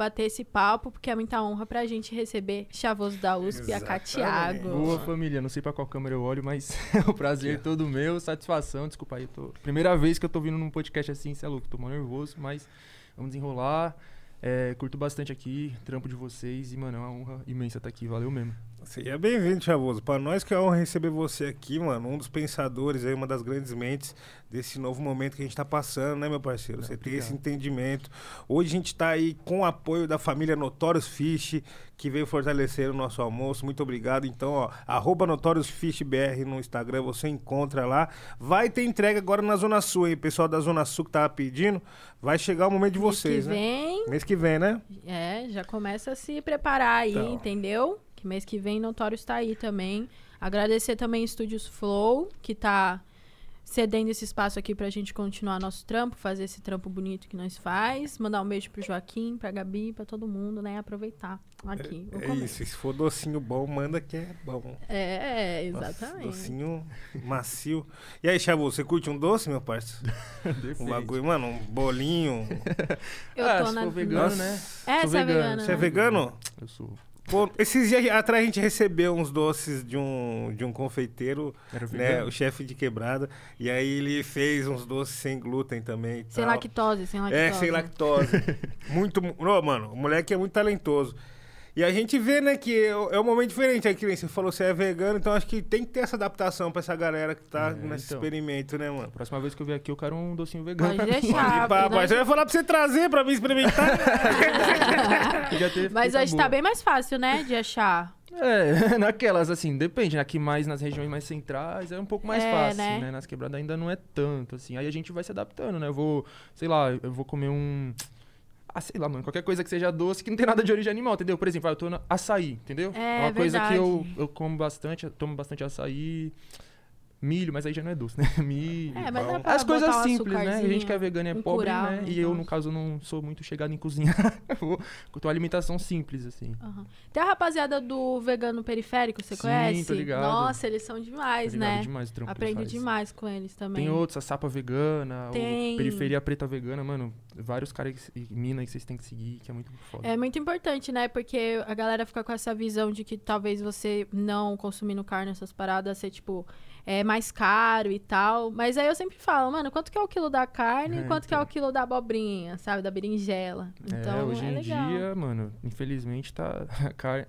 bater esse papo, porque é muita honra pra gente receber Chavoso da USP e a Exatamente. Catiago. Boa família, não sei pra qual câmera eu olho, mas é um prazer todo meu, satisfação, desculpa aí, tô... primeira vez que eu tô vindo num podcast assim, cê é louco, tô mal nervoso, mas vamos desenrolar, é, curto bastante aqui, trampo de vocês e, mano, é uma honra imensa estar aqui, valeu mesmo. Seja bem-vindo, Chavoso. Pra nós que é honra receber você aqui, mano. Um dos pensadores aí, uma das grandes mentes desse novo momento que a gente tá passando, né, meu parceiro? Você tem esse entendimento. Hoje a gente tá aí com o apoio da família Notorious Fish, que veio fortalecer o nosso almoço. Muito obrigado. Então, ó, arroba Notorious Fish BR no Instagram, você encontra lá. Vai ter entrega agora na Zona Sul, hein? Pessoal da Zona Sul que tava pedindo, vai chegar o momento de vocês, Mês que né? vem, Mês que vem, né? é, já começa a se preparar aí, Então. entendeu? Que mês que vem Notório está aí também. Agradecer também Estúdios Flow, que tá cedendo esse espaço aqui pra gente continuar nosso trampo, fazer esse trampo bonito que nós faz. Mandar um beijo pro Joaquim, pra Gabi, pra todo mundo, né? Aproveitar aqui. É comer. isso. Se for docinho bom, manda que é bom. É, é, Nossa, exatamente. docinho macio. E aí, Chavu, você curte um doce, meu parceiro? Um bagulho, mano, um bolinho. Eu ah, tô na. vegano, Nossa. né? É, Sou você é vegano. Você é né? vegano? Eu sou. Pô, esses dias atrás a gente recebeu uns doces de um, de um confeiteiro, né? O chefe de quebrada. E aí ele fez uns doces sem glúten também. Sem tal. lactose, sem lactose. É, sem lactose. muito. Ô, mano, o moleque é muito talentoso. E a gente vê, né, que é é um momento diferente. Aí, que nem você falou, você é vegano, então acho que tem que ter essa adaptação pra essa galera que tá É, nesse então. experimento, né, mano? Próxima vez que eu vier aqui, eu quero um docinho vegano Pode pra mim. deixar. Pá, nós- mas eu ia falar pra você trazer pra mim experimentar. Mas hoje boa. tá bem mais fácil, né? De achar. É, naquelas, assim, depende, né? Aqui mais nas regiões mais centrais é um pouco mais É, fácil, né? né? Nas quebradas ainda não é tanto, assim. Aí a gente vai se adaptando, né? Eu vou, sei lá, eu vou comer um. Ah, sei lá, mano, qualquer coisa que seja doce que não tem nada de origem animal, entendeu? Por exemplo, ah, eu tô na açaí, entendeu? É, uma coisa que eu, verdade. eu como bastante, eu tomo bastante açaí. Milho, mas aí já não é doce, né? Milho. É, mas dá pra As coisas simples, né? A gente que é vegano e é pobre, né? E eu, no caso, não sou muito chegado em cozinhar. eu com uma alimentação simples, assim. Aham. Tem a rapaziada do Vegano Periférico, você Sim, conhece? tô ligado. Nossa, eles são demais, né? demais o trampo que Aprendo ele faz. demais com eles também. Tem outros, a Sapa Vegana, Tem. o Periferia Preta Vegana, mano. Vários caras e mina que vocês têm que seguir, que é muito foda. É muito importante, né? Porque a galera fica com essa visão de que talvez você não consumindo carne, essas paradas, ser, tipo, é mais caro e tal. Mas aí eu sempre falo, mano, quanto que é o quilo da carne e É, quanto que é então. o quilo da abobrinha, sabe? Da berinjela. Então, é, hoje é em legal. dia, mano, infelizmente tá. A carne,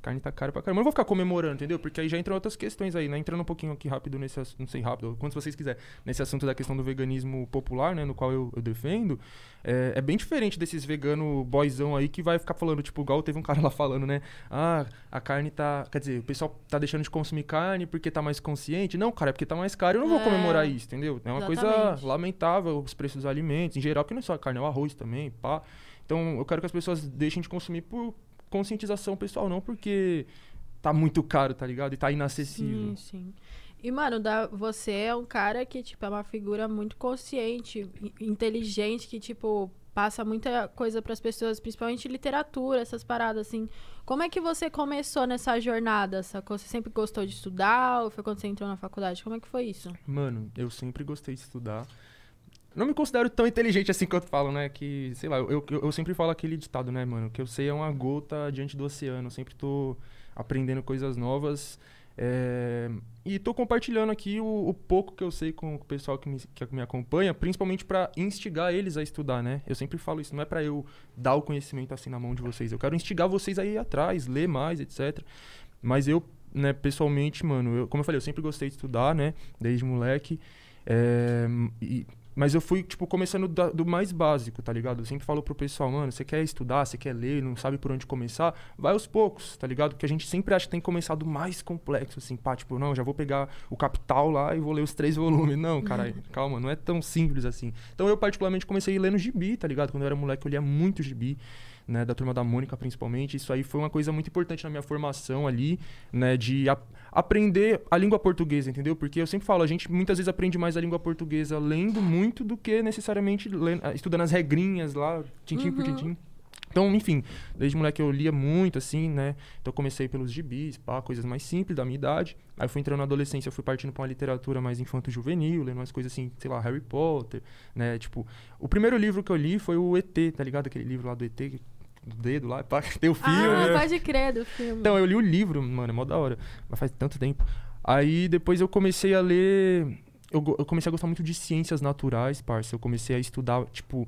carne tá cara pra caramba. Eu não vou ficar comemorando, entendeu? Porque aí já entram outras questões aí, né? Entrando um pouquinho aqui rápido nesse assunto, não sei rápido, quanto vocês quiserem, nesse assunto da questão do veganismo popular, né? No qual eu, eu defendo. É, é bem diferente desses vegano boyzão aí que vai ficar falando, tipo, igual teve um cara lá falando, né? Ah, a carne tá. Quer dizer, o pessoal tá deixando de consumir carne porque tá mais consciente. Não, cara, é porque tá mais caro. Eu não vou É, comemorar isso, entendeu? É uma coisa exatamente. lamentável os preços dos alimentos, em geral, porque não é só a carne, é o arroz também, pá. Então, eu quero que as pessoas deixem de consumir por conscientização pessoal, não porque tá muito caro, tá ligado? E tá inacessível. Sim, sim. E, mano, da, você é um cara que, tipo, é uma figura muito consciente, inteligente, que, tipo, passa muita coisa pras pessoas, principalmente literatura, essas paradas, assim. Como é que você começou nessa jornada, sacou? Você sempre gostou de estudar ou foi quando você entrou na faculdade? Como é que foi isso? Mano, eu sempre gostei de estudar. Não me considero tão inteligente assim quanto falam, né? Que, sei lá, eu, eu, eu sempre falo aquele ditado, né, mano? Que eu sei é uma gota diante do oceano. Eu sempre tô aprendendo coisas novas. é, E tô compartilhando aqui o, o pouco que eu sei com o pessoal que me, que me acompanha, principalmente pra instigar eles a estudar, né? Eu sempre falo isso, não é pra eu dar o conhecimento assim na mão de vocês. Eu quero instigar vocês a ir atrás, ler mais, etc. Mas eu, né, pessoalmente, mano, eu, como eu falei, eu sempre gostei de estudar, né? Desde moleque. É, e- mas eu fui, tipo, começando da- do mais básico, tá ligado? Eu sempre falo pro pessoal, mano, você quer estudar, você quer ler, não sabe por onde começar, vai aos poucos, tá ligado? Porque a gente sempre acha que tem que começar do mais complexo, assim, pá, tipo, não, já vou pegar o Capital lá e vou ler os três volumes. Não, cara, calma, não é tão simples assim. Então eu, particularmente, comecei lendo gibi, tá ligado? Quando eu era moleque, eu lia muito gibi né, da turma da Mônica principalmente. Isso aí foi uma coisa muito importante na minha formação ali, né, de aprender a língua portuguesa, entendeu? Porque eu sempre falo, a gente muitas vezes aprende mais a língua portuguesa lendo muito do que necessariamente lendo, ah, estudando as regrinhas lá, tintim por Uhum. tintim. Então, enfim, desde moleque eu lia muito, assim, né? Então eu comecei pelos gibis, pá, coisas mais simples da minha idade. Aí eu fui entrando na adolescência, eu fui partindo pra uma literatura mais infanto-juvenil, lendo umas coisas assim, sei lá, Harry Potter, né? Tipo, o primeiro livro que eu li foi o ET, tá ligado? Aquele livro lá do ET, dedo lá, pá, tem o filme. Ah, pode crer do filme. Então, eu li o livro, mano, é mó da hora. Mas faz tanto tempo. Aí depois eu comecei a ler. Eu, eu comecei a gostar muito de ciências naturais, parça. Eu comecei a estudar, tipo,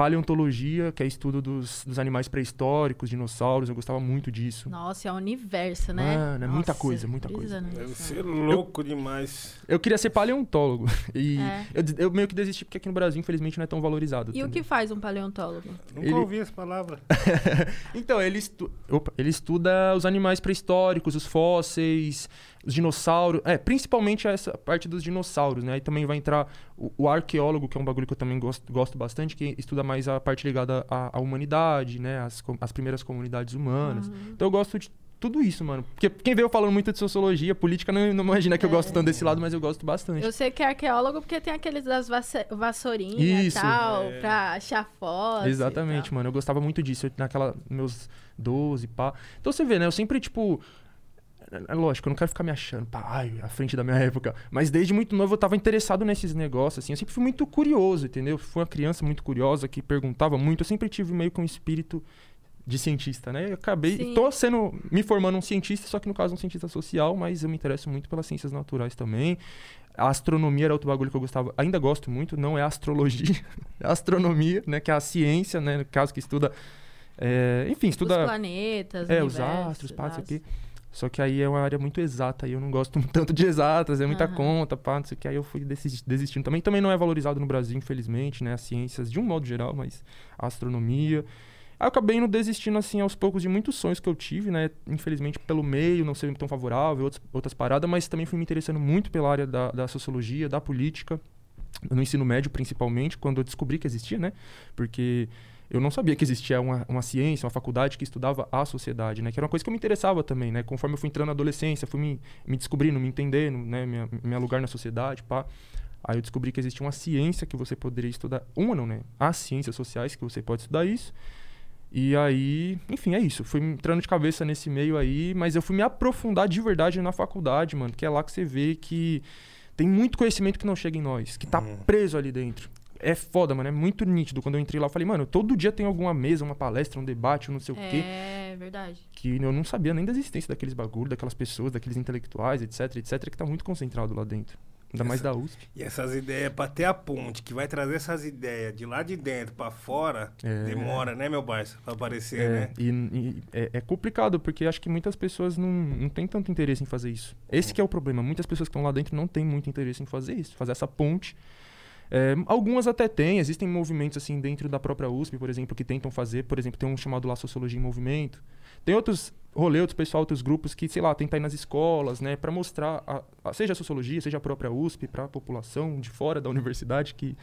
paleontologia, que é estudo dos, dos animais pré-históricos, dinossauros. Eu gostava muito disso. Nossa, é um universo, né? Mano, é muita coisa, muita coisa. Deve ser louco demais. Eu queria ser paleontólogo. E É. eu, eu meio que desisti porque aqui no Brasil, infelizmente, não é tão valorizado. E o também. que faz um paleontólogo? Nunca Ele- ouvi essa palavra. Então, ele, estu... Opa, ele estuda os animais pré-históricos, os fósseis, os dinossauros. É, principalmente essa parte dos dinossauros, né? Aí também vai entrar o, o arqueólogo, que é um bagulho que eu também gosto, gosto bastante, que estuda mais a parte ligada à, à humanidade, né? As, as primeiras comunidades humanas. Uhum. Então eu gosto de tudo isso, mano. Porque quem veio falando muito de sociologia, política, não, não imagina que eu É. gosto tanto desse lado, mas eu gosto bastante. Eu sei que é arqueólogo porque tem aqueles das vassourinhas e Isso. tal, É. pra achar e Exatamente, mano. Eu gostava muito disso. Eu, naquela, meus 12, pá. Então você vê, né? Eu sempre, tipo. É é lógico, eu não quero ficar me achando, pá, ai, à frente da minha época. Mas desde muito novo eu tava interessado nesses negócios, assim. Eu sempre fui muito curioso, entendeu? Fui uma criança muito curiosa que perguntava muito. Eu sempre tive meio que um espírito de cientista, né? Eu acabei. Sim. Tô sendo. me formando um cientista, só que no caso um cientista social, mas eu me interesso muito pelas ciências naturais também. A astronomia era outro bagulho que eu gostava, ainda gosto muito, não é astrologia, é astronomia, né? Que é a ciência, né? No caso que estuda. é, enfim, Os estuda. planetas, É, os universos, astros, pá, não Só que aí é uma área muito exata e eu não gosto tanto de exatas, é muita Aham. conta, pá, não sei o que. Aí eu fui desi- desistindo também. Também não é valorizado no Brasil, infelizmente, né? As ciências, de um modo geral, mas a astronomia. Aí eu acabei indo desistindo, assim, aos poucos de muitos sonhos que eu tive, né? Infelizmente, pelo meio, não ser tão favorável, outras, outras paradas, mas também fui me interessando muito pela área da, da sociologia, da política, no ensino médio, principalmente, quando eu descobri que existia, né? Porque eu não sabia que existia uma, uma ciência, uma faculdade que estudava a sociedade, né? Que era uma coisa que eu me interessava também, né? Conforme eu fui entrando na adolescência, fui me, me descobrindo, me entendendo, né? Minha, minha lugar na sociedade, pá. Aí eu descobri que existia uma ciência que você poderia estudar. Uma não, né? As ciências sociais que você pode estudar isso. E aí, enfim, é isso. Fui entrando de cabeça nesse meio aí, mas eu fui me aprofundar de verdade na faculdade, mano. Que é lá que você vê que tem muito conhecimento que não chega em nós, que tá Uhum. preso ali dentro. É foda, mano. É muito nítido. Quando eu entrei lá, eu falei, mano, todo dia tem alguma mesa, uma palestra, um debate, um não sei o quê. É, verdade. Que eu não sabia nem da existência daqueles bagulho, daquelas pessoas, daqueles intelectuais, etc, etc, que tá muito concentrado lá dentro. Ainda mais Essa- da USP. E essas ideias, pra ter a ponte que vai trazer essas ideias de lá de dentro pra fora, É. demora, né, meu Barça? Pra aparecer, É, né? e, e é, é complicado, porque acho que muitas pessoas não, não têm tanto interesse em fazer isso. Esse que é o problema. Muitas pessoas que estão lá dentro não têm muito interesse em fazer isso, fazer essa ponte. É, algumas até têm, existem movimentos assim dentro da própria USP, por exemplo, que tentam fazer. Por exemplo, tem um chamado lá Sociologia em Movimento. Tem outros rolês, outros pessoal, outros grupos que, sei lá, tentam ir nas escolas, né, para mostrar, a- a- seja a sociologia, seja a própria USP, para a população de fora da universidade, que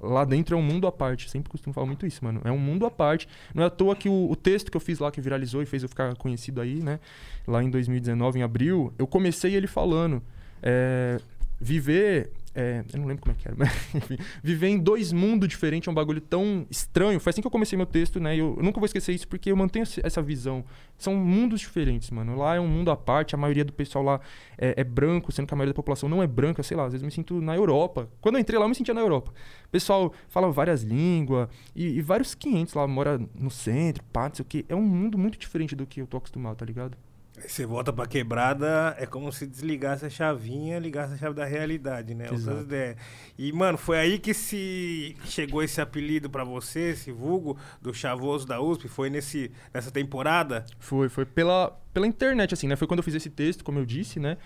lá dentro é um mundo à parte. Sempre costumo falar muito isso, mano. É um mundo à parte. Não é à toa que o, o texto que eu fiz lá, que viralizou e fez eu ficar conhecido aí, né, lá em 2019, em abril, eu comecei ele falando. é, viver. é, eu não lembro como é que era, mas enfim. Viver em dois mundos diferentes é um bagulho tão estranho. Foi assim que eu comecei meu texto, né? Eu, eu nunca vou esquecer isso porque eu mantenho essa visão. São mundos diferentes, mano. Lá é um mundo à parte, a maioria do pessoal lá é, é branco, sendo que a maioria da população não é branca, sei lá. Às vezes eu me sinto na Europa. Quando eu entrei lá, eu me sentia na Europa. O pessoal fala várias línguas e, e vários 500 lá, mora no centro, pá, não sei o quê. É um mundo muito diferente do que eu tô acostumado, tá ligado? Você volta pra quebrada, é como se desligasse a chavinha, ligasse a chave da realidade, né? Outras ideias. E, mano, foi aí que se chegou esse apelido pra você, esse vulgo do chavoso da USP? Foi nesse, nessa temporada? Foi, foi pela, pela internet, assim, né? Foi quando eu fiz esse texto, como eu disse, né?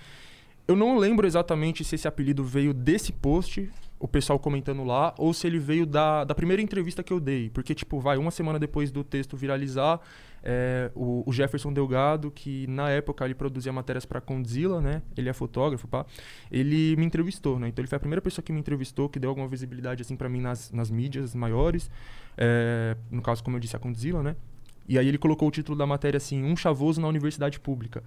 Eu não lembro exatamente se esse apelido veio desse post, o pessoal comentando lá, ou se ele veio da, da primeira entrevista que eu dei. Porque, tipo, vai, uma semana depois do texto viralizar, é, o, o Jefferson Delgado, que na época ele produzia matérias pra Condzilla, né? Ele é fotógrafo, pá. Ele me entrevistou, né? Então ele foi a primeira pessoa que me entrevistou, que deu alguma visibilidade, assim, pra mim nas, nas mídias maiores. É, no caso, como eu disse, a Condzilla, né? E aí ele colocou o título da matéria assim, um chavoso na universidade pública.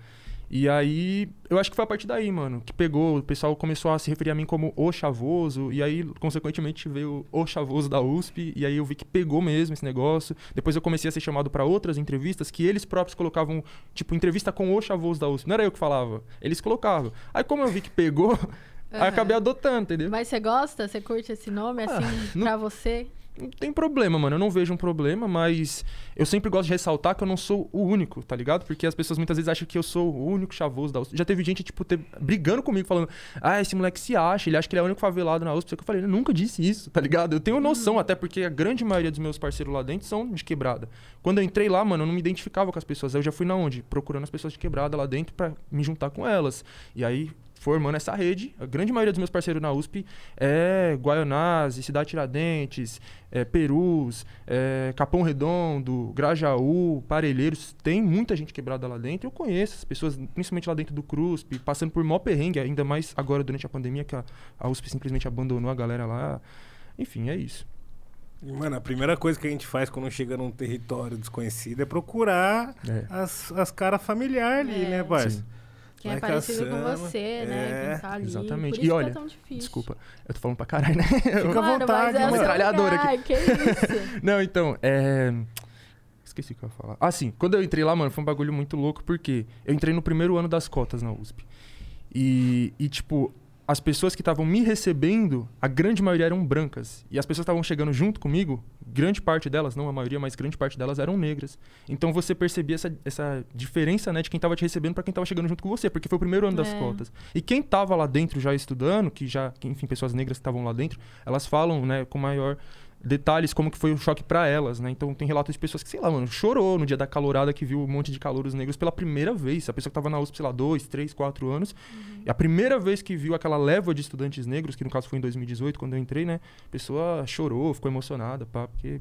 E aí, eu acho que foi a partir daí, mano, que pegou, o pessoal começou a se referir a mim como o chavoso, e aí, consequentemente, veio o chavoso da USP, e aí eu vi que pegou mesmo esse negócio. Depois eu comecei a ser chamado para outras entrevistas que eles próprios colocavam, tipo, entrevista com o chavoso da USP. Não era eu que falava, eles colocavam. Aí, como eu vi que pegou, aí Aham. acabei adotando, entendeu? Mas você gosta? Você curte esse nome, assim, não- pra você? Não tem problema, mano. Eu não vejo um problema, mas eu sempre gosto de ressaltar que eu não sou o único, tá ligado? Porque as pessoas muitas vezes acham que eu sou o único chavoso da USP. Já teve gente, tipo, ter, brigando comigo, falando: Ah, esse moleque se acha, ele acha que ele é o único favelado na USP. Só que eu falei: Eu nunca disse isso, tá ligado? Eu tenho noção, até porque a grande maioria dos meus parceiros lá dentro são de quebrada. Quando eu entrei lá, mano, eu não me identificava com as pessoas. Eu já fui na onde? Procurando as pessoas de quebrada lá dentro para me juntar com elas. E aí formando essa rede. A grande maioria dos meus parceiros na USP é Guaianazes, Cidade Tiradentes, é Perus, é Capão Redondo, Grajaú, Parelheiros. Tem muita gente quebrada lá dentro. Eu conheço as pessoas, principalmente lá dentro do CRUSP, passando por mó perrengue, ainda mais agora durante a pandemia, que a, a USP simplesmente abandonou a galera lá. Enfim, é isso. Mano, a primeira coisa que a gente faz quando chega num território desconhecido é procurar É. as, as caras familiares ali, É. né, parça? Quem é parecido com você, né? É, Quem tá ali. exatamente. Por E isso olha, que é tão difícil. Desculpa, eu tô falando pra caralho, né? Fica à Mano, vontade, mas é seu Metralhadora lugar, Que isso? Não, então, é. Esqueci o que eu ia falar. Ah, sim. Quando eu entrei lá, mano, foi um bagulho muito louco, porque eu entrei no primeiro ano das cotas na USP. E, e tipo, as pessoas que estavam me recebendo, a grande maioria eram brancas. E as pessoas que estavam chegando junto comigo, grande parte delas, não a maioria, mas grande parte delas eram negras. Então você percebia essa, essa diferença, né, de quem tava te recebendo para quem tava chegando junto com você, porque foi o primeiro ano das É. cotas. E quem tava lá dentro já estudando, que já, enfim, pessoas negras que estavam lá dentro, elas falam, né, com maior detalhes como que foi o choque pra elas, né? Então tem relatos de pessoas que, sei lá, mano, chorou no dia da calorada que viu um monte de calouros negros pela primeira vez. A pessoa que tava na USP, sei lá, dois, três, quatro anos. E a primeira vez que viu aquela leva de estudantes negros, que no caso foi em 2018, quando eu entrei, né? A pessoa chorou, ficou emocionada, pá, porque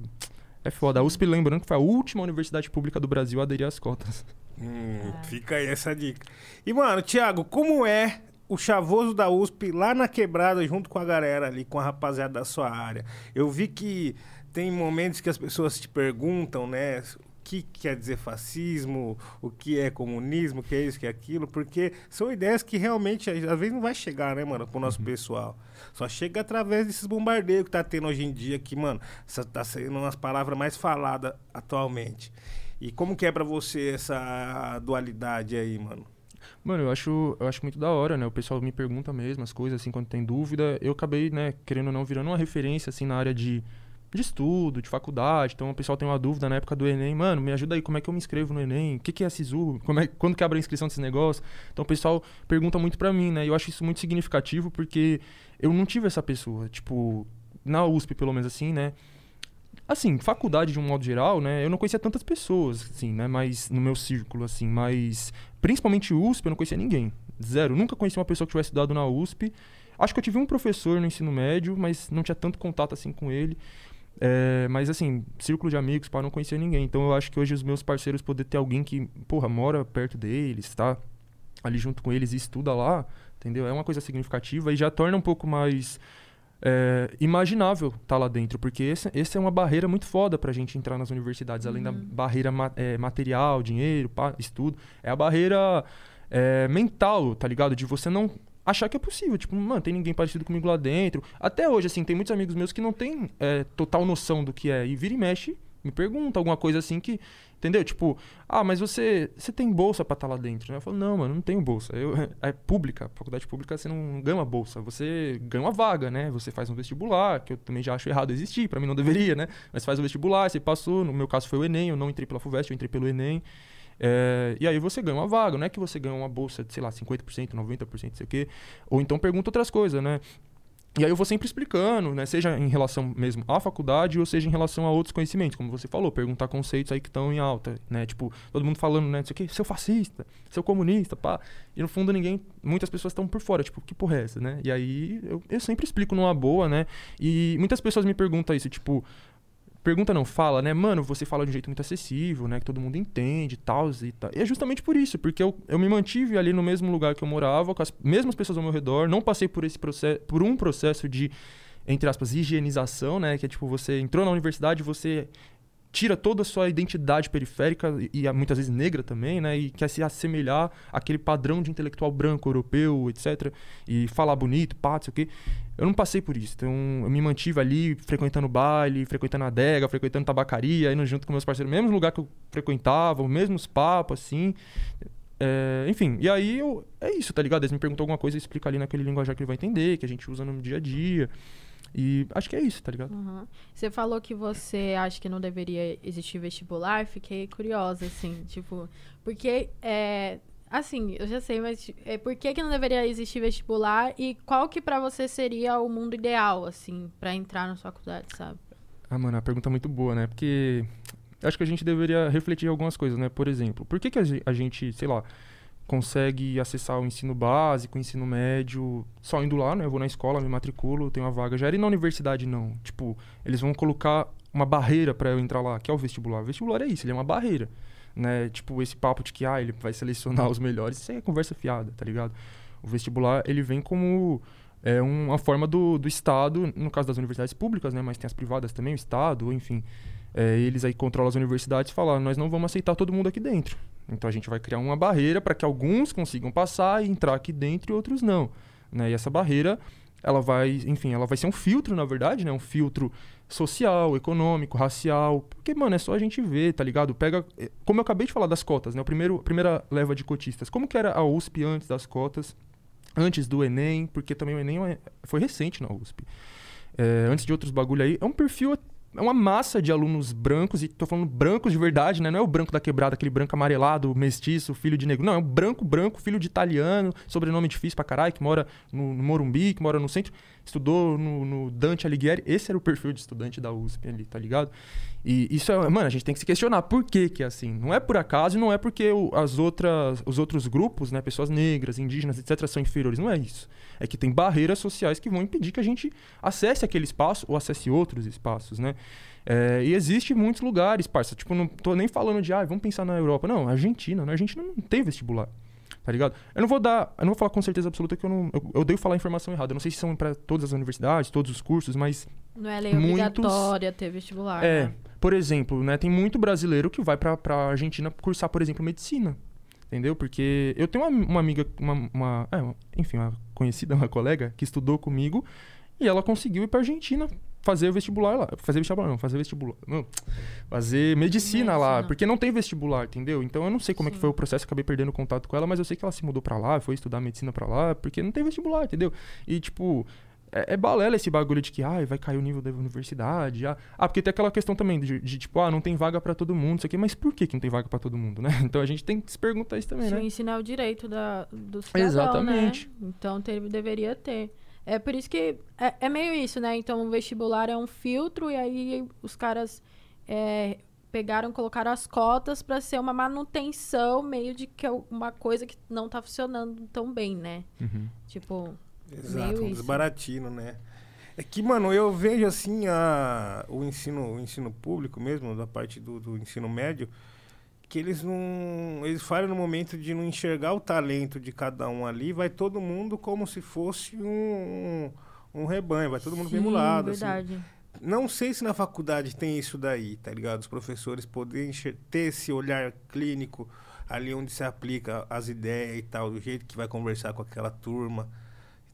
é foda. A USP, lembrando que foi a última universidade pública do Brasil a aderir às cotas. Hum, É. Fica aí essa dica. E, mano, Thiago, como é o chavoso da USP lá na quebrada, junto com a galera ali, com a rapaziada da sua área? Eu vi que tem momentos que as pessoas te perguntam, né? O que quer dizer fascismo, o que é comunismo, o que é isso, o que é aquilo, porque são ideias que realmente às vezes não vai chegar, né, mano, pro nosso pessoal. Só chega através desses bombardeios que tá tendo hoje em dia, que, mano, tá sendo umas palavras mais faladas atualmente. E como que é pra você essa dualidade aí, mano? Mano, eu acho, eu acho muito da hora, né? O pessoal me pergunta mesmo as coisas, assim, quando tem dúvida. Eu acabei, né, querendo ou não, virando uma referência, assim, na área de, de estudo, de faculdade. Então, o pessoal tem uma dúvida na época do Enem. Mano, me ajuda aí, como é que eu me inscrevo no Enem? O que, que é a SISU? Como é, quando que abre a inscrição desse negócio? Então, o pessoal pergunta muito pra mim, né? E eu acho isso muito significativo, porque eu não tive essa pessoa. Tipo, na USP, pelo menos assim, né? Assim, faculdade de um modo geral, né? Eu não conhecia tantas pessoas, assim, né? Mas no meu círculo, assim, mas principalmente USP, eu não conhecia ninguém. Zero. Nunca conheci uma pessoa que tivesse estudado na USP. Acho que eu tive um professor no ensino médio, mas não tinha tanto contato assim com ele. É, mas assim, círculo de amigos, pá, não conhecia ninguém. Então eu acho que hoje os meus parceiros poder ter alguém que, porra, mora perto deles, tá? Ali junto com eles e estuda lá, entendeu? É uma coisa significativa e já torna um pouco mais é, imaginável estar lá dentro, porque esse, esse é uma barreira muito foda pra gente entrar nas universidades, além da barreira ma- é, material, dinheiro, pá, estudo, é a barreira é, mental, tá ligado? De você não achar que é possível, tipo, mano, tem ninguém parecido comigo lá dentro. Até hoje, assim, tem muitos amigos meus que não têm é, total noção do que é, e vira e mexe, me pergunta alguma coisa assim que, entendeu? Tipo, ah, mas você, você tem bolsa pra estar lá dentro? né? Eu falo, não, mano, não tenho bolsa. Eu, é pública, faculdade pública você não ganha uma bolsa, você ganha uma vaga, né? Você faz um vestibular, que eu também já acho errado existir, pra mim não deveria, né? Mas faz o vestibular, você passou, no meu caso foi o Enem, eu não entrei pela FUVEST, eu entrei pelo Enem. É, e aí você ganha uma vaga, não é que você ganha uma bolsa de, sei lá, 50%, 90%, sei o quê. Ou então pergunta outras coisas, né? E aí eu vou sempre explicando, né? Seja em relação mesmo à faculdade ou seja em relação a outros conhecimentos, como você falou, perguntar conceitos aí que estão em alta, né? Tipo, todo mundo falando, né? O quê, seu fascista, seu comunista, pá. E no fundo ninguém, muitas pessoas estão por fora, tipo, que porra é essa, né? E aí eu, eu sempre explico numa boa, né? E muitas pessoas me perguntam isso, tipo, pergunta não, fala, né? Mano, você fala de um jeito muito acessível, né? Que todo mundo entende tal, e tal. E é justamente por isso, porque eu, eu me mantive ali no mesmo lugar que eu morava, com as mesmas pessoas ao meu redor, não passei por esse processo, por um processo de, entre aspas, higienização, né? Que é tipo, você entrou na universidade, você tira toda a sua identidade periférica e, muitas vezes negra também, né? E quer se assemelhar àquele padrão de intelectual branco, europeu, etc. E falar bonito, pá, o quê. Eu não passei por isso. Então, eu me mantive ali frequentando baile, frequentando adega, frequentando tabacaria, indo junto com meus parceiros, mesmo lugar que eu frequentava, os mesmos papos, assim. É, enfim, e aí eu, é isso, tá ligado? Eles me perguntam alguma coisa, eu explico ali naquele linguajar que ele vai entender, que a gente usa no dia a dia. E acho que é isso, tá ligado? Uhum. Você falou que você acha que não deveria existir vestibular, fiquei curiosa, assim, tipo, porque é. Assim, eu já sei, mas é, por que, que não deveria existir vestibular e qual que para você seria o mundo ideal, assim, para entrar na sua faculdade, sabe? Ah, mano, a pergunta é muito boa, né? Porque acho que a gente deveria refletir algumas coisas, né? Por exemplo, por que, que a gente, sei lá, consegue acessar o ensino básico, o ensino médio, só indo lá, né? Eu vou na escola, me matriculo, tenho uma vaga. Já era ir na universidade, não. Tipo, eles vão colocar uma barreira para eu entrar lá, que é o vestibular. O vestibular é isso, ele é uma barreira, né? Tipo, esse papo de que, ah, ele vai selecionar os melhores, isso é conversa fiada, tá ligado? O vestibular, ele vem como é uma forma do, do Estado, no caso das universidades públicas, né? Mas tem as privadas também, o Estado, enfim. É, eles aí controlam as universidades e falam, nós não vamos aceitar todo mundo aqui dentro. Então a gente vai criar uma barreira para que alguns consigam passar e entrar aqui dentro e outros não. Né? E essa barreira, ela vai, enfim, ela vai ser um filtro, na verdade, né? Um filtro social, econômico, racial. Porque, mano, é só a gente ver, tá ligado? Pega. Eh, como eu acabei de falar das cotas, né? O primeiro, a primeira leva de cotistas. Como que era a USP antes das cotas? Antes do Enem, porque também o Enem é, foi recente na USP. É, antes de outros bagulho aí. É um perfil é uma massa de alunos brancos, e tô falando brancos de verdade, né? Não é o branco da quebrada, aquele branco amarelado, mestiço, filho de negro. Não, é um branco, branco, filho de italiano, sobrenome difícil pra caralho, que mora no, no Morumbi, que mora no centro, estudou no, no, Dante Alighieri. Esse era o perfil de estudante da USP ali, tá ligado? E isso é, mano, a gente tem que se questionar por que que é assim. Não é por acaso não é porque as outras, os outros grupos, né, pessoas negras, indígenas, etc, são inferiores. Não é isso. É que tem barreiras sociais que vão impedir que a gente acesse aquele espaço ou acesse outros espaços, né? É, e existe muitos lugares, parça. Tipo, não tô nem falando de, ah, vamos pensar na Europa. Não, Argentina. Na Argentina não tem vestibular. Tá ligado? Eu não vou dar, eu não vou falar com certeza absoluta que eu não. Eu, eu odeio falar informação errada. Eu não sei se são para todas as universidades, todos os cursos, mas. Não é lei muitos, obrigatória ter vestibular. É. Né? Por exemplo, né, tem muito brasileiro que vai pra, pra Argentina cursar, por exemplo, medicina. Entendeu? Porque eu tenho uma, uma amiga, uma, uma é, enfim, uma conhecida, uma colega, que estudou comigo e ela conseguiu ir pra Argentina fazer vestibular lá. Fazer vestibular, não, fazer vestibular. Não, fazer medicina, medicina, lá, porque não tem vestibular, entendeu? Então eu não sei como Sim. é que foi o processo, acabei perdendo contato com ela, mas eu sei que ela se mudou pra lá, foi estudar medicina pra lá, porque não tem vestibular, entendeu? E tipo, é, é, balela esse bagulho de que ah, vai cair o nível da universidade. Ah, ah porque tem aquela questão também de, de tipo, ah, não tem vaga para todo mundo, isso aqui, mas por que, que não tem vaga para todo mundo, né? Então a gente tem que se perguntar isso também, Se né? ensinar o direito da, do cidadão, né? Exatamente. Né? Então ter, deveria ter. É por isso que é, é, meio isso, né? Então o vestibular é um filtro e aí os caras é, pegaram, colocaram as cotas para ser uma manutenção meio de que é uma coisa que não tá funcionando tão bem, né? Uhum. Tipo, Exato, um desbaratino, né? É que, mano, eu vejo assim a, o, ensino, o ensino público mesmo, da parte do, do ensino médio, que eles não. Eles falham no momento de não enxergar o talento de cada um ali, vai todo mundo como se fosse um, um, um rebanho, vai todo mundo Sim, lado. Assim. Verdade. Assim. Não sei se na faculdade tem isso daí, tá ligado? Os professores poderem ter esse olhar clínico ali onde se aplica as ideias e tal, do jeito que vai conversar com aquela turma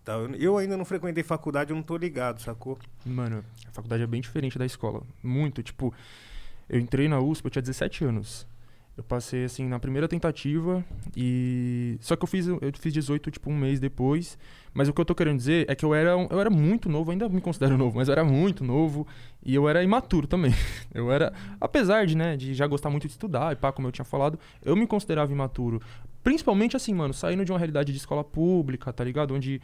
tal. Eu ainda não frequentei faculdade, eu não tô ligado, sacou? Mano, a faculdade é bem diferente da escola. Muito, tipo, eu entrei na USP, eu tinha 17 anos. Eu passei, assim, na primeira tentativa e... Só que eu fiz, eu fiz 18, tipo, um mês depois. Mas o que eu tô querendo dizer é que eu era, eu era muito novo, ainda me considero novo, mas eu era muito novo e eu era imaturo também. Eu era... Apesar de, né, de já gostar muito de estudar e pá, como eu tinha falado, eu me considerava imaturo. Principalmente, assim, mano, saindo de uma realidade de escola pública, tá ligado? Onde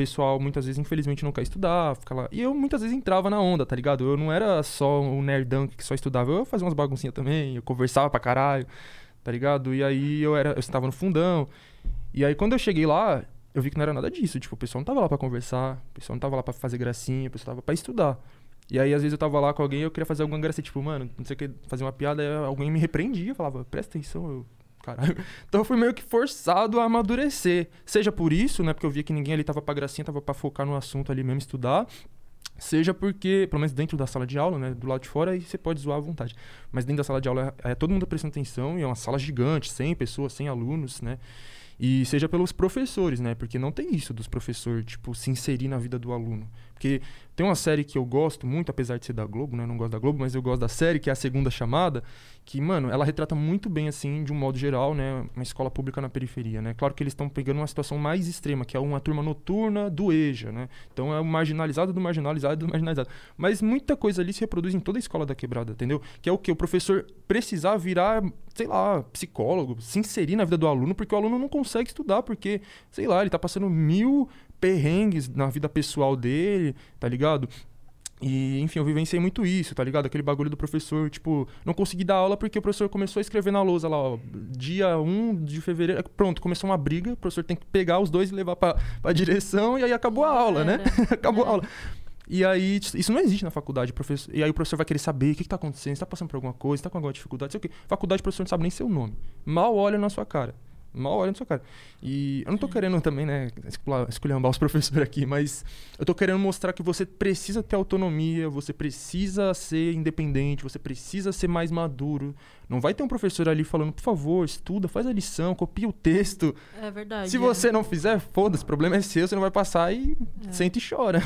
pessoal muitas vezes, infelizmente, não quer estudar, fica lá. E eu muitas vezes entrava na onda, tá ligado? Eu não era só um nerdão que só estudava, eu fazia umas baguncinhas também, eu conversava pra caralho, tá ligado? E aí eu era, eu estava no fundão. E aí quando eu cheguei lá, eu vi que não era nada disso. Tipo, o pessoal não tava lá pra conversar, o pessoal não tava lá pra fazer gracinha, o pessoal tava pra estudar. E aí, às vezes, eu tava lá com alguém e eu queria fazer alguma gracinha, tipo, mano, não sei o que, fazer uma piada, alguém me repreendia, falava, presta atenção, eu caralho. Então eu fui meio que forçado a amadurecer. Seja por isso, né? Porque eu via que ninguém ali tava pra gracinha, tava pra focar no assunto ali mesmo, estudar. Seja porque, pelo menos dentro da sala de aula, né? Do lado de fora, aí você pode zoar à vontade. Mas dentro da sala de aula é, é todo mundo prestando atenção e é uma sala gigante, 100 pessoas, 100 alunos, né? E seja pelos professores, né? Porque não tem isso dos professores, tipo, se inserir na vida do aluno. Porque tem uma série que eu gosto muito, apesar de ser da Globo, né? Eu não gosto da Globo, mas eu gosto da série, que é a segunda chamada, que, mano, ela retrata muito bem, assim, de um modo geral, né? Uma escola pública na periferia, né? Claro que eles estão pegando uma situação mais extrema, que é uma turma noturna do EJA, né? Então é o marginalizado do marginalizado do marginalizado. Mas muita coisa ali se reproduz em toda a escola da quebrada, entendeu? Que é o que? O professor precisar virar, sei lá, psicólogo, se inserir na vida do aluno, porque o aluno não consegue estudar, porque, sei lá, ele tá passando mil perrengues na vida pessoal dele, tá ligado? E, enfim, eu vivenciei muito isso, tá ligado? Aquele bagulho do professor, tipo, não consegui dar aula porque o professor começou a escrever na lousa lá, ó, dia 1 de fevereiro, pronto, começou uma briga, o professor tem que pegar os dois e levar pra, pra direção, e aí acabou a aula, né? acabou a aula. E aí, isso não existe na faculdade, professor. E aí o professor vai querer saber o que, está acontecendo, você tá passando por alguma coisa, está com alguma dificuldade, sei o quê. Faculdade, o professor não sabe nem seu nome. Mal olha na sua cara mal olha na sua cara. E eu não tô querendo também, né, esculhambar os professores aqui, mas eu tô querendo mostrar que você precisa ter autonomia, você precisa ser independente, você precisa ser mais maduro. Não vai ter um professor ali falando, por favor, estuda, faz a lição, copia o texto. É verdade. Se você não fizer, foda-se, o problema é seu, você não vai passar e é. sente e chora.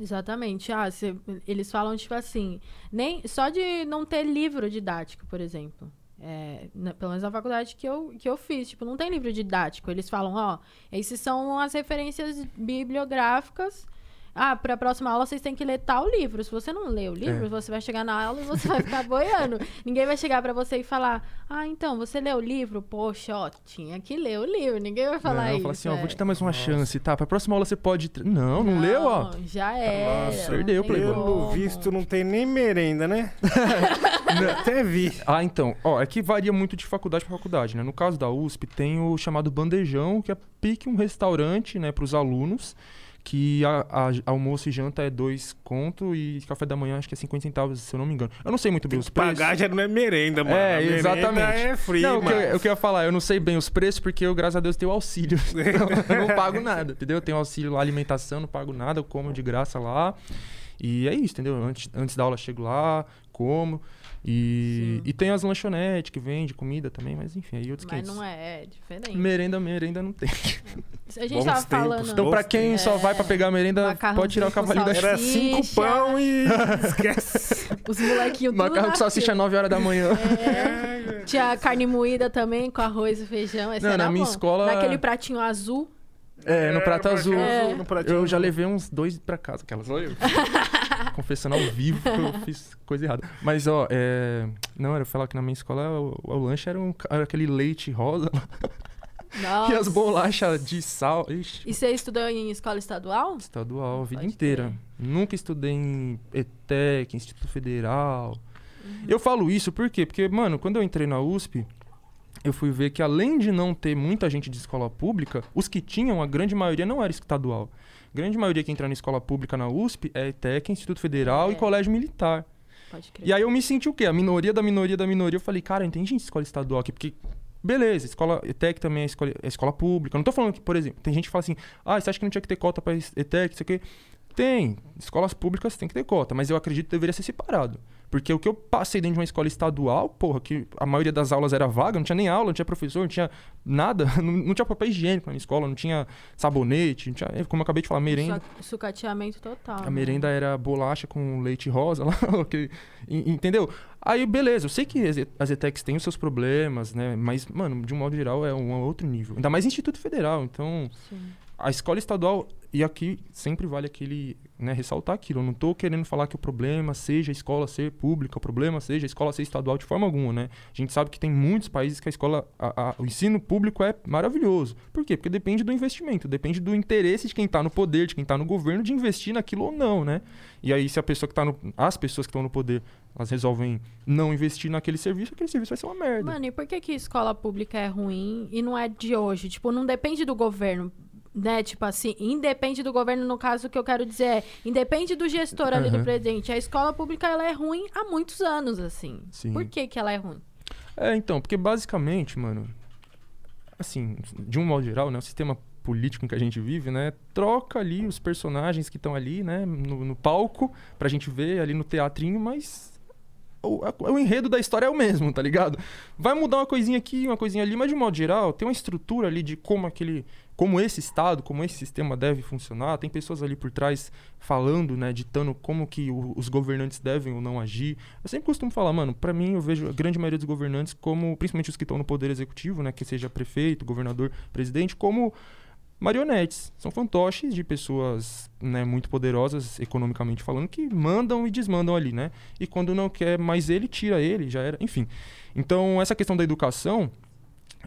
Exatamente. Ah, cê, eles falam, tipo assim, nem só de não ter livro didático, por exemplo. É, na, pelo menos na faculdade que eu, que eu fiz. Tipo, não tem livro didático. Eles falam, ó, esses são as referências bibliográficas ah, para a próxima aula vocês têm que ler tal livro. Se você não lê o livro, é. você vai chegar na aula e você vai ficar boiando. Ninguém vai chegar para você e falar: "Ah, então, você leu o livro? Poxa, ó, tinha que ler o livro". Ninguém vai falar não, isso. Fala assim, ó, vou te dar mais uma Nossa. chance, tá? Para a próxima aula você pode Não, não, não leu, ó. Já é. Nossa, perdeu, playboy. Pelo visto não tem nem merenda, né? Até vi. Ah, então, ó, é que varia muito de faculdade para faculdade, né? No caso da USP tem o chamado bandejão, que é pique um restaurante, né, para os alunos que a, a, almoço e janta é dois conto e café da manhã acho que é 50 centavos, se eu não me engano. Eu não sei muito bem os preços. Pagar já não é merenda, mano. É, exatamente. é free, não, o que, eu, o que eu ia falar, eu não sei bem os preços porque eu, graças a Deus, tenho auxílio. Então, eu não pago nada, entendeu? Eu tenho auxílio lá, alimentação, não pago nada, eu como de graça lá. E é isso, entendeu? Antes, antes da aula, chego lá, como. E, e tem as lanchonetes que vende comida também, mas enfim, aí outros Mas não é, é diferente. Merenda, merenda não tem. A gente Bons tava tempos, falando. Então, pra quem é... só vai pra pegar merenda, pode tirar o cavalinho da Era cinco pão e. Esquece. Os molequinhos tudo Macarrão com salsicha 9 horas da manhã. É. Tinha carne moída também, com arroz e feijão. Esse não, na minha bom. escola. Naquele pratinho azul. É, no prato azul. É. No eu já levei uns dois pra casa, aquelas. Olha eu. Confessando ao vivo que eu fiz coisa errada. Mas, ó, é... Não, era falar que na minha escola o, o lanche era, um, era aquele leite rosa. Nossa. E as bolachas de sal. Ixi. E você estudou em escola estadual? Estadual, a vida Pode inteira. Ter. Nunca estudei em ETEC, Instituto Federal. Uhum. Eu falo isso por quê? Porque, mano, quando eu entrei na USP, eu fui ver que além de não ter muita gente de escola pública, os que tinham, a grande maioria não era estadual. A grande maioria que entra na escola pública na USP é ETEC, Instituto Federal é. e Colégio Militar. Pode crer. E aí eu me senti o quê? A minoria da minoria da minoria. Eu falei, cara, tem gente de escola estadual aqui, porque Beleza, escola ETEC também é escola, é escola pública. Não tô falando que, por exemplo, tem gente que fala assim, ah, você acha que não tinha que ter cota para ETEC, isso aqui? Tem. Escolas públicas tem que ter cota, mas eu acredito que deveria ser separado. Porque o que eu passei dentro de uma escola estadual, porra, que a maioria das aulas era vaga, não tinha nem aula, não tinha professor, não tinha nada, não, não tinha papel higiênico na escola, não tinha sabonete, não tinha, como eu acabei de falar, merenda. Sucateamento total. A né? merenda era bolacha com leite rosa lá, que, entendeu? Aí, beleza, eu sei que as ETECs têm os seus problemas, né? Mas, mano, de um modo geral é um outro nível. Ainda mais Instituto Federal, então... Sim a escola estadual, e aqui sempre vale aquele, né, ressaltar aquilo. Eu não estou querendo falar que o problema seja a escola ser pública, o problema seja a escola ser estadual de forma alguma, né? A gente sabe que tem muitos países que a escola, a, a, o ensino público é maravilhoso. Por quê? Porque depende do investimento, depende do interesse de quem está no poder, de quem está no governo, de investir naquilo ou não, né? E aí, se a pessoa que está no. As pessoas que estão no poder, elas resolvem não investir naquele serviço, aquele serviço vai ser uma merda. Mano, e por que, que escola pública é ruim e não é de hoje? Tipo, não depende do governo né? Tipo assim, independe do governo, no caso, o que eu quero dizer é, independe do gestor ali uhum. do presidente. A escola pública, ela é ruim há muitos anos, assim. Sim. Por que que ela é ruim? É, então, porque basicamente, mano, assim, de um modo geral, né, o sistema político em que a gente vive, né, troca ali os personagens que estão ali, né, no, no palco, pra gente ver ali no teatrinho, mas o, o enredo da história é o mesmo, tá ligado? Vai mudar uma coisinha aqui, uma coisinha ali, mas de modo geral, tem uma estrutura ali de como aquele. Como esse Estado, como esse sistema deve funcionar, tem pessoas ali por trás falando, né, ditando como que o- os governantes devem ou não agir. Eu sempre costumo falar, mano, pra mim eu vejo a grande maioria dos governantes como, principalmente os que estão no poder executivo, né, que seja prefeito, governador, presidente, como marionetes. São fantoches de pessoas né, muito poderosas, economicamente falando, que mandam e desmandam ali, né? E quando não quer mais ele, tira ele, já era. Enfim. Então, essa questão da educação,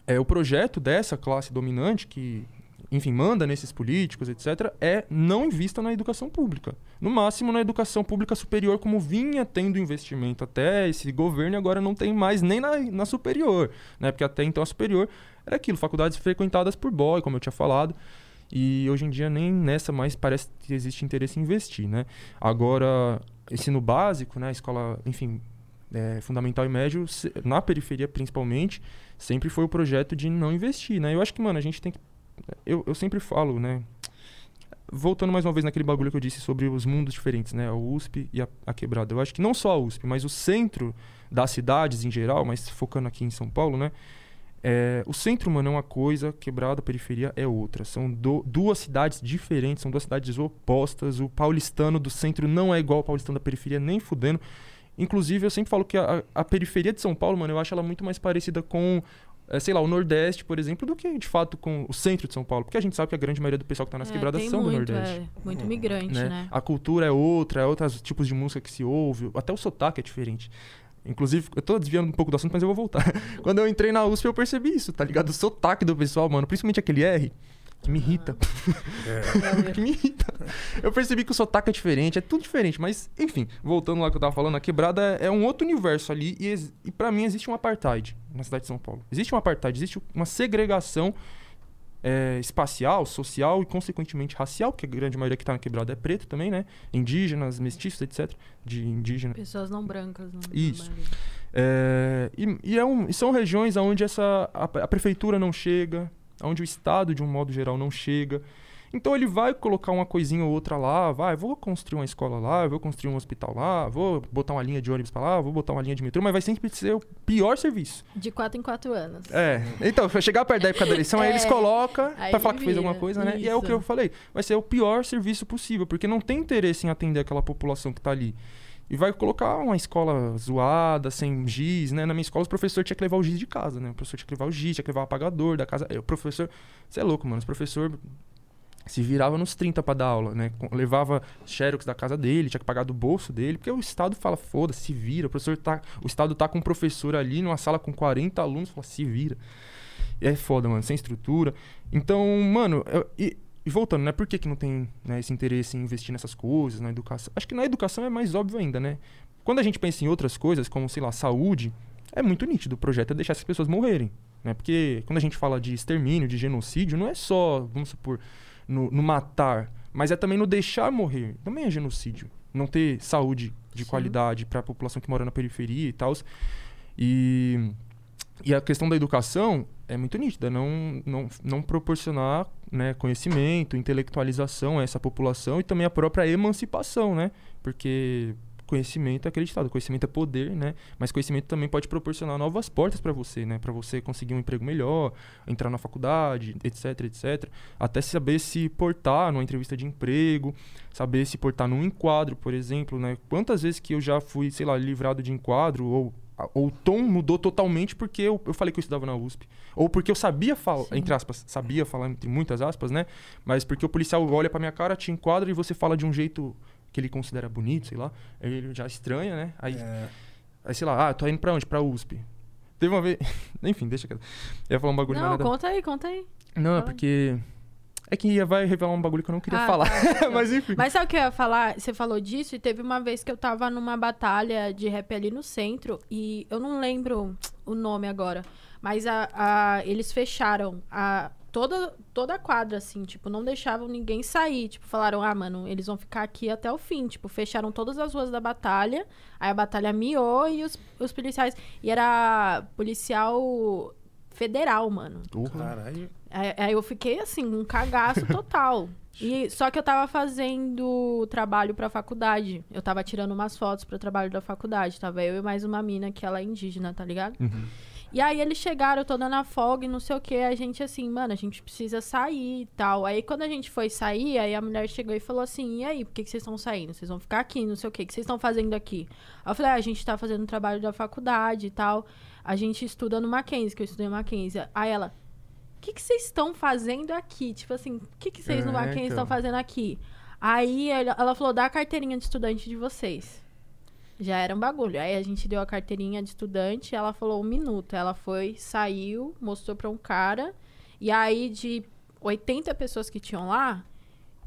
é o projeto dessa classe dominante que, enfim, manda nesses políticos, etc., é não invista na educação pública. No máximo na educação pública superior, como vinha tendo investimento até esse governo, agora não tem mais nem na, na superior, né? Porque até então a superior era aquilo, faculdades frequentadas por boy, como eu tinha falado. E hoje em dia nem nessa mais parece que existe interesse em investir, né? Agora, ensino básico, né? Escola, enfim, é, fundamental e médio, na periferia principalmente, sempre foi o projeto de não investir, né? Eu acho que, mano, a gente tem que... Eu, eu sempre falo, né? Voltando mais uma vez naquele bagulho que eu disse sobre os mundos diferentes, né? A USP e a, a Quebrada. Eu acho que não só a USP, mas o centro das cidades em geral, mas focando aqui em São Paulo, né? É, o centro, mano, é uma coisa, quebrada, a periferia é outra. São do- duas cidades diferentes, são duas cidades opostas. O paulistano do centro não é igual ao paulistano da periferia, nem fudendo. Inclusive, eu sempre falo que a, a periferia de São Paulo, mano, eu acho ela muito mais parecida com, eh, sei lá, o Nordeste, por exemplo, do que, de fato, com o centro de São Paulo. Porque a gente sabe que a grande maioria do pessoal que tá nas É, quebradas são muito, do Nordeste. É, muito migrante, né? né? A cultura é outra, é outros tipos de música que se ouve, até o sotaque é diferente. Inclusive, eu tô desviando um pouco do assunto, mas eu vou voltar. Quando eu entrei na USP, eu percebi isso, tá ligado? O sotaque do pessoal, mano, principalmente aquele R, que me irrita. que me irrita. Eu percebi que o sotaque é diferente, é tudo diferente, mas, enfim, voltando lá que eu tava falando, a quebrada é um outro universo ali e, e para mim existe um apartheid na cidade de São Paulo. Existe um apartheid, existe uma segregação é, espacial, social e, consequentemente, racial, porque a grande maioria que tá na quebrada é preto também, né? Indígenas, mestiços, etc. De indígena. Pessoas não brancas. Não, na Isso. É, e, e é um- e são regiões onde essa, a, a prefeitura não chega, onde o Estado, de um modo geral, não chega. Então ele vai colocar uma coisinha ou outra lá, vai, vou construir uma escola lá, vou construir um hospital lá, vou botar uma linha de ônibus pra lá, vou botar uma linha de metrô, mas vai sempre ser o pior serviço. De quatro em quatro anos. É, então, vai chegar perto da época da eleição, aí eles É, colocam aí pra falar que fez alguma coisa, né? E é o que isso. eu falei, vai ser o pior serviço possível, porque não tem interesse em atender aquela população que tá ali. E vai colocar uma escola zoada, sem giz, né? Na minha escola, o professor tinha que levar o giz de casa, né? O professor tinha que levar o giz, tinha que levar o apagador da casa. O professor... Você é louco, mano. O professor se virava nos 30 pra dar aula, né? Levava xerox da casa dele, tinha que pagar do bolso dele, porque o Estado fala, foda, se vira. O professor tá... O Estado tá com um professor ali numa sala com 40 alunos, fala, se vira. É foda, mano, sem estrutura. Então, mano, eu- e, e voltando, né? Por que, que não tem né, esse interesse em investir nessas coisas, na educação? Acho que na educação é mais óbvio ainda, né? Quando a gente pensa em outras coisas, como, sei lá, saúde, é muito nítido. O projeto é deixar essas pessoas morrerem, né? Porque quando a gente fala de extermínio, de genocídio, não é só, vamos supor, no, no matar, mas é também no deixar morrer. Também é genocídio. Não ter saúde de Sim. qualidade para a população que mora na periferia e tal. E, e a questão da educação é muito nítida, não, não, não proporcionar né, conhecimento, intelectualização a essa população e também a própria emancipação, né? Porque conhecimento é acreditado, conhecimento é poder, né? Mas conhecimento também pode proporcionar novas portas para você, né? Para você conseguir um emprego melhor, entrar na faculdade, etc, etc. Até saber se portar numa entrevista de emprego, saber se portar num enquadro, por exemplo, né? Quantas vezes que eu já fui, sei lá, livrado de enquadro ou o tom mudou totalmente porque eu, eu falei que eu estudava na USP. Ou porque eu sabia falar, entre aspas, sabia falar entre muitas aspas, né? Mas porque o policial olha pra minha cara, te enquadra e você fala de um jeito que ele considera bonito, sei lá. Aí ele já estranha, né? Aí, É, aí sei lá, ah, tô indo pra onde? Pra USP. Teve uma vez. Enfim, deixa quieto. Eu ia falar um bagulho Não, conta aí, conta aí. Não, é porque. É que ia vai revelar um bagulho que eu não queria Ah, falar. tá, Mas enfim. Mas sabe o que eu ia falar? Você falou disso e teve uma vez que eu tava numa batalha de rap ali no centro e eu não lembro o nome agora, mas a, a- eles fecharam a, toda, toda a quadra, assim, tipo, não deixavam ninguém sair. Tipo, falaram, ah, mano, eles vão ficar aqui até o fim. Tipo, fecharam todas as ruas da batalha, aí a batalha miou e os, os policiais. E era policial federal, mano. Porra. Caralho. Aí, eu fiquei assim, um cagaço total. E, só que eu tava fazendo trabalho pra faculdade. Eu tava tirando umas fotos pro trabalho da faculdade. Tava eu e mais uma mina que ela é indígena, tá ligado? Uhum. E aí eles chegaram, eu tô dando a folga e não sei o que. A gente assim, mano, a gente precisa sair e tal. Aí quando a gente foi sair, aí a mulher chegou e falou assim: e aí, por que, que vocês estão saindo? Vocês vão ficar aqui, não sei o que. O que vocês estão fazendo aqui? Aí eu falei: ah, a gente tá fazendo trabalho da faculdade e tal. A gente estuda no Mackenzie, que eu estudei no Mackenzie. Aí ela: que, que vocês estão fazendo aqui? Tipo assim, o que, que vocês no É, Mackenzie então. estão fazendo aqui? Aí ela falou: dá a carteirinha de estudante de vocês. Já era um bagulho. Aí a gente deu a carteirinha de estudante, ela falou um minuto. Ela foi, saiu, mostrou pra um cara. E aí, de 80 pessoas que tinham lá,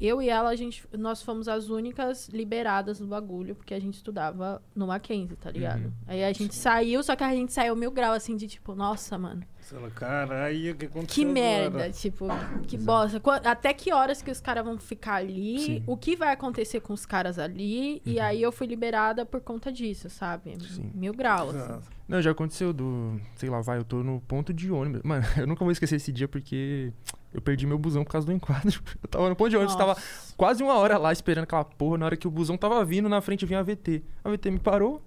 eu e ela, a gente, nós fomos as únicas liberadas no bagulho, porque a gente estudava no Mackenzie, tá ligado? Uhum. Aí a gente saiu, só que a gente saiu mil graus, assim, de tipo, nossa, mano, Você fala, Caralho, o que aconteceu que merda, agora? tipo, que bosta. Qua- Até que horas que os caras vão ficar ali? Sim. O que vai acontecer com os caras ali? E aí eu fui liberada por conta disso, sabe? Sim. Mil graus. assim. Exato. Não, já aconteceu do. Sei lá, vai, eu tô no ponto de ônibus. Mano, eu nunca vou esquecer esse dia porque eu perdi meu busão por causa do enquadro. Eu tava no ponto de ônibus, tava Nossa. quase uma hora lá esperando aquela porra. Na hora que o busão tava vindo, na frente vinha a VT. A VT me parou.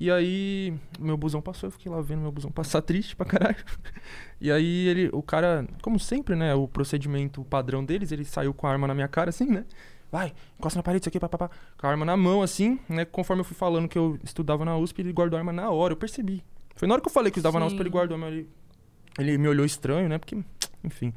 E aí, meu busão passou, eu fiquei lá vendo meu busão passar triste pra caralho. E aí, ele, o cara, como sempre, né? O procedimento padrão deles, ele saiu com a arma na minha cara, assim, né? Vai, encosta na parede, isso aqui, papapá. Com a arma na mão, assim, né? Conforme eu fui falando que eu estudava na USP, ele guardou a arma na hora, eu percebi. Foi na hora que eu falei que eu estudava na USP, Sim. ele guardou a arma. Ele, ele me olhou estranho, né? Porque, enfim.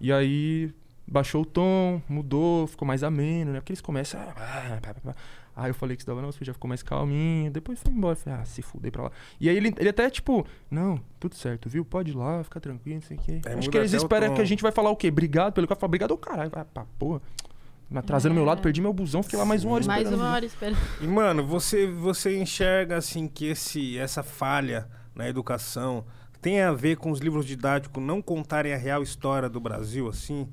E aí, baixou o tom, mudou, ficou mais ameno, né? Porque eles começam. a- ah, pá, pá, pá. Aí eu falei que estudava na USP, já ficou mais calminho. Depois foi embora. Falei, ah, se fudei pra lá. E aí ele, ele até, tipo, não, tudo certo, viu? Pode ir lá, fica tranquilo, não sei o quê. É, Acho que eles esperam que a gente vai falar o quê? Obrigado pelo que eu falo, obrigado, caralho. Vai pra porra. Me atrasando meu lado, É. perdi meu busão, fiquei lá mais uma hora Mais esperando. uma hora esperando. E, mano, você, você enxerga, assim, que esse, essa falha na educação tem a ver com os livros didáticos não contarem a real história do Brasil, assim?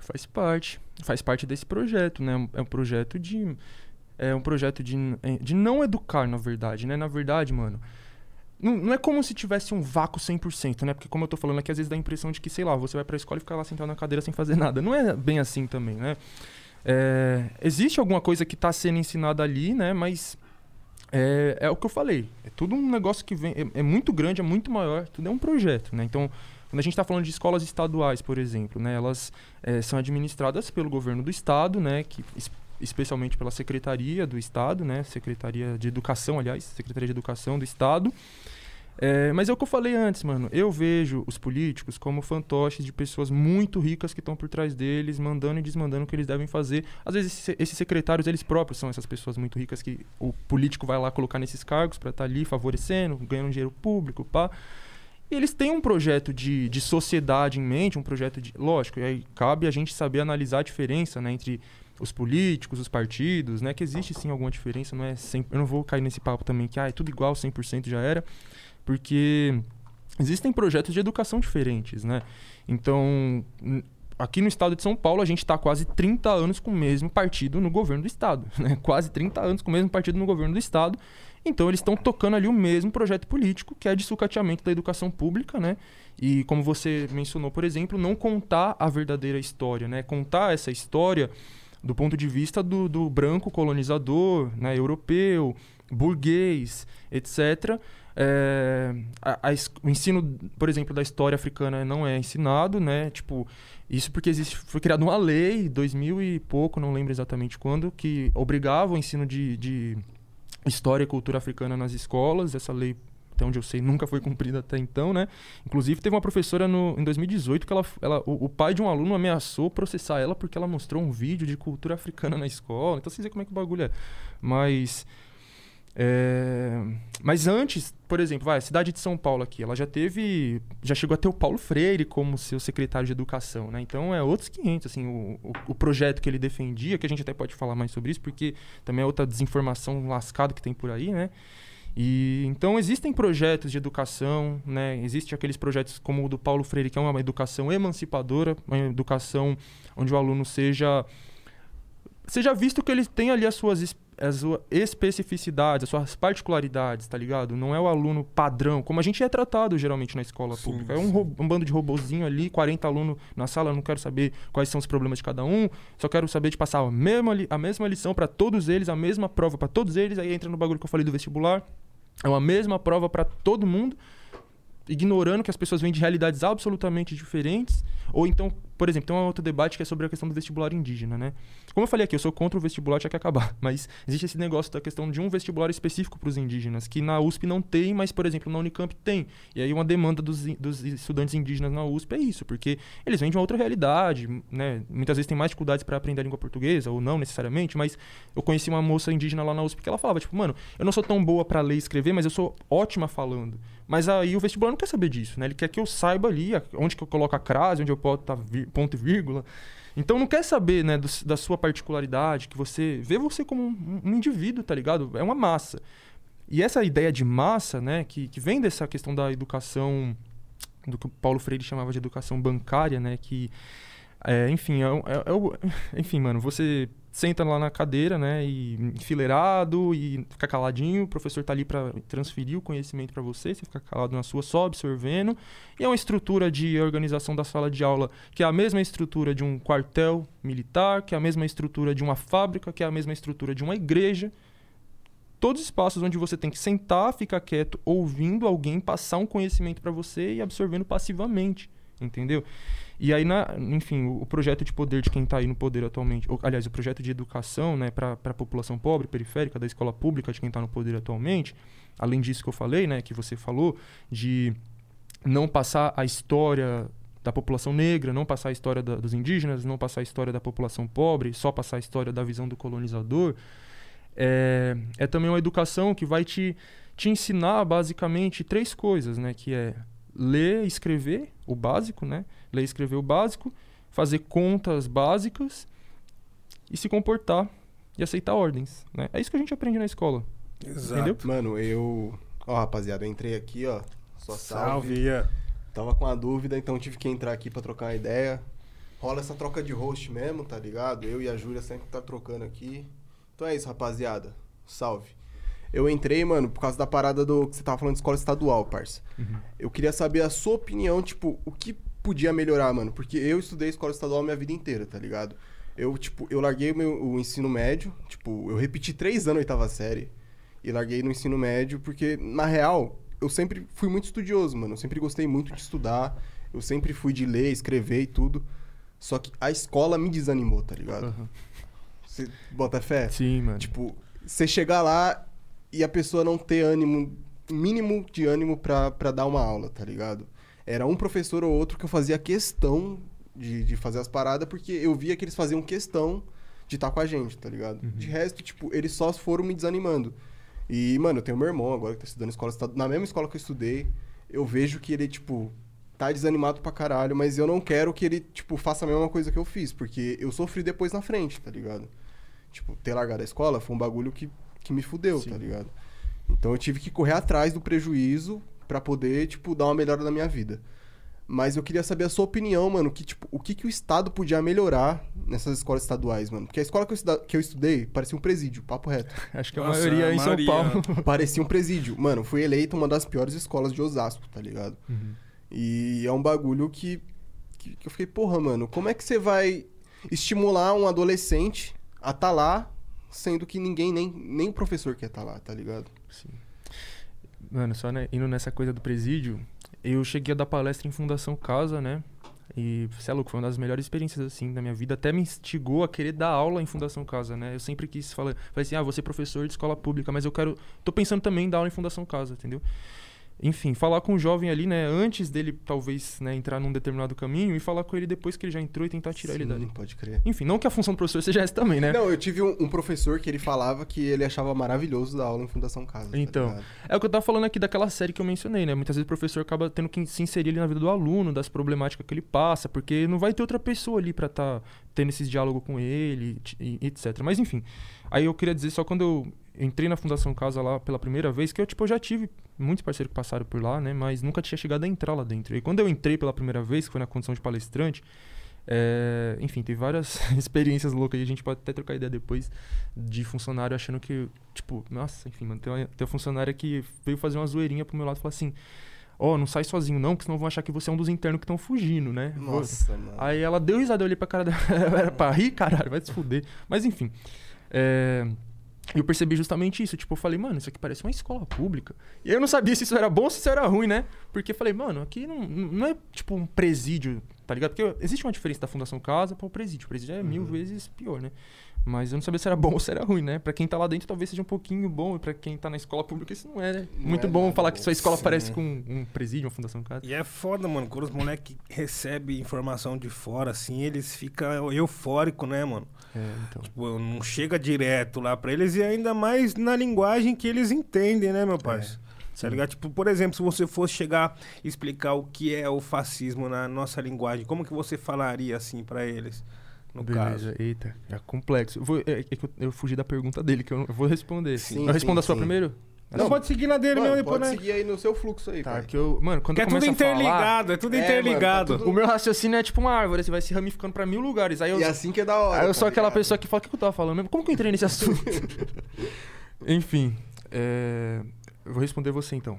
Faz parte. Faz parte desse projeto, né? É um projeto de. É um projeto de, de não educar, na verdade, né? Na verdade, mano. Não, não é como se tivesse um vácuo 100%, né? Porque, como eu tô falando aqui, às vezes dá a impressão de que, sei lá, você vai pra escola e fica lá sentado na cadeira sem fazer nada. Não é bem assim também, né? É, existe alguma coisa que tá sendo ensinada ali, né? Mas é, é o que eu falei. É tudo um negócio que vem. É, é muito grande, é muito maior. Tudo é um projeto, né? Então, quando a gente está falando de escolas estaduais, por exemplo, né? Elas é, são administradas pelo governo do estado, né? Que, especialmente pela secretaria do estado, né? Secretaria de Educação, aliás, Secretaria de Educação do estado. É, mas é o que eu falei antes, mano. Eu vejo os políticos como fantoches de pessoas muito ricas que estão por trás deles, mandando e desmandando o que eles devem fazer. Às vezes, esses- secretários, eles próprios são essas pessoas muito ricas que o político vai lá colocar nesses cargos para estar ali favorecendo, ganhando dinheiro público, pá. E eles têm um projeto de, de sociedade em mente, um projeto de. Lógico, e aí cabe a gente saber analisar a diferença né, entre os políticos, os partidos, né? Que existe sim alguma diferença, não é sempre. Eu não vou cair nesse papo também que ah, é tudo igual, 100% já era, porque existem projetos de educação diferentes, né? Então, aqui no estado de São Paulo, a gente está quase 30 anos com o mesmo partido no governo do estado, né? Quase 30 anos com o mesmo partido no governo do estado. Então, eles estão tocando ali o mesmo projeto político, que é de sucateamento da educação pública, né? E como você mencionou, por exemplo, não contar a verdadeira história, né? Contar essa história do ponto de vista do, do branco colonizador, né? europeu, burguês, etc. É, a- a o ensino, por exemplo, da história africana não é ensinado, né? Tipo, isso porque existe, foi criada uma lei, 2000 e pouco, não lembro exatamente quando, que obrigava o ensino de, de história e cultura africana nas escolas. Essa lei, até onde eu sei, nunca foi cumprida até então, né? Inclusive, teve uma professora no, em 2018 que ela, ela, o, o pai de um aluno ameaçou processar ela porque ela mostrou um vídeo de cultura africana na escola. Então, vocês veem como é que o bagulho é. Mas... é, Mas antes, por exemplo, vai, a cidade de São Paulo aqui, ela já teve, já chegou a ter o Paulo Freire como seu secretário de educação, né? Então é outros 500, assim, o, o, o projeto que ele defendia, que a gente até pode falar mais sobre isso, porque também é outra desinformação lascada que tem por aí, né? E então existem projetos de educação, né? Existem aqueles projetos como o do Paulo Freire, que é uma educação emancipadora, uma educação onde o aluno seja seja visto que ele tem ali as suas es- as suas especificidades, as suas particularidades, tá ligado? Não é o aluno padrão, como a gente é tratado geralmente na escola Sim, pública. É um, um bando de robozinho ali, 40 alunos na sala, não quero saber quais são os problemas de cada um, só quero saber de passar a mesma, a mesma lição para todos eles, a mesma prova para todos eles, aí entra no bagulho que eu falei do vestibular. É uma mesma prova para todo mundo, ignorando que as pessoas vêm de realidades absolutamente diferentes. Ou então, por exemplo, tem um outro debate que é sobre a questão do vestibular indígena, né? Como eu falei aqui, eu sou contra o vestibular, tinha que acabar. Mas existe esse negócio da questão de um vestibular específico para os indígenas, que na USP não tem, mas, por exemplo, na Unicamp tem. E aí uma demanda dos, dos estudantes indígenas na USP é isso, porque eles vêm de uma outra realidade, né? Muitas vezes têm mais dificuldades para aprender a língua portuguesa, ou não necessariamente, mas eu conheci uma moça indígena lá na USP que ela falava, tipo, mano, eu não sou tão boa para ler e escrever, mas eu sou ótima falando. Mas aí o vestibular não quer saber disso, né? Ele quer que eu saiba ali onde que eu coloco a crase, onde eu boto a vi- ponto e vírgula. Então não quer saber, né, do- da sua particularidade, que você vê você como um, um indivíduo, tá ligado? É uma massa. E essa ideia de massa, né, que, que vem dessa questão da educação, do que o Paulo Freire chamava de educação bancária, né, que, é, enfim, é, é- é enfim, mano, você senta lá na cadeira, né, e enfileirado e fica caladinho, o professor tá ali para transferir o conhecimento para você, você fica calado na sua só absorvendo, e é uma estrutura de organização da sala de aula que é a mesma estrutura de um quartel militar, que é a mesma estrutura de uma fábrica, que é a mesma estrutura de uma igreja. Todos os espaços onde você tem que sentar, ficar quieto, ouvindo alguém passar um conhecimento para você e absorvendo passivamente, entendeu? E aí, na, enfim, o, o projeto de poder de quem está aí no poder atualmente, ou, aliás, o projeto de educação né, para a população pobre, periférica, da escola pública de quem está no poder atualmente, além disso que eu falei, né, que você falou, de não passar a história da população negra, não passar a história da- dos indígenas, não passar a história da população pobre, só passar a história da visão do colonizador, é, é também uma educação que vai te, te ensinar basicamente três coisas, né? Que é ler escrever, o básico, né? Ler e escrever o básico, fazer contas básicas e se comportar e aceitar ordens, né? É isso que a gente aprende na escola. Exato. Entendeu? Mano, eu. Ó, rapaziada, eu entrei aqui, ó. Só salve. Salve. Tava com a dúvida, então tive que entrar aqui pra trocar uma ideia. Rola essa troca de host mesmo, tá ligado? Eu e a Júlia sempre tá trocando aqui. Então é isso, rapaziada. Salve. Eu entrei, mano, por causa da parada do que você tava falando de escola estadual, parça. Eu queria saber a sua opinião, tipo, o que podia melhorar, mano? Porque eu estudei escola estadual minha vida inteira, tá ligado? Eu, tipo, eu larguei o, meu, o ensino médio, tipo, eu repeti três anos a oitava série e larguei no ensino médio porque, na real, eu sempre fui muito estudioso, mano. Eu sempre gostei muito de estudar, eu sempre fui de ler, escrever e tudo. Só que a escola me desanimou, tá ligado? Aham. Você bota fé? Sim, mano. Tipo, você chegar lá e a pessoa não ter ânimo, mínimo de ânimo pra, pra dar uma aula, tá ligado? Era um professor ou outro que eu fazia questão de, de fazer as paradas, porque eu via que eles faziam questão de estar com a gente, tá ligado? De resto, tipo, eles só foram me desanimando. E, mano, eu tenho meu irmão agora que tá estudando escola, estadu- na mesma escola que eu estudei, eu vejo que ele, tipo, tá desanimado pra caralho, mas eu não quero que ele, tipo, faça a mesma coisa que eu fiz, porque eu sofri depois na frente, tá ligado? Tipo, ter largado a escola foi um bagulho que, que me fudeu, Sim. tá ligado? Então eu tive que correr atrás do prejuízo pra poder, tipo, dar uma melhora na minha vida. Mas eu queria saber a sua opinião, mano, que, tipo, o que, que o Estado podia melhorar nessas escolas estaduais, mano? Porque a escola que eu, estuda- que eu estudei parecia um presídio, papo reto. Acho que a Nossa, maioria a em. São Paulo. parecia um presídio. Mano, fui eleito uma das piores escolas de Osasco, tá ligado? E é um bagulho que, que, que eu fiquei, porra, mano, como é que você vai estimular um adolescente a estar lá, sendo que ninguém, nem, nem o professor quer estar lá, tá ligado? Sim. Mano, só né, indo nessa coisa do presídio, eu cheguei a dar palestra em Fundação Casa, né? E, você é louco, foi uma das melhores experiências, assim, da minha vida. Até me instigou a querer dar aula em Fundação Casa, né? Eu sempre quis falar, falei assim, ah, vou ser professor de escola pública, mas eu quero... Tô pensando também em dar aula em Fundação Casa, entendeu? Enfim, falar com o jovem ali, né? Antes dele, talvez, né, entrar num determinado caminho e falar com ele depois que ele já entrou e tentar tirar ele Sim, dali. pode crer. Enfim, não que a função do professor seja essa também, né? Não, eu tive um, um professor que ele falava que ele achava maravilhoso dar aula em Fundação Casa. tá Então, ligado? É o que eu tava falando aqui daquela série que eu mencionei, né? Muitas vezes o professor acaba tendo que se inserir ali na vida do aluno, das problemáticas que ele passa, porque não vai ter outra pessoa ali pra tá tendo esses diálogos com ele, e, e etc. Mas enfim, aí eu queria dizer só quando eu entrei na Fundação Casa lá pela primeira vez, que eu, tipo, eu já tive muitos parceiros que passaram por lá, né? Mas nunca tinha chegado a entrar lá dentro. E quando eu entrei pela primeira vez, que foi na condição de palestrante, É, enfim, tem várias experiências loucas aí. A gente pode até trocar ideia depois de funcionário achando que, tipo, nossa, enfim, mano, tem uma, tem uma funcionária que veio fazer uma zoeirinha pro meu lado e falou assim: Ó, não sai sozinho não, porque senão vão achar que você é um dos internos que estão fugindo, né? Nossa, mano. Aí ela deu risada, eu olhei pra cara dela. Era pra rir, caralho, vai se fuder. Mas enfim. É, Eu percebi justamente isso. Tipo, eu falei, mano, isso aqui parece uma escola pública. E eu não sabia se isso era bom ou se isso era ruim, né? Porque eu falei, mano, aqui não, não é tipo um presídio, tá ligado? Porque existe uma diferença da Fundação Casa para o presídio. O presídio é mil vezes pior, né? Mas eu não sabia se era bom ou se era ruim, né? Pra quem tá lá dentro talvez seja um pouquinho bom, e pra quem tá na escola pública isso não é, né? Não Muito é bom falar bom. que sua escola Sim. parece com um presídio, uma Fundação Casa. E é foda, mano. Quando os moleques recebem informação de fora, assim, eles ficam eufóricos, né, mano? É, então. Tipo, não chega direto lá pra eles e ainda mais na linguagem que eles entendem, né, meu parceiro? Tá ligado? Tipo, por exemplo, se você fosse chegar e explicar o que é o fascismo na nossa linguagem, como que você falaria assim pra eles, no caso? Beleza, eita, é complexo. Eu, vou, é, é que eu, eu fugi da pergunta dele, que eu, eu vou responder. Sim, eu respondo sim, a sua sim. primeiro? Não, pode seguir na dele Mano, mesmo depois, pode né? seguir aí no seu fluxo aí, Tá, pai. que eu. Mano, quando Que é tudo a falar, interligado, é tudo É, mano, interligado. tá tudo- O meu raciocínio é tipo uma árvore, você vai se ramificando pra mil lugares. Aí eu, E assim que é da hora. aí eu tá sou aquela pessoa que fala, o que que eu tava falando mesmo? Como que eu entrei nesse assunto? Enfim, é, eu vou responder você então,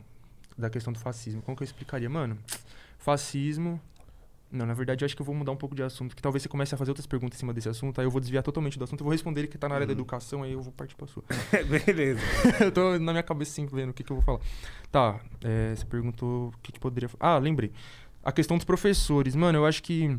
da questão do fascismo. Como que eu explicaria? Mano, fascismo. Não, na verdade, eu acho que eu vou mudar um pouco de assunto, que talvez você comece a fazer outras perguntas em cima desse assunto, aí eu vou desviar totalmente do assunto, eu vou responder ele que tá na área da educação, aí eu vou partir pra sua. Beleza. eu tô na minha cabeça assim, vendo o que, que eu vou falar. Tá, é, você perguntou o que, que poderia. Ah, lembrei. A questão dos professores. Mano, eu acho que.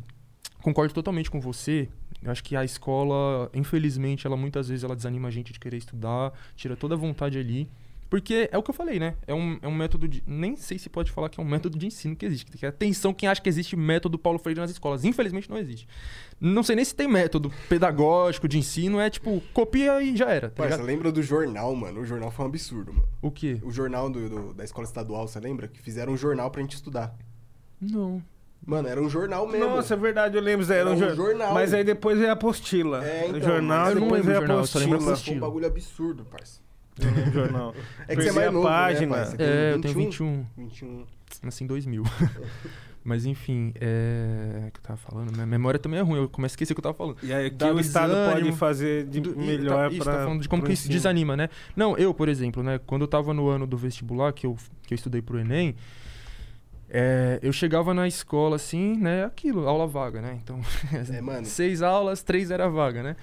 Concordo totalmente com você. Eu acho que a escola, infelizmente, ela muitas vezes ela desanima a gente de querer estudar, tira toda a vontade ali. Porque é o que eu falei, né? É um, é um método de. Nem sei se pode falar que é um método de ensino que existe. Que atenção quem acha que existe método Paulo Freire nas escolas. Infelizmente não existe. Não sei nem se tem método pedagógico de ensino. É tipo, copia e já era. Tá Parça, ligado? lembra do jornal, mano? O jornal foi um absurdo, mano. O quê? O jornal do, do- da escola estadual, você lembra? Que fizeram um jornal pra gente estudar. Não. Mano, era um jornal mesmo. Nossa, é verdade, eu lembro. Era, Era um um jor- jornal. Mas aí depois é apostila. É, então, jornal, depois é apostila. Foi um bagulho absurdo, parça. Jornal. É que você é mais a novo, página. né? Você tem É, eu tenho 21. 21. Nasci em 2000. Mas enfim, é. O que eu tava falando? Minha memória também é ruim, eu começo a esquecer o que eu tava falando. E aí, o que Dá o Estado pode fazer de Do- e melhor tá, isso, pra. tá falando de como que isso desanima, né? Não, eu, por exemplo, né? Quando eu tava no ano do vestibular, que eu, que eu estudei pro Enem, é, eu chegava na escola assim, né? Aquilo, aula vaga, né? Então, É, mano. seis aulas, três era vaga, né?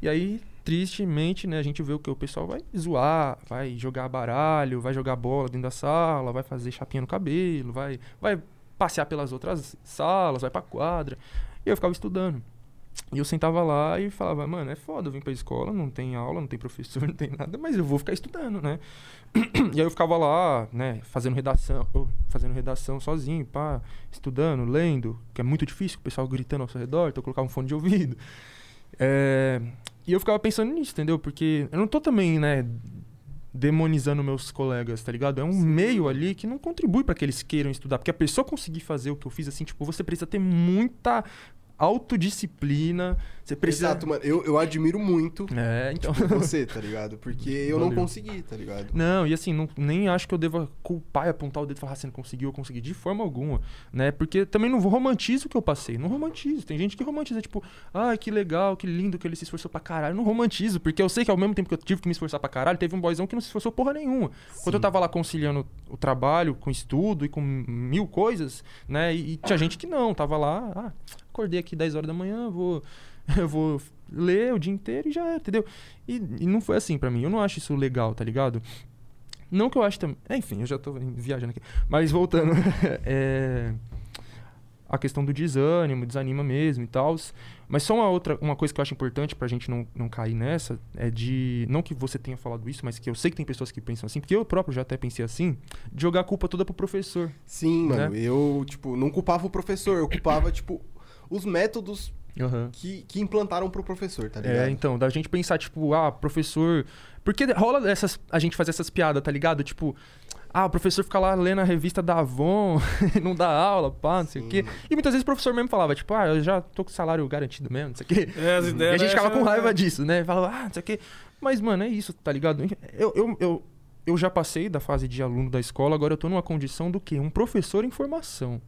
E aí, tristemente, né, a gente vê o que o pessoal vai zoar, vai jogar baralho, vai jogar bola dentro da sala, vai fazer chapinha no cabelo, vai, vai passear pelas outras salas, vai pra quadra. E eu ficava estudando. E eu sentava lá e falava, mano, é foda, eu vim pra escola, não tem aula, não tem professor, não tem nada, mas eu vou ficar estudando, né? E aí eu ficava lá, né, fazendo redação, fazendo redação sozinho, pá, estudando, lendo, que é muito difícil, o pessoal gritando ao seu redor, então eu colocava um fone de ouvido. É, e eu ficava pensando nisso, entendeu? Porque eu não tô também, né, demonizando meus colegas, tá ligado? É um meio ali que não contribui pra que eles queiram estudar. Porque a pessoa conseguir fazer o que eu fiz, assim, tipo, você precisa ter muita autodisciplina, você precisa... Exato, mano. Eu, eu admiro muito É, então... você, tá ligado? Porque eu não Valeu. consegui, tá ligado? Não, e assim, não, nem acho que eu deva culpar e apontar o dedo e falar, ah, você não conseguiu, eu consegui, de forma alguma, né? Porque também não romantizo o que eu passei, não romantizo. Tem gente que romantiza, tipo, ah, que legal, que lindo que ele se esforçou pra caralho. Não romantizo, porque eu sei que ao mesmo tempo que eu tive que me esforçar pra caralho, teve um boyzão que não se esforçou porra nenhuma. Quando eu tava lá conciliando o trabalho com estudo e com mil coisas, né? E, e tinha gente que não, tava lá, ah, acordei aqui 10 horas da manhã, vou eu vou ler o dia inteiro e já era, entendeu? E, e não foi assim pra mim. Eu não acho isso legal, tá ligado? Não que eu acho também. é, Enfim, eu já tô viajando aqui. Mas voltando. é, a questão do desânimo, desanima mesmo e tal. Mas só uma outra, uma coisa que eu acho importante pra gente não, não cair nessa é de. Não que você tenha falado isso, mas que eu sei que tem pessoas que pensam assim, porque eu próprio já até pensei assim, de jogar a culpa toda pro professor. Sim, mano. Né? Eu, tipo, não culpava o professor, eu culpava, tipo, os métodos que, que implantaram pro professor, tá ligado? É, então, da gente pensar, tipo, ah, professor. Porque rola essas, a gente fazer essas piadas, tá ligado? Tipo, ah, o professor fica lá lendo a revista da Avon, não dá aula, pá, não sei o Sim, quê. mano. E muitas vezes o professor mesmo falava, tipo, ah, eu já tô com salário garantido mesmo, não sei o quê. É, as E ideias a gente ficava dessa- com raiva disso, né? Falava, ah, não sei o quê. Mas, mano, é isso, tá ligado? Eu, eu, eu, eu já passei da fase de aluno da escola, agora eu tô numa condição do quê? Um professor em formação.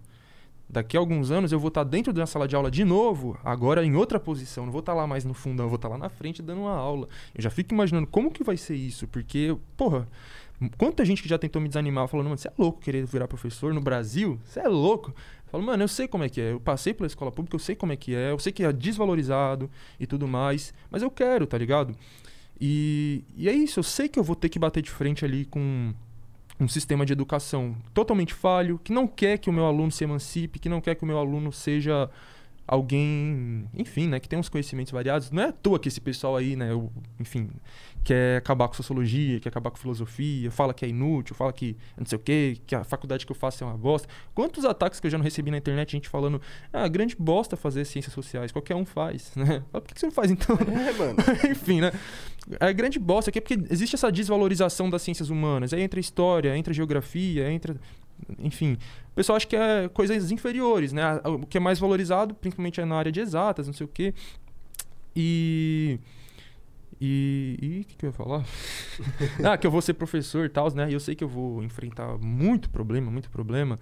Daqui a alguns anos eu vou estar dentro da sala de aula de novo, agora em outra posição. Não vou estar lá mais no fundão, vou estar lá na frente dando uma aula. Eu já fico imaginando como que vai ser isso, porque, porra, quanta gente que já tentou me desanimar falando, mano, você é louco querer virar professor no Brasil? Você é louco? Eu falo, mano, eu sei como é que é. Eu passei pela escola pública, eu sei como é que é. Eu sei que é desvalorizado e tudo mais, mas eu quero, tá ligado? E, e é isso, eu sei que eu vou ter que bater de frente ali com um sistema de educação totalmente falho, que não quer que o meu aluno se emancipe, que não quer que o meu aluno seja alguém, enfim, né, que tem uns conhecimentos variados. Não é à toa que esse pessoal aí, né, eu, enfim, quer acabar com sociologia, quer acabar com filosofia, fala que é inútil, fala que não sei o quê, que a faculdade que eu faço é uma bosta. Quantos ataques que eu já não recebi na internet, gente falando, ah, grande bosta fazer ciências sociais, qualquer um faz, né? Por que você não faz então? É, mano. Enfim, né? É grande bosta aqui, porque existe essa desvalorização das ciências humanas. Aí entra história, entra geografia, entra. Enfim, o pessoal acha que é coisas inferiores, né? O que é mais valorizado, principalmente é na área de exatas, não sei o quê. E. E. O que, que eu ia falar? ah, que eu vou ser professor e tal, né? E eu sei que eu vou enfrentar muito problema, muito problema.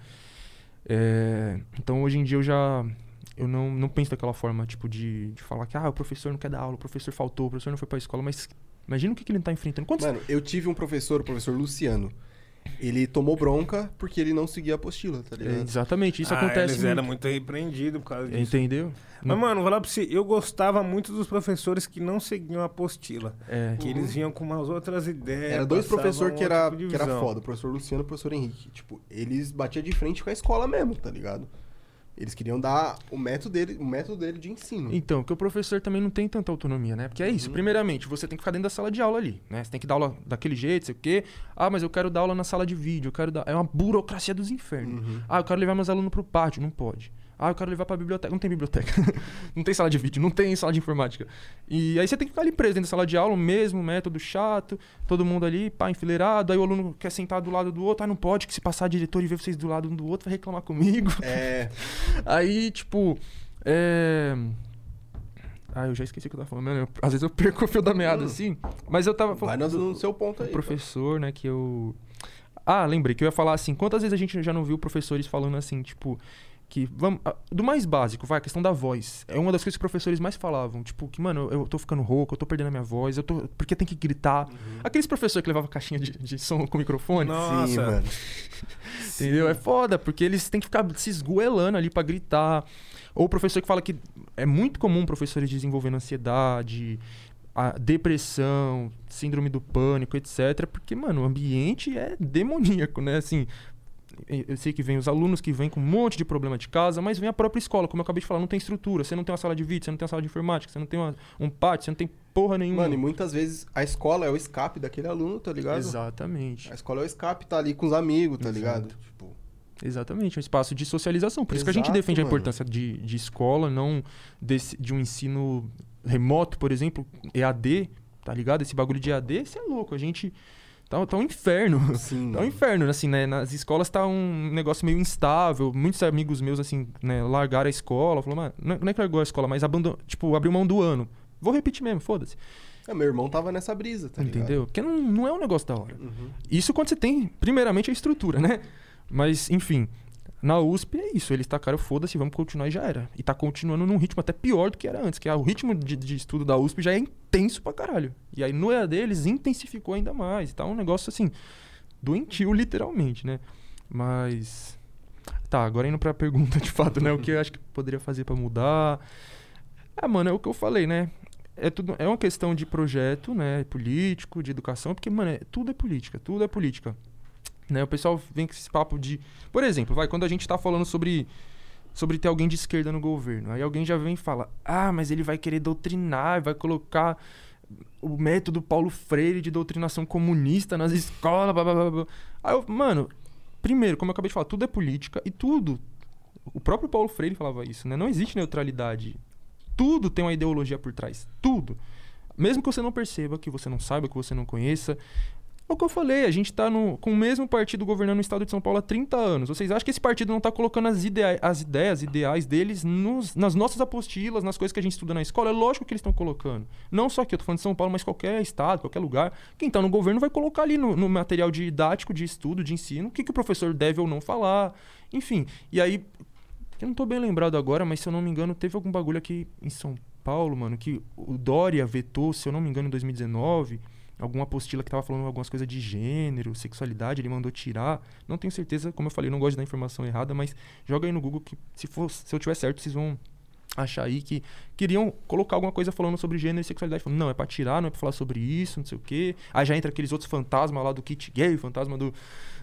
É, então hoje em dia eu já. Eu não, não penso daquela forma, tipo, de, de falar que ah, o professor não quer dar aula, o professor faltou, o professor não foi pra escola, mas imagina o que, que ele tá enfrentando. Quantos... Mano, eu tive um professor, o professor Luciano. Ele tomou bronca porque ele não seguia a apostila, tá É, ligado? exatamente, isso Ah, acontece Eles muito. eram muito repreendidos por causa disso. Entendeu? Mas, mano, vou falar pra você, eu gostava muito dos professores que não seguiam a apostila. É. Que eles vinham com umas outras ideias. Era dois professores que era, tipo que era foda, o professor Luciano e o professor Henrique. Tipo, eles batiam de frente com a escola mesmo, tá ligado? Eles queriam dar o método dele, o método dele de ensino. Então, porque o professor também não tem tanta autonomia, né? Porque é isso. Primeiramente, você tem que ficar dentro da sala de aula ali, né? Você tem que dar aula daquele jeito, sei o quê. Ah, mas eu quero dar aula na sala de vídeo, eu quero dar... É uma burocracia dos infernos. Ah, eu quero levar meus alunos pro pátio, não pode. Ah, eu quero levar pra biblioteca. Não tem biblioteca. não tem sala de vídeo, não tem sala de informática. E aí você tem que ficar ali preso dentro da sala de aula, o mesmo método chato, todo mundo ali, pá, enfileirado. Aí o aluno quer sentar do lado do outro. Ah, não pode, que se passar diretor e ver vocês do lado um do outro, vai reclamar comigo. É, Aí, tipo. É. Ah, eu já esqueci o que eu tava falando. às vezes eu perco o fio da meada, assim. Mas eu tava vai falando. no, do- no seu ponto aí. professor, né, que eu. Ah, lembrei que eu ia falar assim. Quantas vezes a gente já não viu professores falando assim, tipo. Que, vamos, do mais básico, vai, a questão da voz. É uma das coisas que os professores mais falavam. Tipo, que, mano, eu, eu tô ficando rouco, eu tô perdendo a minha voz, eu tô. Porque tem que gritar. Aqueles professores que levavam caixinha de, de som com microfone. Nossa. Sim, mano. Entendeu? É foda, porque eles têm que ficar se esgoelando ali pra gritar. Ou o professor que fala que é muito comum professores desenvolvendo ansiedade, a depressão, síndrome do pânico, etc. Porque, mano, o ambiente é demoníaco, né? Assim, eu sei que vem os alunos que vêm com um monte de problema de casa, mas vem a própria escola, como eu acabei de falar, não tem estrutura. Você não tem uma sala de vídeo, você não tem uma sala de informática, você não tem uma- um pátio, você não tem porra nenhuma. Mano, e muitas vezes a escola é o escape daquele aluno, tá ligado? Exatamente. A escola é o escape, tá ali com os amigos, tá Exato. ligado? Tipo, Exatamente, um espaço de socialização. Por isso que a gente Exato, defende a mano. importância de, de escola, não desse, de um ensino remoto, por exemplo, EAD, tá ligado? Esse bagulho de EAD, isso é louco. A gente. Tá, tá um inferno. sim. Tá um inferno, assim, né? Nas escolas tá um negócio meio instável. Muitos amigos meus, assim, né, largaram a escola. Falaram, mano, não é- é que largou a escola, mas abandonou, tipo, abriu mão do ano. Vou repetir mesmo, foda-se. É, meu irmão tava nessa brisa, tá ligado? Entendeu? Porque não, não é um negócio da hora. Uhum. Isso quando você tem, primeiramente, a estrutura, né? Mas, enfim, na USP é isso. Eles tacaram foda-se, vamos continuar e já era. E tá continuando num ritmo até pior do que era antes, que é o ritmo de, de estudo da USP já é intenso pra caralho. E aí no EAD eles intensificou ainda mais. Tá um negócio assim, doentio, literalmente, né? Mas. Tá, agora indo pra pergunta de fato, né? O que eu acho que poderia fazer pra mudar. Ah, mano, é o que eu falei, né? É, tudo, é uma questão de projeto, né? Político, de educação, porque, mano, é- tudo é política, tudo é política. Né? O pessoal vem com esse papo de. Por exemplo, vai, quando a gente tá falando sobre. Sobre ter alguém de esquerda no governo. Aí alguém já vem e fala: Ah, mas ele vai querer doutrinar, vai colocar o método Paulo Freire de doutrinação comunista nas escolas, blá blá blá. Aí eu, mano, primeiro, como eu acabei de falar, tudo é política e tudo. O próprio Paulo Freire falava isso, né? Não existe neutralidade. Tudo tem uma ideologia por trás. Tudo. Mesmo que você não perceba, que você não saiba, que você não conheça. É o que eu falei, a gente tá no, com o mesmo partido governando o estado de São Paulo há 30 anos. Vocês acham que esse partido não tá colocando as, idea as ideias, ideais deles nos- nas nossas apostilas, nas coisas que a gente estuda na escola? É lógico que eles estão colocando. Não só aqui, eu tô falando de São Paulo, mas qualquer estado, qualquer lugar. Quem tá no governo vai colocar ali no, no material didático, de estudo, de ensino, o que, que o professor deve ou não falar. Enfim, e aí Eu não tô bem lembrado agora, mas se eu não me engano, teve algum bagulho aqui em São Paulo, mano, que o Dória vetou, se eu não me engano, em 2019 alguma apostila que tava falando algumas coisas de gênero, sexualidade, ele mandou tirar. Não tenho certeza, como eu falei, não gosto dar informação errada, mas joga aí no Google que se for, se eu tiver certo, vocês vão achar aí que queriam colocar alguma coisa falando sobre gênero e sexualidade. Falando, não, é pra tirar, não é pra falar sobre isso, não sei o quê. Aí já entra aqueles outros fantasmas lá do kit gay, fantasma do,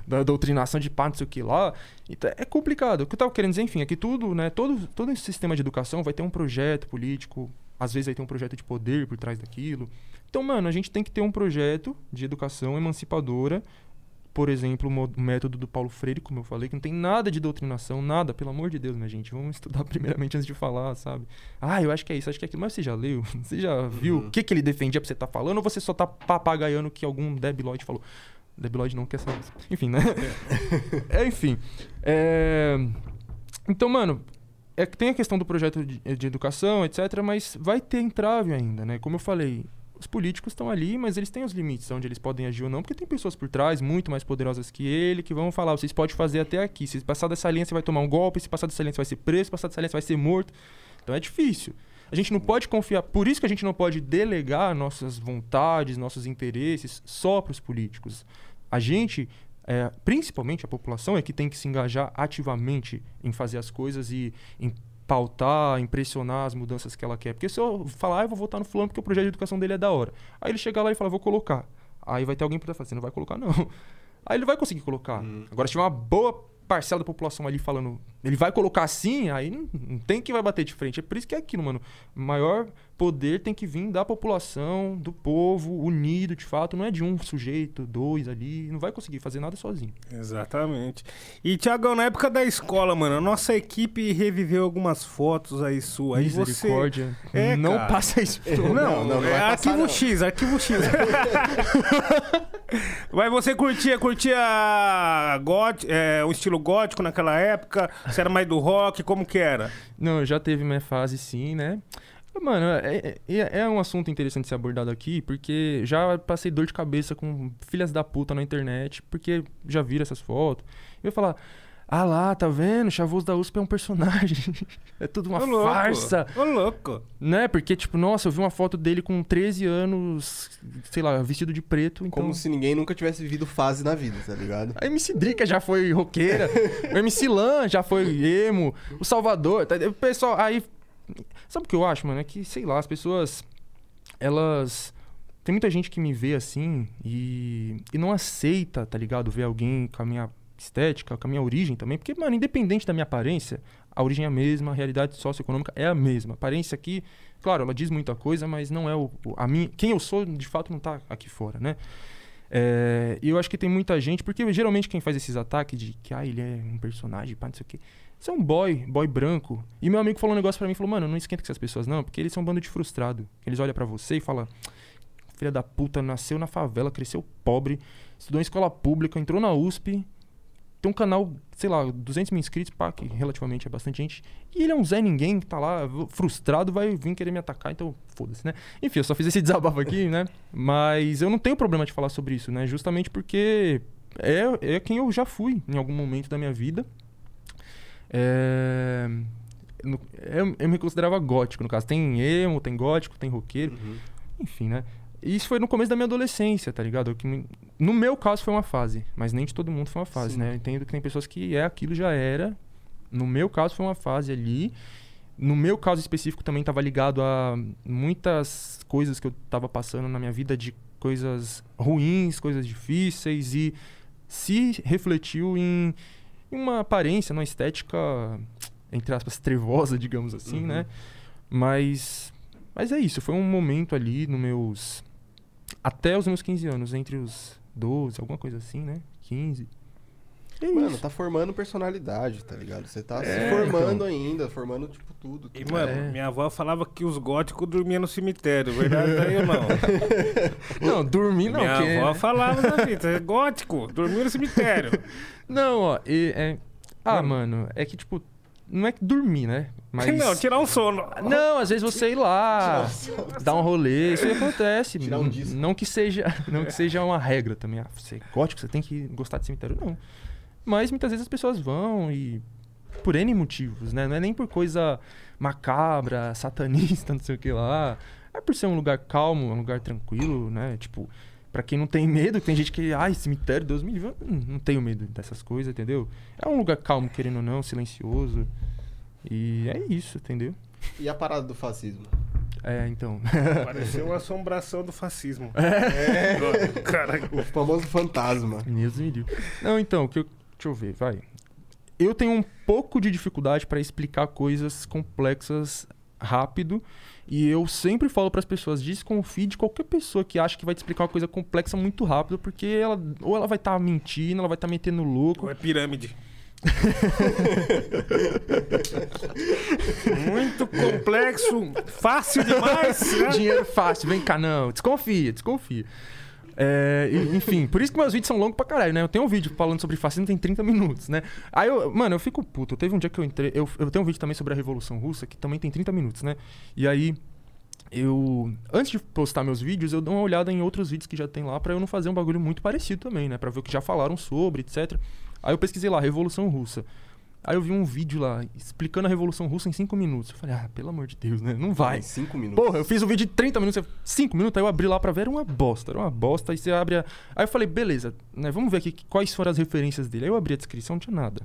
da doutrinação de pá, não sei o que lá. Então, é complicado. O que eu tava querendo dizer, enfim, é que tudo, né, todo, todo esse sistema de educação vai ter um projeto político, às vezes vai ter um projeto de poder por trás daquilo. Então, mano, a gente tem que ter um projeto de educação emancipadora por exemplo, o método do Paulo Freire, como eu falei, que não tem nada de doutrinação, nada, pelo amor de Deus, minha gente. Vamos estudar primeiramente antes de falar, sabe? Ah, eu acho que é isso, acho que é aquilo. Mas você já leu? Você já viu uhum. o que, que ele defendia pra você estar tá falando? Ou você só tá papagaiando que algum debiloide falou? Debiloide não quer saber. Enfim, né? É. é, enfim. É... Então, mano, é que tem a questão do projeto de, de educação, etc., mas vai ter entrave ainda, né? Como eu falei, os políticos estão ali, mas eles têm os limites onde eles podem agir ou não, porque tem pessoas por trás muito mais poderosas que ele que vão falar: vocês podem fazer até aqui. Se passar dessa linha, você vai tomar um golpe. Se passar dessa linha, você vai ser preso. Se passar dessa linha, você vai ser morto. Então é difícil. A gente não pode confiar, por isso que a gente não pode delegar nossas vontades, nossos interesses só para os políticos. A gente, é, principalmente a população, é que tem que se engajar ativamente em fazer as coisas e em pautar, impressionar as mudanças que ela quer. Porque se eu falar, ah, eu vou votar no fulano porque o projeto de educação dele é da hora. Aí ele chega lá e fala, vou colocar. Aí vai ter alguém para falar, você não vai colocar não. Aí ele vai conseguir colocar. Hum. Agora, se tiver uma boa parcela da população ali falando, ele vai colocar assim, aí não, não, tem que vai bater de frente. É por isso que é aquilo, mano. Maior poder tem que vir da população, do povo, unido de fato. Não é de um sujeito, dois ali. Não vai conseguir fazer nada sozinho. Exatamente. E, Tiagão, na época da escola, mano, a nossa equipe reviveu algumas fotos aí suas. Aí Misericórdia. Você... É, não cara. passa isso. Não, não, não, não é arquivo passar, X, arquivo X. Mas você curtia, curtia got, é, o estilo gótico naquela época? Você era mais do rock? Como que era? Não, já teve minha fase sim, né? Mano, é, é, é, um assunto interessante ser abordado aqui, porque já passei dor de cabeça com filhas da puta na internet, porque já viram essas fotos. Eu ia falar, ah lá, tá vendo? Chavoso da USP é um personagem. é tudo uma Ô, farsa. Ô, louco. Né? Porque, tipo, nossa, eu vi uma foto dele com 13 anos, sei lá, vestido de preto. Então... Como se ninguém nunca tivesse vivido fase na vida, tá ligado? A MC Drica já foi roqueira. o MC Lan já foi emo. O Salvador. Tá? O pessoal, aí Sabe o que eu acho, mano? É que, sei lá, as pessoas. Elas. Tem muita gente que me vê assim e, e não aceita, tá ligado? Ver alguém com a minha estética, com a minha origem também. Porque, mano, independente da minha aparência, a origem é a mesma, a realidade socioeconômica é a mesma. A aparência aqui, claro, ela diz muita coisa, mas não é o, a minha. Quem eu sou, de fato, não tá aqui fora, né? É, e eu acho que tem muita gente, porque geralmente quem faz esses ataques de que ah, ele é um personagem, pá, não sei o quê. Você é um boy, boy branco. E meu amigo falou um negócio para mim, falou, mano, não esquenta com essas pessoas não, porque eles são um bando de frustrado. Eles olham para você e falam, filha da puta, nasceu na favela, cresceu pobre, estudou em escola pública, entrou na USP, tem um canal, sei lá, 200 mil inscritos, pá, que relativamente é bastante gente. E ele é um Zé Ninguém que tá lá frustrado, vai vir querer me atacar, então foda-se, né? Enfim, eu só fiz esse desabafo aqui, né? Mas eu não tenho problema de falar sobre isso, né? Justamente porque é, é quem eu já fui em algum momento da minha vida. É, eu, eu, me considerava gótico, no caso. Tem emo, tem gótico, tem roqueiro. Uhum. Enfim, né? Isso foi no começo da minha adolescência, tá ligado? Que, no meu caso foi uma fase, mas nem de todo mundo foi uma fase, Sim. né? Eu entendo que tem pessoas que é aquilo já era. No meu caso foi uma fase ali. No meu caso específico também estava ligado a muitas coisas que eu estava passando na minha vida de coisas ruins, coisas difíceis e se refletiu em uma aparência, uma estética, entre aspas, trevosa, digamos assim, uhum. né? Mas, mas é isso, foi um momento ali nos meus. Até os meus 15 anos, entre os 12, alguma coisa assim, né? 15. É mano, isso. tá formando personalidade, tá ligado? Você tá é, se formando então. ainda, formando, tipo, tudo. E, mano, é. minha avó falava que os góticos dormiam no cemitério, verdade aí ou não? não, dormir não. Minha que, avó né? falava na vida, é gótico, dormia no cemitério. não, ó, e, é... Ah, mano. mano, é que, tipo, não é que dormir, né? Mas... Não, tirar um sono. Não, às vezes você ir lá, dar um rolê, isso acontece. Tirar um disco. Não que seja, não que seja uma regra também. Ah, você é gótico, você tem que gostar de cemitério. Não. Mas muitas vezes as pessoas vão e por N motivos, né? Não é nem por coisa macabra, satanista, não sei o que lá. É por ser um lugar calmo, um lugar tranquilo, né? Tipo, pra quem não tem medo, tem gente que, ai, cemitério, Deus me livre. Não, tenho medo dessas coisas, entendeu? É um lugar calmo, querendo ou não, silencioso. E é isso, entendeu? E a parada do fascismo? É, então. Pareceu uma assombração do fascismo. É. Cara, O famoso fantasma. Deus me livre. Não, então, que eu, deixa eu ver, vai. Eu tenho um pouco de dificuldade para explicar coisas complexas rápido. E eu sempre falo para as pessoas: desconfie de qualquer pessoa que acha que vai te explicar uma coisa complexa muito rápido, porque ela ou ela vai estar mentindo, ela vai estar metendo louco. ou é pirâmide. Muito complexo, fácil demais. né? Dinheiro fácil, vem cá, não. Desconfia, desconfia. É, enfim, por isso que meus vídeos são longos pra caralho, né? Eu tenho um vídeo falando sobre fascismo, tem 30 minutos, né? Aí eu, mano, eu fico puto. Teve um dia que eu entrei. Eu, eu tenho um vídeo também sobre a Revolução Russa, que também tem 30 minutos, né? E aí. Eu. Antes de postar meus vídeos, eu dou uma olhada em outros vídeos que já tem lá pra eu não fazer um bagulho muito parecido também, né? Pra ver o que já falaram sobre, etc. Aí eu pesquisei lá, Revolução Russa. Aí eu vi um vídeo lá explicando a Revolução Russa em 5 minutos. Eu falei, ah, pelo amor de Deus, né? Não vai. Em cinco minutos. Porra, eu fiz um vídeo de 30 minutos, 5 minutos, aí eu abri lá pra ver, era uma bosta, era uma bosta. Aí você abre a... Aí eu falei, beleza, né, vamos ver aqui quais foram as referências dele. Aí eu abri a descrição, não tinha nada.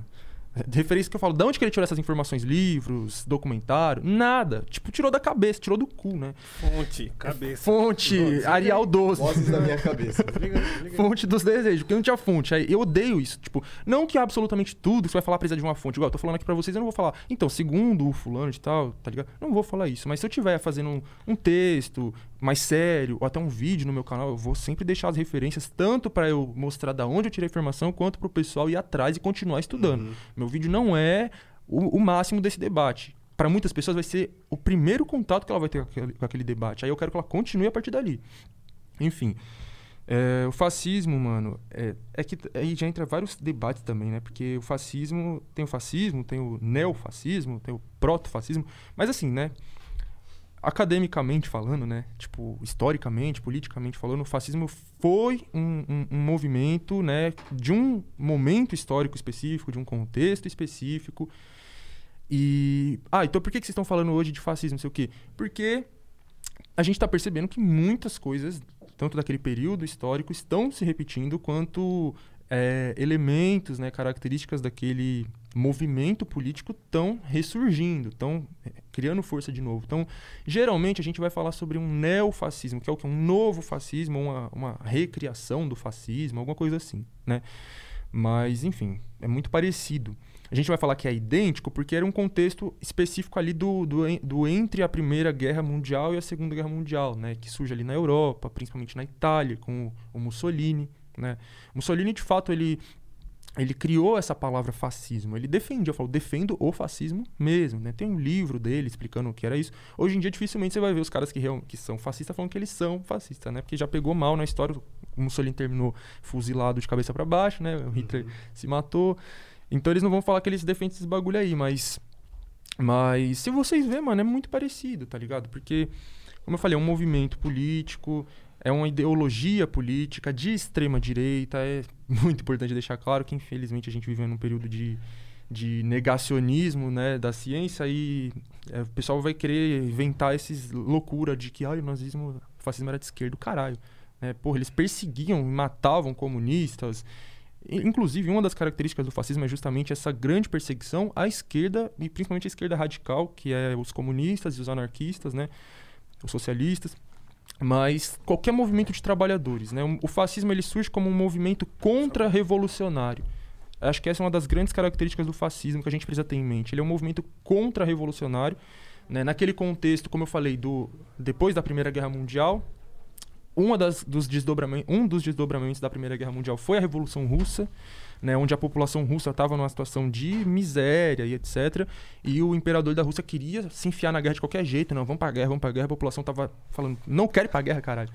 Referência que eu falo, de onde que ele tirou essas informações? Livros, documentário? Nada. Tipo, tirou da cabeça, tirou do cu, né? Fonte, cabeça. Fonte, Arial 12. Vozes da minha cabeça. Liga, liga. Fonte dos desejos, porque não tinha fonte. Aí eu odeio isso. Tipo, não que absolutamente tudo que você vai falar precisa de uma fonte. Igual eu tô falando aqui pra vocês, eu não vou falar. Então, segundo o fulano de tal, tá ligado? Não vou falar isso. Mas se eu tiver fazendo um, um texto mais sério, ou até um vídeo no meu canal, eu vou sempre deixar as referências, tanto pra eu mostrar da onde eu tirei a informação, quanto pro pessoal ir atrás e continuar estudando. Uhum. Meu vídeo não é o, o máximo desse debate. Para muitas pessoas vai ser o primeiro contato que ela vai ter com aquele, com aquele debate. Aí eu quero que ela continue a partir dali. Enfim. é, o fascismo, mano, é, é que aí já entra vários debates também, né? Porque o fascismo tem o fascismo, tem o neofascismo, tem o protofascismo. Mas assim, né? Academicamente falando, né? Tipo, historicamente, politicamente falando, o fascismo foi um, um- um movimento, né? De um momento histórico específico, de um contexto específico. E. Ah, então por que, que vocês estão falando hoje de fascismo, não sei o quê? Porque a gente está percebendo que muitas coisas, tanto daquele período histórico, estão se repetindo, quanto é, elementos, né, características daquele movimento político estão ressurgindo, estão criando força de novo. Então, geralmente a gente vai falar sobre um neofascismo, que é o que? Um novo fascismo, uma, uma recriação do fascismo, alguma coisa assim, né? Mas, enfim, é muito parecido. A gente vai falar que é idêntico porque era um contexto específico ali do, do, do entre a Primeira Guerra Mundial e a Segunda Guerra Mundial, né? Que surge ali na Europa, principalmente na Itália, com o, o Mussolini, né? Mussolini, de fato, ele, ele criou essa palavra fascismo. Ele defendia, falou, defendo o fascismo mesmo, né? Tem um livro dele explicando o que era isso. Hoje em dia, dificilmente você vai ver os caras que, que são fascistas falando que eles são fascistas, né? Porque já pegou mal na história. O Mussolini terminou fuzilado de cabeça para baixo, né? O Hitler se matou. Então eles não vão falar que eles defendem esses bagulho aí, mas. Mas se vocês verem, mano, é muito parecido, tá ligado? Porque, como eu falei, é um movimento político, é uma ideologia política de extrema direita. É muito importante deixar claro que, infelizmente, a gente vive num período de, de negacionismo né, da ciência e é, o pessoal vai querer inventar esses loucura de que ah, o nazismo, o fascismo era de esquerda, caralho. Né? Porra, eles perseguiam e matavam comunistas. Inclusive, uma das características do fascismo é justamente essa grande perseguição à esquerda, e principalmente à esquerda radical, que é os comunistas e os anarquistas, né? os socialistas. Mas qualquer movimento de trabalhadores. Né? O- fascismo ele surge como um movimento contra-revolucionário. Acho que essa é uma das grandes características do fascismo que a gente precisa ter em mente. Ele é um movimento contra-revolucionário. Né? Naquele contexto, como eu falei, do depois da Primeira Guerra Mundial, uma das, dos desdobramentos, um dos desdobramentos da Primeira Guerra Mundial foi a Revolução Russa, né, onde a população russa estava numa situação de miséria e etc. E o imperador da Rússia queria se enfiar na guerra de qualquer jeito, não, vamos pra guerra, vamos pra guerra. A população tava falando, não quero ir pra guerra, caralho.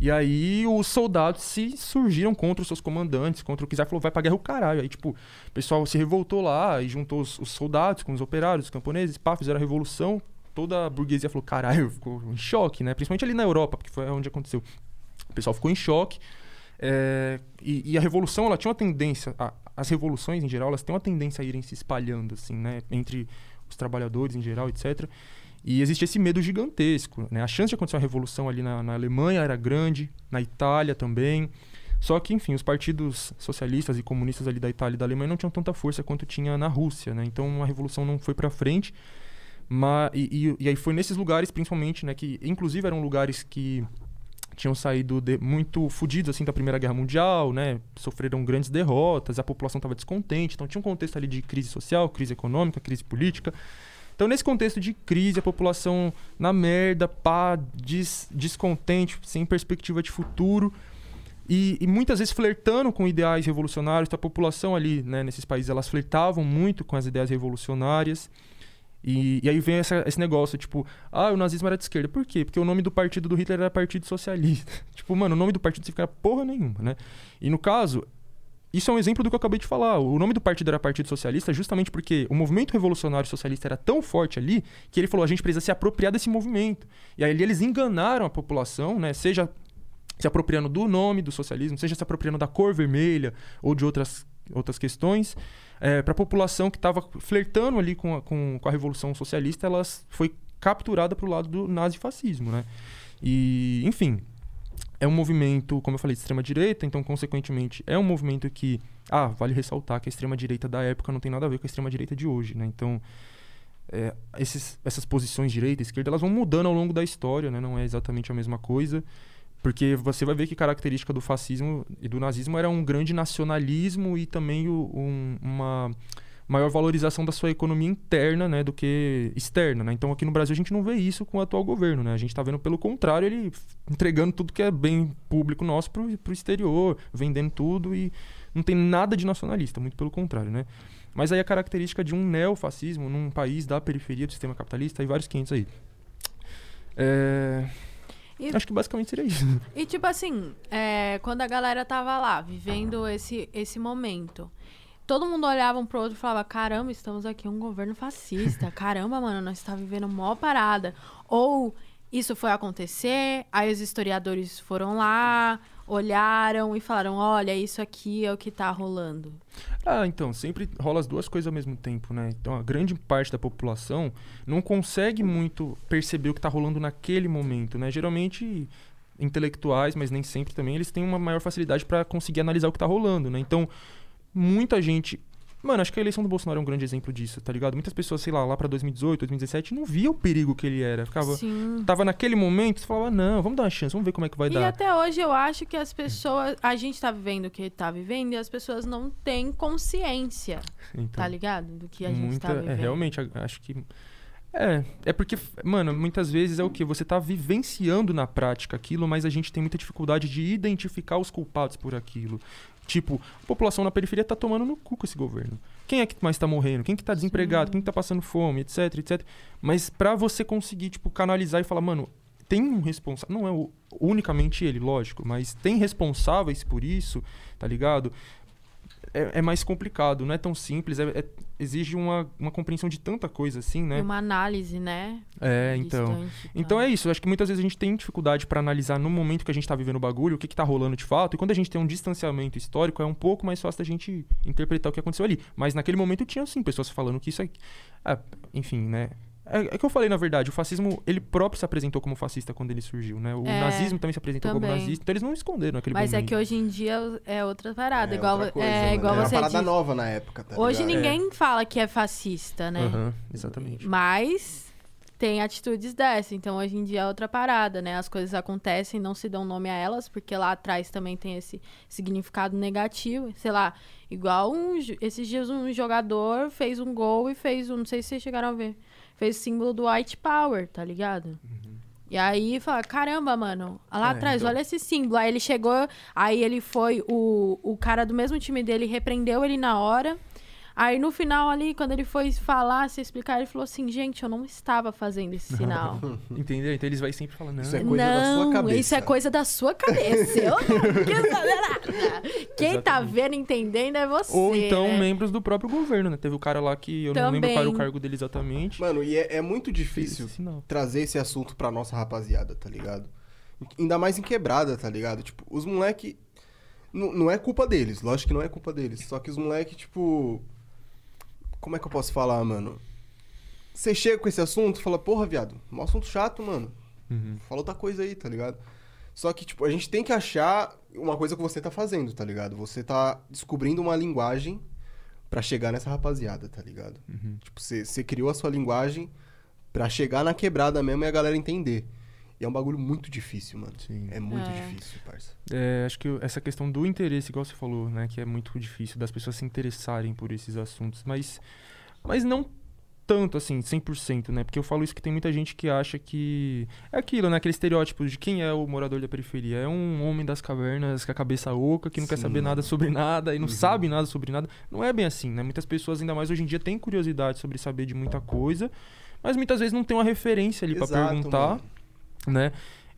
E aí os soldados se surgiram contra os seus comandantes, contra o quiser, falou, vai pra guerra o caralho. Aí, tipo, o pessoal se revoltou lá e juntou os, os soldados com os operários, os camponeses, pá, fizeram a revolução. Toda a burguesia falou, caralho, ficou em choque, né? Principalmente ali na Europa, porque foi onde aconteceu. O pessoal ficou em choque. é, e, e a revolução ela tinha uma tendência a, as revoluções em geral, elas têm uma tendência a irem se espalhando, assim, né? Entre os trabalhadores em geral, etc. E existe esse medo gigantesco, né? A chance de acontecer uma revolução ali na, na Alemanha era grande, na Itália também. Só que, enfim, os partidos socialistas e comunistas ali da Itália e da Alemanha não tinham tanta força quanto tinha na Rússia, né? Então a revolução não foi para frente. Mas, e, e, e, aí foi nesses lugares, principalmente, né? Que inclusive eram lugares que tinham saído de, muito fodidos assim da Primeira Guerra Mundial, né? Sofreram grandes derrotas, a população estava descontente, então tinha um contexto ali de crise social, crise econômica, crise política. Então, nesse contexto de crise, a população na merda, pá, des, descontente, sem perspectiva de futuro, e, e, muitas vezes flertando com ideais revolucionários, então, a população ali, né, nesses países, elas flertavam muito com as ideias revolucionárias. E, e, aí vem essa, esse negócio, tipo, ah, o nazismo era de esquerda. Por quê? Porque o nome do partido do Hitler era Partido Socialista. tipo, mano, o nome do partido significa porra nenhuma, né? E no caso, isso é um exemplo do que eu acabei de falar. O nome do partido era Partido Socialista justamente porque o movimento revolucionário socialista era tão forte ali que ele falou, a gente precisa se apropriar desse movimento. E aí eles enganaram a população, né? Seja se apropriando do nome do socialismo, seja se apropriando da cor vermelha ou de outras, outras questões é, para a população que estava flertando ali com a, com, com a Revolução Socialista, ela foi capturada para o lado do nazifascismo, né? E, enfim, é um movimento, como eu falei, de extrema-direita, então, consequentemente, é um movimento que... Ah, vale ressaltar que a extrema-direita da época não tem nada a ver com a extrema-direita de hoje, né? Então, é, esses, essas posições direita e esquerda, elas vão mudando ao longo da história, né? Não é exatamente a mesma coisa. Porque você vai ver que característica do fascismo e do nazismo era um grande nacionalismo e também o, um, uma maior valorização da sua economia interna né, do que externa. Né? Então aqui no Brasil a gente não vê isso com o atual governo. Né? A gente está vendo pelo contrário ele entregando tudo que é bem público nosso para o exterior, vendendo tudo e não tem nada de nacionalista, muito pelo contrário. Né? Mas aí a característica de um neofascismo num país da periferia do sistema capitalista, e vários quinhentos aí. É... E, Acho que basicamente seria isso. E tipo assim, é, quando a galera tava lá, vivendo esse, esse momento, todo mundo olhava um pro outro e falava: caramba, estamos aqui um governo fascista. Caramba, mano, nós estamos tá vivendo mó parada. Ou isso foi acontecer, aí os historiadores foram lá, olharam e falaram: olha, isso aqui é o que tá rolando? Ah, então, sempre rola as duas coisas ao mesmo tempo, né? Então, a grande parte da população não consegue muito perceber o que tá rolando naquele momento, né? Geralmente intelectuais, mas nem sempre também, eles têm uma maior facilidade para conseguir analisar o que tá rolando, né? Então, muita gente Mano, acho que a eleição do Bolsonaro é um grande exemplo disso, tá ligado? Muitas pessoas, sei lá, lá pra 2018, 2017, não via o perigo que ele era. Ficava. Sim. Tava naquele momento, você falava, não, vamos dar uma chance, vamos ver como é que vai e dar. E até hoje eu acho que as pessoas. A gente tá vivendo o que tá vivendo e as pessoas não têm consciência. Então, tá ligado? Do que a muita, gente tá é, vivendo. É, realmente, acho que. É, é porque, mano, muitas vezes é o que? Você tá vivenciando na prática aquilo, mas a gente tem muita dificuldade de identificar os culpados por aquilo. Tipo, a população na periferia tá tomando no cu com esse governo. Quem é que mais tá morrendo? Quem que tá desempregado? Sim. Quem que tá passando fome, etc, etc. Mas para você conseguir, tipo, canalizar e falar, mano, tem um responsável, não é o, unicamente ele, lógico, mas tem responsáveis por isso, tá ligado? É, é, mais complicado, não é tão simples, é, é, exige uma, uma compreensão de tanta coisa assim, né? Uma análise, né? É, então. Então é isso, acho que muitas vezes a gente tem dificuldade para analisar no momento que a gente tá vivendo o bagulho, o que que tá rolando de fato, e quando a gente tem um distanciamento histórico, é um pouco mais fácil da gente interpretar o que aconteceu ali. Mas naquele momento tinha sim pessoas falando que isso é, é enfim, né? É, é que eu falei, na verdade, o fascismo, ele próprio se apresentou como fascista quando ele surgiu, né? O é, nazismo também se apresentou também. como nazista, então eles não esconderam naquele Mas momento. é que hoje em dia é outra parada, é igual, outra coisa, é, né? igual é você uma parada diz. nova na época, tá Hoje ligado? ninguém é. fala que é fascista, né? Uhum, exatamente. Mas tem atitudes dessa, então hoje em dia é outra parada, né? As coisas acontecem, não se dão nome a elas, porque lá atrás também tem esse significado negativo, sei lá, igual um, esses dias um jogador fez um gol e fez um, não sei se vocês chegaram a ver, fez o símbolo do white power, tá ligado? Uhum. E aí fala, caramba, mano, lá é, atrás, então... olha esse símbolo. Aí ele chegou, aí ele foi, o, o cara do mesmo time dele repreendeu ele na hora. Aí no final ali, quando ele foi falar, se explicar, ele falou assim, gente, eu não estava fazendo esse sinal. Entendeu? Então eles vão sempre falando, Isso é coisa não, da sua cabeça. Isso é coisa da sua cabeça. eu não quis saber nada. Quem Exatamente. tá vendo, entendendo é você. Ou então né? membros do próprio governo, né? Teve o cara lá que eu Também. não lembro qual era o cargo dele exatamente. Mano, e é, é muito difícil esse trazer esse assunto pra nossa rapaziada, tá ligado? Ainda mais em quebrada, tá ligado? Tipo, os moleque Não, não é culpa deles, lógico que não é culpa deles. Só que os moleques, tipo. Como é que eu posso falar, mano? Você chega com esse assunto e fala, porra, viado, um assunto chato, mano. Uhum. Fala outra coisa aí, tá ligado? Só que, tipo, a gente tem que achar uma coisa que você tá fazendo, tá ligado? Você tá descobrindo uma linguagem pra chegar nessa rapaziada, tá ligado? Uhum. Tipo, você você criou a sua linguagem pra chegar na quebrada mesmo e a galera entender. E é um bagulho muito difícil, mano. Sim. É muito É. difícil, parça. É, acho que essa questão do interesse, igual você falou, né? Que é muito difícil das pessoas se interessarem por esses assuntos. Mas, mas não tanto, assim, 100%, né? Porque eu falo isso que tem muita gente que acha que... É aquilo, né? Aquele estereótipo de quem é o morador da periferia. É um homem das cavernas com a cabeça oca, que não quer Sim, saber mano. nada sobre nada e não Uhum. sabe nada sobre nada. Não é bem assim, né? Muitas pessoas, ainda mais hoje em dia, têm curiosidade sobre saber de muita coisa. Mas muitas vezes não tem uma referência ali pra Exato, perguntar mano. Né?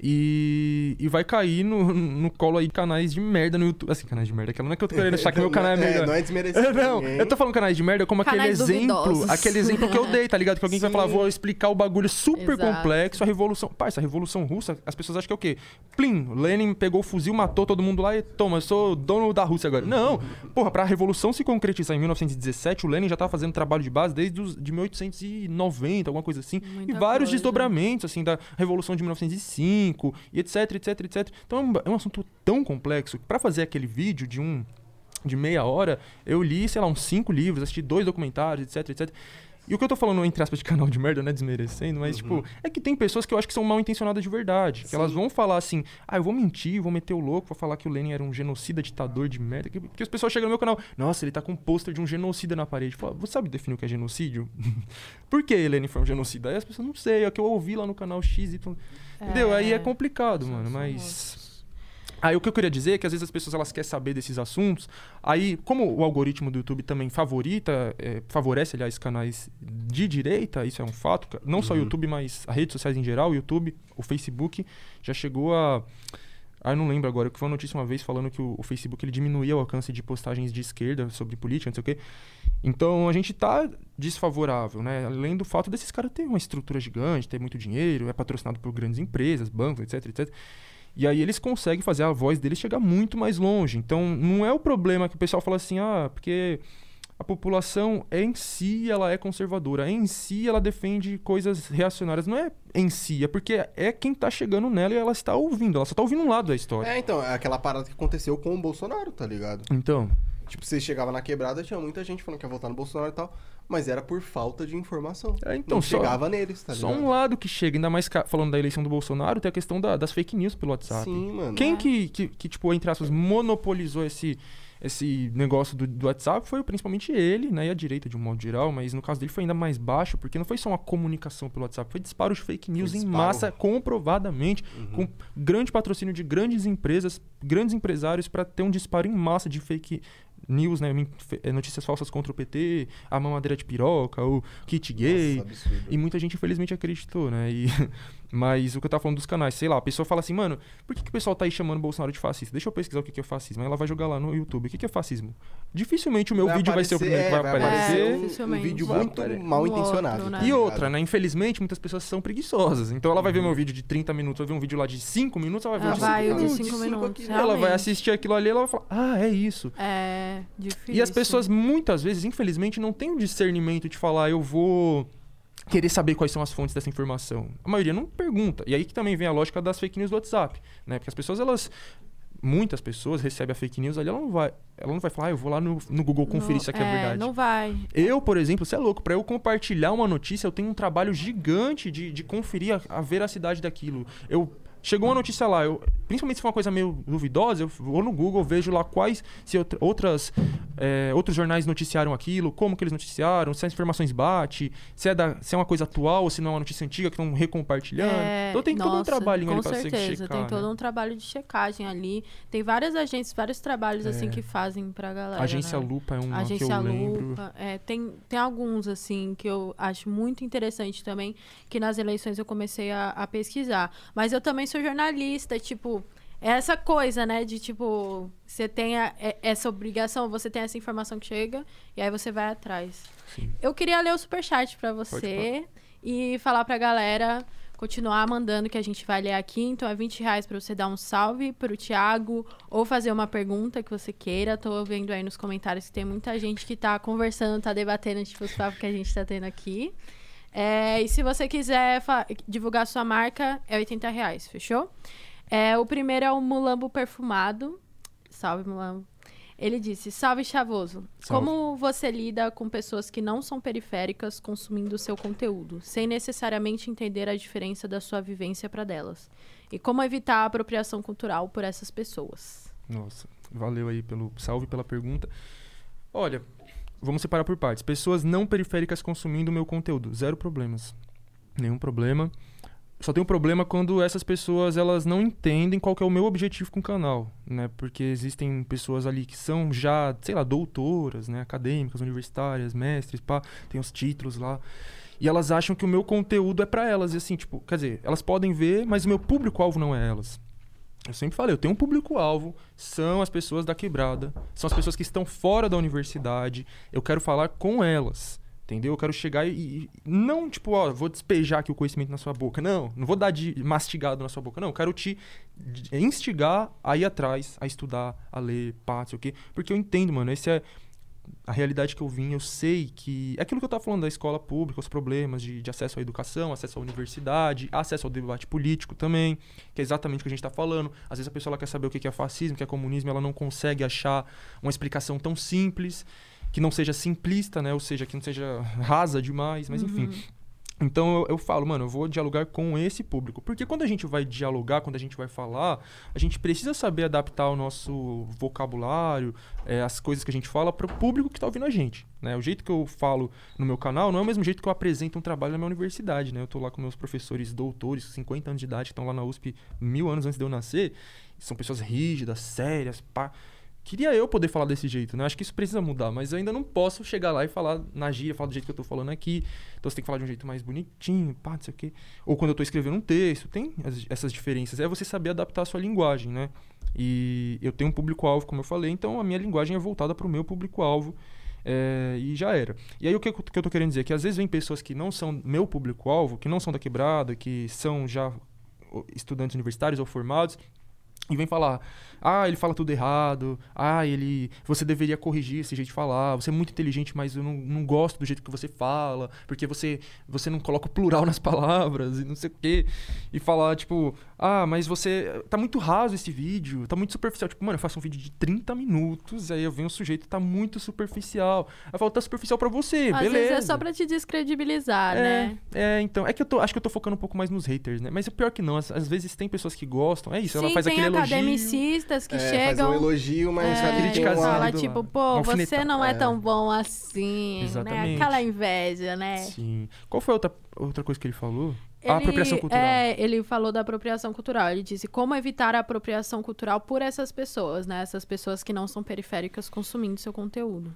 E, e vai cair no, no colo aí de canais de merda no YouTube. Assim, canais de merda. Aquela não é que eu tô querendo achar que meu canal é melhor. não é desmerecer não, ninguém. eu tô falando canais de merda como Canais aquele exemplo, duvidosos. aquele exemplo que eu dei, tá ligado? Que alguém vai Sim. falar, vou explicar o bagulho super Exato. complexo, a revolução. Parça, a revolução russa, as pessoas acham que é o quê? Plim, Lenin pegou o fuzil, matou todo mundo lá e toma, eu sou dono da Rússia agora. Não, porra, pra revolução se concretizar em 1917, o Lenin já tava fazendo trabalho de base desde os, de 1890, alguma coisa assim. Muita e vários coisa. desdobramentos, assim, da Revolução de 1905, e etc, etc, etc. Então é um, é um assunto tão complexo que pra fazer aquele vídeo de um de meia hora, eu li, sei lá, uns cinco livros, assisti dois documentários, etc, etc. E o que eu tô falando, entre aspas, de canal de merda, né, desmerecendo, mas, tipo, é que tem pessoas que eu acho que são mal intencionadas de verdade. Que elas vão falar assim, ah, eu vou mentir, vou meter o louco, vou falar que o Lenin era um genocida, ditador de merda. Que, que os pessoas chegam no meu canal, nossa, ele tá com um pôster de um genocida na parede. Fala, você sabe definir o que é genocídio? Por que Lenin foi um genocida? Aí as pessoas, não sei, é o que eu ouvi lá no canal X, y. Entendeu? Aí é complicado, mano, mas... Aí o que eu queria dizer é que às vezes as pessoas elas querem saber desses assuntos. Aí, como o algoritmo do YouTube também favorita, é, favorece, aliás, canais de direita, isso é um fato. Não só o Uhum. YouTube, mas as redes sociais em geral, o YouTube, o Facebook, já chegou a. Ah, eu não lembro agora, que foi uma notícia uma vez falando que o, o Facebook ele diminuía o alcance de postagens de esquerda sobre política, não sei o quê. Então a gente tá desfavorável, né? Além do fato desses caras terem uma estrutura gigante, ter muito dinheiro, é patrocinado por grandes empresas, bancos, etc, etc. E aí eles conseguem fazer a voz deles chegar muito mais longe. Então não é o problema que o pessoal fala assim, ah, porque a população em si ela é conservadora, em si ela defende coisas reacionárias. Não é em si, é porque é quem tá chegando nela e ela está ouvindo, ela só tá ouvindo um lado da história. É, então, é aquela parada que aconteceu com o Bolsonaro, tá ligado? Então, Tipo, você chegava na quebrada, tinha muita gente falando que ia votar no Bolsonaro e tal, mas era por falta de informação. É, então, Não só- chegava neles, tá só ligado? um lado que chega, ainda mais falando da eleição do Bolsonaro, tem a questão da- das fake news pelo WhatsApp. Sim, mano. Quem É. que, que, que, tipo, entre aspas, monopolizou esse, esse negócio do, do WhatsApp foi principalmente ele, né? E a direita, de um modo geral, mas no caso dele foi ainda mais baixo, porque não foi só uma comunicação pelo WhatsApp, foi disparo de fake news em massa, comprovadamente, Uhum. com grande patrocínio de grandes empresas, grandes empresários, para ter um disparo em massa de fake news, né? eh, Notícias falsas contra o PT, a mamadeira de piroca, o kit gay. Nossa. E muita gente, infelizmente, acreditou, né? E- mas o que eu tava falando dos canais, sei lá, a pessoa fala assim, mano, por que, que o pessoal tá aí chamando o Bolsonaro de fascista? Deixa eu pesquisar o que, que é fascismo. Aí ela vai jogar lá no YouTube. O que, que é fascismo? Dificilmente o meu Vai vídeo vai ser o aparecer- primeiro que vai é, vai aparecer. É, um- um, vídeo muito mal Um intencionado. outro, né? tá E ligado? outra, né? Infelizmente, muitas pessoas são preguiçosas. Então ela vai ver Uhum. meu vídeo de 30 minutos, vai ver um vídeo lá de 5 minutos, ela vai ver Ela o de vai o 5 de minutos. 5 cinco minutos. aqui. Ela vai assistir aquilo ali e ela vai falar, ah, é isso. É difícil. E as pessoas, muitas vezes, infelizmente, não têm o discernimento de falar, eu vou querer saber quais são as fontes dessa informação. A maioria não pergunta. E aí que também vem a lógica das fake news do WhatsApp, né? Porque as pessoas, elas... Muitas pessoas recebem a fake news ali, ela não vai, ela não vai falar, ah, eu vou lá no, no Google conferir Não- se aqui é, verdade. Não vai. Eu, por exemplo, você é louco, pra eu compartilhar uma notícia, eu tenho um trabalho gigante de, de conferir a, a veracidade daquilo. Eu chegou uma notícia lá, eu, principalmente se for uma coisa meio duvidosa, eu vou no Google, vejo lá quais se outra- outras é, outros jornais noticiaram aquilo, como que eles noticiaram, se as informações bate, se é da, se é uma coisa atual ou se não é uma notícia antiga que estão recompartilhando. É, então tem todo um nossa, trabalhinho com ali certeza, você checar. tem todo né? um trabalho de checagem ali. Tem várias agências, vários trabalhos assim É. que fazem pra galera. Agência né? Lupa é uma que Agência eu lembro. Lupa. É, tem, tem alguns, assim, que eu acho muito interessante também, que nas eleições eu comecei a, a pesquisar. Mas eu também sou jornalista, tipo, é essa coisa, né, de tipo, você tem a- é- essa obrigação, você tem essa informação que chega, e aí você vai atrás. Sim. Eu queria ler o superchat pra você e falar pra galera continuar mandando que a gente vai ler aqui. Então é 20 reais pra você dar um salve pro Thiago ou fazer uma pergunta que você queira. Tô vendo aí nos comentários que tem muita gente que tá conversando, tá debatendo, tipo, os papos que a gente tá tendo aqui. É, e se você quiser divulgar sua marca, é 80 reais, fechou? É, o primeiro é o Mulambo Perfumado. Salve, Mulambo. Ele disse: Salve, Chavoso. Salve. Como você lida com pessoas que não são periféricas consumindo seu conteúdo, sem necessariamente entender a diferença da sua vivência para delas? E como evitar a apropriação cultural por essas pessoas? Nossa, valeu aí pelo salve pela pergunta. Olha, vamos separar por partes. Pessoas não periféricas consumindo meu conteúdo, zero problemas. Nenhum problema. Só tem um problema quando essas pessoas elas não entendem qual é o meu objetivo com o canal, né? Porque existem pessoas ali que são já, sei lá, doutoras, né, acadêmicas, universitárias, mestres, pá, tem os títulos lá. E elas acham que o meu conteúdo é pra elas, e assim, tipo, quer dizer, elas podem ver, mas o meu público-alvo não é elas. Eu sempre falei, eu tenho um público-alvo, são as pessoas da quebrada, são as pessoas que estão fora da universidade, eu quero falar com elas, entendeu? Eu quero chegar e, e não, tipo, ó, vou despejar aqui o conhecimento na sua boca, não, não vou dar de mastigado na sua boca, não, eu quero te instigar a ir atrás, a estudar, a ler, pá, sei o quê, porque eu entendo, mano, esse é a realidade que eu vim, eu sei que. É aquilo que eu tava falando da escola pública, os problemas de, de acesso à educação, acesso à universidade, acesso ao debate político também, que é exatamente o que a gente tá falando. Às vezes a pessoa quer saber o que é fascismo, o que é comunismo, ela não consegue achar uma explicação tão simples, que não seja simplista, né? Ou seja, que não seja rasa demais, mas enfim. Então eu, eu falo, mano, eu vou dialogar com esse público. Porque quando a gente vai dialogar, quando a gente vai falar, a gente precisa saber adaptar o nosso vocabulário, eh, as coisas que a gente fala para o público que está ouvindo a gente. Né? O jeito que eu falo no meu canal não é o mesmo jeito que eu apresento um trabalho na minha universidade. Né? Eu tô lá com meus professores doutores, 50 anos de idade, que estão lá na USP mil anos antes de eu nascer. São pessoas rígidas, sérias, pá. Queria eu poder falar desse jeito, né? Acho que isso precisa mudar, mas eu ainda não posso chegar lá e falar na gíria, falar do jeito que eu tô falando aqui. Então você tem que falar de um jeito mais bonitinho, pá, não sei o quê. Ou quando eu tô escrevendo um texto, tem as- essas diferenças. É você saber adaptar a sua linguagem, né? E eu tenho um público-alvo, como eu falei, então a minha linguagem é voltada para o meu público-alvo. é, e já era. E aí o que, eu- tô querendo dizer? Que às vezes vem pessoas que não são meu público-alvo, que não são da quebrada, que são já estudantes universitários ou formados, e vem falar, ah, ele fala tudo errado, ah, ele. Você deveria corrigir esse jeito de falar, você é muito inteligente, mas eu não, não gosto do jeito que você fala, porque você, você não coloca o plural nas palavras e não sei o quê. E falar, tipo, ah, mas você. Tá muito raso esse vídeo, tá muito superficial. Tipo, mano, eu faço um vídeo de 30 minutos, aí eu venho um sujeito tá muito superficial. Aí eu falo, tá superficial pra você, Às beleza. vezes é só pra te descredibilizar, né? É, então. É que eu tô, acho que eu tô focando um pouco mais nos haters, né? Mas o pior que não, às, às vezes tem pessoas que gostam. É isso, ela Sim, faz tem aquele elogio. academicistas que É, fazer um chegam. elogio, mas É, uma... fala tipo, pô, você não é, É. tão bom assim, né? Exatamente. Aquela inveja, né? Sim. Qual foi a outra, outra coisa que ele falou? A Ele- apropriação cultural. É, ele falou da apropriação cultural. Ele disse como evitar a apropriação cultural por essas pessoas, né? Essas pessoas que não são periféricas consumindo seu conteúdo.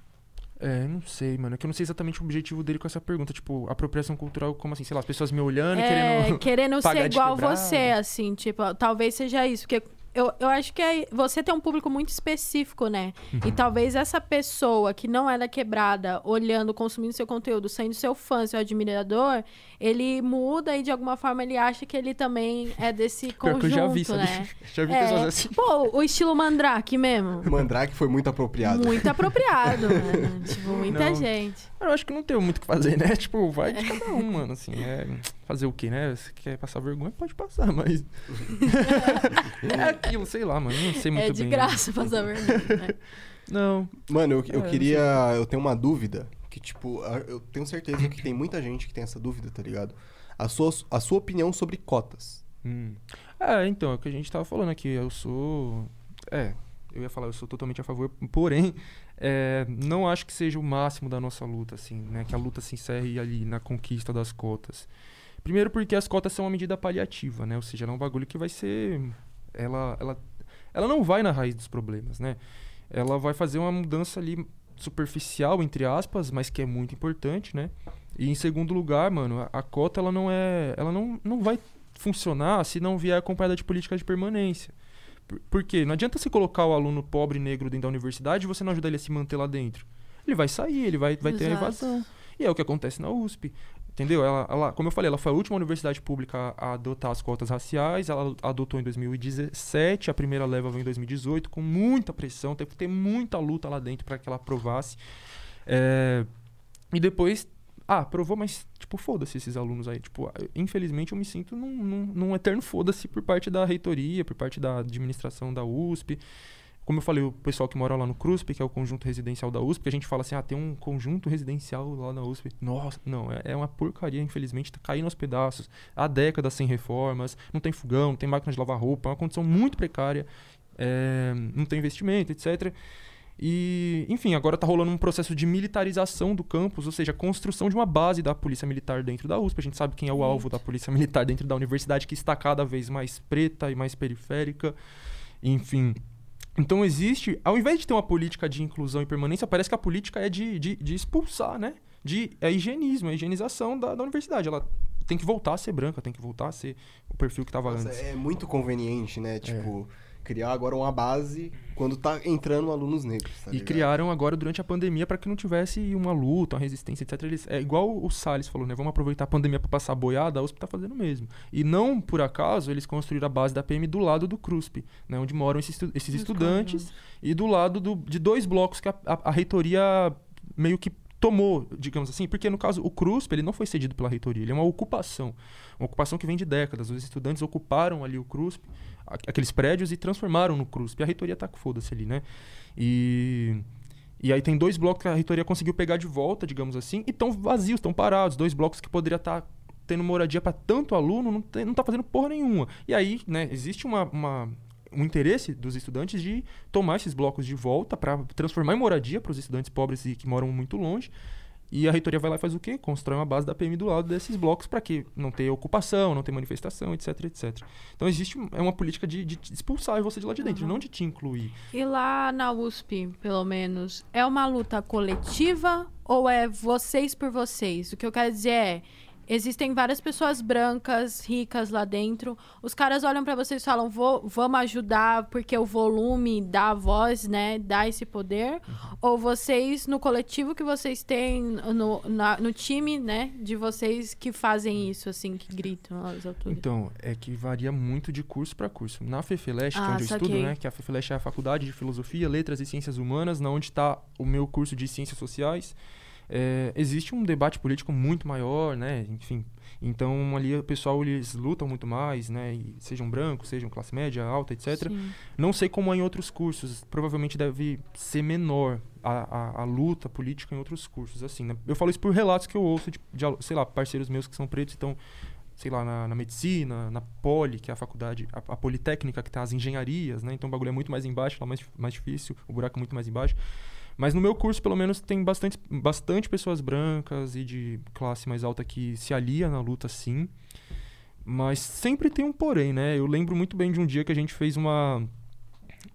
É, não sei, mano. É que eu não sei exatamente o objetivo dele com essa pergunta. Tipo, apropriação cultural, como assim? Sei lá, as pessoas me olhando e É, querendo. querendo ser igual você, assim, tipo, talvez seja isso, porque eu, eu acho que é- você tem um público muito específico, né? Uhum. E talvez essa pessoa que não é da quebrada, olhando, consumindo seu conteúdo, sendo seu fã, seu admirador, ele muda e de alguma forma ele acha que ele também é desse conjunto, eu já vi, sabe? né? Já vi É. pessoas assim. Pô, o estilo Mandrake mesmo. Mandrake foi muito apropriado. Muito apropriado, mano. Tipo, muita Não. gente. Eu acho que não tem muito o que fazer, né? Tipo, vai de cada um, mano. Assim, é. Fazer o quê, né? Se quer passar vergonha, pode passar, mas. é aquilo, sei lá, mano. Não sei muito É de bem. graça passar vergonha. né? Não. Mano, eu, eu É, queria. Eu tenho uma dúvida. Que, tipo, eu tenho certeza que tem muita gente que tem essa dúvida, tá ligado? A sua, a sua opinião sobre cotas. Hum. É, então, é o que a gente tava falando aqui. Eu sou. É, eu ia falar, eu sou totalmente a favor, porém, é, não acho que seja o máximo da nossa luta, assim, né? Que a luta se encerre ali na conquista das cotas. Primeiro porque as cotas são uma medida paliativa, né? Ou seja, ela é um bagulho que vai ser. Ela, ela, ela não vai na raiz dos problemas, né? Ela vai fazer uma mudança ali superficial, entre aspas, mas que é muito importante, né? E em segundo lugar, mano, a, a cota ela não é. Ela não, não vai funcionar se não vier acompanhada de política de permanência. Por, por quê? Não adianta você colocar o aluno pobre negro dentro da universidade e você não ajudar ele a se manter lá dentro. Ele vai sair, ele vai, vai ter a evasão. E é o que acontece na USP. Entendeu? Ela, ela, como eu falei, ela foi a última universidade pública a adotar as cotas raciais. Ela adotou em 2017, a primeira leva veio em 2018, com muita pressão. Teve que ter muita luta lá dentro para que ela aprovasse. É, e depois, ah, aprovou, mas, tipo, foda-se esses alunos aí. Tipo, infelizmente eu me sinto num, num, num eterno foda-se por parte da reitoria, por parte da administração da USP. Como eu falei, o pessoal que mora lá no CRUSP, que é o conjunto residencial da USP, a gente fala assim, ah, tem um conjunto residencial lá na USP. Nossa, não, é, é uma porcaria, infelizmente, tá caindo aos pedaços. Há décadas sem reformas, não tem fogão, não tem máquina de lavar roupa, é uma condição muito precária, é, não tem investimento, etc. E, enfim, agora está rolando um processo de militarização do campus, ou seja, a construção de uma base da polícia militar dentro da USP. A gente sabe quem é o alvo da polícia militar dentro da universidade, que está cada vez mais preta e mais periférica. Enfim, então existe, ao invés de ter uma política de inclusão e permanência, parece que a política é de, de, de expulsar, né? De, é higienismo, é higienização da, da universidade. Ela tem que voltar a ser branca, tem que voltar a ser o perfil que estava antes. É muito conveniente, né? Tipo, é criar agora uma base quando tá entrando alunos negros. Tá e criaram agora durante a pandemia para que não tivesse uma luta, uma resistência, etc. Eles, é igual o Salles falou, né? Vamos aproveitar a pandemia para passar boiada, a USP tá fazendo o mesmo. E não por acaso eles construíram a base da PM do lado do CRUSP, né? Onde moram esses, esses estudantes e do lado do, de dois blocos que a, a, a reitoria meio que tomou, digamos assim, porque no caso o CRUSP ele não foi cedido pela reitoria, ele é uma ocupação, uma ocupação que vem de décadas. Os estudantes ocuparam ali o CRUSP aqueles prédios e transformaram no CRUSP. A reitoria tá com foda-se ali, né? E, e aí tem dois blocos que a reitoria conseguiu pegar de volta, digamos assim, e estão vazios, estão parados. Dois blocos que poderia estar tá tendo moradia para tanto aluno, não, tem, não tá fazendo porra nenhuma. E aí, né, existe uma, uma um interesse dos estudantes de tomar esses blocos de volta para transformar em moradia para os estudantes pobres e que moram muito longe. E a reitoria vai lá e faz o quê? Constrói uma base da PM do lado desses blocos para que não ter ocupação, não ter manifestação, etc, etc. Então existe é uma política de, de expulsar você de lá de dentro, uhum. não de te incluir. E lá na USP, pelo menos, é uma luta coletiva ou é vocês por vocês? O que eu quero dizer é, Existem várias pessoas brancas, ricas lá dentro. Os caras olham para vocês e falam: vamos ajudar porque o volume dá a voz, né? Dá esse poder. Uhum. Ou vocês, no coletivo que vocês têm, no, na, no time, né? De vocês que fazem isso, assim, que gritam às alturas. Então, é que varia muito de curso para curso. Na FEFELESH, ah, que é onde eu estudo, né? Que a FEFELESH é a Faculdade de Filosofia, Letras e Ciências Humanas, na onde está o meu curso de Ciências Sociais é, existe um debate político muito maior, né? Enfim, então ali o pessoal eles lutam muito mais, né? E sejam brancos, sejam classe média, alta, etc. Sim. Não sei como é em outros cursos. Provavelmente deve ser menor a, a, a, luta política em outros cursos, assim. Né? Eu falo isso por relatos que eu ouço de, de, sei lá, parceiros meus que são pretos, então sei lá, na, na, medicina, na Poli, que é a faculdade, a, a Politécnica, que tem as engenharias, né? Então o bagulho é muito mais embaixo, lá mais, mais difícil, o buraco é muito mais embaixo. Mas no meu curso, pelo menos, tem bastante, bastante pessoas brancas e de classe mais alta que se alia na luta, sim. Mas sempre tem um porém, né? Eu lembro muito bem de um dia que a gente fez uma,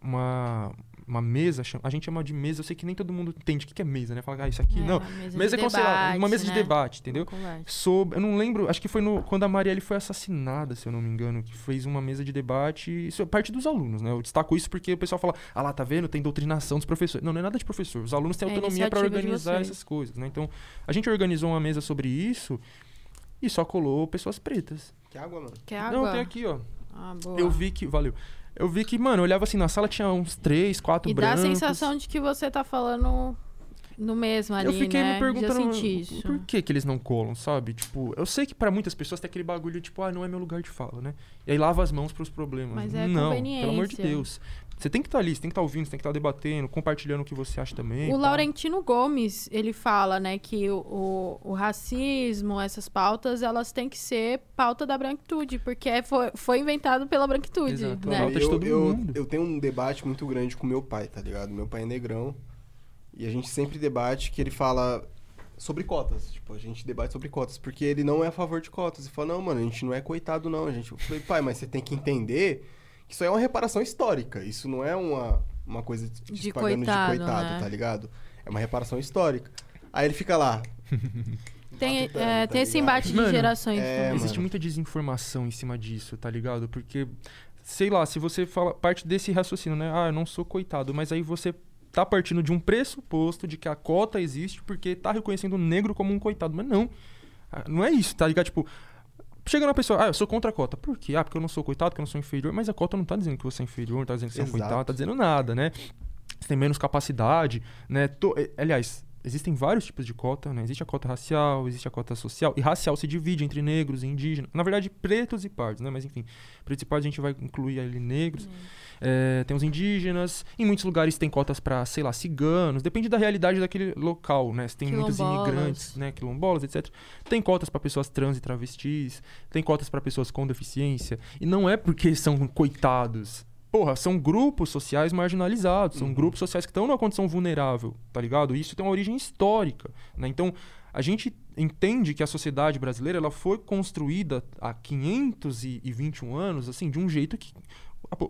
uma, uma mesa, a gente chama de mesa, eu sei que nem todo mundo entende o que é mesa, né? Fala, ah, isso aqui, é, não. Mesa, mesa é como, debate, uma mesa né? de debate, entendeu? Sobre, eu não lembro, acho que foi no, quando a Marielle foi assassinada, se eu não me engano, que fez uma mesa de debate, isso é parte dos alunos, né? Eu destaco isso porque o pessoal fala, ah lá, tá vendo? Tem doutrinação dos professores. Não, não é nada de professor. Os alunos têm é autonomia para organizar essas coisas, né? Então, a gente organizou uma mesa sobre isso e só colou pessoas pretas. Que água, mano? Que água? Não, tem aqui, ó. Ah, boa. Eu vi que, valeu. Eu vi que, mano, eu olhava assim, na sala tinha uns três, quatro e brancos. E dá a sensação de que você tá falando no mesmo ali, Eu fiquei né? me perguntando por que que eles não colam, sabe? Tipo, eu sei que para muitas pessoas tem aquele bagulho, tipo, ah, não é meu lugar de fala, né? E aí lava as mãos pros problemas. Mas é não, pelo amor de Deus. Você tem que estar tá ali, você tem que estar tá ouvindo, você tem que estar tá debatendo, compartilhando o que você acha também. O Laurentino Gomes, ele fala, né, que o, o, o, racismo, essas pautas, elas têm que ser pauta da branquitude, porque foi, foi inventado pela branquitude. Exato, né? pauta de todo eu, mundo. Eu, eu tenho um debate muito grande com meu pai, tá ligado? Meu pai é negrão. E a gente sempre debate que ele fala sobre cotas. Tipo, a gente debate sobre cotas, porque ele não é a favor de cotas. E fala, não, mano, a gente não é coitado, não. A gente... Eu falei, pai, mas você tem que entender isso é uma reparação histórica. Isso não é uma, uma coisa de, de coitado, de coitado né? tá ligado? É uma reparação histórica. Aí ele fica lá. Tem, é, tá tem esse embate mano, de gerações. É, existe muita desinformação em cima disso, tá ligado? Porque, sei lá, se você fala parte desse raciocínio, né? Ah, eu não sou coitado, mas aí você tá partindo de um pressuposto de que a cota existe porque tá reconhecendo o negro como um coitado. Mas não. Ah, Não é isso, tá ligado? Tipo, chega uma pessoa, ah, eu sou contra a cota. Por quê? Ah, porque eu não sou coitado, porque eu não sou inferior. Mas a cota não tá dizendo que você é inferior, não tá dizendo que você é um coitado, não tá dizendo nada, né? Você tem menos capacidade, né? To- eh, Aliás, existem vários tipos de cota, né? Existe a cota racial, existe a cota social. E racial se divide entre negros e indígenas. Na verdade, pretos e pardos, né? Mas enfim, pretos e pardos a gente vai incluir ali negros. É, tem os indígenas. Em muitos lugares tem cotas para, sei lá, ciganos. Depende da realidade daquele local, né? Se tem muitos imigrantes, né? Quilombolas, etc. Tem cotas para pessoas trans e travestis. Tem cotas para pessoas com deficiência. E não é porque são coitados. Porra, são grupos sociais marginalizados. São grupos sociais que estão numa condição vulnerável, tá ligado? Isso tem uma origem histórica, né? Então, a gente entende que a sociedade brasileira ela foi construída há 521 anos, assim, de um jeito que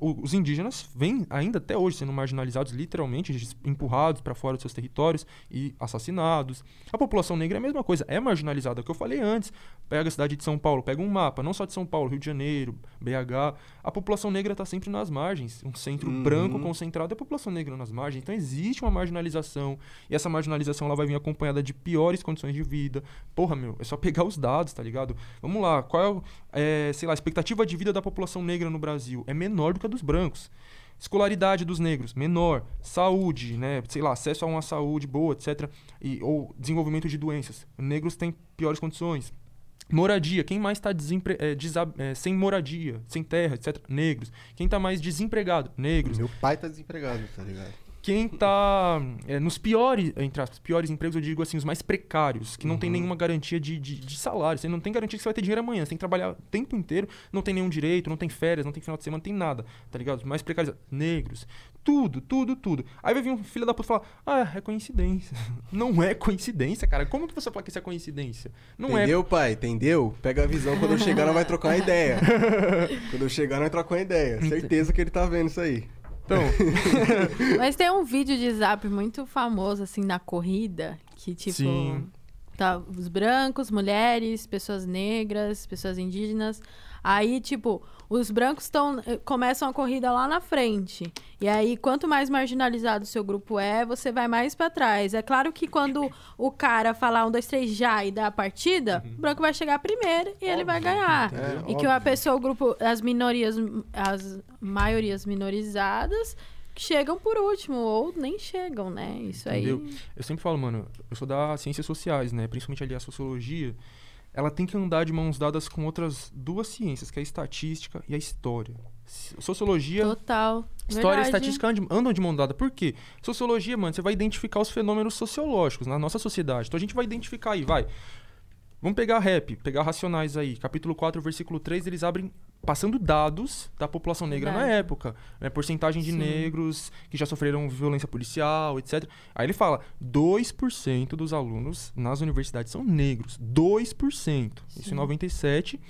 os indígenas vêm ainda até hoje sendo marginalizados, literalmente, empurrados para fora dos seus territórios e assassinados. A população negra é a mesma coisa, é marginalizada, é o que eu falei antes. Pega a cidade de São Paulo, pega um mapa, não só de São Paulo, Rio de Janeiro, BH. A população negra está sempre nas margens. Um centro Uhum. branco concentrado é a população negra nas margens. Então existe uma marginalização. E essa marginalização ela vai vir acompanhada de piores condições de vida. Porra, meu, é só pegar os dados, tá ligado? Vamos lá, qual é, é, sei lá, a expectativa de vida da população negra no Brasil? É menor do que a dos brancos. Escolaridade dos negros, menor. Saúde, né? Sei lá, acesso a uma saúde boa, etc. E, ou desenvolvimento de doenças. Negros têm piores condições. Moradia, quem mais está sem moradia, sem terra, etc. Negros. Quem está mais desempregado? Negros. Meu pai tá desempregado, tá ligado? Quem tá é, nos piores, entre aspas, piores empregos, eu digo assim, os mais precários, que não tem nenhuma garantia de, de, de salário. Você não tem garantia que você vai ter dinheiro amanhã. Você tem que trabalhar o tempo inteiro, não tem nenhum direito, não tem férias, não tem final de semana, não tem nada, tá ligado? Os mais precários, negros. Tudo, tudo, tudo. Aí vai vir um filho da puta falar, ah, é coincidência. Não é coincidência, cara. Como que você fala que isso é coincidência? Não é Entendeu, pai? Entendeu? Pega a visão. Quando eu chegar, nós vai trocar uma ideia. Quando eu chegar, nós trocar uma ideia. Certeza que ele tá vendo isso aí. Então, Mas tem um vídeo de zap muito famoso, assim, na corrida, que tipo. Sim. Tá os brancos, mulheres, pessoas negras, pessoas indígenas. Aí, tipo, os brancos tão, eh, começam a corrida lá na frente. E aí, quanto mais marginalizado o seu grupo é, você vai mais pra trás. É claro que quando o cara falar um, dois, três já e dar a partida, o branco vai chegar primeiro e ele vai ganhar. É, e que a pessoa, o grupo, as minorias, as maiorias minorizadas chegam por último, ou nem chegam, né? Isso Entendeu? aí. Eu sempre falo, mano, eu sou da ciências sociais, né? Principalmente ali a sociologia. Ela tem que andar de mãos dadas com outras duas ciências, que é a estatística e a história. Sociologia, Total. história e Verdade. estatística andam- andam de mão dada. Por quê? Sociologia, mano, você vai identificar os fenômenos sociológicos na nossa sociedade. Então a gente vai identificar aí, vai. Vamos pegar rap, pegar racionais aí. Capítulo 4, versículo 3, eles abrem passando dados da população negra na Verdade. época. Né? Porcentagem de Sim. negros que já sofreram violência policial, etc. Aí ele fala: 2% dos alunos nas universidades são negros. 2%. Isso Sim. em 97.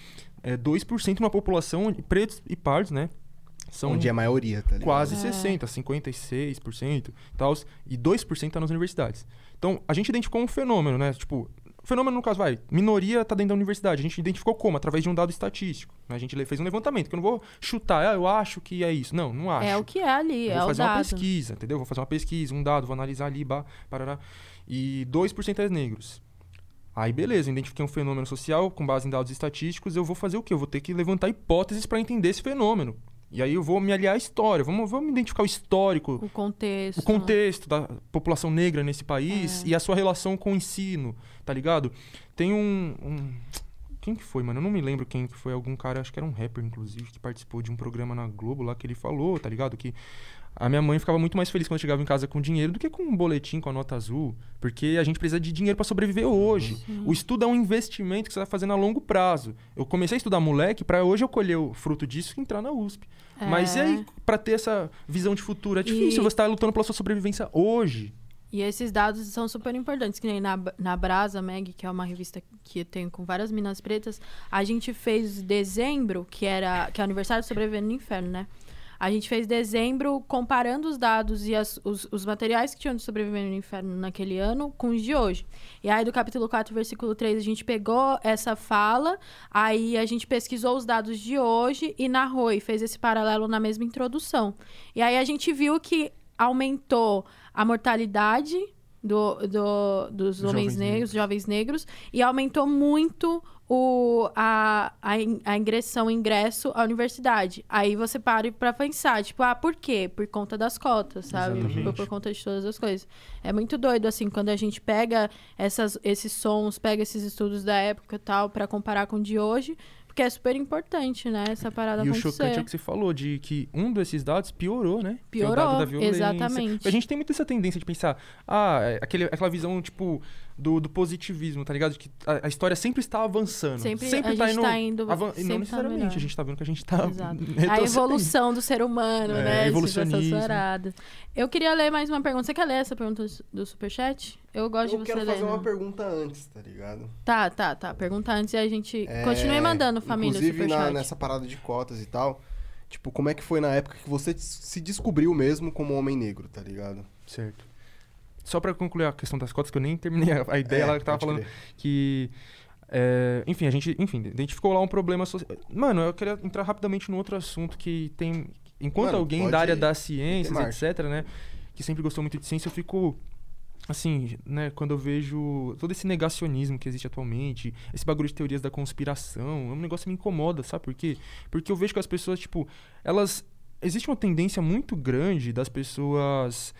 É 2% numa população de pretos e pardos, né? São Onde é a maioria, tá ligado? quase É. 60, 56% e tal, e 2% tá nas universidades. Então, a gente identificou um fenômeno, né? Tipo, fenômeno no caso, vai, minoria tá dentro da universidade. A gente identificou como? Através de um dado estatístico. A gente fez um levantamento, que eu não vou chutar, ah, eu acho que é isso. Não, não acho. É o que é ali, Eu é vou o fazer uma dado. pesquisa, entendeu? Vou fazer uma pesquisa, um dado, vou analisar ali, bah, parará. E 2% é negros. Aí, beleza, eu identifiquei um fenômeno social com base em dados estatísticos. Eu vou fazer o quê? Eu vou ter que levantar hipóteses para entender esse fenômeno. E aí eu vou me aliar à história. Vamos, vamos identificar o histórico, O contexto. o contexto da população negra nesse país É. e a sua relação com o ensino, tá ligado? Tem um, um- Quem que foi, mano? Eu não me lembro quem que foi. Algum cara, acho que era um rapper, inclusive, que participou de um programa na Globo lá que ele falou, tá ligado? Que a minha mãe ficava muito mais feliz quando eu chegava em casa com dinheiro do que com um boletim com a nota azul. Porque a gente precisa de dinheiro pra sobreviver hoje. O estudo é um investimento que você tá fazendo a longo prazo. Eu comecei a estudar moleque pra hoje eu colher o fruto disso e entrar na USP. Mas e É. aí, pra ter essa visão de futuro? É difícil E- você estar lutando pela sua sobrevivência hoje. E esses dados são super importantes, que nem na, na Brasa Mag, que é uma revista que eu tenho com várias minas pretas, a gente fez dezembro, que era que é o aniversário do Sobrevivendo no Inferno, né? A gente fez dezembro comparando os dados e as- os, os materiais que tinham de Sobrevivendo no Inferno naquele ano com os de hoje. E aí, do capítulo 4, versículo 3, a gente pegou essa fala, aí a gente pesquisou os dados de hoje e narrou e fez esse paralelo na mesma introdução. E aí a gente viu que aumentou a mortalidade do, do- dos Jovens homens negros, negros. jovens negros, e aumentou muito o, a, a, a ingressão, ingresso à universidade. Aí você para pra pensar, tipo, ah, por quê? Por conta das cotas, sabe? Por, por conta de todas as coisas. É muito doido, assim, quando a gente pega essas, esses sons, pega esses estudos da época e tal, pra comparar com o de hoje, porque é super importante, né? Essa parada E o acontecer. chocante é o que você falou, de que um desses dados piorou, né? Que é o Piorou, dado da violência. exatamente. A gente tem muito essa tendência de pensar, ah, é aquele, aquela visão, tipo, do, do positivismo, tá ligado? De que a, a história sempre está avançando. Sempre, sempre a tá gente indo, tá indo. avan- e sempre não tá necessariamente, melhor. a gente tá vendo que a gente tá Exato. A evolução do ser humano, É, né? Evolucionismo. Eu queria ler mais uma pergunta. Você quer ler essa pergunta do superchat? Eu gosto Eu de você quero ler. fazer uma né? pergunta antes, tá ligado? Tá, tá, tá. Pergunta antes e a gente É, continue mandando, família, Inclusive, na- superchat. nessa parada de cotas e tal, tipo, como é que foi na época que você se descobriu mesmo como homem negro, tá ligado? Certo. Só pra concluir a questão das cotas, que eu nem terminei a, a ideia, É, ela que tava pode falando que. é, enfim, a gente enfim, identificou lá um problema social. Mano, eu queria entrar rapidamente num outro assunto que tem. Enquanto Mano, alguém da área ir. das ciências, etc., né? Que sempre gostou muito de ciência, eu fico. Assim, né, quando eu vejo todo esse negacionismo que existe atualmente, esse bagulho de teorias da conspiração, é um negócio que me incomoda, sabe por quê? Porque eu vejo que as pessoas, tipo, elas. Existe uma tendência muito grande das pessoas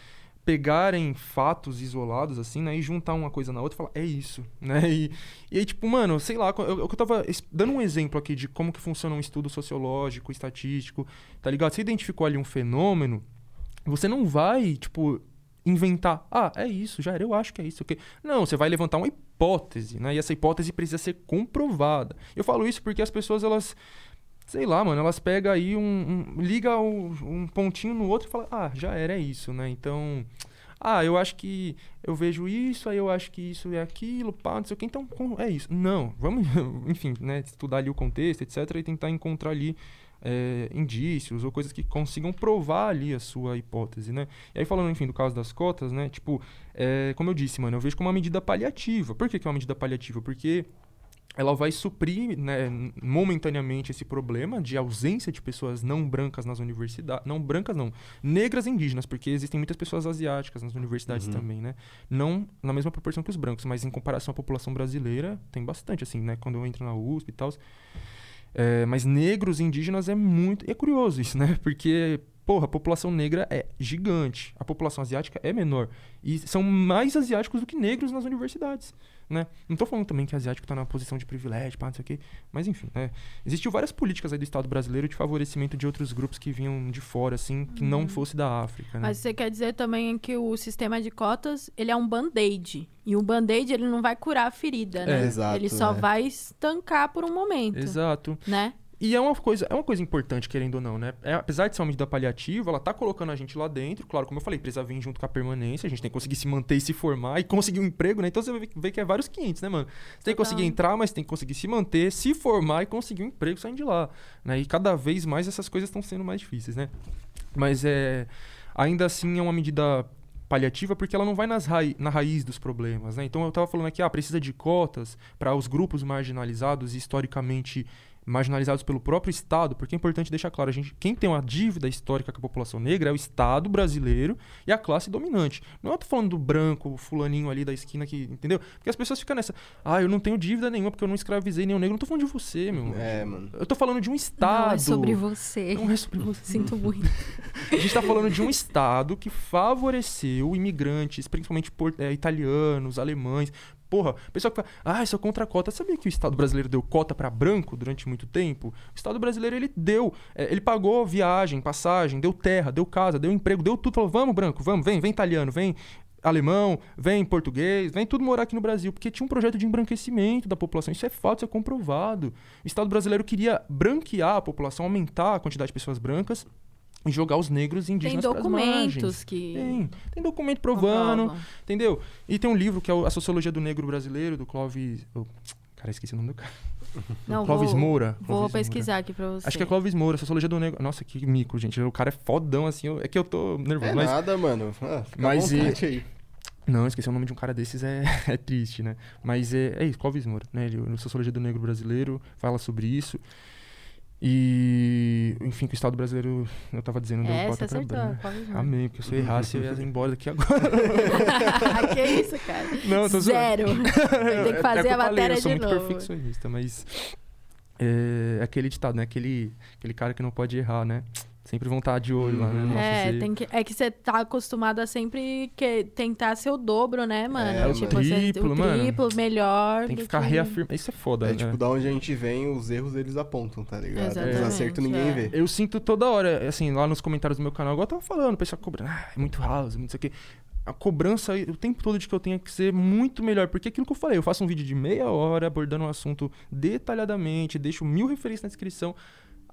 pegarem fatos isolados, assim, né? E juntar uma coisa na outra e falar, é isso, né? E, e aí, tipo, mano, sei lá, eu, eu tava dando um exemplo aqui de como que funciona um estudo sociológico, estatístico, tá ligado? Você identificou ali um fenômeno, você não vai, tipo, inventar, ah, é isso, já era, eu acho que é isso. ok? Não, você vai levantar uma hipótese, né? E essa hipótese precisa ser comprovada. Eu falo isso porque as pessoas, elas sei lá, mano, elas pegam aí um. um liga um, um pontinho no outro e fala, ah, já era, isso, né? Então. Ah, eu acho que eu vejo isso, aí eu acho que isso é aquilo, pá, não sei o que, então é isso. Não, vamos, enfim, né, estudar ali o contexto, etc, e tentar encontrar ali é, indícios ou coisas que consigam provar ali a sua hipótese, né? E aí falando, enfim, do caso das cotas, né, tipo, é, como eu disse, mano, eu vejo como uma medida paliativa. Por que, que é uma medida paliativa? Porque ela vai suprir né, momentaneamente esse problema de ausência de pessoas não brancas nas universidades. Não brancas, não. Negras e indígenas, porque existem muitas pessoas asiáticas nas universidades Uhum. também, né? Não na mesma proporção que os brancos, mas em comparação à população brasileira, tem bastante, assim, né? Quando eu entro na USP e tal. É, mas negros e indígenas é muito. E é curioso isso, né? Porque, porra, a população negra é gigante. A população asiática é menor. E são mais asiáticos do que negros nas universidades, né? Não tô falando também que asiático tá na posição de privilégio, pá, não sei o quê. Mas enfim, né? Existiu várias políticas aí do Estado brasileiro de favorecimento de outros grupos que vinham de fora, assim, que não fosse da África, né? Mas você quer dizer também que o sistema de cotas, ele é um band-aid. E o band-aid, ele não vai curar a ferida, né? É, exato, ele só é. vai estancar por um momento, Exato. né? E é uma coisa, é uma coisa importante, querendo ou não, né? É, apesar de ser uma medida paliativa, ela tá colocando a gente lá dentro. Claro, como eu falei, precisa vir junto com a permanência. A gente tem que conseguir se manter e se formar e conseguir um emprego, né? Então você vê, que é vários 500, né, mano? Você tem que conseguir entrar, mas tem que conseguir se manter, se formar e conseguir um emprego saindo de lá. Né? E cada vez mais essas coisas estão sendo mais difíceis, né? Mas é. Ainda assim é uma medida paliativa porque ela não vai nas rai- na raiz dos problemas, né? Então eu tava falando aqui, ah, precisa de cotas para os grupos marginalizados e historicamente marginalizados pelo próprio Estado, porque é importante deixar claro, a gente, quem tem uma dívida histórica com a população negra é o Estado brasileiro e a classe dominante. Não eu tô falando do branco, o fulaninho ali da esquina que, entendeu? Porque as pessoas ficam nessa, ah, eu não tenho dívida nenhuma porque eu não escravizei nenhum negro. Não tô falando de você, meu. É, mano. Eu tô falando de um Estado. Não é sobre você. Não é sobre você. Sinto muito. A gente tá falando de um Estado que favoreceu imigrantes, principalmente por- é, italianos, alemães. Porra, o pessoal que fala, ah, eu sou contra a cota. Sabia que o Estado brasileiro deu cota pra branco durante muito tempo? O Estado brasileiro, ele deu. é, ele pagou viagem, passagem, deu terra, deu casa, deu emprego, deu tudo. Falou, vamos, branco, vamos, vem, vem italiano, vem alemão, vem português, vem tudo morar aqui no Brasil, porque tinha um projeto de embranquecimento da população. Isso é fato, isso é comprovado. O Estado brasileiro queria branquear a população, aumentar a quantidade de pessoas brancas jogar os negros e Tem indígenas margens. documentos que. Tem, tem documento provando, comprovam. entendeu? E tem um livro que é o A Sociologia do Negro Brasileiro, do Clóvis... oh, cara, esqueci o nome do cara. Não, Clóvis vou, Moura. Vou Clóvis pesquisar aqui pra você. Moura. Acho que é Clóvis Moura, Sociologia do Negro. Nossa, que mico, gente. O cara é fodão, assim. eu- É que eu tô nervoso. É mas... nada, mano. Ah, fica Mas e- aí. Não, esquecer o nome de um cara desses é, é triste, né? Mas é, é isso, Clóvis Moura, né? Ele, no Sociologia do Negro Brasileiro, fala sobre isso. E, enfim, que o Estado brasileiro, eu tava dizendo, deu É, bota você pra branco. Amém, porque se eu errasse, eu ia embora daqui agora. que isso, cara? Não, tô zoando. Zero. Tem que É fazer que a eu falei, matéria eu sou de muito novo. perfeccionista, mas é aquele ditado, né? Aquele, aquele cara que não pode errar, né? Sempre vão estar de olho lá, né? Nossa, É, você- tem que, é que você tá acostumado a sempre que, tentar ser o dobro, né, mano? É, o tipo, você- triplo, o mano. triplo, melhor. tem que ficar reafirmando. Isso é foda, É né? tipo, da onde a gente vem, os erros eles apontam, tá ligado? Os Exatamente, acertos ninguém é. vê. Eu sinto toda hora, assim, lá nos comentários do meu canal, igual eu tava falando, o pessoal cobrando, ah, é muito house, muito isso aqui. A cobrança o tempo todo de que eu tenho que ser muito melhor. Porque aquilo que eu falei, eu faço um vídeo de meia hora abordando um assunto detalhadamente, deixo mil referências na descrição.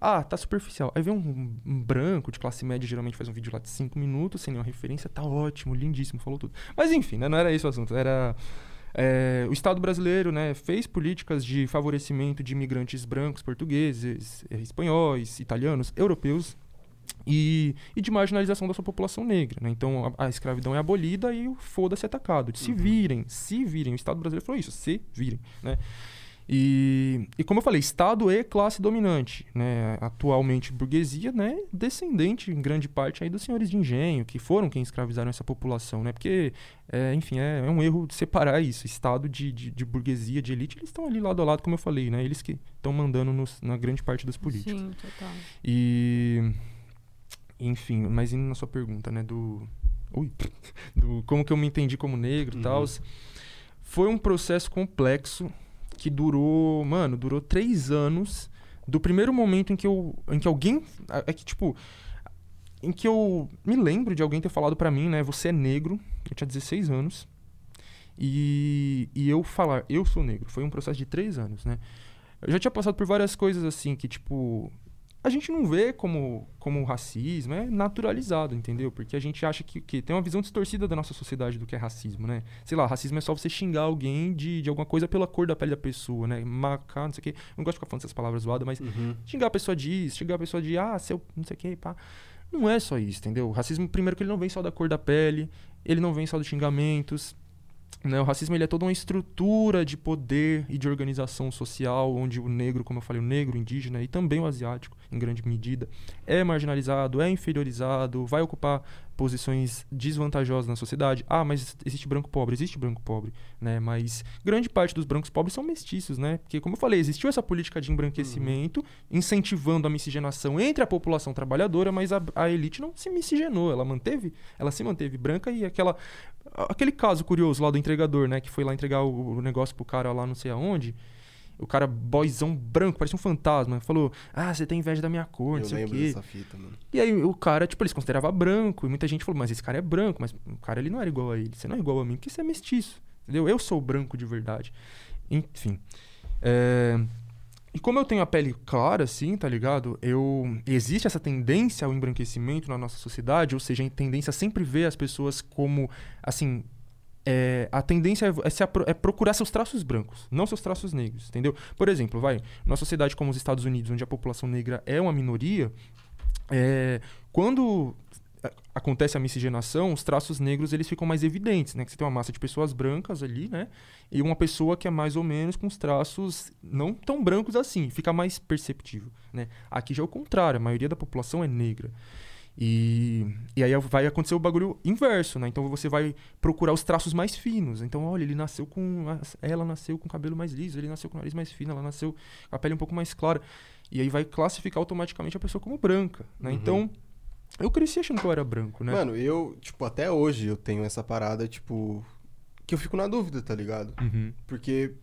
Ah, tá superficial. Aí vem um, um branco de classe média, geralmente faz um vídeo lá de cinco minutos, sem nenhuma referência, tá ótimo, lindíssimo, falou tudo. Mas enfim, né, não era esse o assunto, era. é, o Estado brasileiro né, fez políticas de favorecimento de imigrantes brancos, portugueses, eh, espanhóis, italianos, europeus e, e de marginalização da sua população negra. Né? Então a, a escravidão é abolida e o foda-se é atacado. Se virem, se virem. O Estado brasileiro falou isso, se virem. Né? E, e como eu falei, Estado e classe dominante. Né? Atualmente burguesia, né? descendente em grande parte aí dos senhores de engenho, que foram quem escravizaram essa população. Né? Porque, é, enfim, é, é um erro separar isso. Estado de, de, de burguesia, de elite, eles estão ali lado a lado, como eu falei. Né? Eles que estão mandando nos- na grande parte dos políticos. Sim, total. E. Enfim, mas indo na sua pergunta, né? Do. Ui! Do como que eu me entendi como negro e Uhum. tal. Foi um processo complexo que durou. Mano, durou três anos. Do primeiro momento em que eu. Em que alguém. É que, tipo. Em que eu me lembro de alguém ter falado pra mim, né? Você é negro. Eu tinha 16 anos. E, e eu falar, eu sou negro. Foi um processo de três anos, né? Eu já tinha passado por várias coisas assim que, tipo, a gente não vê como, como racismo, é naturalizado, entendeu? Porque a gente acha que, que tem uma visão distorcida da nossa sociedade do que é racismo, né? Sei lá, racismo é só você xingar alguém de, de alguma coisa pela cor da pele da pessoa, né? Macar, não sei o quê. Eu não gosto de ficar falando essas palavras zoadas, mas Uhum. xingar a pessoa disso, xingar a pessoa de, ah, seu, não sei o quê, pá. Não é só isso, entendeu? O racismo, primeiro que ele não vem só da cor da pele, ele não vem só dos xingamentos, né? O racismo ele é toda uma estrutura de poder e de organização social, onde o negro, como eu falei, o negro, o indígena e também o asiático, em grande medida, é marginalizado, é inferiorizado, vai ocupar posições desvantajosas na sociedade. Ah, mas existe branco pobre, existe branco pobre, né? Mas grande parte dos brancos pobres são mestiços, né? Porque, como eu falei, existiu essa política de embranquecimento, incentivando a miscigenação entre a população trabalhadora, mas a, a elite não se miscigenou, ela manteve, ela se manteve branca e aquela aquele caso curioso lá do entregador, né, que foi lá entregar o, o negócio pro cara lá não sei aonde. O cara boyzão branco, parecia um fantasma, falou: "Ah, você tem inveja da minha cor, não Eu sei o quê". dessa fita, mano. E aí o cara, tipo, eles consideravam branco, e muita gente falou, mas esse cara é branco, mas o cara ele não era igual a ele, você não é igual a mim, porque você é mestiço, entendeu? Eu sou branco de verdade. Enfim. É, E como eu tenho a pele clara, assim, tá ligado? Eu... Existe essa tendência ao embranquecimento na nossa sociedade, ou seja, a tendência a sempre ver as pessoas como, assim... é, a tendência é, é se é procurar seus traços brancos, não seus traços negros, entendeu? Por exemplo, vai, numa sociedade como os Estados Unidos, onde a população negra é uma minoria, é, quando acontece a miscigenação, os traços negros eles ficam mais evidentes, né? Que você tem uma massa de pessoas brancas ali, né? E uma pessoa que é mais ou menos com os traços não tão brancos assim, fica mais perceptível, né? Aqui já é o contrário, a maioria da população é negra. E, e aí vai acontecer o bagulho inverso, né? Então você vai procurar os traços mais finos. Então, olha, ele nasceu com. Ela nasceu com o cabelo mais liso, ele nasceu com o nariz mais fino, ela nasceu com a pele um pouco mais clara. E aí vai classificar automaticamente a pessoa como branca, né? Uhum. Então, eu cresci achando que eu era branco, né? Mano, eu, tipo, até hoje eu tenho essa parada, tipo, que eu fico na dúvida, tá ligado? Uhum. Porque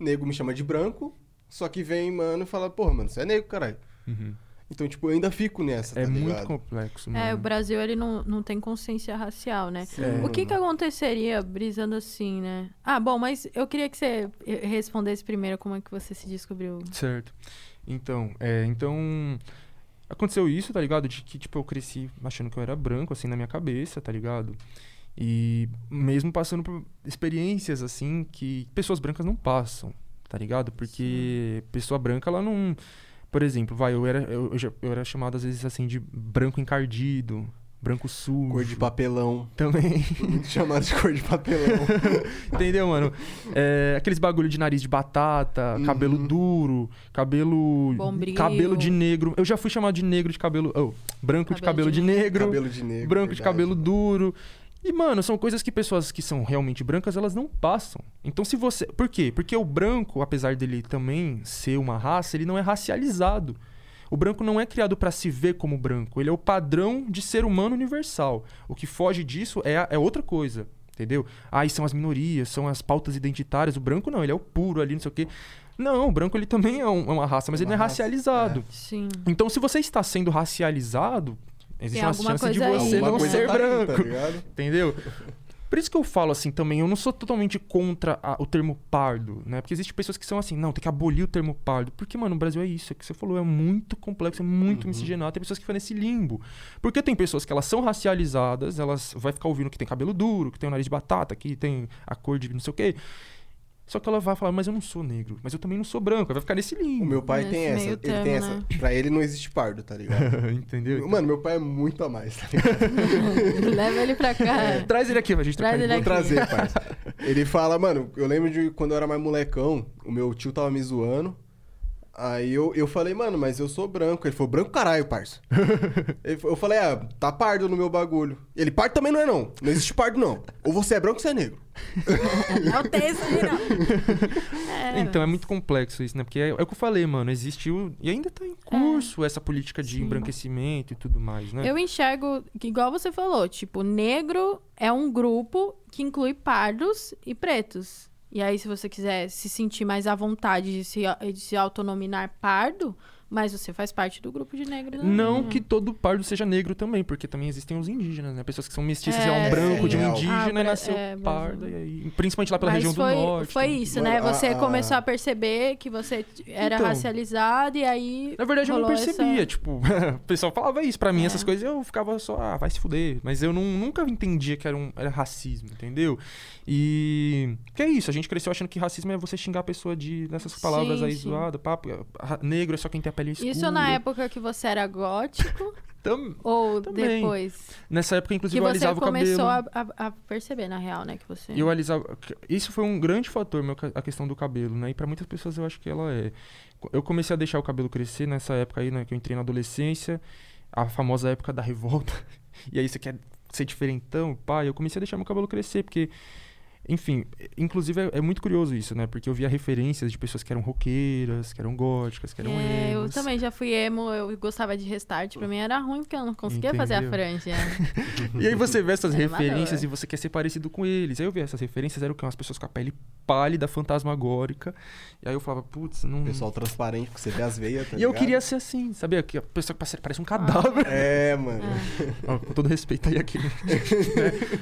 nego me chama de branco, só que vem, mano, e fala, porra, mano, você é negro, caralho. Uhum. Então, tipo, eu ainda fico nessa, É tá muito ligado? complexo, mano. É, o Brasil, ele não, não tem consciência racial, né? É. O que que aconteceria brisando assim, né? Ah, bom, mas eu queria que você eh, respondesse primeiro como é que você se descobriu. Certo. Então, é, então aconteceu isso, tá ligado? De que tipo eu cresci achando que eu era branco assim na minha cabeça, tá ligado? E mesmo passando por experiências assim que pessoas brancas não passam, tá ligado? Porque pessoa branca ela não por exemplo, vai, eu era eu, eu já- eu era chamado às vezes assim de branco encardido, branco sujo. Cor de papelão. Também. Muito chamado de cor de papelão. Entendeu, mano? É, aqueles bagulho de nariz de batata, Uhum. cabelo duro, cabelo. Bombril. Cabelo de negro. Eu já fui chamado de negro de cabelo. Oh, branco de cabelo Cabelo de de negro. Cabelo de negro. branco de verdade. cabelo duro. E, mano, são coisas que pessoas que são realmente brancas, elas não passam. Então, se você. Por quê? Porque o branco, apesar dele também ser uma raça, ele não é racializado. O branco não é criado pra se ver como branco. Ele é o padrão de ser humano universal. O que foge disso é, é outra coisa. Entendeu? Aí são as minorias, são as pautas identitárias. O branco não, ele é o puro ali, não sei o quê. Não, o branco ele também é, um- é uma raça, mas É ele não é uma racializado. Sim. Então, se você está sendo racializado, existe Tem uma chance de coisa aí. você Alguma não ser tá aí, branco. tá ligado? Entendeu? Por isso que eu falo assim também, eu não sou totalmente contra a- o termo pardo, né? Porque existem pessoas que são assim, não, tem que abolir o termo pardo. Porque, mano, o Brasil é isso, é que você falou, é muito complexo, é muito miscigenado, tem pessoas que ficam nesse limbo. Porque tem pessoas que elas são racializadas, elas vai ficar ouvindo que tem cabelo duro, que tem o nariz de batata, que tem a cor de não sei o quê. Só que ela vai falar, mas eu não sou negro, mas eu também não sou branco, vai ficar nesse limbo. O meu pai Nesse tem essa. Ele termo, tem essa. né? Pra ele não existe pardo, tá ligado? Entendeu? Mano, meu pai é muito a mais, tá ligado? Leva ele pra cá. Traz ele aqui pra gente Traz trocar ele ideia. Vou aqui. trazer, parça. Ele fala, mano, eu lembro de quando eu era mais molecão, o meu tio tava me zoando. Aí eu, eu falei, mano, mas eu sou branco. Ele falou, branco caralho, parça. Eu falei, ah, tá pardo no meu bagulho. Ele, pardo também não é não. Não existe pardo não. Ou você é branco ou você é negro. Não tem isso aí, não. É, Então é muito complexo isso, né? Porque é, é o que eu falei, mano. Existiu e ainda tá em curso essa política de Sim. embranquecimento e tudo mais, né? Eu enxergo, que igual você falou, tipo, negro é um grupo que inclui pardos e pretos. E aí, se você quiser se sentir mais à vontade de se, de se autonominar pardo, mas você faz parte do grupo de negros. Não né? que todo pardo seja negro também, porque também existem os indígenas, né? Pessoas que são mestiças, é, É, um branco de um indígena Ah, e nasceu é, pardo. Brasil. E aí, principalmente lá pela Mas região foi, do norte. foi isso, né? Você a- começou a perceber que você era Então. racializado e aí. Na verdade, eu não percebia. essa- Tipo, o pessoal falava isso pra mim, É. essas coisas, eu ficava só, ah, vai se fuder. Mas eu não, nunca entendia que era, um, era racismo, entendeu? E. Que é isso, a gente cresceu achando que racismo é você xingar a pessoa de, dessas palavras Sim, aí sim. zoadas, papo. Negro é só quem tem a pele escura. Isso na época que você era gótico Tam- ou Também. depois? Nessa época, inclusive, eu você alisava o cabelo. começou a, a- a perceber, na real, né? Que você. Eu alisava. Isso foi um grande fator, meu, a questão do cabelo, né? E pra muitas pessoas eu acho que ela é. Eu comecei a deixar o cabelo crescer nessa época aí, né? Que eu entrei na adolescência, a famosa época da revolta. E aí você quer ser diferentão, pai. Eu comecei a deixar meu cabelo crescer, porque. Enfim, inclusive é, é muito curioso isso, né? Porque eu via referências de pessoas que eram roqueiras, que eram góticas, que eram É, eu emos. também já fui emo, eu gostava de restart. Pra mim era ruim porque eu não conseguia fazer a Entendeu? franja. E aí você vê essas Era referências amador. e você quer ser parecido com eles. Aí eu vi essas referências, eram o quê? Umas pessoas com a pele pálida, fantasmagórica. E aí eu falava, putz, não. Pessoal transparente, que você vê as veias, tá e eu queria ser assim, sabia? Que a pessoa que parece- um cadáver. É, mano. Ó, com todo respeito aí aqui. né?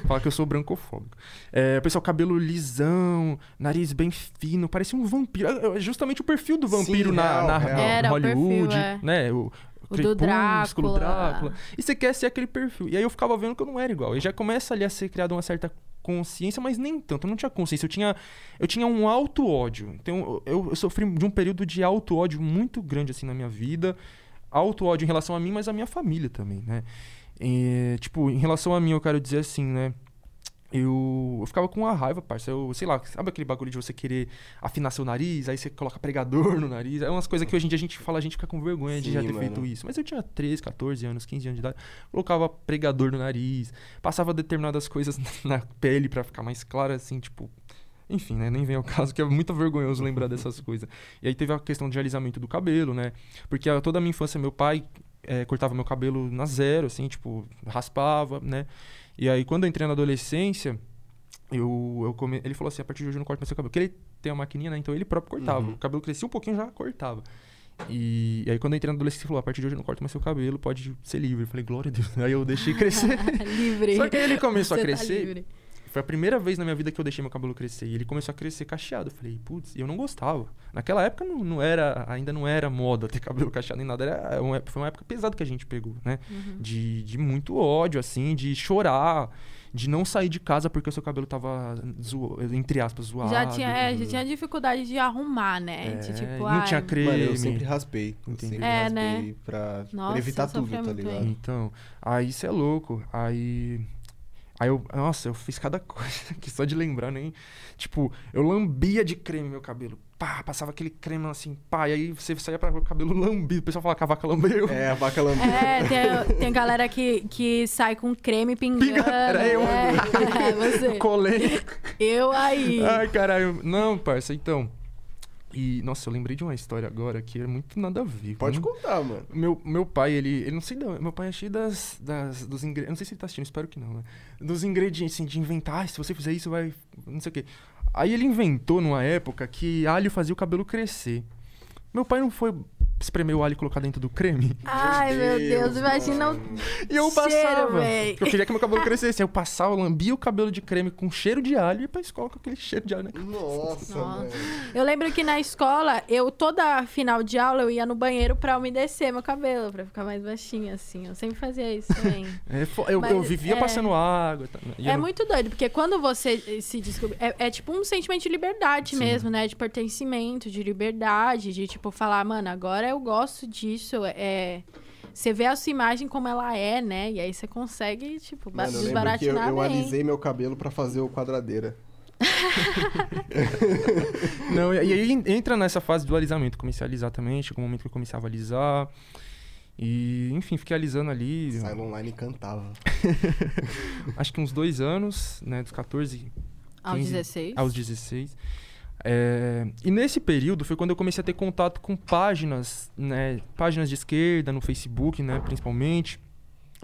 Falar que eu sou brancofóbico. É, o pessoal, cabelo lisão, nariz bem fino, parecia um vampiro. É, é justamente o perfil do vampiro Sim, na, real, na- real. na Era o Hollywood, perfil, é. né? O, O do Crepúsculo, Drácula. E você quer ser aquele perfil. E aí eu ficava vendo que eu não era igual. E já começa ali a ser criada uma certa consciência, mas nem tanto. Eu não tinha consciência. Eu tinha, eu tinha um alto ódio. Então eu, eu sofri de um período de alto ódio muito grande assim na minha vida. Alto ódio em relação a mim, mas a minha família também, né? E, tipo, em relação a mim, eu quero dizer assim, né? Eu, eu ficava com uma raiva, parça. Eu, sei lá, sabe aquele bagulho de você querer afinar seu nariz, aí você coloca pregador no nariz? É umas coisas que hoje em dia a gente fala, a gente fica com vergonha de Sim, já ter mano. feito isso. Mas eu tinha 13, 14 anos, 15 anos de idade, colocava pregador no nariz, passava determinadas coisas na pele pra ficar mais clara, assim, tipo. Enfim, né? Nem vem ao caso, que é muito vergonhoso lembrar dessas coisas. E aí teve a questão de alisamento do cabelo, né? Porque toda a minha infância, meu pai eh, cortava meu cabelo na zero, assim, tipo, raspava, né? E aí, quando eu entrei na adolescência, eu, eu come... ele falou assim: a partir de hoje eu não corto mais seu cabelo. Porque ele tem uma maquininha, né? Então ele próprio cortava. Uhum. O cabelo crescia um pouquinho já cortava. E, e aí, quando eu entrei na adolescência, ele falou: a partir de hoje eu não corto mais seu cabelo, pode ser livre. Eu falei: glória a Deus. Aí eu deixei crescer. livre. Só que aí ele começou a Você tá crescer. livre. Foi a primeira vez na minha vida que eu deixei meu cabelo crescer. E ele começou a crescer cacheado. Eu falei, putz, e eu não gostava. Naquela época não, não era, ainda não era moda ter cabelo cacheado nem nada. Era uma, foi uma época pesada que a gente pegou, né? Uhum. De, de muito ódio, assim, de chorar, de não sair de casa porque o seu cabelo tava, zo- entre aspas, zoado. Já tinha, é, já tinha dificuldade de arrumar, né? de, É, tipo, não ai, tinha creme. Mano, eu sempre raspei. Entendi. sempre É, raspei né? pra, pra Nossa, evitar eu tudo, tá ligado? aí. Então, aí isso é louco. Aí. Aí eu. Nossa, eu fiz cada coisa que só de lembrar nem. Tipo, eu lambia de creme meu cabelo. Pá, passava aquele creme assim, pá, e aí você saía para o cabelo lambido. O pessoal falava que a vaca lambeu. É, a vaca lambeu. É, tem, tem galera que, que sai com creme pingando. Pinga- era eu, é, é, você. Colei. Eu aí. Ai, caralho. Não, parça, então. E, nossa, eu lembrei de uma história agora que é muito nada a ver. Pode contar, mano. Meu, meu pai, ele, ele não sei não, meu pai é cheio das, das dos ingredientes, não sei se ele tá assistindo, espero que não, né? Dos ingredientes, assim, de inventar, "Ah, se você fizer isso vai, não sei o quê. Aí ele inventou numa época que alho fazia o cabelo crescer. Meu pai não foi espremer o alho e colocar dentro do creme? Ai, meu Deus, imagina o. E eu Cheiro, passava. véi. eu queria que meu cabelo crescesse. Eu passava, lambia o cabelo de creme com cheiro de alho e ia pra escola com aquele cheiro de alho, né? Nossa, Nossa. Eu lembro que na escola, eu toda final de aula eu ia no banheiro pra umedecer meu cabelo, pra ficar mais baixinho assim. Eu sempre fazia isso também. É, eu, Mas, eu vivia é- passando água. tá, né? É no- muito doido, porque quando você se descobre. É, é tipo um sentimento de liberdade Sim. mesmo, né? De pertencimento, de liberdade, de tipo falar, mano, agora eu gosto disso. É. Você vê a sua imagem como ela é, né? E aí você consegue, tipo, Mano, eu lembro que eu, desbaratinar eu alisei meu cabelo pra fazer o quadradeira. Não, e aí en- entra nessa fase do alisamento. Comecei a alisar também, chegou um momento que eu comecei a alisar. E, enfim, fiquei alisando ali. Silo Online cantava. Acho que uns dois anos, né? Dos 14 Aos 15, 16. aos 16. É, e nesse período foi quando eu comecei a ter contato com páginas, né? Páginas de esquerda no Facebook, né? Principalmente.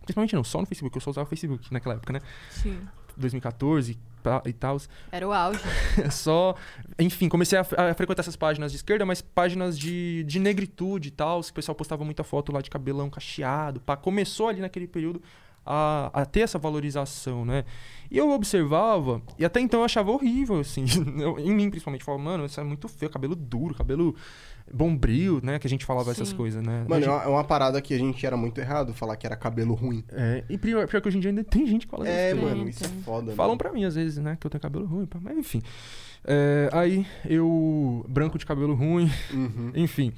Principalmente não, só no Facebook, eu só usava o Facebook naquela época, né? Sim. 2014 pra- e tal. Era o auge. Só. Enfim, comecei a, a frequentar essas páginas de esquerda, mas páginas de, de negritude e tal. O pessoal postava muita foto lá de cabelão cacheado. Pá. Começou ali naquele período a, a ter essa valorização, né? E eu observava, e até então eu achava horrível, assim. eu- em mim, principalmente, eu falava, mano, isso é muito feio, cabelo duro, cabelo bombril, né? Que a gente falava essas Sim. coisas, né? Mano, é uma, é uma parada que a gente era muito errado, falar que era cabelo ruim. é, e pior, pior que hoje em dia ainda tem gente que fala É, isso. mano, Tem, isso é foda, Falam mano. pra mim, às vezes, né, que eu tenho cabelo ruim, mas enfim. É, aí eu. Branco de cabelo ruim, Uhum. enfim.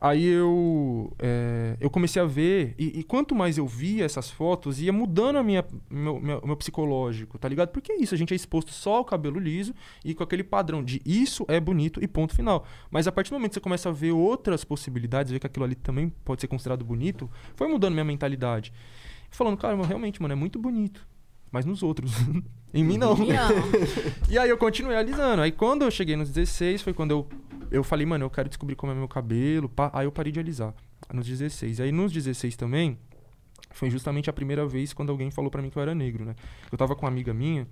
Aí eu. é, eu comecei a ver, e, e quanto mais eu via essas fotos, ia mudando a minha, meu, meu, meu psicológico, tá ligado? Porque é isso, a gente é exposto só ao cabelo liso e com aquele padrão de isso é bonito e ponto final. Mas a partir do momento que você começa a ver outras possibilidades, ver que aquilo ali também pode ser considerado bonito, foi mudando minha mentalidade. Falando, cara, realmente, mano, é muito bonito. Mas nos outros. em mim não. Não. E aí eu continuei alisando. Aí quando eu cheguei nos 16, foi quando eu, eu falei, mano, eu quero descobrir como é meu cabelo. Pá. Aí eu parei de alisar. Nos 16. Aí nos 16 também, foi justamente a primeira vez quando alguém falou pra mim que eu era negro, né? Eu tava com uma amiga minha.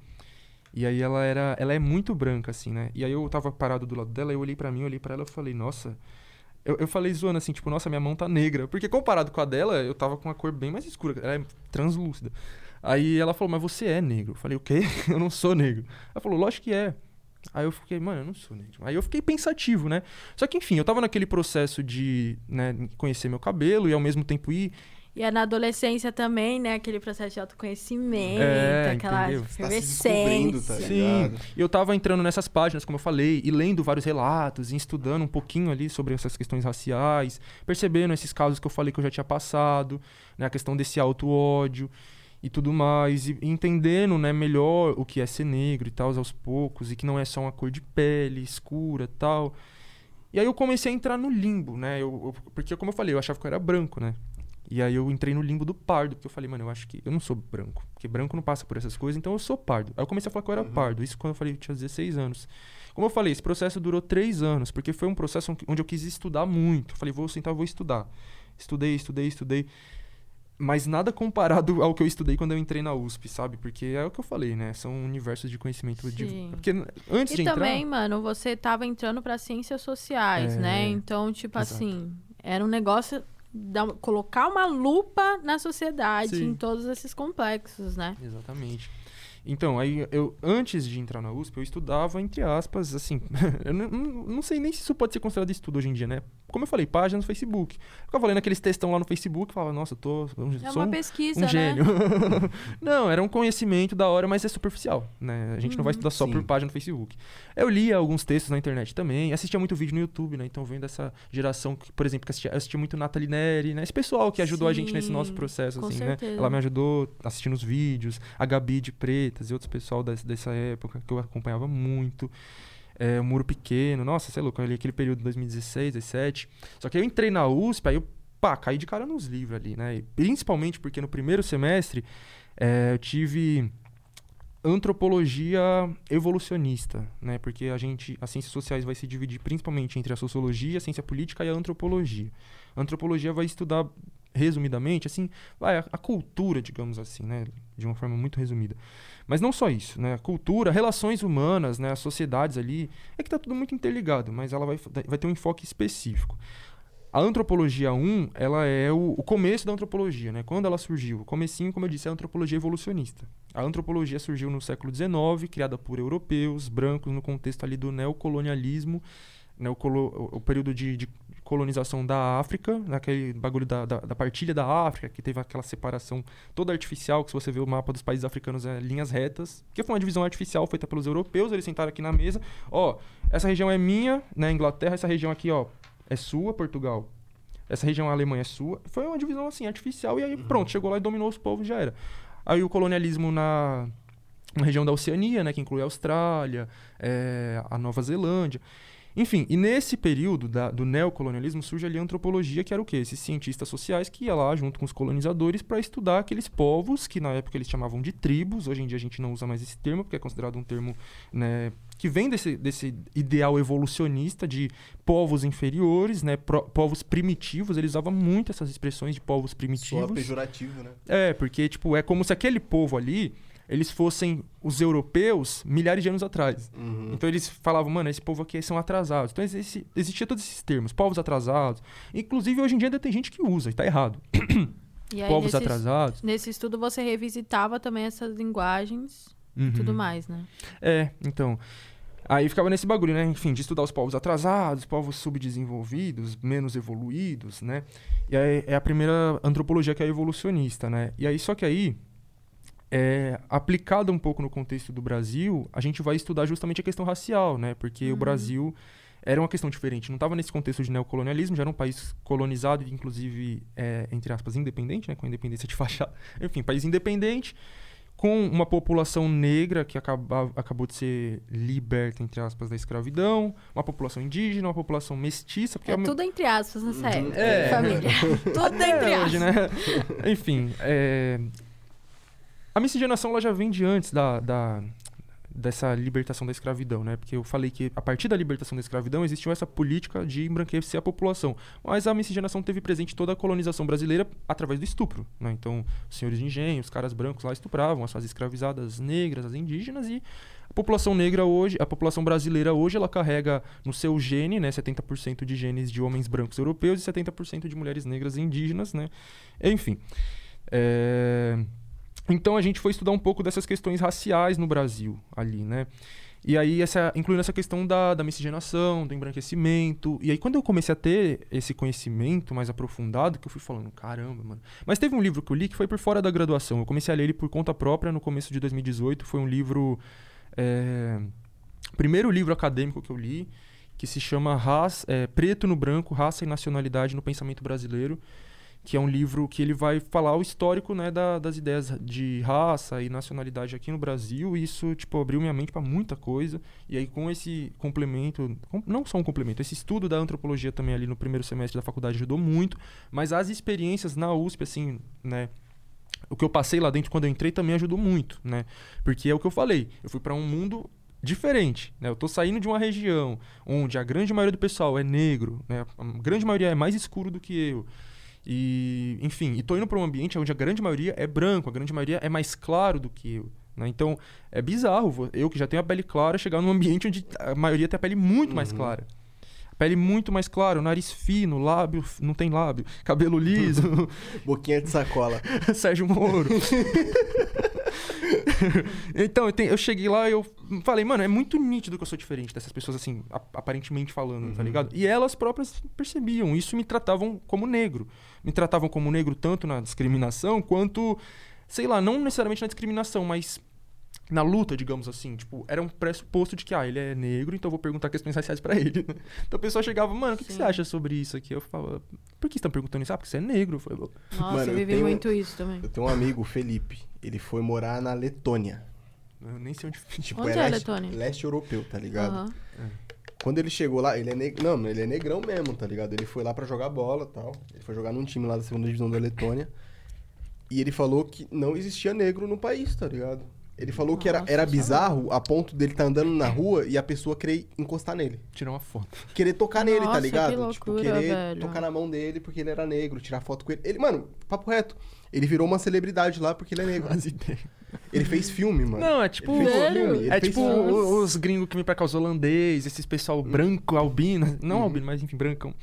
E aí ela era, ela é muito branca, assim, né? E aí eu tava parado do lado dela, eu olhei pra mim, olhei pra ela e falei, nossa. Eu, eu falei zoando assim, tipo, nossa, minha mão tá negra. Porque comparado com a dela, eu tava com uma cor bem mais escura. Ela é translúcida. Aí ela falou, mas você é negro. Eu falei, o quê? Eu não sou negro. Ela falou, lógico que é. Aí eu fiquei, mano, eu não sou negro. Aí eu fiquei pensativo, né? Só que, enfim, eu tava naquele processo de né, conhecer meu cabelo e ao mesmo tempo ir. E é na adolescência também, né? Aquele processo de autoconhecimento, É, aquela tá efervescência. tá Sim, ligado? e eu tava entrando nessas páginas, como eu falei, e lendo vários relatos, e estudando um pouquinho ali sobre essas questões raciais, percebendo esses casos que eu falei que eu já tinha passado, né, a questão desse auto-ódio e tudo mais, e entendendo, né, melhor o que é ser negro e tal, aos poucos, e que não é só uma cor de pele escura e tal. E aí eu comecei a entrar no limbo, né, eu, eu- porque como eu falei, eu achava que eu era branco, né, e aí eu entrei no limbo do pardo, porque eu falei, mano, eu acho que eu não sou branco. Porque branco não passa por essas coisas, então eu sou pardo. Aí eu comecei a falar que eu era Uhum. pardo. Isso quando eu falei eu tinha 16 anos. Como eu falei, esse processo durou três anos, porque foi um processo onde eu quis estudar muito. Eu falei, vou sentar, vou estudar. Estudei, estudei, estudei. Mas nada comparado ao que eu estudei quando eu entrei na USP, sabe? Porque é o que eu falei, né? São universos de conhecimento. De... Sim. Porque antes E de entrar... também, mano, você tava entrando pra ciências sociais, É, né? Então, tipo exato. assim, era um negócio. dar- colocar uma lupa na sociedade, Sim. em todos esses complexos, né? Exatamente. Então, aí eu, antes de entrar na USP, eu estudava, entre aspas, assim, eu não- não sei nem se isso pode ser considerado estudo hoje em dia, né? Como eu falei, página no Facebook. Eu ficava lendo aqueles textão lá no Facebook e falava, nossa, eu tô. eu É sou uma um, pesquisa, um né? gênio. não, era um conhecimento da hora, mas é superficial, né? A gente não vai Uhum. estudar só Sim. por página no Facebook. Eu lia alguns textos na internet também, assistia muito vídeo no YouTube, né? Então, vendo essa geração que, por exemplo, que assistia, assistia muito Nathalie Neri, né? Esse pessoal que ajudou a gente nesse nosso Sim, processo, com assim, certeza. né? Ela me ajudou assistindo os vídeos, a Gabi de Pretas e outros pessoal dessa, dessa época que eu acompanhava muito. É, o Muro Pequeno, nossa, é louco, ali aquele período de 2016, 2017. Só que eu entrei na USP, aí eu, pá, caí de cara nos livros ali, né? E principalmente porque no primeiro semestre é, eu tive antropologia evolucionista, né? Porque a gente, as ciências sociais vai se dividir principalmente entre a sociologia, a ciência política e a antropologia. A antropologia vai estudar resumidamente, assim, vai a, a cultura, digamos assim, né, de uma forma muito resumida. Mas não só isso, né? Cultura, relações humanas, né, as sociedades ali, é que tá tudo muito interligado, mas ela vai, vai ter um enfoque específico. A antropologia 1, ela é o, o começo da antropologia, né? Quando ela surgiu, o comecinho, como eu disse, é a antropologia evolucionista. A antropologia surgiu no século XIX, criada por europeus, brancos, no contexto ali do neocolonialismo, né, o, colo- o período de, de colonização da África, naquele bagulho da, da, da partilha da África, que teve aquela separação toda artificial, que se você vê o mapa dos países africanos é linhas retas, que foi uma divisão artificial feita pelos europeus, eles sentaram aqui na mesa, ó, essa região é minha, né, Inglaterra, essa região aqui, ó, é sua, Portugal. Essa região Alemanha é sua. Foi uma divisão assim artificial e aí pronto, chegou lá e dominou os povos, já era. Aí o colonialismo na, na região da Oceania, né, que inclui a Austrália, eh, a Nova Zelândia. Enfim, e nesse período da- do neocolonialismo surge ali a antropologia, que era o quê? Esses cientistas sociais que ia lá junto com os colonizadores para estudar aqueles povos que na época eles chamavam de tribos. Hoje em dia a gente não usa mais esse termo, porque é considerado um termo né, que vem desse, desse ideal evolucionista de povos inferiores, né, pro- povos primitivos. Ele usava muito essas expressões de povos primitivos. pejorativo, né? É, porque, tipo, é como se aquele povo ali, eles fossem os europeus milhares de anos atrás. Uhum. Então eles falavam, mano, esse povo aqui são atrasados. Então existe, existia todos esses termos, povos atrasados. Inclusive, hoje em dia ainda tem gente que usa, e tá errado. E aí, povos nesse, atrasados. nesse estudo, você revisitava também essas linguagens e Uhum. tudo mais, né? É, então. Aí ficava nesse bagulho, né? Enfim, de estudar os povos atrasados, povos subdesenvolvidos, menos evoluídos, né? E aí é a primeira antropologia que é evolucionista, né? E aí, só que aí, é, aplicada um pouco no contexto do Brasil, a gente vai estudar justamente a questão racial, né? Porque o Brasil era uma questão diferente. Não estava nesse contexto de neocolonialismo, já era um país colonizado e, inclusive, é, entre aspas, independente, né? Com a independência de fachada. Enfim, país independente, com uma população negra que acaba, acabou de ser liberta, entre aspas, da escravidão, uma população indígena, uma população mestiça. Porque É a me- tudo entre aspas nessa época. É. Família. tudo entre hoje, aspas. né? Enfim, é, a miscigenação ela já vem de antes da, da- dessa libertação da escravidão, né? Porque eu falei que a partir da libertação da escravidão existiu essa política de embranquecer a população. Mas a miscigenação teve presente toda a colonização brasileira através do estupro, né? Então, os senhores de engenho, os caras brancos lá estupravam as suas escravizadas negras, as indígenas e a população negra hoje, a população brasileira hoje, ela carrega no seu gene, né, 70% de genes de homens brancos europeus e 70% de mulheres negras e indígenas, né? Enfim. É... Então a gente foi estudar um pouco dessas questões raciais no Brasil ali, né? E aí, essa, incluindo essa questão da, da miscigenação, do embranquecimento. E aí, quando eu comecei a ter esse conhecimento mais aprofundado, que eu fui falando, caramba, mano. Mas teve um livro que eu li que foi por fora da graduação. Eu comecei a ler ele por conta própria no começo de 2018. Foi um livro. É, primeiro livro acadêmico que eu li, que se chama Raça, é, Preto no Branco, Raça e Nacionalidade no Pensamento Brasileiro que é um livro que ele vai falar o histórico né, da- das ideias de raça e nacionalidade aqui no Brasil. E isso tipo, abriu minha mente para muita coisa. E aí, com esse complemento, com- não só um complemento, esse estudo da antropologia também ali no primeiro semestre da faculdade ajudou muito. Mas as experiências na USP, assim, né? O que eu passei lá dentro quando eu entrei também ajudou muito, né? Porque é o que eu falei, eu fui para um mundo diferente, né? Eu tô saindo de uma região onde a grande maioria do pessoal é negro, né? A grande maioria é mais escuro do que eu. E, enfim, e tô indo para um ambiente onde a grande maioria é branco, a grande maioria é mais claro do que eu. Né? Então, é bizarro eu que já tenho a pele clara chegar num ambiente onde a maioria tem a pele muito mais clara. A pele muito mais clara, nariz fino, lábio, não tem lábio, cabelo liso, Boquinha de sacola. Sérgio Moro. então, eu, te- eu cheguei lá e eu falei, mano, é muito nítido que eu sou diferente dessas pessoas, assim, aparentemente falando, tá ligado? E elas próprias percebiam isso e me tratavam como negro. Me tratavam como negro tanto na discriminação quanto, sei lá, não necessariamente na discriminação, mas na luta, digamos assim. Tipo, era um pressuposto de que, ah, ele é negro, então eu vou perguntar questões raciais pra ele. Então a pessoa chegava, mano, o que, que você acha sobre isso aqui? Eu falava, por que tá perguntando isso? Ah, porque você é negro. Eu falei, Nossa, Mano, eu vivi tenho- muito isso também. Eu tenho um amigo, o Felipe. Ele foi morar na Letônia. eu nem sei onde Tipo, Onde é leste, Letônia? leste europeu, tá ligado? Aham. Quando ele chegou lá, ele é negro. Não, ele é negrão mesmo, tá ligado? Ele foi lá pra jogar bola e tal. Ele foi jogar num time lá da segunda divisão da Letônia. E ele falou que não existia negro no país, tá ligado? Ele falou que era, Nossa, era é bizarro a ponto dele tá andando na rua e a pessoa querer encostar nele. tirar uma foto. Querer tocar nele, tá Nossa, ligado? que tipo, loucura, querer velho. tocar na mão dele porque ele era negro, tirar foto com ele. Ele, mano, papo reto. Ele virou uma celebridade lá porque ele é negro. As ideias. Ele fez filme, mano. Não, é tipo. Ele fez Sério? filme, ele É fez tipo filme. os gringos que vêm pra cá, os holandês, esses pessoal branco, albino. Não albino, mas enfim, brancão.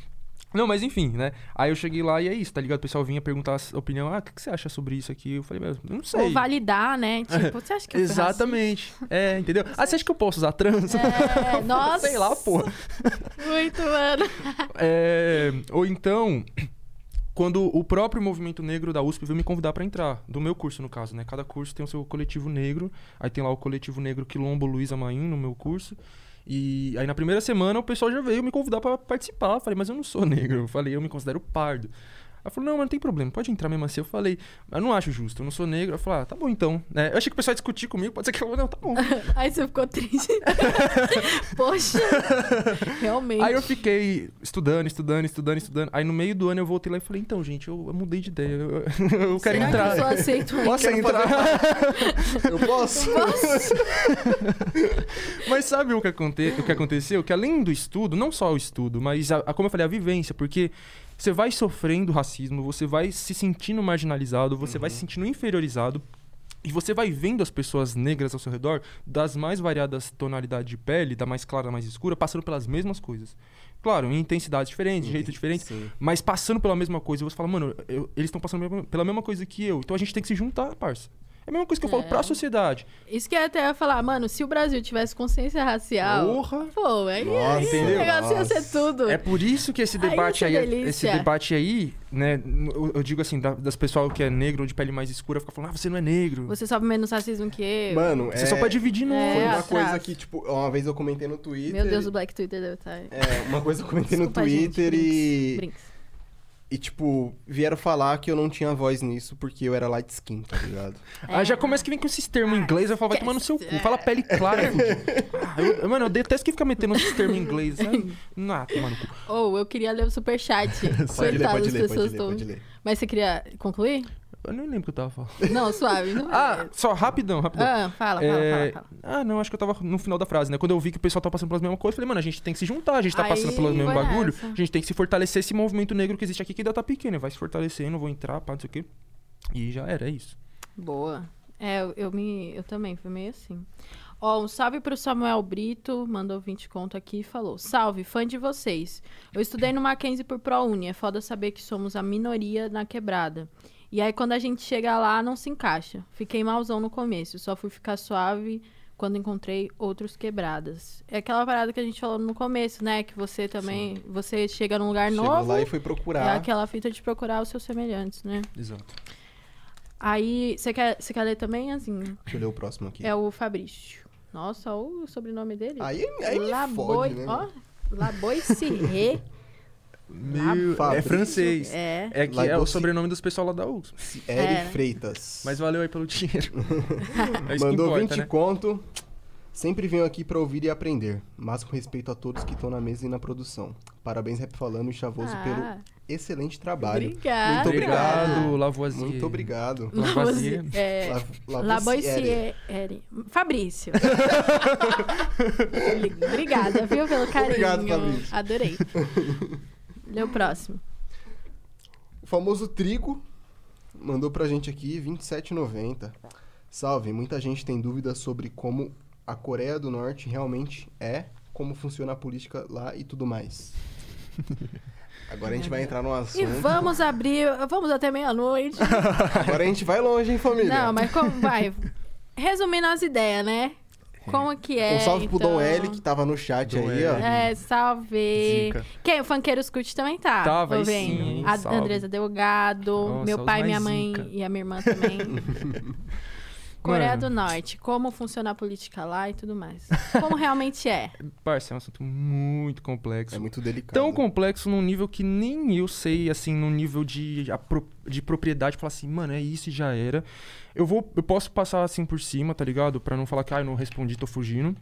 Não, mas enfim, né? Aí eu cheguei lá e é isso, tá ligado? O pessoal vinha perguntar a opinião. Ah, o que, que você acha sobre isso aqui? Eu falei, meu, eu não sei. Ou validar, né? Tipo, você acha que eu Exatamente. É, entendeu? Ah, você acha que eu posso usar trans? É, nossa. Sei lá, porra. Muito, mano. É, ou então, quando o próprio movimento negro da USP veio me convidar pra entrar, do meu curso no caso, né? Cada curso tem o seu coletivo negro, aí tem lá o coletivo negro Quilombo Luiz Amaim no meu curso. E aí na primeira semana o pessoal já veio me convidar pra participar. Eu falei, mas eu não sou negro. Eu falei, eu me considero pardo. Ela falou, não, mas não tem problema, pode entrar mesmo assim. Eu falei, eu não acho justo, eu não sou negro. Eu falei, ah, tá bom então. né? eu achei que o pessoal ia discutir comigo, pode ser que eu não, tá bom. Aí você ficou triste. Poxa. Realmente. Aí eu fiquei estudando, estudando, estudando, estudando. Aí no meio do ano eu voltei lá e falei, então, gente, eu, eu mudei de ideia. Eu, eu quero Será entrar. que eu só aceito? Posso entrar? Eu posso? Mas sabe o que, aconte o que aconteceu? Que além do estudo, não só o estudo, mas a, a- como eu falei, a vivência, porque você vai sofrendo racismo, você vai se sentindo marginalizado, você vai se sentindo inferiorizado. E você vai vendo as pessoas negras ao seu redor, das mais variadas tonalidades de pele, da mais clara, da mais escura, passando pelas mesmas coisas. Claro, em intensidades diferentes, de jeito diferente, Sim. mas passando pela mesma coisa. E você fala, mano, eu- eles estão passando pela- pela mesma coisa que eu, então a gente tem que se juntar, parça. É a mesma coisa que eu falo É. pra sociedade. Isso que eu até ia falar, mano, se o Brasil tivesse consciência racial. Porra! Pô, aí, Nossa, aí entendeu? o negócio ia ser tudo. É por isso que esse debate isso é aí, delícia. esse debate aí, né, eu, eu digo assim, da- das pessoal que é negro ou de pele mais escura, fica falando, ah, você não é negro. Você sofre menos racismo que eu. Mano, Você é, só pode dividir no É, foi uma atrás. coisa que, tipo, uma vez eu comentei no Twitter. Meu Deus, o Black Twitter deve estar. É, uma coisa eu comentei Desculpa, no gente, Twitter e. Brinks. E, tipo, vieram falar que eu não tinha voz nisso porque eu era light skin, tá ligado? Aí já começa que vem com esses termos em inglês, eu falo, vai tomar no seu cu. Fala pele clara. fudido. Ah, eu- mano, eu detesto que fica metendo esses termos em inglês. Sabe? Não, toma no cu. Ou eu queria ler o superchat. Pode ler, pode ler, pode ler, pode ler. Mas você queria concluir? Eu nem lembro o que eu tava falando. Não, suave. Não Ah, só rapidão, rapidão. Ah, fala, fala, É, fala, fala. Ah, não, acho que eu tava no final da frase, né? Quando eu vi que o pessoal tava passando pelas mesmas coisas, eu falei, mano, a gente tem que se juntar, a gente tá Aí, passando pelo mesmo bagulho, nessa. a gente tem que se fortalecer esse movimento negro que existe aqui, que ainda tá pequeno, vai se fortalecendo, vou entrar, pá, não sei o quê. E já era, é isso. Boa. É, eu, eu me. Eu também, fui meio assim. Ó, um salve pro Samuel Brito, mandou 20 conto aqui e falou: Salve, fã de vocês. Eu estudei no Mackenzie por ProUni, é foda saber que somos a minoria na quebrada. E aí, quando a gente chega lá, não se encaixa. Fiquei malzão no começo, só fui ficar suave quando encontrei outros quebradas. É aquela parada que a gente falou no começo, né? Que você também. Você chega num lugar Chegou novo. lá e foi É procurar. aquela fita de procurar os seus semelhantes, né? Exato. Aí, você quer, você quer ler também, assim? Deixa eu ler o próximo aqui. É o Fabrício. Nossa, olha o sobrenome dele. Aí, aí me Laboi, fode, né? ó, Laboissiré. Meu, é francês. é. É que é o sobrenome dos pessoal lá da USP. Eri É. Freitas. Mas valeu aí pelo dinheiro. É Mandou importa, 20 né? conto. Sempre venho aqui pra ouvir e aprender. Mas com respeito a todos que estão na mesa e na produção. Parabéns, Rap Falando e Chavoso, Ah, pelo excelente trabalho. Obrigada. Muito obrigado. Obrigado, Lavoisier. Muito obrigado. Lavoisier. É, La- Laboissier. Fabrício. Obrigada, viu, pelo carinho. Obrigado, Fabrício. Adorei. Lê o próximo. O famoso Trigo mandou pra gente aqui 27,90. Salve, muita gente tem dúvidas sobre como a Coreia do Norte realmente é, como funciona a política lá e tudo mais. Agora a gente vai entrar no E assunto. vamos abrir. Vamos até meia-noite. Agora a gente vai longe, hein, família? Não, mas como vai? resumindo as ideias, né? Como que é? um salve pro então? Dom L, que tava no chat Dom aí, ó. É, salve. Zica. Quem? O Funkeiro Scoot também tá. Tava, tô aí vendo. sim, A salve. Andresa Delgado, Nossa, meu pai, minha mãe zica. e a minha irmã também. Coreia do Norte, como funciona a política lá e tudo mais. Como realmente é. Parça, é um assunto muito complexo. É muito delicado. Tão complexo num nível que nem eu sei, assim, num nível de, de propriedade, falar assim, mano, é isso e já era. Eu vou, eu posso passar assim por cima, tá ligado? Pra não falar que, ah, eu não respondi, tô fugindo.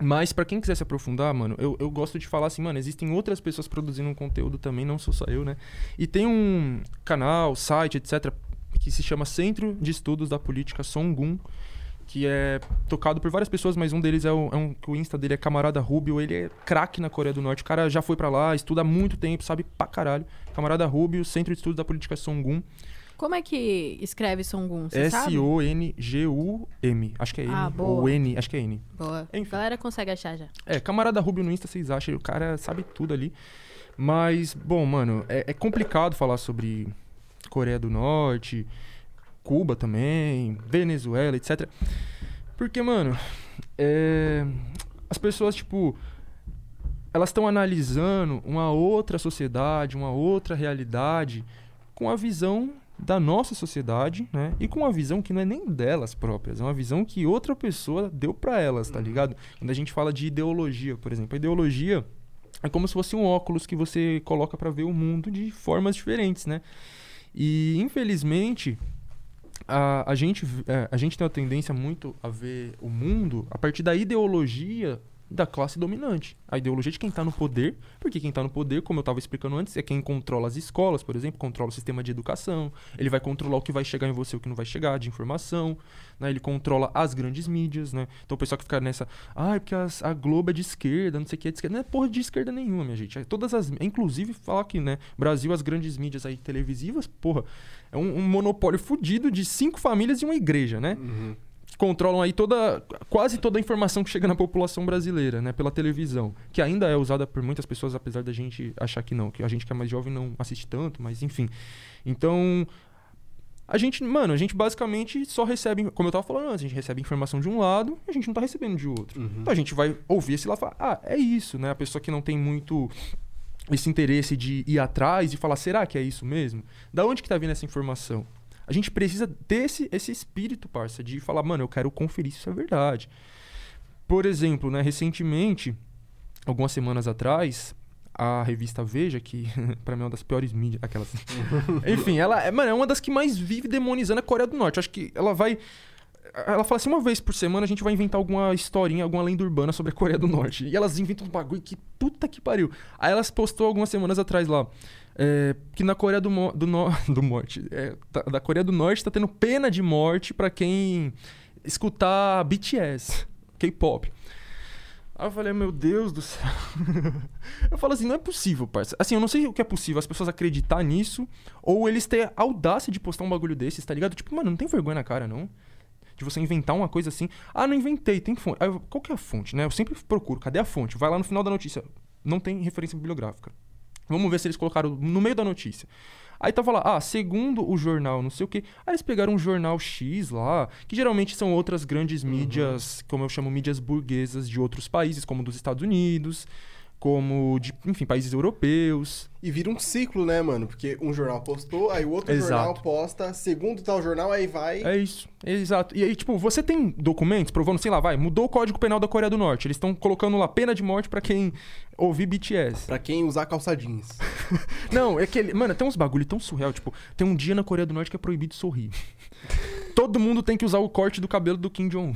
Mas pra quem quiser se aprofundar, mano, eu, eu gosto de falar assim, mano, existem outras pessoas produzindo um conteúdo também, não sou só eu, né? E tem um canal, site, etc., que se chama Centro de Estudos da Política Songun, que é tocado por várias pessoas, mas um deles é, o, é um que o Insta dele é Camarada Rubio, ele é craque na Coreia do Norte. O cara já foi pra lá, estuda há muito tempo, sabe pra caralho. Camarada Rubio, Centro de Estudos da Política Songun, Como é que escreve Songun? S-O-N-G-U-M. Acho que é N. Ah, boa. Ou N, acho que é N. Boa. Enfim. A galera consegue achar já. É, Camarada Rubio no Insta, vocês acham, o cara sabe tudo ali. Mas, bom, mano, é, é complicado falar sobre Coreia do Norte, Cuba também, Venezuela, etc. Porque, mano, é, as pessoas, tipo, elas estão analisando uma outra sociedade, uma outra realidade, com a visão da nossa sociedade, né? E com uma visão que não é nem delas próprias, é uma visão que outra pessoa deu pra elas, tá ligado? Quando a gente fala de ideologia, por exemplo, a ideologia é como se fosse um óculos que você coloca pra ver o mundo de formas diferentes, né? E infelizmente a, a, gente, é, a gente tem uma tendência muito a ver o mundo a partir da ideologia da classe dominante. A ideologia de quem está no poder, porque quem está no poder, como eu estava explicando antes, é quem controla as escolas, por exemplo, controla o sistema de educação, ele vai controlar o que vai chegar em você e o que não vai chegar, de informação, né? ele controla as grandes mídias, né? Então o pessoal que fica nessa, ah, é porque as- a Globo é de esquerda, não sei o que é de esquerda, não é porra de esquerda nenhuma, minha gente. É Todas as, inclusive falar que, né, Brasil, as grandes mídias aí televisivas, porra, é um, um monopólio fudido de cinco famílias e uma igreja, né? Uhum. Controlam aí toda, quase toda a informação que chega na população brasileira, né, pela televisão, que ainda é usada por muitas pessoas, apesar da gente achar que não, que a gente que é mais jovem não assiste tanto, mas enfim. Então, a gente, mano, a gente basicamente só recebe, como eu tava falando antes, a gente recebe informação de um lado e a gente não tá recebendo de outro. Uhum. Então a gente vai ouvir esse lá e falar, ah, é isso, né? A pessoa que não tem muito esse interesse de ir atrás e falar, será que é isso mesmo? Da onde que tá vindo essa informação? A gente precisa ter esse, esse espírito, parça, de falar, mano, eu quero conferir se isso é verdade. Por exemplo, né, recentemente, algumas semanas atrás, a revista Veja, que pra mim é uma das piores mídias, aquelas. Enfim, ela é, mano, é uma das que mais vive demonizando a Coreia do Norte. Acho que ela vai. Ela fala assim: uma vez por semana a gente vai inventar alguma historinha, alguma lenda urbana sobre a Coreia do Norte. E elas inventam um bagulho que puta que pariu. Aí elas postou algumas semanas atrás lá. É, que na Coreia do, do, no- do Norte. é, da, da Coreia do Norte tá tendo pena de morte pra quem escutar BTS, K-pop. Aí eu falei, meu Deus do céu. eu falo assim, não é possível, parça. Assim, eu não sei o que é possível, as pessoas acreditar nisso, ou eles terem audácia de postar um bagulho desses, tá ligado? Tipo, mano, não tem vergonha na cara, não. De você inventar uma coisa assim. Ah, não inventei, tem fonte. Eu, qual que é a fonte, né? Eu sempre procuro, cadê a fonte? Vai lá no final da notícia. Não tem referência bibliográfica. Vamos ver se eles colocaram no meio da notícia. Aí tava lá, ah, segundo o jornal, não sei o quê. Aí eles pegaram um jornal X lá, que geralmente são outras grandes mídias, como eu chamo, mídias burguesas de outros países, como dos Estados Unidos, como de, enfim, países europeus. E vira um ciclo, né, mano? Porque um jornal postou, aí o outro Exato. jornal posta, segundo tal jornal, aí vai. É isso, exato. E aí, tipo, você tem documentos provando, sei lá, vai, mudou o Código Penal da Coreia do Norte. Eles estão colocando lá pena de morte pra quem ouvir BTS. Pra quem usar calça jeans. Não, é que ele, mano, tem uns bagulho tão surreal, tipo, tem um dia na Coreia do Norte que é proibido sorrir. Todo mundo tem que usar o corte do cabelo do Kim Jong-un.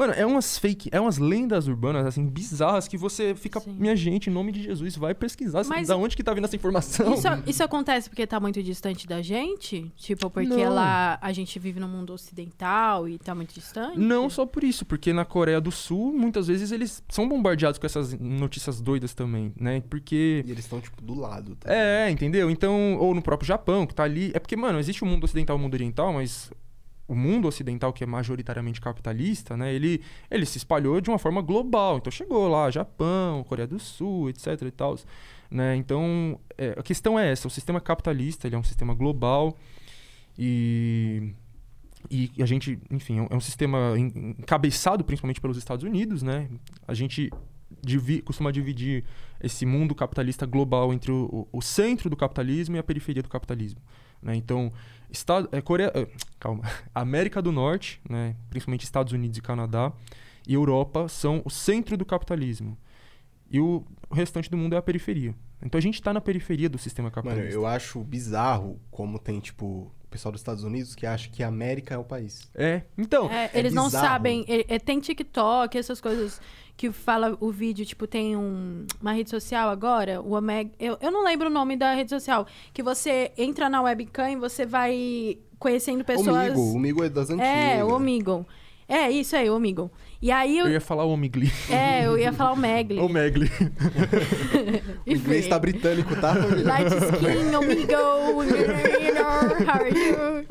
Mano, é umas fake, é umas lendas urbanas, assim, bizarras, que você fica, Sim. minha gente, em nome de Jesus, vai pesquisar Mas- da onde que tá vindo essa informação. Isso, isso acontece porque tá muito distante da gente? Tipo, porque Não. lá a gente vive no mundo ocidental e tá muito distante? Não só por isso, porque na Coreia do Sul, muitas vezes eles são bombardeados com essas notícias doidas também, né? Porque E eles estão, tipo, do lado. Tá? É, entendeu? Então, ou no próprio Japão, que tá ali. É porque, mano, existe o mundo ocidental e o mundo oriental, mas o mundo ocidental, que é majoritariamente capitalista, né? Ele, ele se espalhou de uma forma global. Então chegou lá, Japão, Coreia do Sul, etc e tal. Né? Então, é, a questão é essa: o sistema capitalista ele é um sistema global e E a gente, enfim, é um sistema en- encabeçado principalmente pelos Estados Unidos, né? A gente divi- costuma dividir esse mundo capitalista global entre o- o centro do capitalismo e a periferia do capitalismo. Né? Então, Estado, é, Coreia, eh, calma, América do Norte, né? principalmente Estados Unidos e Canadá, e Europa são o centro do capitalismo. E o, restante do mundo é a periferia. Então a gente está na periferia do sistema Mano, capitalista. eu acho bizarro como tem, tipo, pessoal dos Estados Unidos que acha que a América é o país. É, então, É, é eles não bizarro. sabem. é- é- tem TikTok, essas coisas que fala o vídeo, tipo, tem um- uma rede social agora, o Omega. Eu, eu não lembro o nome da rede social. Que você entra na webcam e você vai conhecendo pessoas. O Migo, o Migo é das antigas. É, o Omegle. É, isso aí, o Omegle. E aí eu. eu ia falar o Omigli. É, eu ia falar o Megli. o Megli. O inglês tá britânico, tá? Light skin, amigo, how are you?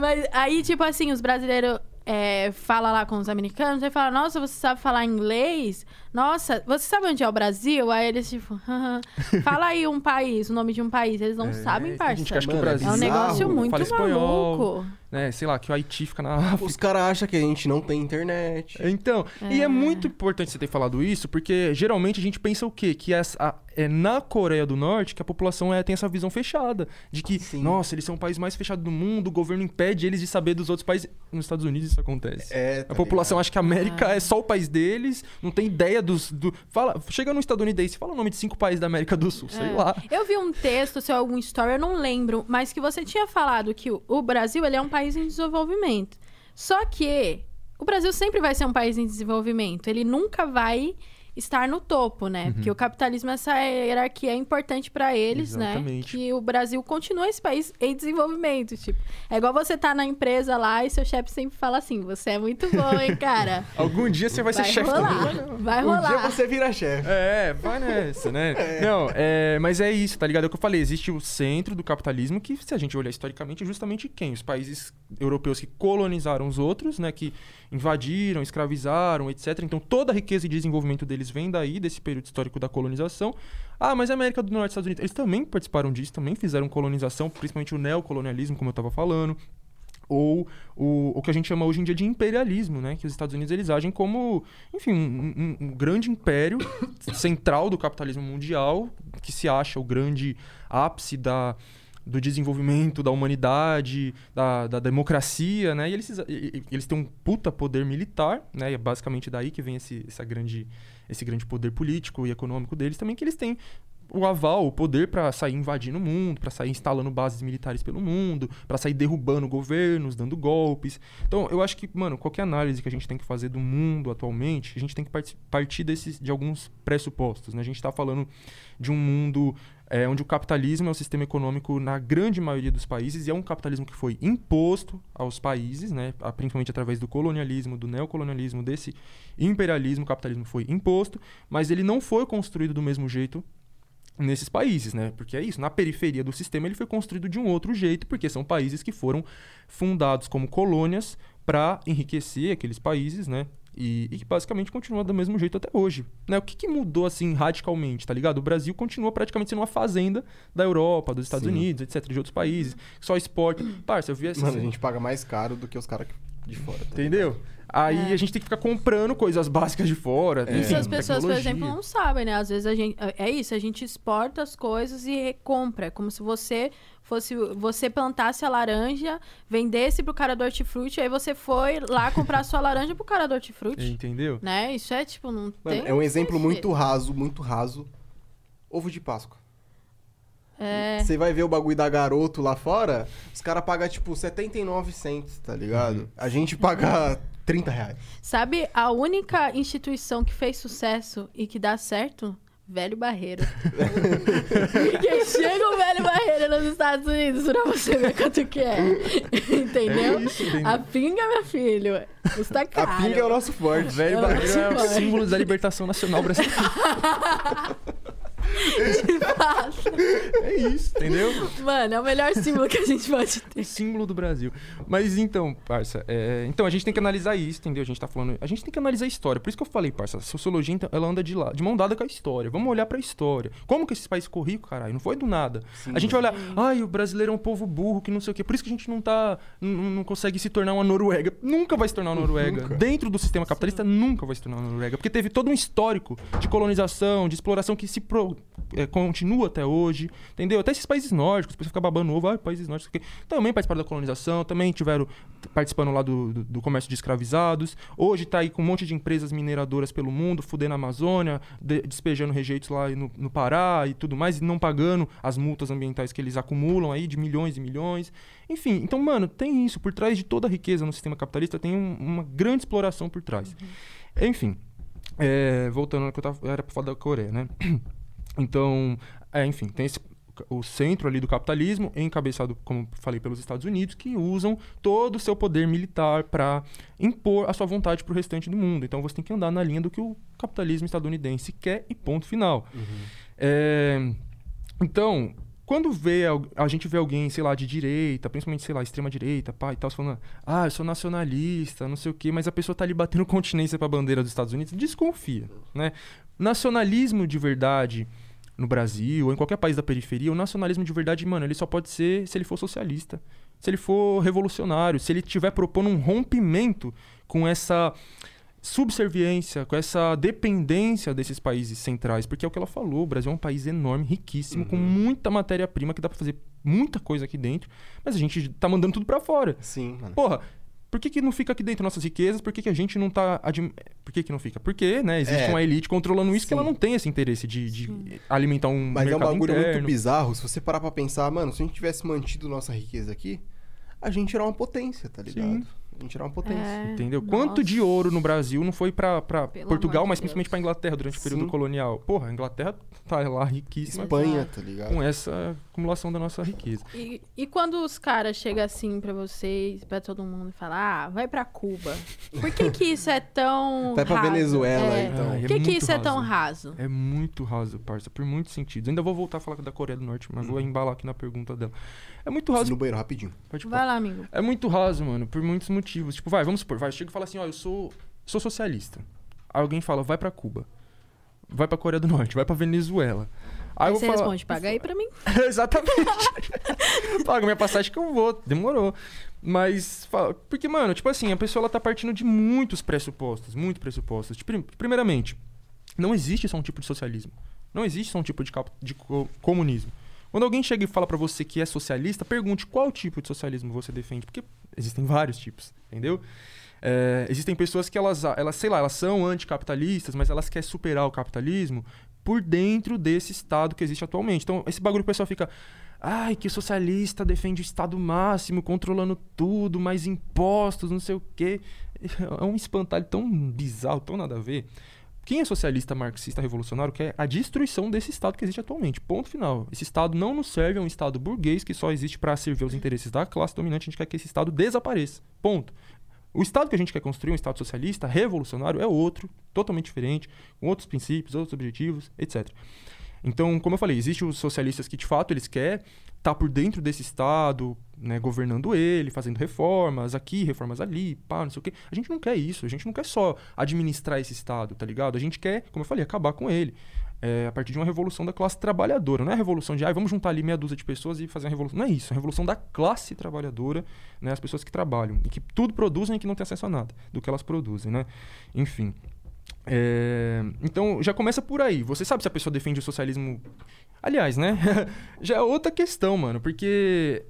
Mas aí, tipo assim, os brasileiros é, falam lá com os americanos, aí fala, nossa, você sabe falar inglês? Nossa, você sabe onde é o Brasil? Aí eles, tipo, fala aí um país, o nome de um país. Eles não sabem, tem parça. gente que acha que o Mano, é Brasil É um negócio muito fala espanhol, maluco. né? Sei lá, que o Haiti fica na África. Os caras acham que a gente não tem internet. Então, e É. é muito importante você ter falado isso, porque geralmente a gente pensa o quê? Que essa, a- é na Coreia do Norte que a população é, tem essa visão fechada. De que, Sim. nossa, eles são o país mais fechado do mundo, o governo impede eles de saber dos outros países. Nos Estados Unidos isso acontece. É, tá a população acha que a América Ah. é só o país deles, não tem ideia dos. Do... Fala, chega no estadunidense, fala o nome de cinco países da América do Sul, sei É. lá. Eu vi um texto, se é algum story, eu não lembro, mas que você tinha falado que o- o Brasil ele é um país em desenvolvimento. Só que o Brasil sempre vai ser um país em desenvolvimento. Ele nunca vai estar no topo, né? Uhum. Porque o capitalismo, essa hierarquia é importante pra eles, né? Exatamente. Que o Brasil continua esse país em desenvolvimento. Tipo, é igual você tá na empresa lá e seu chefe sempre fala assim: você é muito bom, hein, cara? Algum dia você vai, ser chefe rolar, também. vai Um rolar. dia você vira chefe. É, vai nessa, né? Não, é, mas é isso, tá ligado? É o que eu falei, existe o centro do capitalismo que, se a gente olhar historicamente, é justamente quem? Os países europeus que colonizaram os outros, né? Que invadiram, escravizaram, etc. Então toda a riqueza e desenvolvimento deles vem daí, desse período histórico da colonização. Ah, mas a América do Norte e Estados Unidos, eles também participaram disso, também fizeram colonização, principalmente o neocolonialismo, como eu tava falando ou o, o que a gente chama hoje em dia de imperialismo, né? Que os Estados Unidos eles agem como, enfim, um, um- um grande império central do capitalismo mundial, que se acha o grande ápice da, do desenvolvimento da humanidade, da, da democracia, né? E eles, eles têm um puta poder militar, né? E é basicamente daí que vem esse, essa grande, esse grande poder político e econômico deles também, que eles têm o aval, o poder pra sair invadindo o mundo, pra sair instalando bases militares pelo mundo, pra sair derrubando governos, dando golpes. Então, eu acho que, mano, qualquer análise que a gente tem que fazer do mundo atualmente, a gente tem que parti- partir desses, de alguns pressupostos, né? A gente tá falando de um mundo é, onde o capitalismo é o sistema econômico na grande maioria dos países e é um capitalismo que foi imposto aos países, né? principalmente através do colonialismo, do neocolonialismo, desse imperialismo, o capitalismo foi imposto, mas ele não foi construído do mesmo jeito nesses países, né? Porque é isso, na periferia do sistema ele foi construído de um outro jeito, porque são países que foram fundados como colônias para enriquecer aqueles países, né? E, e que basicamente continua do mesmo jeito até hoje. Né? O que, que mudou assim radicalmente, tá ligado? O Brasil continua praticamente sendo uma fazenda da Europa, dos Estados Sim. Unidos, etc., de outros países. Só esporte. Parça, eu vi essa. Mano, a gente paga mais caro do que os caras de fora. tá Entendeu? Aí É. a gente tem que ficar comprando coisas básicas de fora. É. Isso enfim, as pessoas, por tecnologia. exemplo, não sabem, né? Às vezes a gente. É isso, a gente exporta as coisas e recompra. É como se você fosse. Você plantasse a laranja, vendesse pro cara do hortifruti, aí você foi lá comprar a sua laranja pro cara do hortifruti. Entendeu? Né? Isso é tipo, não Mano, tem. é um exemplo muito raso, muito raso. Ovo de Páscoa. É. Você vai ver o bagulho da garoto lá fora, os caras pagam tipo 79 centos, tá ligado? A gente paga 30 reais. Sabe a única instituição que fez sucesso e que dá certo? Velho Barreiro. que chega o Velho Barreiro nos Estados Unidos pra você ver quanto que é. Entendeu? É isso, a pinga, meu filho, custa caro. A pinga é o nosso forte. Velho Eu Barreiro é o símbolo da libertação nacional brasileira. De fato. É isso, entendeu? Mano, é o melhor símbolo que a gente pode ter. O símbolo do Brasil. Mas então, parça, é, então a gente tem que analisar isso, entendeu? A gente tá falando. A gente tem que analisar a história. Por isso que eu falei, parça, a sociologia então, ela anda de lá, de mão dada com a história. Vamos olhar pra história. Como que esse país ficou rico, caralho? Não foi do nada. a gente vai olhar, ai, o brasileiro é um povo burro, que não sei o quê. Por isso que a gente não tá. Não, não consegue se tornar uma Noruega. Nunca vai se tornar uma Noruega. Nunca. Dentro do sistema capitalista, nunca vai se tornar uma Noruega. Porque teve todo um histórico de colonização, de exploração que se pro- é, continua até hoje. Entendeu? Até esses países nórdicos, depois fica babando ovo, ah, países nórdicos, quê. também participaram da colonização, também tiveram participando lá do, do, do comércio de escravizados. Hoje tá aí com um monte de empresas mineradoras pelo mundo, fudendo a Amazônia, de- despejando rejeitos lá no, no Pará e tudo mais, e não pagando as multas ambientais que eles acumulam aí de milhões e milhões. Enfim, então, mano, tem isso. Por trás de toda a riqueza no sistema capitalista, tem um- uma grande exploração por trás. Enfim, é, voltando ao que eu tava, era pra falar da Coreia, né? Então, é, enfim, tem esse, o centro ali do capitalismo, encabeçado, como falei, pelos Estados Unidos, que usam todo o seu poder militar para impor a sua vontade para o restante do mundo. Então, você tem que andar na linha do que o capitalismo estadunidense quer e ponto final. É, então, quando vê, a gente vê alguém, sei lá, de direita, principalmente, sei lá, extrema direita, pá, e tal, falando, ah, eu sou nacionalista, não sei o quê, mas a pessoa tá ali batendo continência pra bandeira dos Estados Unidos, desconfia, né? Nacionalismo de verdade no Brasil, ou em qualquer país da periferia, o nacionalismo de verdade, mano, ele só pode ser se ele for socialista, se ele for revolucionário, se ele estiver propondo um rompimento com essa subserviência, com essa dependência desses países centrais, porque é o que ela falou, o Brasil é um país enorme, riquíssimo, com muita matéria-prima que dá pra fazer muita coisa aqui dentro, mas a gente tá mandando tudo pra fora. Sim, mano. Porra, por que, que não fica aqui dentro nossas riquezas? Por que, que a gente não tá. admi- Por que, que não fica? Porque, né, existe É. uma elite controlando isso que Sim. ela não tem esse interesse de, de alimentar um Mas é um mercado bagulho interno. muito bizarro. Se você parar pra pensar, mano, se a gente tivesse mantido nossa riqueza aqui, a gente era uma potência, tá ligado? Sim. Era uma potência. É, Entendeu? nossa. Quanto de ouro no Brasil não foi pra, pra Pelo Portugal, mas Deus. principalmente pra Inglaterra durante o período Sim. colonial? Porra, a Inglaterra tá lá riquíssima Espanha, tá ligado? com essa acumulação da nossa riqueza. E, e quando os caras chegam assim pra vocês, pra todo mundo e falam, ah, vai pra Cuba. Por que que isso é tão Vai pra raso? Venezuela, É. então. Ai, Por que, que isso é tão raso. raso? É muito raso, parça, por muitos sentidos. Ainda vou voltar a falar da Coreia do Norte, mas vou Uhum. embalar aqui na pergunta dela. É muito raso. no banheiro rapidinho. Pode Vai lá, amigo. É muito raso, mano, por muitos motivos. Tipo, vai, vamos supor, vai, chega e fala assim, ó, eu sou, sou socialista. Aí alguém fala, vai pra Cuba. Vai pra Coreia do Norte, vai pra Venezuela. Aí eu Você falar, responde, paga aí pra mim. Exatamente. Paga minha passagem que eu vou. Demorou. Mas, fala- porque, mano, tipo assim, a pessoa ela tá partindo de muitos pressupostos, muitos pressupostos. Tipo, primeiramente, não existe só um tipo de socialismo. Não existe só um tipo de, de co- comunismo. Quando alguém chega e fala pra você que é socialista, pergunte qual tipo de socialismo você defende, porque existem vários tipos, entendeu? É, existem pessoas que elas, elas, sei lá, elas são anticapitalistas, mas elas querem superar o capitalismo por dentro desse estado que existe atualmente. Então, esse bagulho o pessoal fica, ai, que o socialista defende o estado máximo, controlando tudo, mais impostos, não sei o quê. É um espantalho tão bizarro, tão nada a ver. Quem é socialista, marxista, revolucionário quer a destruição desse Estado que existe atualmente. Ponto final. Esse Estado não nos serve, é um Estado burguês que só existe para servir os interesses da classe dominante. A gente quer que esse Estado desapareça. Ponto. O Estado que a gente quer construir, um Estado socialista, revolucionário, é outro, totalmente diferente, com outros princípios, outros objetivos, etc. Então, como eu falei, existem os socialistas que de fato eles querem estar por dentro desse Estado, né, governando ele, fazendo reformas aqui, reformas ali, pá, não sei o quê. A gente não quer isso, a gente não quer só administrar esse Estado, tá ligado? A gente quer, como eu falei, acabar com ele. É, a partir de uma revolução da classe trabalhadora. Não é a revolução de, ah, vamos juntar ali meia dúzia de pessoas e fazer uma revolução. Não é isso, é a revolução da classe trabalhadora, né, as pessoas que trabalham e que tudo produzem e que não têm acesso a nada do que elas produzem, né? Enfim. É, então já começa por aí. Você sabe se a pessoa defende o socialismo. Aliás, né? já é outra questão, mano, porque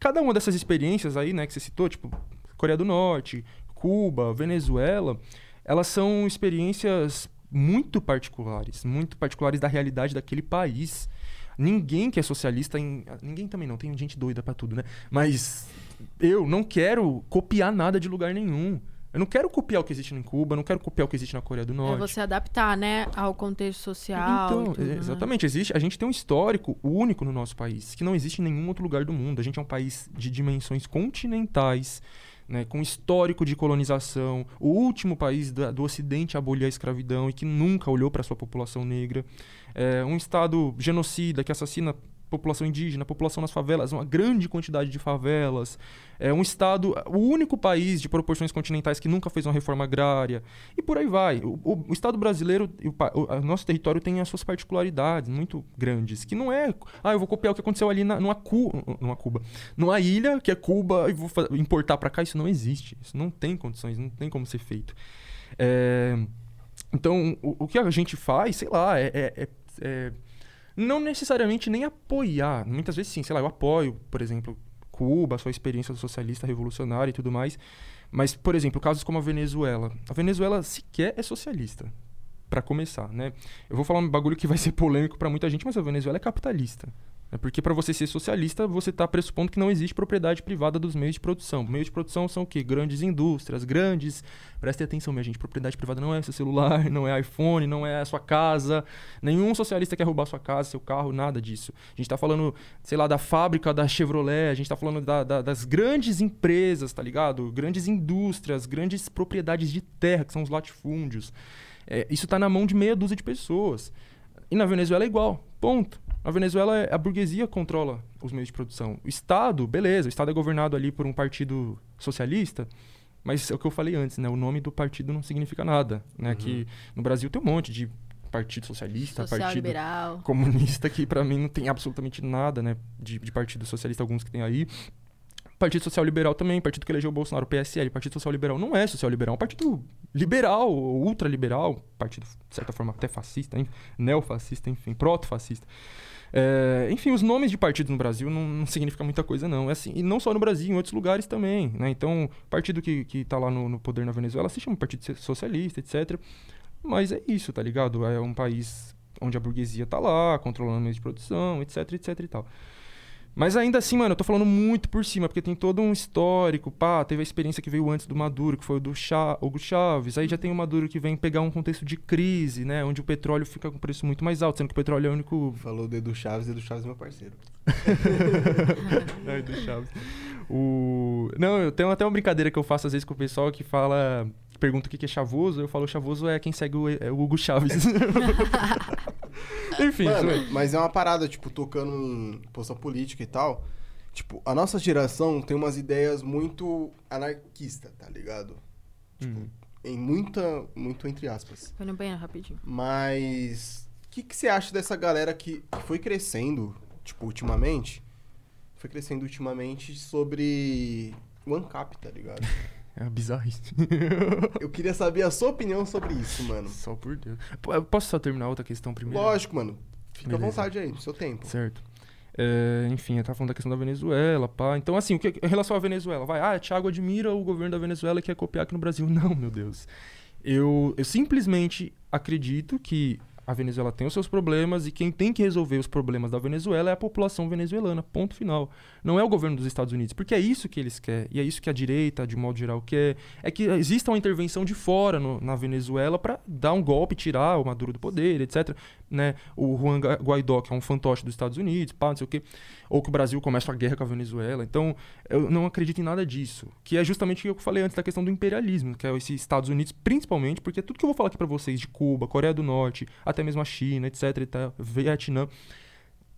cada uma dessas experiências aí, né, que você citou, tipo Coreia do Norte, Cuba, Venezuela, elas são experiências muito particulares, muito particulares da realidade daquele país. Ninguém que é socialista em. Ninguém também não, tem gente doida pra tudo, né? Mas eu não quero copiar nada de lugar nenhum. Eu não quero copiar o que existe em Cuba, não quero copiar o que existe na Coreia do É Norte. você adaptar, né, ao contexto social. Então, tudo, né? exatamente, existe, a gente tem um histórico único no nosso país, que não existe em nenhum outro lugar do mundo. A gente é um país de dimensões continentais, né, com histórico de colonização, o último país da, do Ocidente a abolir a escravidão e que nunca olhou para sua população negra, é, um Estado genocida que assassina população indígena, população nas favelas, uma grande quantidade de favelas. É um estado, o único país de proporções continentais que nunca fez uma reforma agrária. E por aí vai. O, o, estado brasileiro, o, o, nosso território tem as suas particularidades muito grandes, que não é, ah, eu vou copiar o que aconteceu ali na, numa, Cu, numa Cuba, numa ilha que é Cuba e vou importar para cá, isso não existe. Isso não tem condições, não tem como ser feito. É, então, o, o, que a gente faz, sei lá, é, é, é, é não necessariamente nem apoiar. Muitas vezes sim, sei lá, eu apoio, por exemplo, Cuba, a sua experiência socialista revolucionária e tudo mais. Mas, por exemplo, casos como a Venezuela. A Venezuela sequer é socialista, para começar, né? Eu vou falar um bagulho que vai ser polêmico para muita gente, mas a Venezuela é capitalista. É porque para você ser socialista, você está pressupondo que não existe propriedade privada dos meios de produção. Meios de produção são o quê? Grandes indústrias, grandes. Prestem atenção, minha gente. Propriedade privada não é seu celular, não é iPhone, não é a sua casa. Nenhum socialista quer roubar sua casa, seu carro, nada disso. A gente está falando, sei lá, da fábrica da Chevrolet, a gente está falando da, da, das grandes empresas, tá ligado? Grandes indústrias, grandes propriedades de terra, que são os latifúndios. É, isso está na mão de meia dúzia de pessoas. E na Venezuela é igual. Ponto. Na Venezuela, a burguesia controla os meios de produção. O Estado, beleza, o Estado é governado ali por um partido socialista, mas é o que eu falei antes, né? O nome do partido não significa nada, né? Uhum. Que no Brasil tem um monte de partido socialista, Social partido liberal. comunista, que para mim não tem absolutamente nada, né? De, de partido socialista, alguns que tem aí. Partido Social Liberal também, partido que elegeu o Bolsonaro, o PSL, Partido Social Liberal não é social liberal, é um partido liberal, ultraliberal, partido, de certa forma, até fascista, hein? neofascista, enfim, proto-fascista. É, enfim, os nomes de partidos no Brasil não, não significam muita coisa, não. É assim, e não só no Brasil, em outros lugares também. Né? Então, partido que, que tá lá no, no poder na Venezuela se chama Partido Socialista, etc. Mas é isso, tá ligado? É um país onde a burguesia tá lá, controlando meios de produção, etc, etc e tal. Mas ainda assim, mano, eu tô falando muito por cima, porque tem todo um histórico, pá, teve a experiência que veio antes do Maduro, que foi o do Chá, Hugo Chaves, aí já tem o Maduro que vem pegar um contexto de crise, né, onde o petróleo fica com preço muito mais alto, sendo que o petróleo é o único... Falou do Edu Chaves, Edu Chaves é meu parceiro. é, Edu Chaves. O... Não, eu tenho até uma brincadeira que eu faço às vezes com o pessoal que fala pergunta o que é chavoso, eu falo chavoso é quem segue o, é o Hugo Chaves. Enfim, Mano, mas é uma parada, tipo, tocando em posição política e tal. Tipo, a nossa geração tem umas ideias muito anarquistas, tá ligado? Tipo, hum. em muita, muito entre aspas. Foi no banheiro rapidinho. Mas o que, que você acha dessa galera que, que foi crescendo, tipo, ultimamente? Foi crescendo ultimamente sobre o ANCAP, tá ligado? É bizarrice. eu queria saber a sua opinião sobre isso, mano. Só por Deus. Posso só terminar outra questão primeiro? Lógico, mano. Fica Beleza. à vontade aí, no seu tempo. Certo. É, enfim, eu tava falando da questão da Venezuela, pá. Então, assim, o que, em relação à Venezuela, vai, ah, Thiago admira o governo da Venezuela e quer copiar aqui no Brasil. Não, meu Deus. Eu, eu simplesmente acredito que a Venezuela tem os seus problemas e quem tem que resolver os problemas da Venezuela é a população venezuelana, ponto final. Não é o governo dos Estados Unidos, porque é isso que eles querem, e é isso que a direita, de modo geral, quer. É que exista uma intervenção de fora no, na Venezuela para dar um golpe, tirar o Maduro do poder, etc. Né? O Juan Guaidó, que é um fantoche dos Estados Unidos, pá, não sei o quê. Ou que o Brasil começa a guerra com a Venezuela. Então, eu não acredito em nada disso. Que é justamente o que eu falei antes da questão do imperialismo, que é esses Estados Unidos, principalmente, porque tudo que eu vou falar aqui para vocês de Cuba, Coreia do Norte, até mesmo a China, etc, e tal, Vietnã,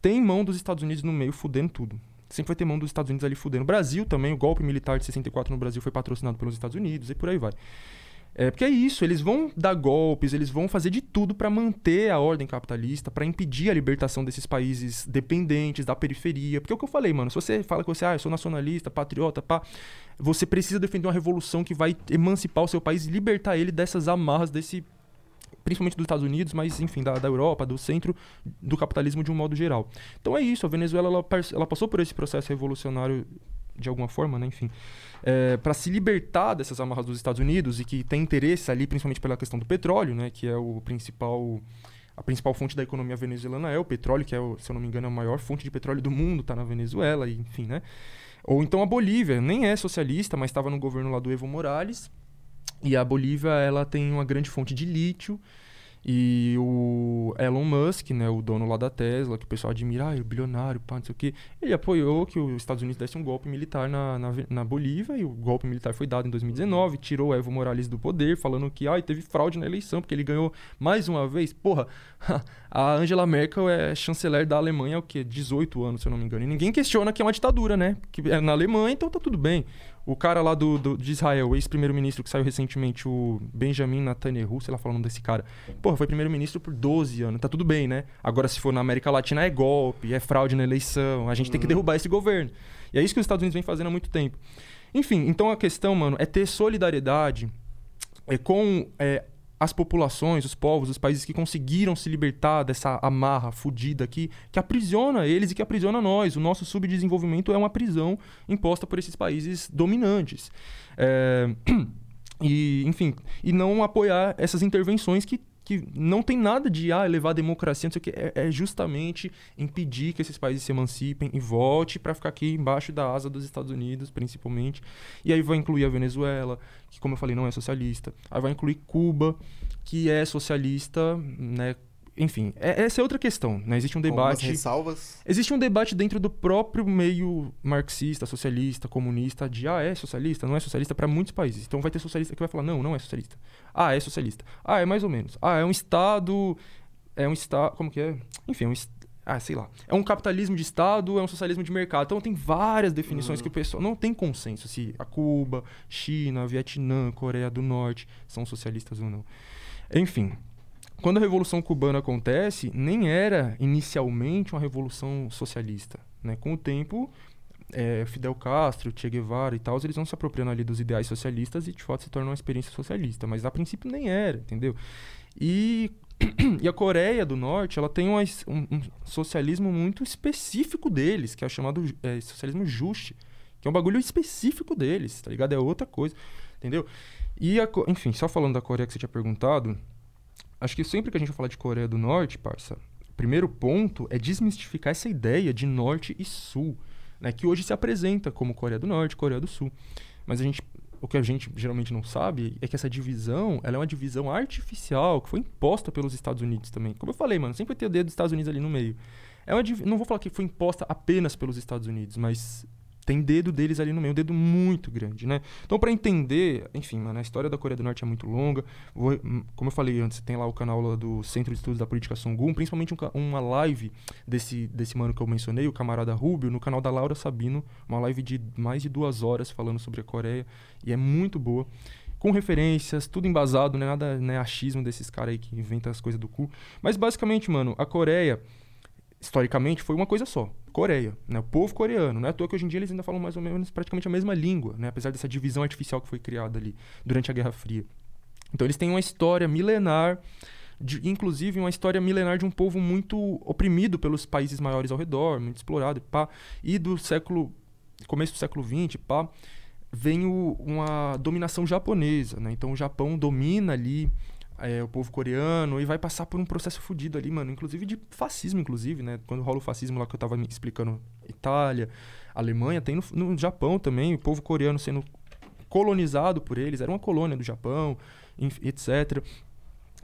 tem mão dos Estados Unidos no meio fudendo tudo. Sempre vai ter mão dos Estados Unidos ali fudendo. Brasil também, o golpe militar de 64 no Brasil foi patrocinado pelos Estados Unidos e por aí vai. É, porque é isso, eles vão dar golpes, eles vão fazer de tudo para manter a ordem capitalista, para impedir a libertação desses países dependentes da periferia. Porque é o que eu falei, mano, se você fala que você, ah, eu sou nacionalista, patriota, pá, você precisa defender uma revolução que vai emancipar o seu país e libertar ele dessas amarras desse principalmente dos Estados Unidos, mas enfim, da, da Europa, do centro do capitalismo de um modo geral. Então é isso, a Venezuela ela, ela passou por esse processo revolucionário de alguma forma, né? enfim, é, para se libertar dessas amarras dos Estados Unidos e que tem interesse ali, principalmente pela questão do petróleo, né? que é o principal a principal fonte da economia venezuelana é o petróleo, que é, se eu não me engano, a maior fonte de petróleo do mundo, está na Venezuela, enfim, né? Ou então a Bolívia, nem é socialista, mas estava no governo lá do Evo Morales, e a Bolívia, ela tem uma grande fonte de lítio. E o Elon Musk, né, o dono lá da Tesla, que o pessoal admira, ah, é bilionário, pá, não sei o quê, ele apoiou que os Estados Unidos desse um golpe militar na, na, na Bolívia, e o golpe militar foi dado em 2019, tirou Evo Morales do poder, falando que ah, teve fraude na eleição, porque ele ganhou mais uma vez. Porra, a Angela Merkel é chanceler da Alemanha há o quê? 18 anos, se eu não me engano. E ninguém questiona que é uma ditadura, né? Que é na Alemanha, então tá tudo bem. O cara lá do, do de Israel, o ex-primeiro-ministro que saiu recentemente, o Benjamin Netanyahu, sei lá falando desse cara. Porra, foi primeiro-ministro por 12 anos, tá tudo bem, né? Agora, se for na América Latina, é golpe, é fraude na eleição, a gente tem que uhum. derrubar esse governo. E é isso que os Estados Unidos vem fazendo há muito tempo. Enfim, então a questão, mano, é ter solidariedade é, com é, as populações, os povos, os países que conseguiram se libertar dessa amarra fodida aqui, que aprisiona eles e que aprisiona nós. O nosso subdesenvolvimento é uma prisão imposta por esses países dominantes. É... E, enfim, e não apoiar essas intervenções que que não tem nada de ah, levar a democracia, não sei o que, é, é justamente impedir que esses países se emancipem e volte para ficar aqui embaixo da asa dos Estados Unidos, principalmente. E aí vai incluir a Venezuela, que como eu falei não é socialista. Aí vai incluir Cuba, que é socialista, né, enfim, é, essa é outra questão, né? Existe um debate. ressalvas. Existe um debate dentro do próprio meio marxista, socialista, comunista, de ah, é socialista, não é socialista para muitos países. Então vai ter socialista que vai falar, não, não é socialista. Ah, é socialista. Ah, é mais ou menos. Ah, é um Estado. É um Estado. Como que é? Enfim, é um ah, sei lá. É um capitalismo de Estado, é um socialismo de mercado. Então tem várias definições uhum. que o pessoal não tem consenso se a Cuba, China, Vietnã, Coreia do Norte são socialistas ou não. Enfim, quando a Revolução Cubana acontece, nem era inicialmente uma revolução socialista. Né? Com o tempo, é, Fidel Castro, Che Guevara e tal, eles vão se apropriando ali dos ideais socialistas e de fato se torna uma experiência socialista. Mas a princípio nem era, entendeu? E, e a Coreia do Norte, ela tem uma, um, um, socialismo muito específico deles, que é chamado é, socialismo juste, que é um bagulho específico deles, tá ligado? É outra coisa, entendeu? E, a, enfim, só falando da Coreia que você tinha perguntado, Acho que sempre que a gente fala de Coreia do Norte, parça, primeiro ponto é desmistificar essa ideia de norte e sul, né, que hoje se apresenta como Coreia do Norte, Coreia do Sul. Mas a gente, o que a gente geralmente não sabe é que essa divisão, ela é uma divisão artificial que foi imposta pelos Estados Unidos também. Como eu falei, mano, sempre vai ter o dedo dos Estados Unidos ali no meio. É uma, não vou falar que foi imposta apenas pelos Estados Unidos, mas tem dedo deles ali no meio, um dedo muito grande, né? Então, para entender, enfim, mano, a história da Coreia do Norte é muito longa. Vou, hum, como eu falei antes, tem lá o canal do Centro de Estudos da Política Sungun, principalmente um, uma live desse, desse mano que eu mencionei, o camarada Rubio, no canal da Laura Sabino, uma live de mais de duas horas falando sobre a Coreia, e é muito boa. Com referências, tudo embasado, não é nada né, achismo desses caras aí que inventam as coisas do cu. Mas basicamente, mano, a Coreia historicamente, foi uma coisa só. Coreia, né? O povo coreano. Não é à toa que hoje em dia eles ainda falam mais ou menos praticamente a mesma língua, né? Apesar dessa divisão artificial que foi criada ali durante a Guerra Fria. Então eles têm uma história milenar, de, inclusive uma história milenar de um povo muito oprimido pelos países maiores ao redor, muito explorado, pá. E do século começo do século XX, pá, vem o, uma dominação japonesa, né? Então o Japão domina ali é, o povo coreano e vai passar por um processo fodido ali, mano. Inclusive de fascismo, inclusive, né? Quando rola o fascismo lá que eu tava me explicando, Itália, Alemanha, tem no, no Japão também, o povo coreano sendo colonizado por eles, era uma colônia do Japão, etc.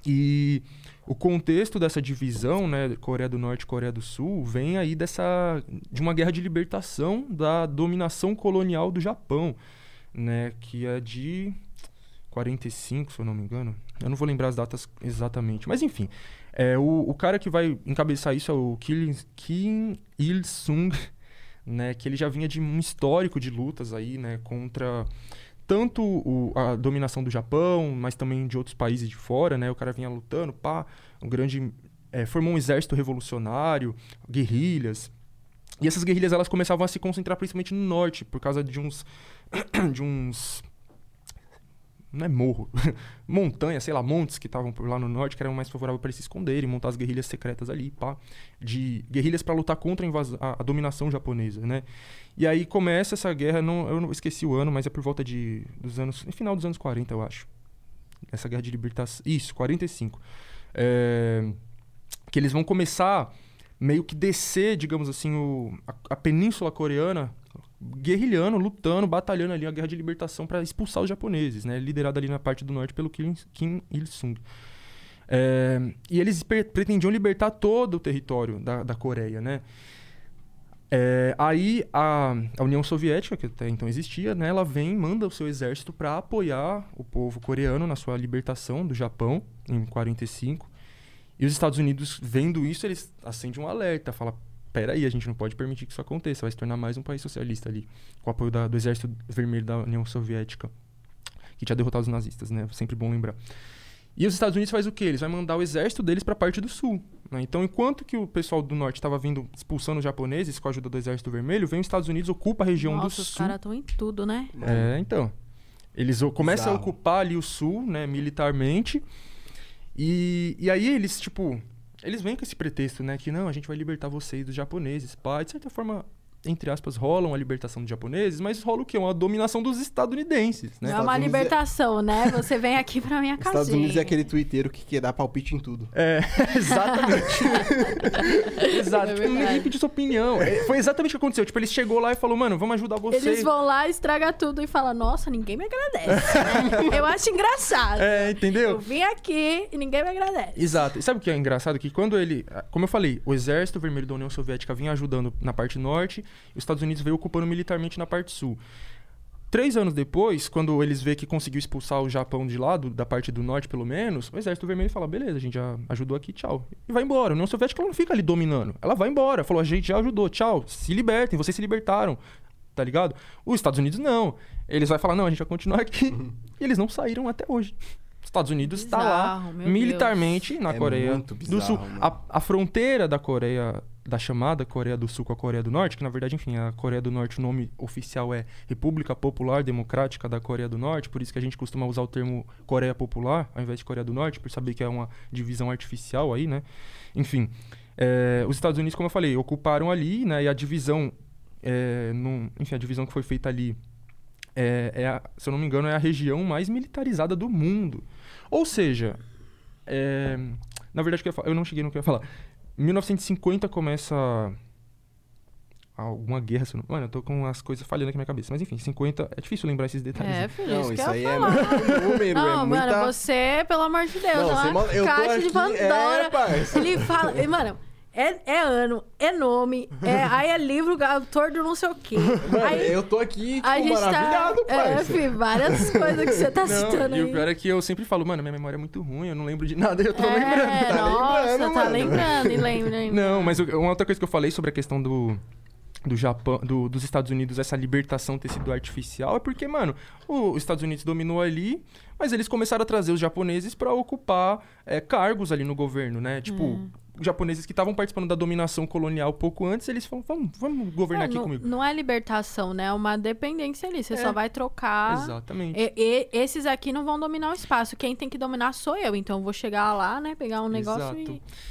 E o contexto dessa divisão, né, Coreia do Norte e Coreia do Sul, vem aí dessa de uma guerra de libertação da dominação colonial do Japão, né, que é de 45, se eu não me engano. Eu não vou lembrar as datas exatamente. Mas enfim, é, o, o cara que vai encabeçar isso é o Kim, Kim Il-sung, né? Que ele já vinha de um histórico de lutas aí, né? Contra tanto o, a dominação do Japão, mas também de outros países de fora, né? O cara vinha lutando, pá, um grande... É, formou um exército revolucionário, guerrilhas. E essas guerrilhas, elas começavam a se concentrar principalmente no norte, por causa de uns... de uns não é morro, montanha, sei lá, montes que estavam lá no norte que eram mais favoráveis para eles se esconderem, montar as guerrilhas secretas ali, pá, de guerrilhas para lutar contra a, a, dominação japonesa, né? E aí começa essa guerra, não, eu não esqueci o ano, mas é por volta de dos anos, no final dos anos 40, eu acho. Essa guerra de libertação, isso, 45. É, que eles vão começar meio que descer, digamos assim, o, a, a península coreana guerrilhando, lutando, batalhando ali a guerra de libertação para expulsar os japoneses, né? Liderado ali na parte do norte pelo Kim, Il-sung. É, e eles pretendiam libertar todo o território da, da Coreia, né? É, aí a, a União Soviética, que até então existia, né, ela vem manda o seu exército para apoiar o povo coreano na sua libertação do Japão, em 45. E os Estados Unidos, vendo isso, eles acendem um alerta, fala peraí, a gente não pode permitir que isso aconteça, vai se tornar mais um país socialista ali, com o apoio da- do Exército Vermelho da União Soviética, que tinha derrotado os nazistas, né? Sempre bom lembrar. E os Estados Unidos faz o quê? Eles vão mandar o exército deles para a parte do sul. né? Então, enquanto que o pessoal do norte estava vindo expulsando os japoneses com a ajuda do Exército Vermelho, vem os Estados Unidos ocupa a região Nossa, do os sul. caras estão em tudo, né? É, então. Eles começam a Bizarro. ocupar ali o sul, né, militarmente. E, e aí eles, tipo, eles vêm com esse pretexto, né, que não, a gente vai libertar vocês dos japoneses. Pá, de certa forma, entre aspas, rolam a libertação dos japoneses, mas rola o quê? Uma dominação dos estadunidenses, né? Não é uma Estados é- libertação, né? Você vem aqui pra minha casinha. Estados Unidos é aquele twitteiro que quer dar palpite em tudo. É, exatamente. Exato. É tipo, ninguém pediu sua opinião. É, Foi exatamente o que aconteceu. Tipo, ele chegou lá e falou, mano, vamos ajudar vocês. Eles vão lá, estraga tudo e falam, nossa, ninguém me agradece. Eu acho engraçado. É, entendeu? Eu vim aqui e ninguém me agradece. Exato. E sabe o que é engraçado? Que quando ele. Como eu falei, o exército vermelho da União Soviética vinha ajudando na parte norte os Estados Unidos veio ocupando militarmente na parte sul. Três anos depois, quando eles vê que conseguiu expulsar o Japão de lá, do- da parte do norte pelo menos, o exército vermelho fala: beleza, a gente já ajudou aqui, tchau. E vai embora. A União Soviética ela não fica ali dominando. Ela vai embora. Falou: a gente já ajudou, tchau. Se libertem, vocês se libertaram. Tá ligado? Os Estados Unidos não. Eles vão falar: não, a gente vai continuar aqui. E eles não saíram até hoje. Os Estados Unidos está lá militarmente na É Coreia muito do Sul. A, a fronteira da Coreia, da chamada Coreia do Sul com a Coreia do Norte, que na verdade, enfim, a Coreia do Norte, o nome oficial é República Popular Democrática da Coreia do Norte, por isso que a gente costuma usar o termo Coreia Popular ao invés de Coreia do Norte, por saber que é uma divisão artificial aí, né? Enfim, é, os Estados Unidos, como eu falei, ocuparam ali, né? E a divisão, é, num- enfim, a divisão que foi feita ali é, é a- se eu não me engano, é a região mais militarizada do mundo. Ou seja, é, na verdade, eu não cheguei no que eu ia falar. Em 1950 começa alguma guerra. se eu não- Mano, eu tô com as coisas falhando aqui na minha cabeça. Mas enfim, 50. É difícil lembrar esses detalhes. É, né? filho, Não, isso, isso aí é muito número, Não, é mano, muita... você, pelo amor de Deus, Não, é você uma tô caixa de aqui- Pandora. É. Ele fala, e, mano, é, é ano, é nome, é, aí é livro, autor do não sei o quê. Mano, aí, eu tô aqui, tipo, a gente tá. maravilhado, É, parça. filho, várias coisas que você tá Não, citando e aí. o pior é que eu sempre falo, mano, minha memória é muito ruim, eu não lembro de nada, eu tô é, lembrando. tá nossa, lembrando, tá mano. lembrando, e lembra, lembra. Não, mas uma outra coisa que eu falei sobre a questão do, do Japão, do- dos Estados Unidos, essa libertação ter sido artificial, é porque, mano, o- os Estados Unidos dominou ali, mas eles começaram a trazer os japoneses pra ocupar é, cargos ali no governo, né? Tipo, Hum. Os japoneses que estavam participando da dominação colonial pouco antes, eles falaram, vamos, vamos governar É, aqui não, comigo. não é libertação, né? É uma dependência ali. Você É. só vai trocar. Exatamente. E- e- esses aqui não vão dominar o espaço. Quem tem que dominar sou eu. Então eu vou chegar lá, né? Pegar um negócio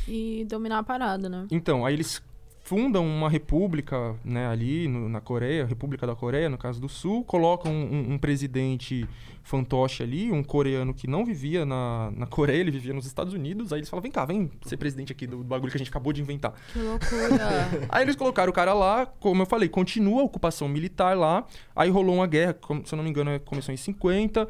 e, e dominar a parada, né? Então, aí eles fundam uma república, né, ali no- na Coreia, República da Coreia, no caso do Sul, colocam um, um presidente fantoche ali, um coreano que não vivia na, na Coreia, ele vivia nos Estados Unidos, aí eles falam, vem cá, vem ser presidente aqui do bagulho que a gente acabou de inventar. Que loucura. Aí eles colocaram o cara lá, como eu falei, continua a ocupação militar lá. Aí rolou uma guerra, se eu não me engano, começou em 50.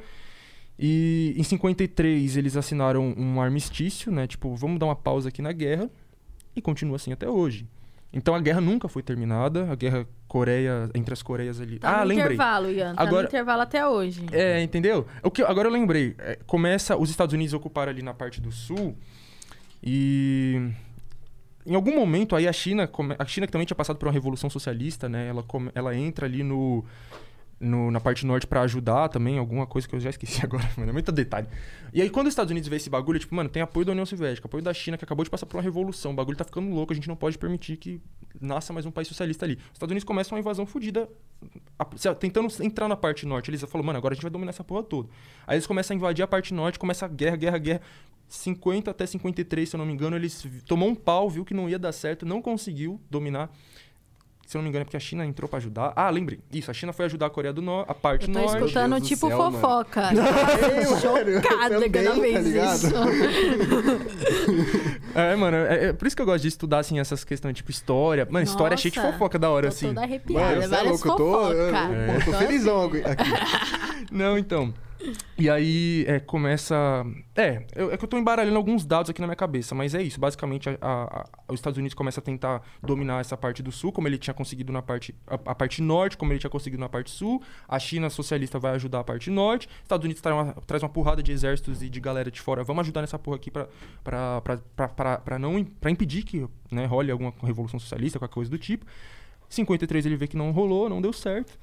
E em 53 eles assinaram um armistício, né? Tipo, vamos dar uma pausa aqui na guerra. E continua assim até hoje. Então a guerra nunca foi terminada, a guerra Coreia entre as Coreias ali. Tá ah, no lembrei. intervalo, Ian. Tá Agora- no intervalo até hoje. É, entendeu? O que, agora eu lembrei. É, começa, os Estados Unidos ocuparam ali na parte do sul e em algum momento aí a China, a China que também tinha passado por uma revolução socialista, né? Ela, ela entra ali no, no- na parte norte pra ajudar também, alguma coisa que eu já esqueci agora, mano, é muito detalhe. E aí quando os Estados Unidos vê esse bagulho, tipo, mano, tem apoio da União Soviética, apoio da China que acabou de passar por uma revolução, o bagulho tá ficando louco, a gente não pode permitir que nasça mais um país socialista ali. Os Estados Unidos começam uma invasão fodida tentando entrar na parte norte. Eles falaram, mano, agora a gente vai dominar essa porra toda. Aí eles começam a invadir a parte norte, começa a guerra, guerra, guerra. 50 até 53, se eu não me engano, eles tomou um pau, viu que não ia dar certo, não conseguiu dominar. Se eu não me engano, é porque a China entrou pra ajudar. Ah, lembrei. Isso, a China foi ajudar a Coreia do Norte, a parte Eu tô norte. escutando tipo céu, fofoca. Eu, Chocada que eu não tá ligado? isso. É, mano, é, é por isso que eu gosto de estudar, assim, essas questões, tipo, história. Mano, história é cheia de Nossa, fofoca da hora, Tô assim. toda arrepiada. Mano, você é louco, eu tô, eu, eu tô Tô felizão aqui. Não, então. E aí é, começa. É, eu- é que eu tô embaralhando alguns dados aqui na minha cabeça, mas é isso. Basicamente, a- a- a- os Estados Unidos começam a tentar dominar essa parte do sul, como ele tinha conseguido na parte. A, parte norte, como ele tinha conseguido na parte sul. A China socialista vai ajudar a parte norte. Os Estados Unidos traz uma, traz uma porrada de exércitos e de galera de fora. Vamos ajudar nessa porra aqui pra, pra, pra, pra, pra, pra não pra impedir que né, role alguma revolução socialista, qualquer coisa do tipo. 53 ele vê que não rolou, não deu certo.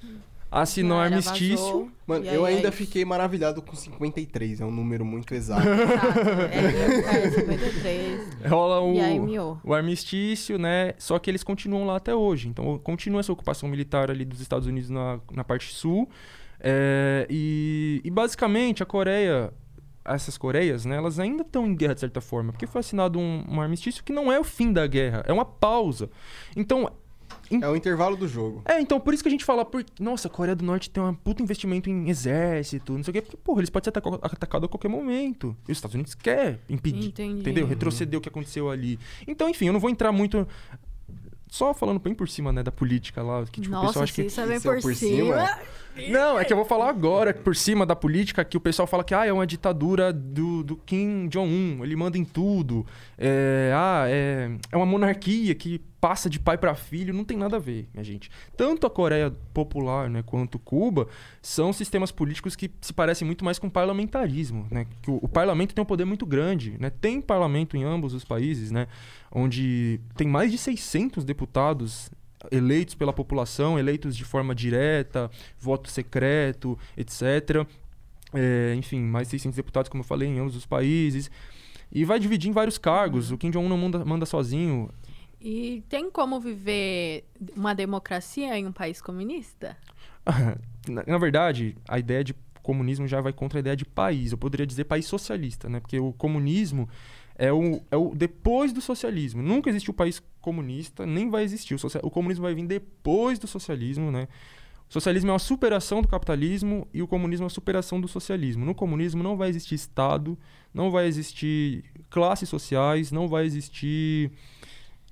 Assinou Galera armistício. vazou, Mano, aí eu é ainda isso. fiquei maravilhado com 53, é um número muito exato. Exato. É, é 53. Rola o, aí o armistício, né? Só que eles continuam lá até hoje. Então continua essa ocupação militar ali dos Estados Unidos na, na parte sul. É, e, e basicamente a Coreia, essas Coreias, né? Elas ainda estão em guerra de certa forma. Porque foi assinado um, um armistício que não é o fim da guerra, é uma pausa. Então é o intervalo do jogo. é, então por isso que a gente fala, por... nossa, a Coreia do Norte tem um puto investimento em exército, não sei o quê, porque, porra, eles podem ser ataca- atacados a qualquer momento. E os Estados Unidos quer impedir, Entendi. entendeu? Retroceder o que aconteceu ali. Então, enfim, eu não vou entrar muito. Só falando bem por cima, né, da política lá, que tipo, o Nossa, pessoal acha que. isso é bem é por, por cima. cima? Não, é que eu vou falar agora, por cima da política, que o pessoal fala que ah, é uma ditadura do, do Kim Jong-un, ele manda em tudo. É, ah, é, é uma monarquia que passa de pai para filho, não tem nada a ver, minha gente. Tanto a Coreia Popular, né, quanto Cuba, são sistemas políticos que se parecem muito mais com parlamentarismo, né? Que o, o parlamento tem um poder muito grande, né? Tem parlamento em ambos os países, né? Onde tem mais de 600 deputados eleitos pela população, eleitos de forma direta, voto secreto, etc. É, enfim, mais 600 deputados, como eu falei, em ambos os países. E vai dividir em vários cargos. O Kim Jong-un não manda, manda sozinho. E tem como viver uma democracia em um país comunista? na, na verdade, a ideia de comunismo já vai contra a ideia de país. Eu poderia dizer país socialista, né? Porque o comunismo é o, é o depois do socialismo. Nunca existiu país comunista, nem vai existir. O, socia- o comunismo vai vir depois do socialismo, né? O socialismo é uma superação do capitalismo e o comunismo é uma superação do socialismo. No comunismo não vai existir Estado, não vai existir classes sociais, não vai existir.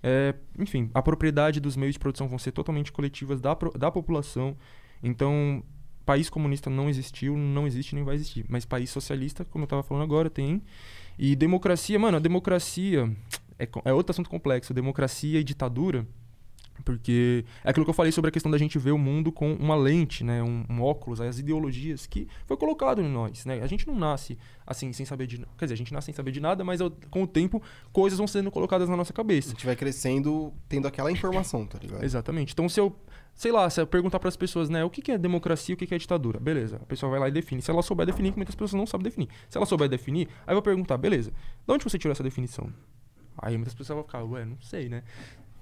é, enfim, a propriedade dos meios de produção vão ser totalmente coletivas da, da população. Então, país comunista não existiu, não existe nem vai existir. Mas país socialista, como eu estava falando agora, tem. E democracia, mano, a democracia é, é outro assunto complexo. Democracia e ditadura. Porque é aquilo que eu falei sobre a questão da gente ver o mundo com uma lente, né? Um, um óculos, as ideologias que foi colocado em nós, né? A gente não nasce assim, sem saber de... Quer dizer, a gente nasce sem saber de nada, mas com o tempo, coisas vão sendo colocadas na nossa A cabeça. gente vai crescendo tendo aquela informação, tá ligado? Exatamente. Então, se eu, sei lá, se eu perguntar para as pessoas, né, o que que é democracia e o que que é ditadura? Beleza, a pessoa vai lá e define. Se ela souber definir, que muitas pessoas não sabem definir. Se ela souber definir, aí eu vou perguntar, beleza, de onde você tirou essa definição? Aí muitas pessoas vão ficar, ué, não sei, né?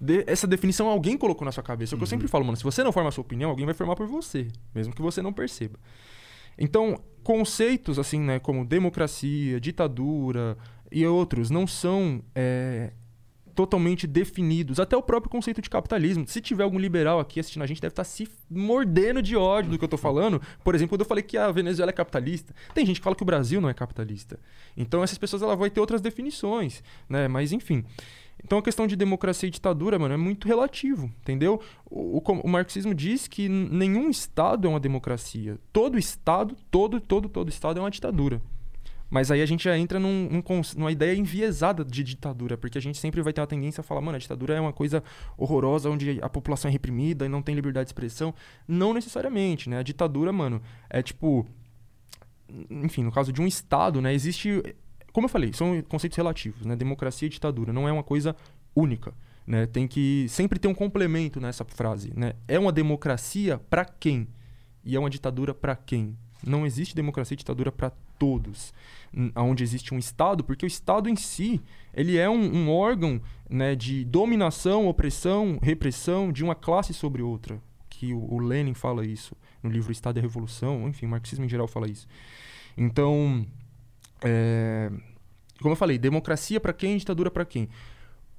De- essa definição alguém colocou na sua cabeça. É o que eu sempre falo, mano, se você não forma a sua opinião, alguém vai formar por você, mesmo que você não perceba. Então, conceitos assim, né, como democracia, ditadura e outros não são é, totalmente definidos. Até o próprio conceito de capitalismo. Se tiver algum liberal aqui assistindo a gente, deve estar se mordendo de ódio do que eu tô falando. Por exemplo, quando eu falei que a Venezuela é capitalista, tem gente que fala que o Brasil não é capitalista. Então, essas pessoas ela vai ter outras definições, né? Mas enfim. Então a questão de democracia e ditadura, mano, é muito relativo, entendeu? O, o o marxismo diz que nenhum Estado é uma democracia. Todo Estado, todo, todo, todo Estado é uma ditadura. Mas aí a gente já entra num, num numa ideia enviesada de ditadura, porque a gente sempre vai ter uma tendência a falar, mano, a ditadura é uma coisa horrorosa, onde a população é reprimida e não tem liberdade de expressão. Não necessariamente, né? A ditadura, mano, é tipo. Enfim, no caso de um Estado, né? Existe. Como eu falei, são conceitos relativos, né? Democracia e ditadura. Não é uma coisa única. Né? Tem que sempre ter um complemento nessa frase. Né? É uma democracia para quem? E é uma ditadura para quem? Não existe democracia e ditadura para todos. Onde existe um Estado, porque o Estado em si ele é um, um órgão né, de dominação, opressão, repressão de uma classe sobre outra. Que o, o Lenin fala isso no livro Estado e Revolução, enfim, o marxismo em geral fala isso. Então, é, como eu falei, democracia para quem, ditadura para quem?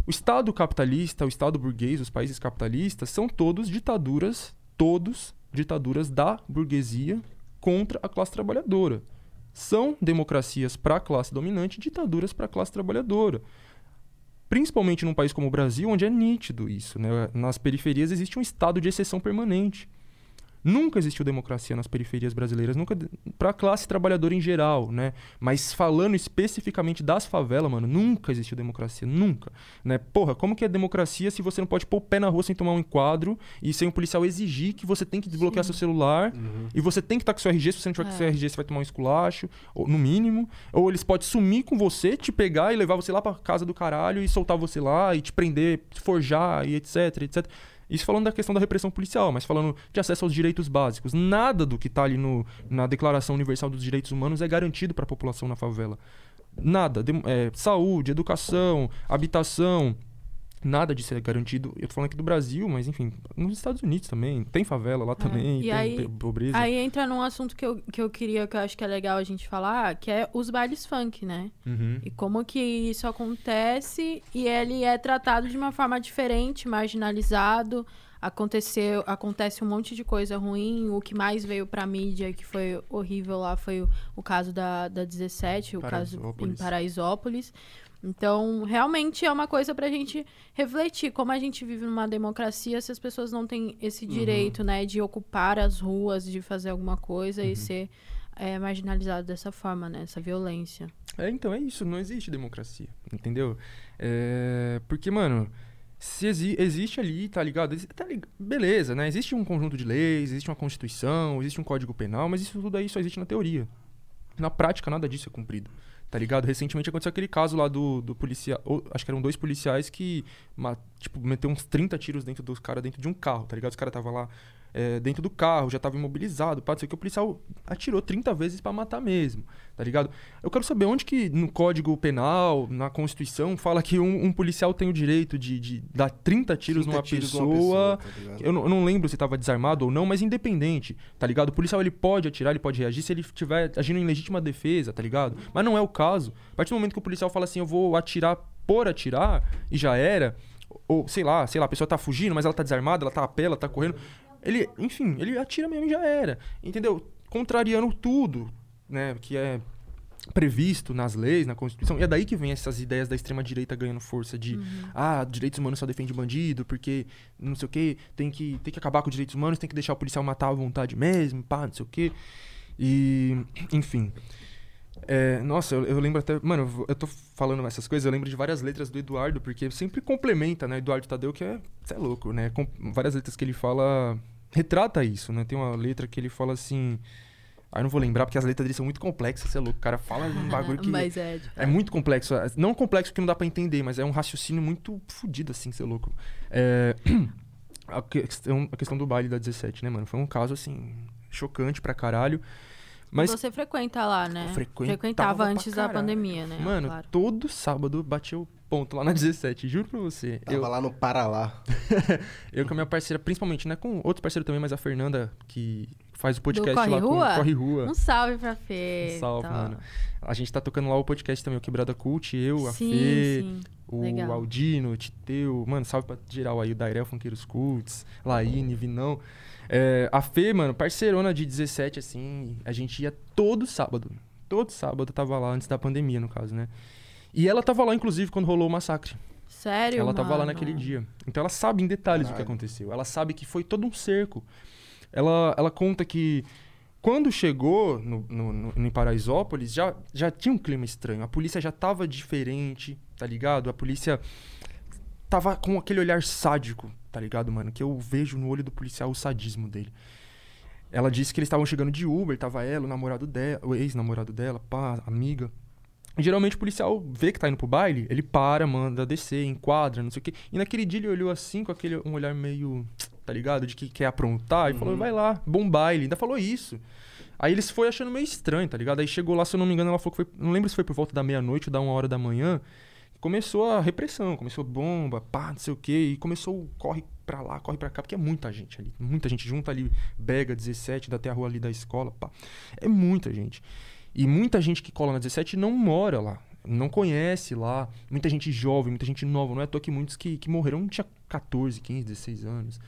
O Estado capitalista, o Estado burguês, os países capitalistas são todos ditaduras, todos ditaduras da burguesia contra a classe trabalhadora. São democracias para a classe dominante, ditaduras para a classe trabalhadora. Principalmente num país como o Brasil, onde é nítido isso. Né? Nas periferias existe um estado de exceção permanente. Nunca existiu democracia nas periferias brasileiras, nunca para a classe trabalhadora em geral, né? Mas falando especificamente das favelas, mano, nunca existiu democracia, nunca, né? Porra, como que é democracia se você não pode pôr o pé na rua sem tomar um enquadro e sem um policial exigir que você tem que desbloquear Sim. seu celular Uhum. e você tem que estar com seu RG, se você não tiver com É. seu RG, você vai tomar um esculacho, ou, no mínimo, ou eles podem sumir com você, te pegar e levar você lá pra casa do caralho e soltar você lá e te prender, te forjar e etc, etc. Isso falando da questão da repressão policial, mas falando de acesso aos direitos básicos. Nada do que tá ali no, na Declaração Universal dos Direitos Humanos é garantido para a população na favela. Nada. Dem- é, saúde, educação, habitação. Nada disso é garantido. Eu tô falando aqui do Brasil, mas enfim, nos Estados Unidos também. Tem favela lá também, É. Tem aí- pobreza. Aí entra num assunto que eu, que eu queria, que eu acho que é legal a gente falar, que é os bailes funk, né? Uhum. E como que isso acontece e ele é tratado de uma forma diferente, marginalizado. Aconteceu, acontece um monte de coisa ruim. O que mais veio pra mídia, que foi horrível lá, foi o, o caso da, da 17, o caso em Paraisópolis. Então, realmente é uma coisa pra gente refletir. Como a gente vive numa democracia, se as pessoas não têm esse direito, né, de ocupar as ruas, de fazer alguma coisa e ser é, marginalizado dessa forma, né? Essa violência. É, então é isso, não existe democracia, entendeu? É, porque, mano, se exi- existe ali, tá ligado? Tá lig- Beleza, né? Existe um conjunto de leis, existe uma constituição, existe um código penal, mas isso tudo aí só existe na teoria. Na prática, nada disso é cumprido. Tá ligado? Recentemente aconteceu aquele caso lá do, do policial. Acho que eram dois policiais que, tipo, meteu uns 30 tiros dentro dos caras dentro de um carro, tá ligado? Os caras estavam lá é, dentro do carro, já tava imobilizado, pá, não sei o que. O policial atirou 30 vezes pra matar mesmo, tá ligado? Eu quero saber onde que no Código Penal, na Constituição, fala que um, um policial tem o direito de, de dar 30 tiros 30 numa tiros pessoa. tá ligado? eu, não, eu não lembro se tava desarmado ou não, mas independente, tá ligado? O policial ele pode atirar, ele pode reagir se ele estiver agindo em legítima defesa, tá ligado? Mas não é o caso. A partir do momento que o policial fala assim, eu vou atirar por atirar, e já era, ou sei lá, sei lá, a pessoa tá fugindo, mas ela tá desarmada, ela tá a pé, ela tá correndo. Ele, enfim, ele atira mesmo e já era. Entendeu? Contrariando tudo, né, que é previsto nas leis, na Constituição. E é daí que vem essas ideias da extrema-direita ganhando força de ah, direitos humanos só defende bandido, porque não sei o que, tem que, tem que acabar com os direitos humanos, tem que deixar o policial matar à vontade mesmo, pá, não sei o que. E, enfim. É, nossa, eu, eu lembro até. Mano, eu tô falando essas coisas, eu lembro de várias letras do Eduardo, porque sempre complementa, né? Eduardo Tadeu, que é. Você é louco, né? Com, várias letras que ele fala. Retrata isso, né? Tem uma letra que ele fala assim. Ah, eu não vou lembrar, porque as letras dele são muito complexas, você é louco. O cara fala um bagulho que. Mas é, É muito complexo. é- Não complexo que não dá pra entender, mas é um raciocínio muito fudido, assim, ser louco. É, a, questão, a questão do baile da 17, né, mano? Foi um caso, assim, chocante pra caralho. Mas, Você frequenta lá, né? Frequentava Frequentava antes da pandemia, né? mano, Claro. todo sábado batia o ponto lá na 17, juro pra você. Tava Eu, lá no Paralá. eu com a minha parceira, principalmente, né, com outros parceiros também, mas a Fernanda, que faz o podcast Corre lá Rua? com Corre Rua. Um salve pra Fê. Um salve, tá. mano. A gente tá tocando lá o podcast também, o Quebrada Cult, eu, a Sim, Fê, sim. o Legal. Aldino, o Titeu, mano, salve pra geral aí, o Dairel Funkeiros Cults, Laine, Vinão. É, a Fê, mano, parceirona de 17, assim, a gente ia todo sábado. Todo sábado tava lá, antes da pandemia, no caso, né? E ela tava lá, inclusive, quando rolou o massacre. Sério, ela tava lá naquele dia. Então ela sabe em detalhes o que Caralho. aconteceu. Ela sabe que foi todo um cerco. Ela, ela conta que quando chegou no, no, no- em Paraisópolis, já, já tinha um clima estranho. A polícia já tava diferente, tá ligado? A polícia tava com aquele olhar sádico, tá ligado, mano? Que eu vejo no olho do policial o sadismo dele. Ela disse que eles estavam chegando de Uber, tava ela, o namorado dela, o ex-namorado dela, pá, amiga. Geralmente o policial vê que tá indo pro baile, ele para, manda descer, enquadra, não sei o quê. E naquele dia ele olhou assim, com aquele um olhar meio, tá ligado? De que quer aprontar, e falou, vai lá, bom baile. Ainda falou isso. Aí eles foi achando meio estranho, tá ligado? Aí chegou lá, se eu não me engano, ela falou que foi. Não lembro se foi por volta da meia-noite ou da uma hora da manhã. Começou a repressão, começou bomba, pá, não sei o quê. E começou o corre pra lá, corre pra cá, porque é muita gente ali. Muita gente junta ali, Bega 17, dá até a rua ali da escola, pá. É muita gente. E muita gente que cola na 17 não mora lá, não conhece lá. Muita gente jovem, muita gente nova. Não é à toa que muitos que, que morreram tinha 14, 15, 16 anos.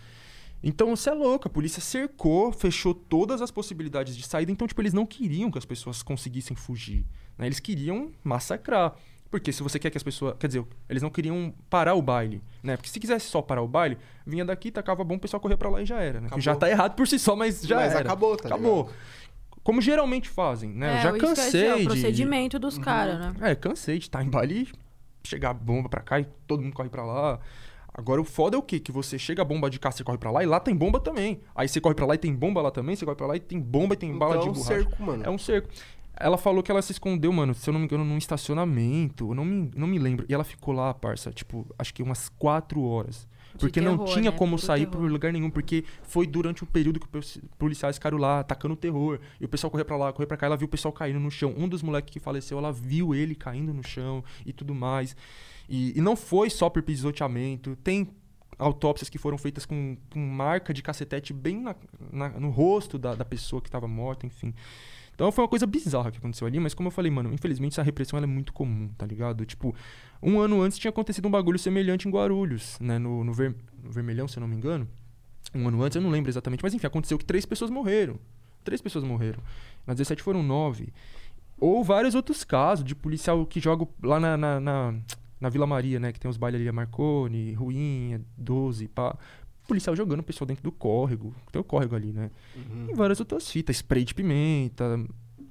Então você é louco, a polícia cercou, fechou todas as possibilidades de saída. Então, tipo, eles não queriam que as pessoas conseguissem fugir. né? Eles queriam massacrar. Porque se você quer que as pessoas. Quer dizer, eles não queriam parar o baile, né? Porque se quisesse só parar o baile, vinha daqui, tacava bom, o pessoal corria pra lá e já era, né? Já tá errado por si só, mas já Mas era. acabou, tá Acabou. ligado? Como geralmente fazem, né? É, eu já cansei o de- de. procedimento dos caras, né? É, cansei de estar em baile e chegar a bomba pra cá e todo mundo corre pra lá. Agora o foda é o quê? Que você chega a bomba de cá, você corre pra lá e lá tem bomba também. Aí você corre pra lá e tem bomba lá também, você corre pra lá e tem bomba e tem bala Então de é um borracha. cerco, mano. É um cerco. Ela falou que ela se escondeu, mano, se eu não me engano, num estacionamento. Eu não me, não me lembro. E ela ficou lá, parça, tipo, acho que umas quatro horas. Porque não terror, tinha né? como Puro sair terror. por lugar nenhum, porque foi durante o período que os policiais ficaram lá atacando terror. E o pessoal corria pra lá, corria pra cá, ela viu o pessoal caindo no chão. Um dos moleques que faleceu, ela viu ele caindo no chão e tudo mais. E, e não foi só por pisoteamento. Tem autópsias que foram feitas com, com marca de cacetete bem na- na- no rosto da, da pessoa que estava morta, enfim. Então foi uma coisa bizarra que aconteceu ali, mas como eu falei, mano, infelizmente essa repressão é muito comum, tá ligado? Tipo, um ano antes tinha acontecido um bagulho semelhante em Guarulhos, né? No, no, Ver- no Vermelhão, se eu não me engano. Um ano antes, eu não lembro exatamente, mas enfim, aconteceu que três pessoas morreram. Três pessoas morreram. Na 17 foram nove. Ou vários outros casos de policial que joga lá na, na, na, na Vila Maria, né? Que tem os bailes ali, a Marconi, Ruinha, 12, pá. Policial jogando o pessoal dentro do córrego. Tem o córrego ali, né? Uhum. E várias outras fitas, spray de pimenta.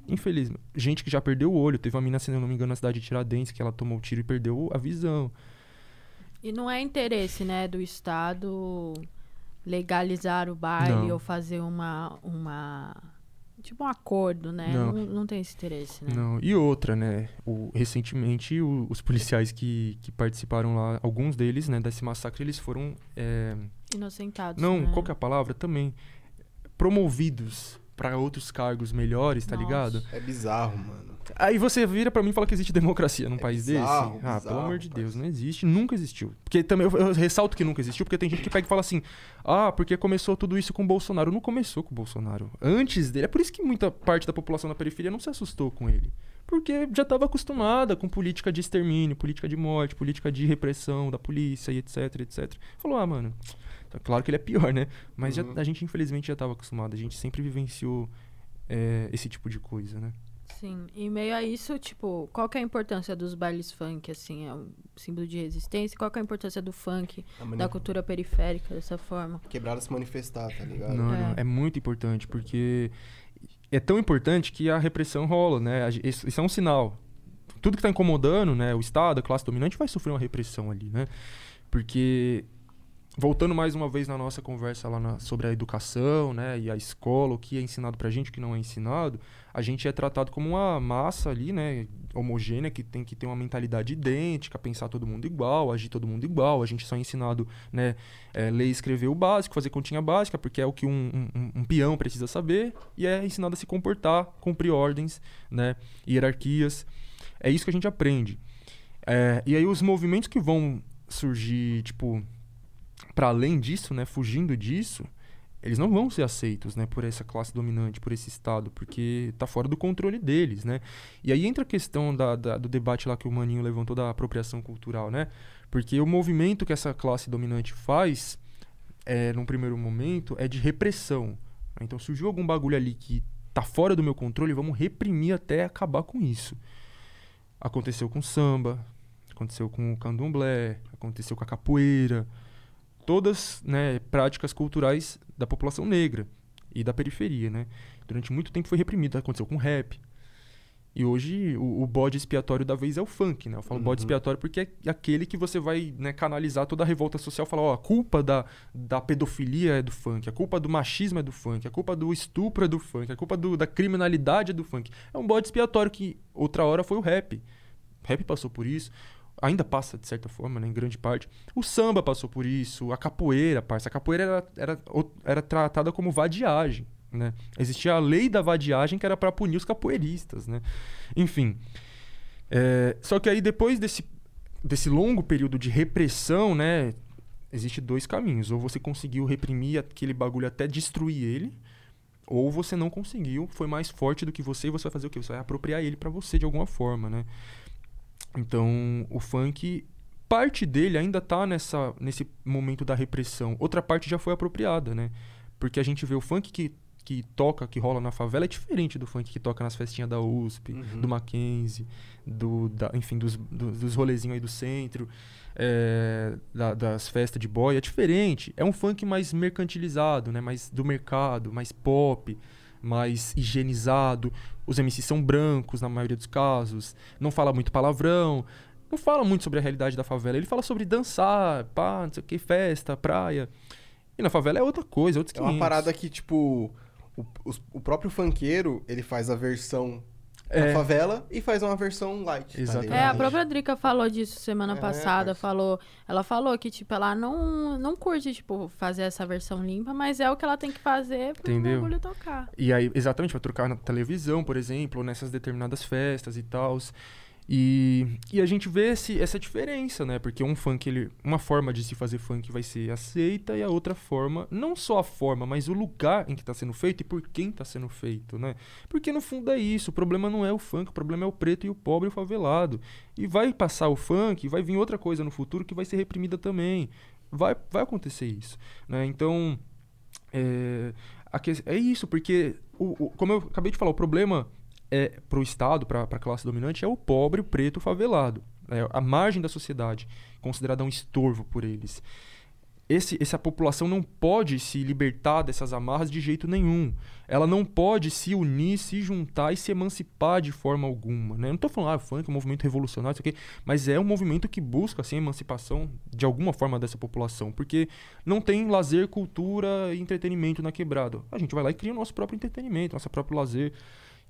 Infeliz. Gente que já perdeu o olho. Teve uma mina, se não me engano, na cidade de Tiradentes, que ela tomou o tiro e perdeu a visão. E não é interesse, né, do Estado legalizar o baile Não. ou fazer uma, uma. Tipo um acordo, né? Não. Não, não tem esse interesse, né? Não. E outra, né? O, recentemente, o- os policiais que, que participaram lá, alguns deles, né, desse massacre, eles foram. é, Inocentados. não, né? qual que é a palavra? Também. Promovidos para outros cargos melhores, tá Nossa. ligado? É bizarro, mano. Aí você vira pra mim e fala que existe democracia num É país bizarro, desse? Ah, pelo bizarro, amor de Deus, parceiro. não existe, nunca existiu. Porque também eu, eu ressalto que nunca existiu, porque tem gente que pega e fala assim: "Ah, porque começou tudo isso com o Bolsonaro". Não começou com o Bolsonaro. Antes dele, é por isso que muita parte da população da periferia não se assustou com ele. Porque já estava acostumada com política de extermínio, política de morte, política de repressão da polícia e etc, etc. Falou: "Ah, mano, claro que ele é pior, né? Mas já- Uhum. a gente infelizmente já estava acostumado, a gente sempre vivenciou é, esse tipo de coisa, né? Sim. E meio a isso, tipo, qual que é a importância dos bailes funk, assim? É um símbolo de resistência? Qual que é a importância do funk, da cultura periférica, dessa forma? Quebrada se manifestar, tá ligado? Não, É. não, é muito importante, porque é tão importante que a repressão rola, né? Isso, isso é um sinal. Tudo que tá incomodando, né? O Estado, a classe dominante, vai sofrer uma repressão ali, né? Porque, voltando mais uma vez na nossa conversa lá na- sobre a educação, né? E a escola, o que é ensinado pra gente, o que não é ensinado, a gente é tratado como uma massa ali, né? Homogênea, que tem que ter uma mentalidade idêntica, pensar todo mundo igual, agir todo mundo igual. A gente só é ensinado, né? é, ler e escrever o básico, fazer continha básica, porque é o que um, um- um- um peão precisa saber, e é ensinado a se comportar, cumprir ordens, né, hierarquias. É isso que a gente aprende. É, e aí os movimentos que vão surgir, tipo, para além disso, né, fugindo disso, eles não vão ser aceitos, né, por essa classe dominante, por esse Estado, porque tá fora do controle deles, né. E aí entra a questão da, da- do debate lá que o Maninho levantou da apropriação cultural, né, porque o movimento que essa classe dominante faz, é, num primeiro momento, é de repressão. Então surgiu algum bagulho ali que tá fora do meu controle, vamos reprimir até acabar com isso. Aconteceu com o samba, aconteceu com o candomblé, aconteceu com a capoeira. Todas né, práticas culturais da população negra e da periferia, né? Durante muito tempo foi reprimido. Aconteceu com o rap. E hoje o, o bode expiatório da vez é o funk, né? Eu falo bode Uhum. expiatório porque é aquele que você vai né, canalizar toda a revolta social. Falar, ó, a culpa da, da pedofilia é do funk, a culpa do machismo é do funk, a culpa do estupro é do funk, a culpa do- da criminalidade é do funk. É um bode expiatório que outra hora foi o rap. O rap passou por isso. Ainda passa, de certa forma, né, em grande parte. O samba passou por isso, a capoeira, parça. A capoeira era, era, era tratada como vadiagem, né? Existia a lei da vadiagem que era para punir os capoeiristas, né? Enfim. É, só que aí depois desse, desse longo período de repressão, né? Existe dois caminhos. Ou você conseguiu reprimir aquele bagulho até destruir ele, ou você não conseguiu, foi mais forte do que você e você vai fazer o quê? Você vai apropriar ele para você de alguma forma, né? Então, o funk, parte dele ainda tá nessa, nesse momento da repressão. Outra parte já foi apropriada, né? Porque a gente vê o funk que que toca, que rola na favela, é diferente do funk que toca nas festinhas da USP, Uhum. do Mackenzie, do, da- enfim, dos, do- dos rolezinhos aí do centro, é, da- das festas de boy. É diferente. É um funk mais mercantilizado, né? Mais do mercado, mais pop, mais higienizado. Os MCs são brancos na maioria dos casos. Não fala muito palavrão. Não fala muito sobre a realidade da favela. Ele fala sobre dançar, pá, não sei o que, festa, praia. E na favela é outra coisa, outros É uma 500. parada que, tipo, o, os- o próprio funkeiro, ele faz a versão É. favela e faz uma versão light. tá Exatamente. É, a própria Drica falou disso semana É, passada, parça. falou, ela falou que tipo ela não não curte tipo fazer essa versão limpa, mas é o que ela tem que fazer pro Entendeu? bagulho tocar. E aí, exatamente, vai trocar na televisão, por exemplo, ou nessas determinadas festas e tal. E, e a gente vê esse, essa diferença, né? Porque um funk, ele, uma forma de se fazer funk vai ser aceita e a outra forma, não só a forma, mas o lugar em que está sendo feito e por quem está sendo feito, né? Porque no fundo é isso, o problema não é o funk, o problema é o preto e o pobre e o favelado. E vai passar o funk, vai vir outra coisa no futuro que vai ser reprimida também. Vai, vai acontecer isso, né? Então, é, é isso, porque, o, o- como eu acabei de falar, o problema é pro Estado, para a classe dominante, é o pobre, o preto, o favelado. É a margem da sociedade, considerada um estorvo por eles. Esse, essa população não pode se libertar dessas amarras de jeito nenhum. Ela não pode se unir, se juntar e se emancipar de forma alguma. Né? Eu não estou falando, ah, funk é um movimento revolucionário, isso aqui, mas é um movimento que busca assim, a emancipação de alguma forma dessa população. Porque não tem lazer, cultura e entretenimento na quebrada. A gente vai lá e cria o nosso próprio entretenimento, nosso próprio lazer.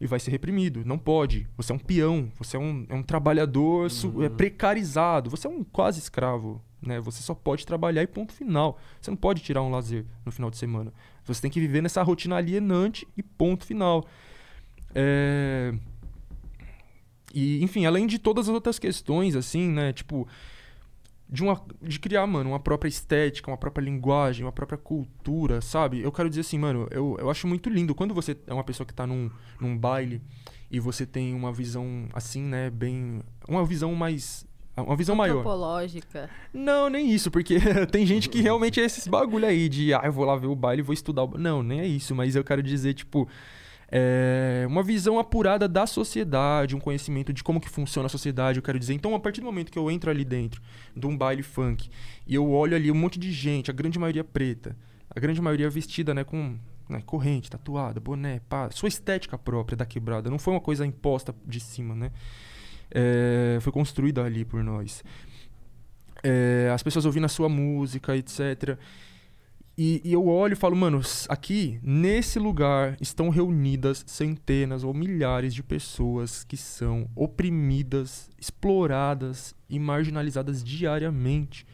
E vai ser reprimido. Não pode. Você é um peão, você é um, é um trabalhador su- é precarizado, você é um quase escravo. Né? Você só pode trabalhar e ponto final. Você não pode tirar um lazer no final de semana. Você tem que viver nessa rotina alienante e ponto final. É... E, enfim, além de todas as outras questões, assim, né? Tipo, de, uma, de criar, mano, uma própria estética, uma própria linguagem, uma própria cultura, sabe? Eu quero dizer assim, mano, eu, eu acho muito lindo quando você é uma pessoa que tá num, num baile e você tem uma visão assim, né, bem. Uma visão mais. Uma visão maior. Antropológica. Não, nem isso, porque tem gente que realmente é esses bagulho aí de, ah, eu vou lá ver o baile e vou estudar. O... ba-". Não, nem é isso, mas eu quero dizer, tipo, é, uma visão apurada da sociedade, um conhecimento de como que funciona a sociedade, eu quero dizer. Então, a partir do momento que eu entro ali dentro de um baile funk e eu olho ali um monte de gente, a grande maioria preta, a grande maioria vestida, né, com né, corrente, tatuada, boné, pá, sua estética própria da quebrada, não foi uma coisa imposta de cima, né? É, foi construída ali por nós. É, as pessoas ouvindo a sua música, etc. E, e eu olho e falo, mano, aqui, nesse lugar, estão reunidas centenas ou milhares de pessoas que são oprimidas, exploradas e marginalizadas diariamente.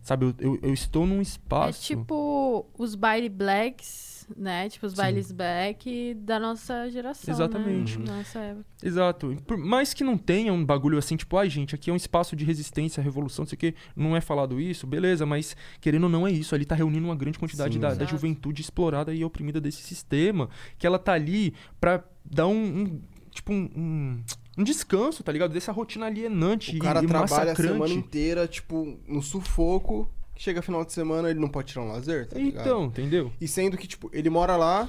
Sabe, eu, eu, eu estou num É espaço. tipo os baile blacks, né? Tipo os Sim. bailes black da nossa geração, Exatamente. né? Nossa época. Exato. Por mais que não tenha um bagulho assim, tipo, ai, gente, aqui é um espaço de resistência, revolução, não sei o quê, não é falado isso, beleza, mas querendo ou não é isso. Ali tá reunindo uma grande quantidade Sim. da, da juventude explorada e oprimida desse sistema, que ela tá ali pra dar um. um- tipo, um, um, um descanso, tá ligado? Dessa rotina alienante O cara e, e trabalha a massacrante. semana inteira, tipo, no sufoco. Chega final de semana, ele não pode tirar um lazer, tá ligado? Então, entendeu? E sendo que, tipo, ele mora lá,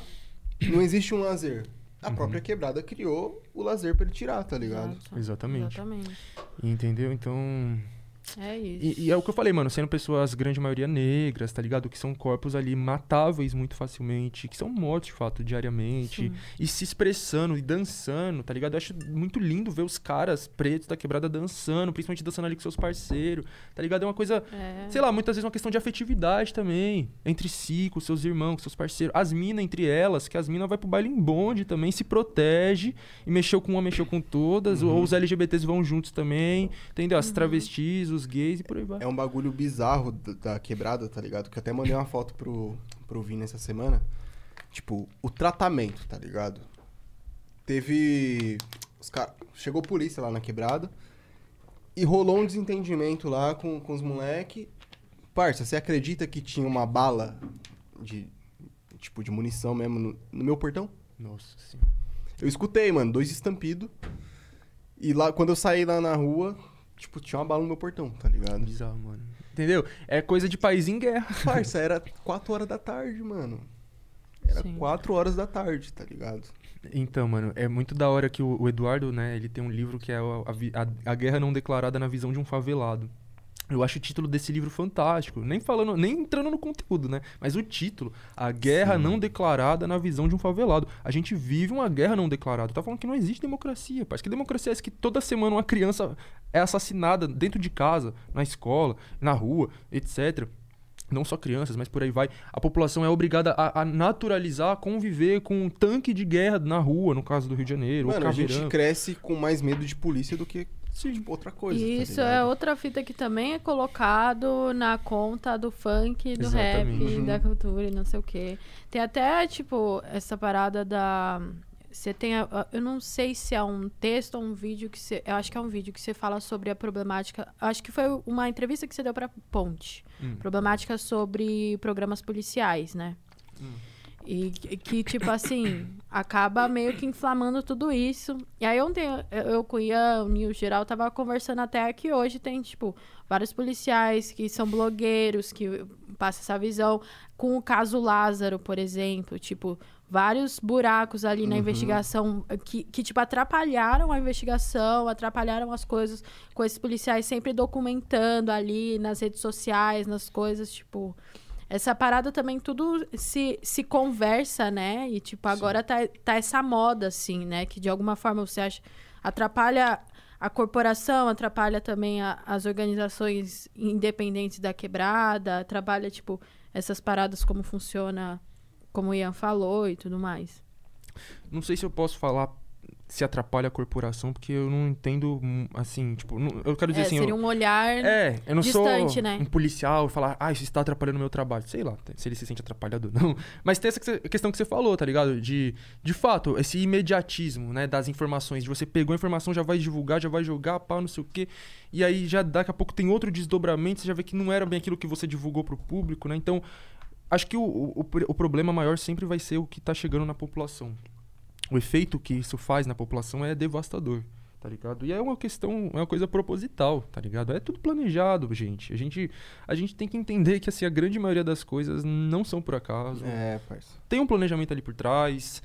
não existe um lazer. A Uhum. própria quebrada criou o lazer pra ele tirar, tá ligado? Exato. Exatamente. Exatamente. Entendeu? Então. É isso. E, e é o que eu falei, mano, sendo pessoas, grande maioria negras, tá ligado? Que são corpos ali matáveis muito facilmente, que são mortos de fato diariamente, Sim. e se expressando e dançando, tá ligado? Eu acho muito lindo ver os caras pretos da quebrada dançando, principalmente dançando ali com seus parceiros, tá ligado? É uma coisa, É. sei lá, muitas vezes uma questão de afetividade também, entre si, com seus irmãos, com seus parceiros. As minas entre elas, que as minas vai pro baile em bonde também, se protege, e mexeu com uma, mexeu com todas, ou os LGBTs vão juntos também, entendeu? As travestis, os gays e por aí vai. É um bagulho bizarro da, da quebrada, tá ligado? Que eu até mandei uma foto pro, pro Vini essa semana. Tipo, o tratamento, tá ligado? Teve. Os cara... Chegou polícia lá na quebrada. E rolou um desentendimento lá com, com os moleque. Parça, você acredita que tinha uma bala de. Tipo, de munição mesmo no, no meu portão? Nossa senhora. Eu escutei, mano, dois estampidos. E lá, quando eu saí lá na rua, tipo, tinha uma bala no meu portão, tá ligado? Bizarro, mano. Entendeu? É coisa de país em guerra. Parça, era 4 horas da tarde, mano. Era Sim. 4 horas da tarde, tá ligado? Então, mano, é muito da hora que o, o Eduardo, né, ele tem um livro que é a, a- a Guerra Não Declarada na Visão de um Favelado. Eu acho o título desse livro fantástico. Nem falando, nem entrando no conteúdo, né? Mas o título, A Guerra Não Declarada na Visão de um Favelado. A gente vive uma guerra não declarada. Tá falando que não existe democracia. Parece que democracia é isso que toda semana uma criança é assassinada dentro de casa, na escola, na rua, etc. Não só crianças, mas por aí vai. A população é obrigada a, a naturalizar, conviver com um tanque de guerra na rua, no caso do Rio de Janeiro, Mano, a gente cresce com mais medo de polícia do que tipo, outra coisa. E tá isso é ligado? outra fita que também é colocado na conta do funk, do Exatamente. rap, Uhum. da cultura e não sei o quê. Tem até, tipo, essa parada da. Você tem. a- a- eu não sei se é um texto ou um vídeo que você. Eu acho que é um vídeo que você fala sobre a problemática. Acho que foi uma entrevista que você deu pra Ponte. Hum. Problemática sobre programas policiais, né? E que, tipo assim, acaba meio que inflamando tudo isso. E aí ontem eu, com o Ian, o Nil geral, tava conversando até que hoje tem, tipo, vários policiais que são blogueiros, que passam essa visão. Com o caso Lázaro, por exemplo, tipo, vários buracos ali na investigação que, que, tipo, atrapalharam a investigação, atrapalharam as coisas, com esses policiais sempre documentando ali nas redes sociais, nas coisas, tipo. Essa parada também tudo se, se conversa, né? E, tipo, agora tá, tá essa moda, assim, né? Que de alguma forma você acha. Atrapalha a corporação, atrapalha também a- as organizações independentes da quebrada, atrapalha, tipo, essas paradas como funciona, como o Ian falou e tudo mais. Não sei se eu posso falar se atrapalha a corporação, porque eu não entendo, hum, assim, tipo, não- eu quero dizer É, assim... seria eu, um olhar. É, eu não distante, sou né? um policial e falar, ah, isso está atrapalhando o meu trabalho. Sei lá, se ele se sente atrapalhado ou não. Mas tem essa que- questão que você falou, tá ligado? De, de fato, esse imediatismo, né, das informações. De você pegou a informação, já vai divulgar, já vai jogar, pá, não sei o quê. E aí já daqui a pouco tem outro desdobramento, você já vê que não era bem aquilo que você divulgou pro público, né? Então, acho que o, o, o- o problema maior sempre vai ser o que tá chegando na população. O efeito que isso faz na população é devastador, tá ligado? E é uma questão, é uma coisa proposital, tá ligado? É tudo planejado, gente. A gente, a gente tem que entender que assim, a grande maioria das coisas não são por acaso. É, parça. Tem um planejamento ali por trás,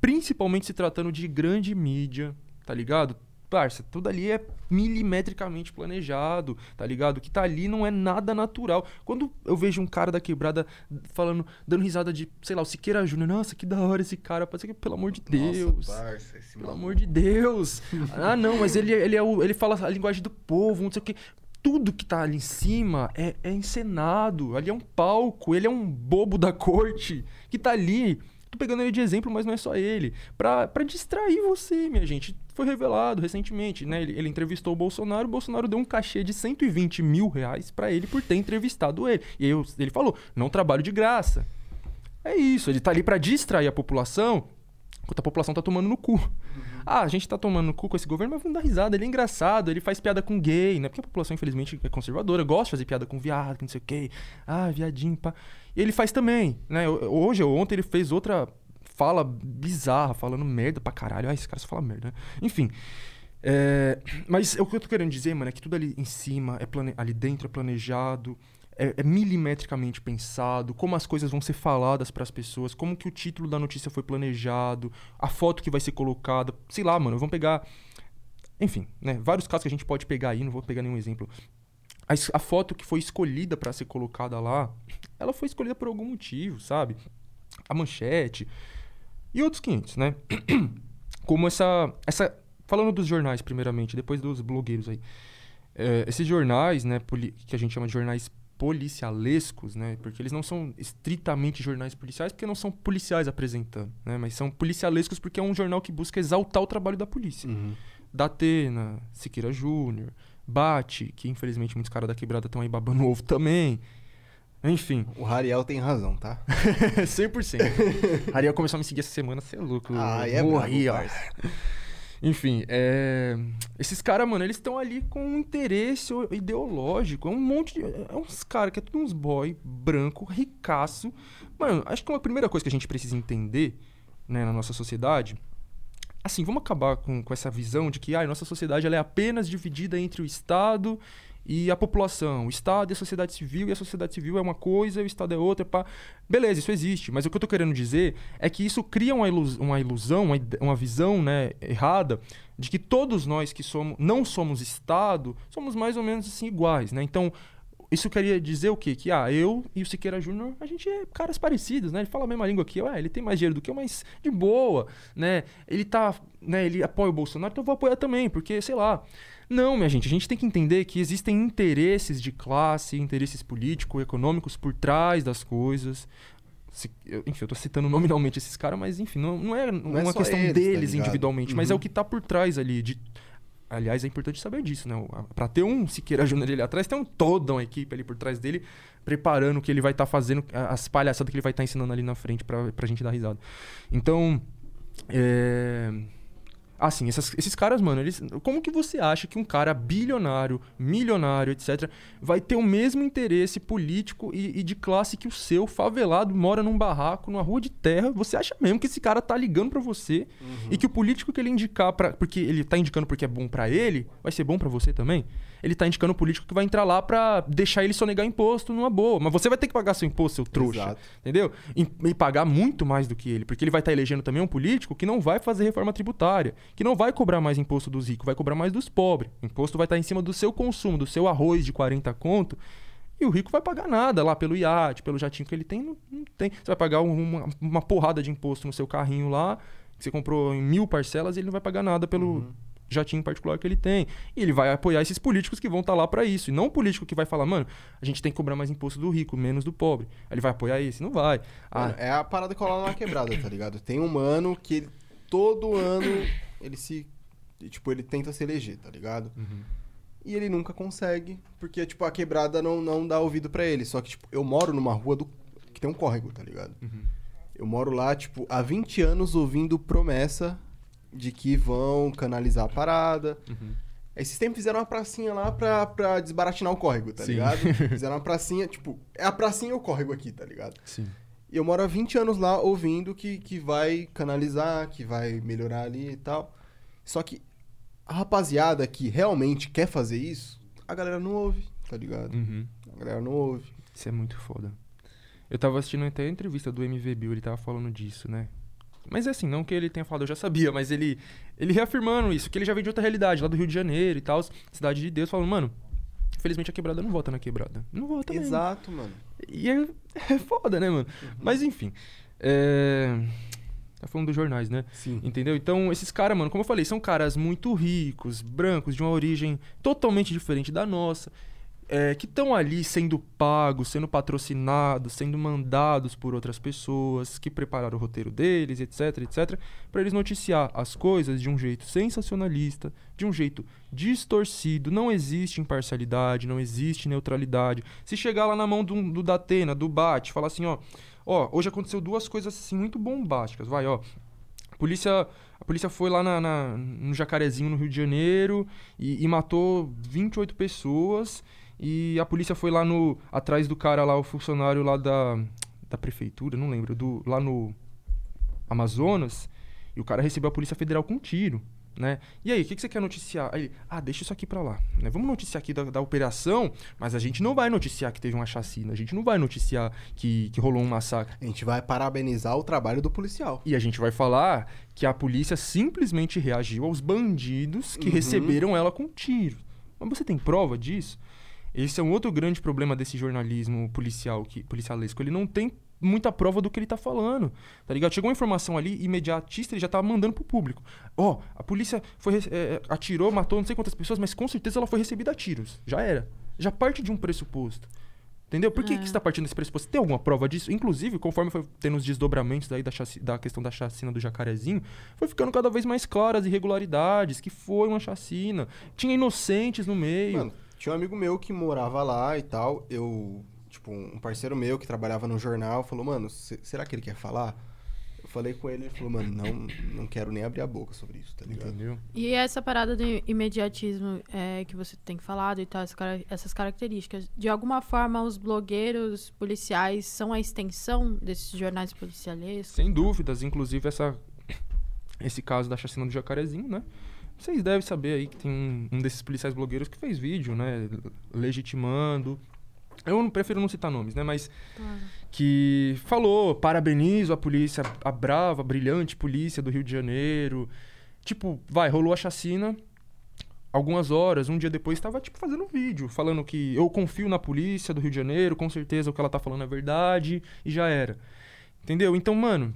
principalmente se tratando de grande mídia, tá ligado? Parça, tudo ali é milimetricamente planejado, tá ligado? O que tá ali não é nada natural. Quando eu vejo um cara da quebrada falando, dando risada de, sei lá, o Siqueira Júnior, nossa, que da hora esse cara, parece que, pelo amor de Deus. Nossa, parça, esse Pelo maluco. amor de Deus. Ah, não, mas ele, ele, é o, ele fala a linguagem do povo, não sei o quê. Tudo que tá ali em cima é, é encenado. Ali é um palco. Ele é um bobo da corte que tá ali. Tô pegando ele de exemplo, mas não é só ele. Pra, pra distrair você, minha gente. Foi revelado recentemente, né? Ele, ele entrevistou o Bolsonaro. O Bolsonaro deu um cachê de 120 mil reais pra ele por ter entrevistado ele. E aí eu- ele falou: não trabalho de graça. É isso, ele tá ali pra distrair a população enquanto a população tá tomando no cu. Ah, a gente tá tomando no cu com esse governo, mas vamos dar risada. Ele é engraçado, ele faz piada com gay, né? Porque a população, infelizmente, é conservadora, gosta de fazer piada com viado, que não sei o quê. Ah, viadinho, pá. Ele faz também, né? Hoje ou ontem ele fez outra fala bizarra, falando merda pra caralho. Ah, esse cara só fala merda, né? Enfim. É, mas o que eu tô querendo dizer, mano, é que tudo ali em cima, é plane... ali dentro é planejado, é, é milimetricamente pensado, como as coisas vão ser faladas pras pessoas, como que o título da notícia foi planejado, a foto que vai ser colocada, sei lá, mano, vamos pegar. Enfim, né? Vários casos que a gente pode pegar aí, não vou pegar nenhum exemplo. A, a foto que foi escolhida pra ser colocada lá, ela foi escolhida por algum motivo, sabe? A manchete e outros 500, né? Como essa, essa. Falando dos jornais, primeiramente, depois dos blogueiros aí. É, esses jornais, né, que a gente chama de jornais policialescos, né? Porque eles não são estritamente jornais policiais, porque não são policiais apresentando, né? Mas são policialescos porque é um jornal que busca exaltar o trabalho da polícia. Uhum. Datena, Siqueira Júnior, Bate, que infelizmente muitos caras da quebrada estão aí babando ovo também. Enfim, O Rariel tem razão, tá? 100%. Ariel começou a me seguir essa semana, você é louco. Ah, é Morri, ó. Enfim, é... esses caras, mano, eles estão ali com um interesse ideológico. É um monte de. É uns caras que é tudo uns boy, branco, ricaço. Mano, acho que uma primeira coisa que a gente precisa entender, né, na nossa sociedade. Assim, vamos acabar com, com essa visão de que a nossa sociedade ela é apenas dividida entre o Estado e a população, o Estado e a sociedade civil, e a sociedade civil é uma coisa, o Estado é outra. Pá. Beleza, isso existe, mas o que eu tô querendo dizer é que isso cria uma, ilus uma ilusão, uma, uma visão né, errada de que todos nós que somos, não somos Estado somos mais ou menos assim iguais. Né? Então, isso queria dizer o quê? Que ah, eu e o Siqueira Júnior, a gente é caras parecidos, né? Ele fala a mesma língua que eu, é, ele tem mais dinheiro do que eu, mas de boa, né? Ele tá, né, ele apoia o Bolsonaro, então eu vou apoiar também, porque sei lá. Não, minha gente, a gente tem que entender que existem interesses de classe, interesses políticos, econômicos por trás das coisas. Se, eu, enfim, eu tô citando nominalmente esses caras, mas enfim, não, não é Não é uma questão eles, tá deles ligado? individualmente, mas é Uhum. o que tá por trás ali. De, aliás, é importante saber disso, né? A- Pra ter um Siqueira Júnior ali atrás, tem um, toda uma equipe ali por trás dele, preparando o que ele vai estar fazendo, a- as palhaçadas que ele vai estar ensinando ali na frente pra, pra gente dar risada. Então, é... Assim, essas- esses caras, mano, eles. Como que você acha que um cara bilionário, milionário, etc., vai ter o mesmo interesse político e, e de classe que o seu, favelado, mora num barraco, numa rua de terra? Você acha mesmo que esse cara tá ligando pra você e que o político que ele indicar para porque ele tá indicando porque é bom pra ele, vai ser bom pra você também? Ele tá indicando o político que vai entrar lá pra deixar ele sonegar imposto numa boa. Mas você vai ter que pagar seu imposto, seu trouxa. Exato. Entendeu? E, e pagar muito mais do que ele. Porque ele vai estar elegendo também um político que não vai fazer reforma tributária, que não vai cobrar mais imposto dos ricos, vai cobrar mais dos pobres. O imposto vai estar em cima do seu consumo, do seu arroz de 40 conto. E o rico vai pagar nada lá pelo iate, pelo jatinho que ele tem, não, não tem. Você vai pagar um, uma, uma porrada de imposto no seu carrinho lá, que você comprou em mil parcelas, e ele não vai pagar nada pelo jatinho particular que ele tem. E ele vai apoiar esses políticos que vão estar lá pra isso. E não o político que vai falar, mano, a gente tem que cobrar mais imposto do rico, menos do pobre. Aí ele vai apoiar esse? Não vai. Ah, Mano, é a parada que rola na quebrada, tá ligado? Tem um mano que ele, todo ano ele se. Tipo, ele tenta se eleger, tá ligado? Uhum. E ele nunca consegue, porque, tipo, a quebrada não, não dá ouvido pra ele. Só que, tipo, eu moro numa rua do, que tem um córrego, tá ligado? Uhum. Eu moro lá, tipo, há 20 anos ouvindo promessa de que vão canalizar a parada. Uhum. Esses tempos fizeram uma pracinha lá pra, pra desbaratinar o córrego, tá Sim. ligado? Fizeram uma pracinha, tipo, é a pracinha e o córrego aqui, tá ligado? Sim. E eu moro há 20 anos lá ouvindo que, que vai canalizar, que vai melhorar ali e tal. Só que a rapaziada que realmente quer fazer isso, a galera não ouve, tá ligado? Uhum. A galera não ouve. Isso é muito foda. Eu tava assistindo até a entrevista do MV Bill, ele tava falando disso, né? Mas é assim, não que ele tenha falado, eu já sabia, mas ele, ele reafirmando isso, que ele já veio de outra realidade, lá do Rio de Janeiro e tal, cidade de Deus, falando, mano, infelizmente a quebrada não vota na quebrada. Não vota mesmo. Exato, mano. E é, é foda, né, mano? Mas enfim. É... Tá falando dos jornais, né? Sim. Entendeu? Então, esses caras, mano, como eu falei, são caras muito ricos, brancos, de uma origem totalmente diferente da nossa, é, que estão ali sendo pagos, sendo patrocinados, sendo mandados por outras pessoas, que prepararam o roteiro deles, etc, etc, para eles noticiar as coisas de um jeito sensacionalista, de um jeito distorcido. Não existe imparcialidade, não existe neutralidade. Se chegar lá na mão do, do Datena, do Bate, falar assim, ó, ó, hoje aconteceu duas coisas assim muito bombásticas, vai, ó. A polícia, a polícia foi lá na, na- no Jacarezinho, no Rio de Janeiro, e, e matou 28 pessoas. E a polícia foi lá no. atrás do cara lá, o funcionário lá da, da prefeitura, não lembro, do, lá no Amazonas. E o cara recebeu a Polícia Federal com um tiro. Né? E aí, o que, que você quer noticiar? Aí, ah, deixa isso aqui pra lá. Né? Vamos noticiar aqui da, da operação, mas a gente não vai noticiar que teve uma chacina, a gente não vai noticiar que, que rolou um massacre. A gente vai parabenizar o trabalho do policial. E a gente vai falar que a polícia simplesmente reagiu aos bandidos que Uhum. receberam ela com tiro. Mas você tem prova disso? Esse é um outro grande problema desse jornalismo policial, que, policialesco. Ele não tem muita prova do que ele tá falando, tá ligado? Chegou uma informação ali, imediatista, ele já tava mandando pro público. Ó, a polícia foi, rece- é, atirou, matou não sei quantas pessoas, mas com certeza ela foi recebida a tiros. Já era. Já parte de um pressuposto. Entendeu? Por que, É. que você tá partindo desse pressuposto? Tem alguma prova disso? Inclusive, conforme foi tendo os desdobramentos aí da, chaci- da questão da chacina do jacarezinho, foi ficando cada vez mais claras as irregularidades, que foi uma chacina. Tinha inocentes no meio. Mano, tinha um amigo meu que morava lá e tal. Eu, tipo, um parceiro meu que trabalhava no jornal falou, mano, se- será que ele quer falar? Eu falei com ele, ele falou, mano, não, não quero nem abrir a boca sobre isso, tá ligado? Entendeu? E essa parada do imediatismo é, que você tem falado e tal, essa essas características, de alguma forma os blogueiros policiais são a extensão desses jornais policialescos? Sem dúvidas, inclusive essa esse caso da chacina do jacarezinho, né? Vocês devem saber aí que tem um, um desses policiais blogueiros que fez vídeo, né? Legitimando. Eu não prefiro não citar nomes, né? Mas que falou, parabenizo a polícia, a brava, brilhante polícia do Rio de Janeiro. Tipo, vai, rolou a chacina. Algumas horas, um dia depois, estava tipo fazendo um vídeo, falando que eu confio na polícia do Rio de Janeiro, com certeza o que ela tá falando é verdade, e já era. Entendeu? Então, mano,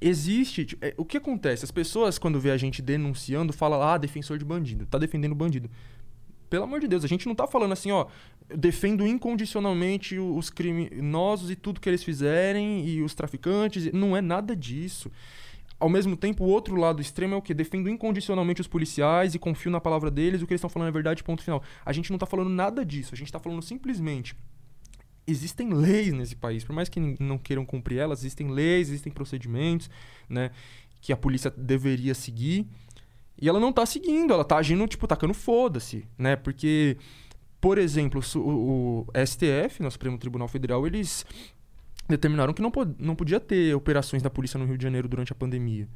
existe. é, o que acontece? As pessoas, quando vê a gente denunciando, falam, ah, defensor de bandido, tá defendendo bandido. Pelo amor de Deus, a gente não tá falando assim, ó, defendo incondicionalmente os criminosos e tudo que eles fizerem e os traficantes. Não é nada disso. Ao mesmo tempo, o outro lado extremo é o quê? Defendo incondicionalmente os policiais e confio na palavra deles, o que eles estão falando é verdade, ponto final. A gente não tá falando nada disso, a gente tá falando simplesmente existem leis nesse país, por mais que não queiram cumprir elas, existem leis, existem procedimentos, né, que a polícia deveria seguir. E ela não tá seguindo, ela tá agindo, tipo, tacando foda-se, né? Porque, por exemplo, o, o STF, no Supremo Tribunal Federal, eles determinaram que não, po- não podia ter operações da polícia no Rio de Janeiro durante a pandemia.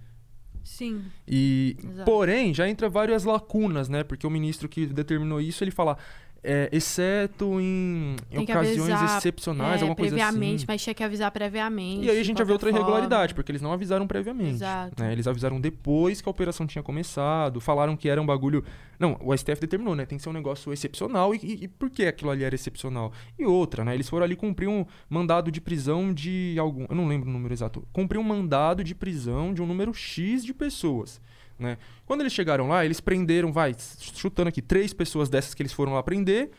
Sim. E, Exato. porém, já entra várias lacunas, né? Porque o ministro que determinou isso, ele fala, é, exceto em, em ocasiões avisar, excepcionais, é, alguma coisa previamente, assim. mas tinha que avisar previamente. E aí a gente já vê outra forma. irregularidade, porque eles não avisaram previamente. Exato. né? Eles avisaram depois que a operação tinha começado, falaram que era um bagulho. Não, o STF determinou, né? Tem que ser um negócio excepcional. E, e, e por que aquilo ali era excepcional? E outra, né? Eles foram ali cumprir um mandado de prisão de algum. Eu não lembro o número exato. Cumprir um mandado de prisão de um número X de pessoas. Né? Quando eles chegaram lá, eles prenderam, vai, chutando aqui, três pessoas dessas que eles foram lá prender,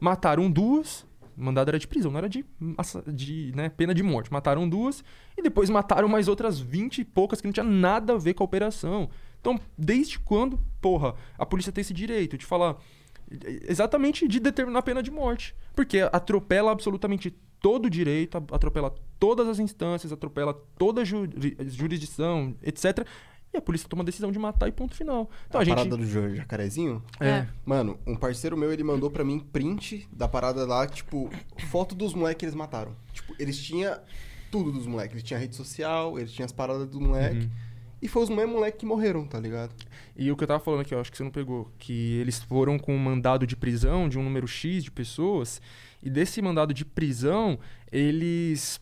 mataram duas. Mandado era de prisão, não era de, de né, pena de morte. Mataram duas e depois mataram mais outras 20 e poucas que não tinha nada a ver com a operação. Então, desde quando, porra, a polícia tem esse direito de falar exatamente de determinar a pena de morte? Porque atropela absolutamente todo o direito, atropela todas as instâncias, atropela toda a juri- jurisdição, etc. E a polícia toma a decisão de matar e ponto final. Então a, a gente. parada do ja- jacarezinho? É. Mano, um parceiro meu, ele mandou pra mim print da parada lá, tipo, foto dos moleques que eles mataram. Tipo, eles tinham tudo dos moleques. Eles tinham rede social, eles tinham as paradas do moleque. Uhum. E foi os mesmos moleques que morreram, tá ligado? E o que eu tava falando aqui, eu acho que você não pegou, que eles foram com um mandado de prisão de um número X de pessoas, e desse mandado de prisão, eles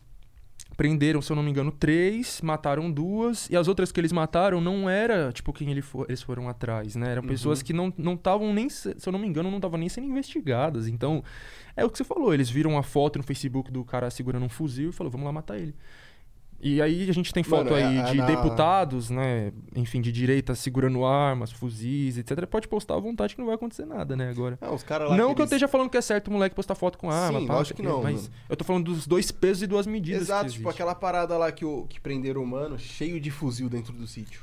prenderam, se eu não me engano, três, mataram duas, e as outras que eles mataram não era, tipo, quem ele fo- eles foram atrás, né? Eram pessoas que não não estavam nem, se se eu não me engano, não estavam nem sendo investigadas. Então, é o que você falou, eles viram a foto no Facebook do cara segurando um fuzil e falou, vamos lá matar ele. E aí a gente tem foto Mano, é- aí é de na- deputados, né? Enfim, de direita segurando armas, fuzis, etc. Pode postar à vontade que não vai acontecer nada, né? Agora. Ah, os caras lá. Não que eu eles- esteja falando que é certo o moleque postar foto com arma, Sim, pá, lógico que não, Mas mano. eu tô falando dos dois pesos e duas medidas. Exato, que tipo aquela parada lá que, o, que prenderam o mano, cheio de fuzil dentro do sítio.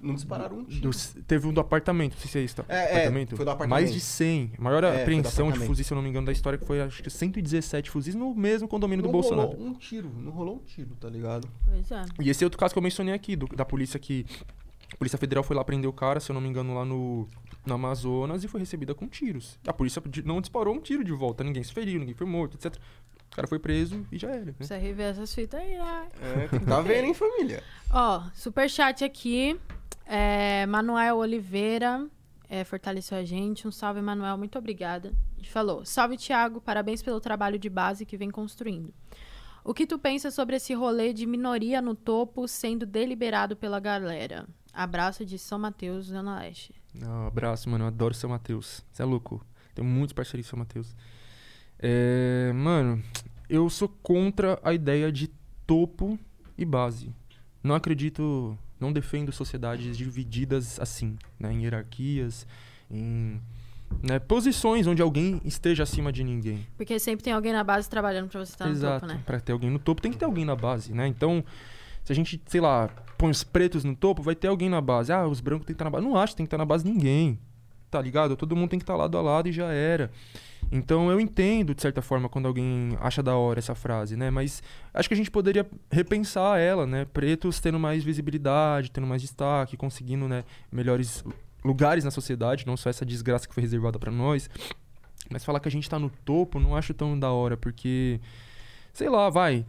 Não dispararam um tiro. Teve um do apartamento, não sei se é isso. tá? É, é, apartamento. foi do apartamento. Mais de 100. A maior É, apreensão de fuzis, se eu não me engano, da história, que foi acho que 117 fuzis no mesmo condomínio não do Bolsonaro. rolou um tiro, não rolou um tiro, tá ligado? Pois é. E esse é outro caso que eu mencionei aqui, do- da polícia que. A Polícia Federal foi lá prender o cara, se eu não me engano, lá no, no Amazonas e foi recebida com tiros. A polícia não disparou um tiro de volta, ninguém se feriu, ninguém foi morto, etc. O cara foi preso e já era. Né? Precisa rever essas fitas aí, né? É, tá vendo, hein, família? Ó, superchat aqui. É, Manuel Oliveira é, fortaleceu a gente. Um salve, Manuel. Muito obrigada. E falou: Salve, Thiago. Parabéns pelo trabalho de base que vem construindo. O que tu pensa sobre esse rolê de minoria no topo sendo deliberado pela galera? Abraço de São Mateus, Zona Leste. Um abraço, mano. Eu adoro São Mateus. Você é louco. Tenho muitos parceiros em São Mateus. É, mano, eu sou contra a ideia de topo e base. Não acredito, não defendo sociedades divididas assim, né, em hierarquias, em né, posições onde alguém esteja acima de ninguém. Porque sempre tem alguém na base trabalhando pra você estar no Exato. topo, né? Pra ter alguém no topo, tem que ter alguém na base, né? Então, se a gente, sei lá, põe os pretos no topo, vai ter alguém na base. Ah, os brancos tem que estar na base. Não acho que tem que estar na base ninguém. Tá ligado? Todo mundo tem que estar lado a lado e já era. Então eu entendo, de certa forma, quando alguém acha da hora essa frase, né? Mas acho que a gente poderia repensar ela, né? Pretos tendo mais visibilidade, tendo mais destaque, conseguindo, né, melhores lugares na sociedade, não só essa desgraça que foi reservada pra nós. Mas falar que a gente tá no topo, não acho tão da hora, porque sei lá, vai.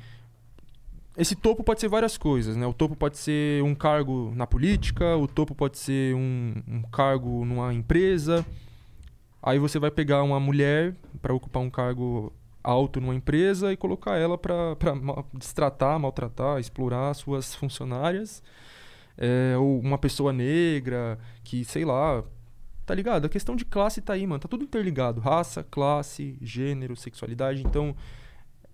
Esse topo pode ser várias coisas, né? O topo pode ser um cargo na política, o topo pode ser um, um cargo numa empresa. Aí você vai pegar uma mulher para ocupar um cargo alto numa empresa e colocar ela para destratar, maltratar, explorar suas funcionárias. É, ou uma pessoa negra que, sei lá, tá ligado? A questão de classe tá aí, mano. Tá tudo interligado. Raça, classe, gênero, sexualidade. Então,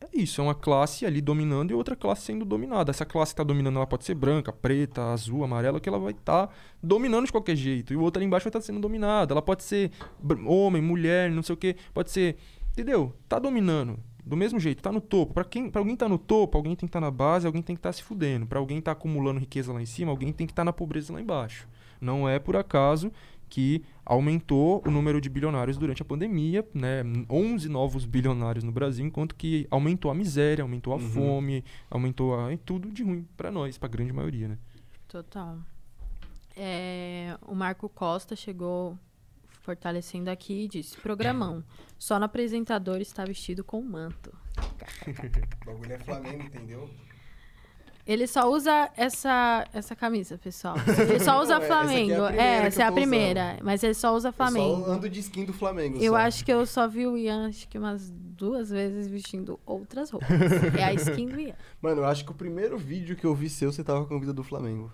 é isso. É uma classe ali dominando e outra classe sendo dominada. Essa classe que tá dominando, ela pode ser branca, preta, azul, amarela, que ela vai estar tá dominando de qualquer jeito. E o outro ali embaixo vai estar tá sendo dominada. Ela pode ser homem, mulher, não sei o quê. Pode ser... Entendeu? Tá dominando. Do mesmo jeito, tá no topo. Para quem, para alguém tá no topo, alguém tem que estar tá na base, alguém tem que estar tá se fudendo. Para alguém tá acumulando riqueza lá em cima, alguém tem que estar tá na pobreza lá embaixo. Não é por acaso que aumentou o número de bilionários durante a pandemia, né? 11 novos bilionários no Brasil, enquanto que aumentou a miséria, aumentou a uhum. fome, aumentou a, tudo de ruim para nós, para grande maioria, né? Total. É, o Marco Costa chegou fortalecendo aqui e disse: Programão, só no apresentador está vestido com manto. o bagulho é Flamengo, entendeu? Ele só usa essa, essa camisa, pessoal. Ele só usa Não, Flamengo. É, essa é a primeira. É a primeira mas ele só usa Flamengo. Eu só ando de skin do Flamengo. Eu só. acho que eu só vi o Ian, acho que umas duas vezes vestindo outras roupas. é a skin do Ian. Mano, eu acho que o primeiro vídeo que eu vi seu, você tava com a camisa do Flamengo.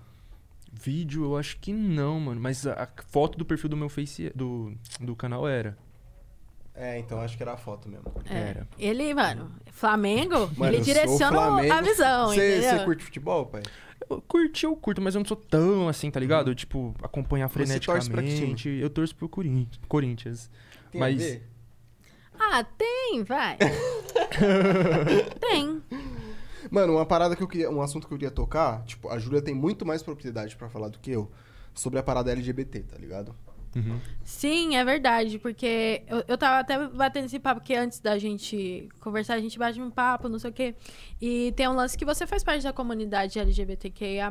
Vídeo, eu acho que não, mano. Mas a, a foto do perfil do meu Face do, do canal era. É, então acho que era a foto mesmo. É. Era. Ele, mano, Flamengo, mano, ele direciona Flamengo. a visão, Você curte futebol, pai? Eu curti, eu curto, mas eu não sou tão assim, tá ligado? Uhum. Tipo, acompanhar freneticamente. Você torce pra que time? Eu torço pro Corinthians. Tem mas... Ah, tem, vai. tem. Mano, uma parada que eu queria. Um assunto que eu queria tocar, tipo, a Júlia tem muito mais propriedade para falar do que eu sobre a parada LGBT, tá ligado? Uhum. Sim, é verdade, porque eu, eu tava até batendo esse papo, porque antes da gente conversar, a gente bate um papo, não sei o quê. E tem um lance que você faz parte da comunidade LGBTQIA.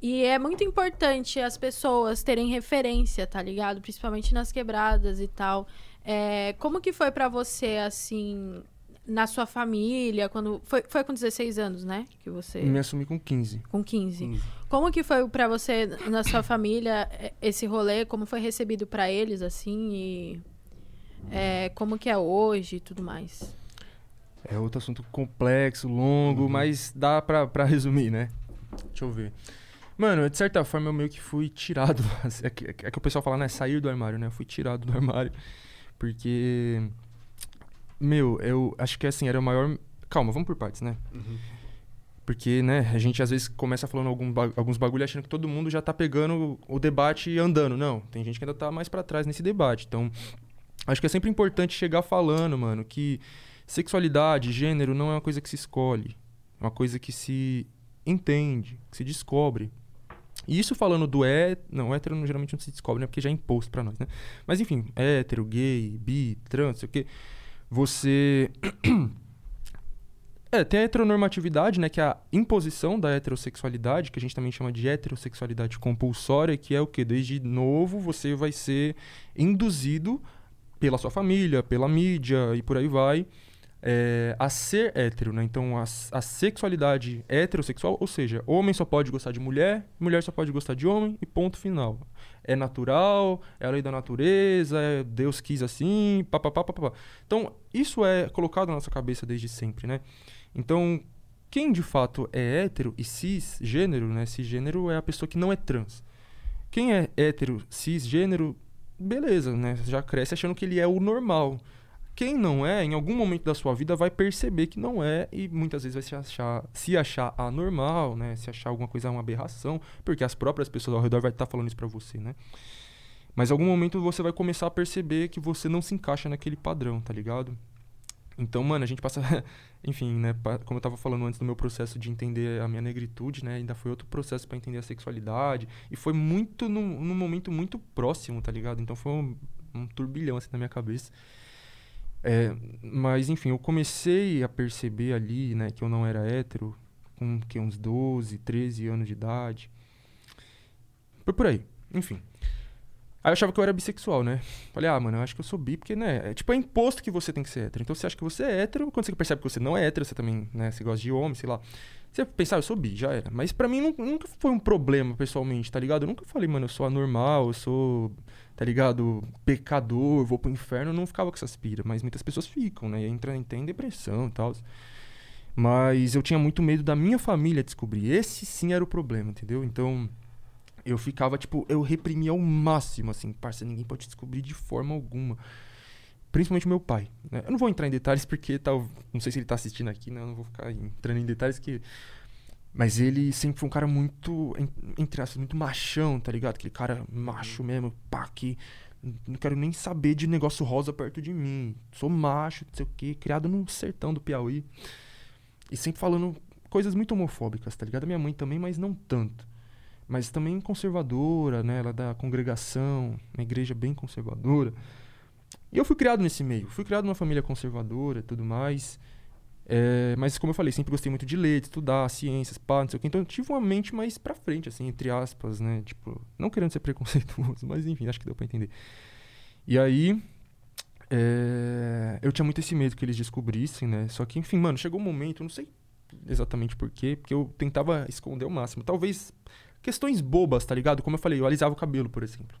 E é muito importante as pessoas terem referência, tá ligado? Principalmente nas quebradas e tal. É, como que foi para você, assim, na sua família, quando. Foi, foi com 16 anos, né? Que você. Me assumi com 15. Com 15. 15. Como que foi para você, na sua família, esse rolê? Como foi recebido para eles, assim? E. É, como que é hoje e tudo mais? É outro assunto complexo, longo, uhum. mas dá pra, pra resumir, né? Deixa eu ver. Mano, de certa forma eu meio que fui tirado. É que, é que o pessoal fala, né? Sair do armário, né? Eu fui tirado do armário. Porque meu, eu acho que assim, era o maior. Calma, vamos por partes, né? Uhum. Porque, né, a gente às vezes começa falando algum, alguns bagulho achando que todo mundo já tá pegando o debate e andando. Não, tem gente que ainda tá mais para trás nesse debate. Então, acho que é sempre importante chegar falando, mano, que sexualidade, gênero não é uma coisa que se escolhe. É uma coisa que se entende, que se descobre. E isso falando do hétero. Não, hétero geralmente não se descobre, né? Porque já é imposto pra nós, né? Mas enfim, hétero, gay, bi, trans, sei o quê você. É, tem a heteronormatividade, né, que é a imposição da heterossexualidade, que a gente também chama de heterossexualidade compulsória, que é o que desde novo você vai ser induzido pela sua família, pela mídia e por aí vai, é, a ser hétero, né? Então a, a sexualidade heterossexual, ou seja, homem só pode gostar de mulher, mulher só pode gostar de homem e ponto final é natural, é a lei da natureza, é Deus quis assim, papapá, papapá. Então, isso é colocado na nossa cabeça desde sempre, né? Então, quem de fato é hétero e cisgênero, né? Cisgênero é a pessoa que não é trans. Quem é hétero, cisgênero, beleza, né? Já cresce achando que ele é o normal. Quem não é, em algum momento da sua vida vai perceber que não é e muitas vezes vai se achar, se achar anormal, né? Se achar alguma coisa uma aberração, porque as próprias pessoas ao redor vai estar tá falando isso para você, né? Mas em algum momento você vai começar a perceber que você não se encaixa naquele padrão, tá ligado? Então, mano, a gente passa. Enfim, né? Como eu tava falando antes do meu processo de entender a minha negritude, né? Ainda foi outro processo para entender a sexualidade. E foi muito num, num momento muito próximo, tá ligado? Então foi um, um turbilhão assim na minha cabeça. É, mas, enfim, eu comecei a perceber ali, né, que eu não era hétero com que, uns 12, 13 anos de idade. Foi por aí. Enfim. Aí eu achava que eu era bissexual, né? Falei, ah, mano, eu acho que eu sou bi, porque, né? É, tipo, é imposto que você tem que ser hétero. Então você acha que você é hétero, quando você percebe que você não é hétero, você também, né? Você gosta de homem, sei lá. Você pensa, ah, eu sou bi, já era. Mas pra mim nu- nunca foi um problema, pessoalmente, tá ligado? Eu nunca falei, mano, eu sou anormal, eu sou, tá ligado, pecador, vou pro inferno. Eu não ficava com essas piras. Mas muitas pessoas ficam, né? E entra em depressão e tal. Mas eu tinha muito medo da minha família descobrir. Esse sim era o problema, entendeu? Então, eu ficava, tipo, eu reprimia ao máximo, assim, parça, ninguém pode descobrir de forma alguma. Principalmente meu pai. né? Eu não vou entrar em detalhes porque tal, não sei se ele tá assistindo aqui, né? Eu não vou ficar entrando em detalhes que. Mas ele sempre foi um cara muito, en- entre aspas, muito machão, tá ligado? Aquele cara macho mesmo, pá, que não quero nem saber de negócio rosa perto de mim. Sou macho, não sei o quê, criado no sertão do Piauí. E sempre falando coisas muito homofóbicas, tá ligado? A minha mãe também, mas não tanto. Mas também conservadora, né? Ela é da congregação, uma igreja bem conservadora. E eu fui criado nesse meio. Fui criado numa família conservadora e tudo mais. É, mas como eu falei, sempre gostei muito de ler, de estudar, ciências, pá, não sei o que. Então eu tive uma mente mais pra frente, assim, entre aspas, né? Tipo, não querendo ser preconceituoso, mas enfim, acho que deu pra entender. E aí, é, eu tinha muito esse medo que eles descobrissem, né? Só que, enfim, mano, chegou um momento, não sei exatamente porquê, porque eu tentava esconder o máximo. Talvez questões bobas, tá ligado? Como eu falei, eu alisava o cabelo, por exemplo.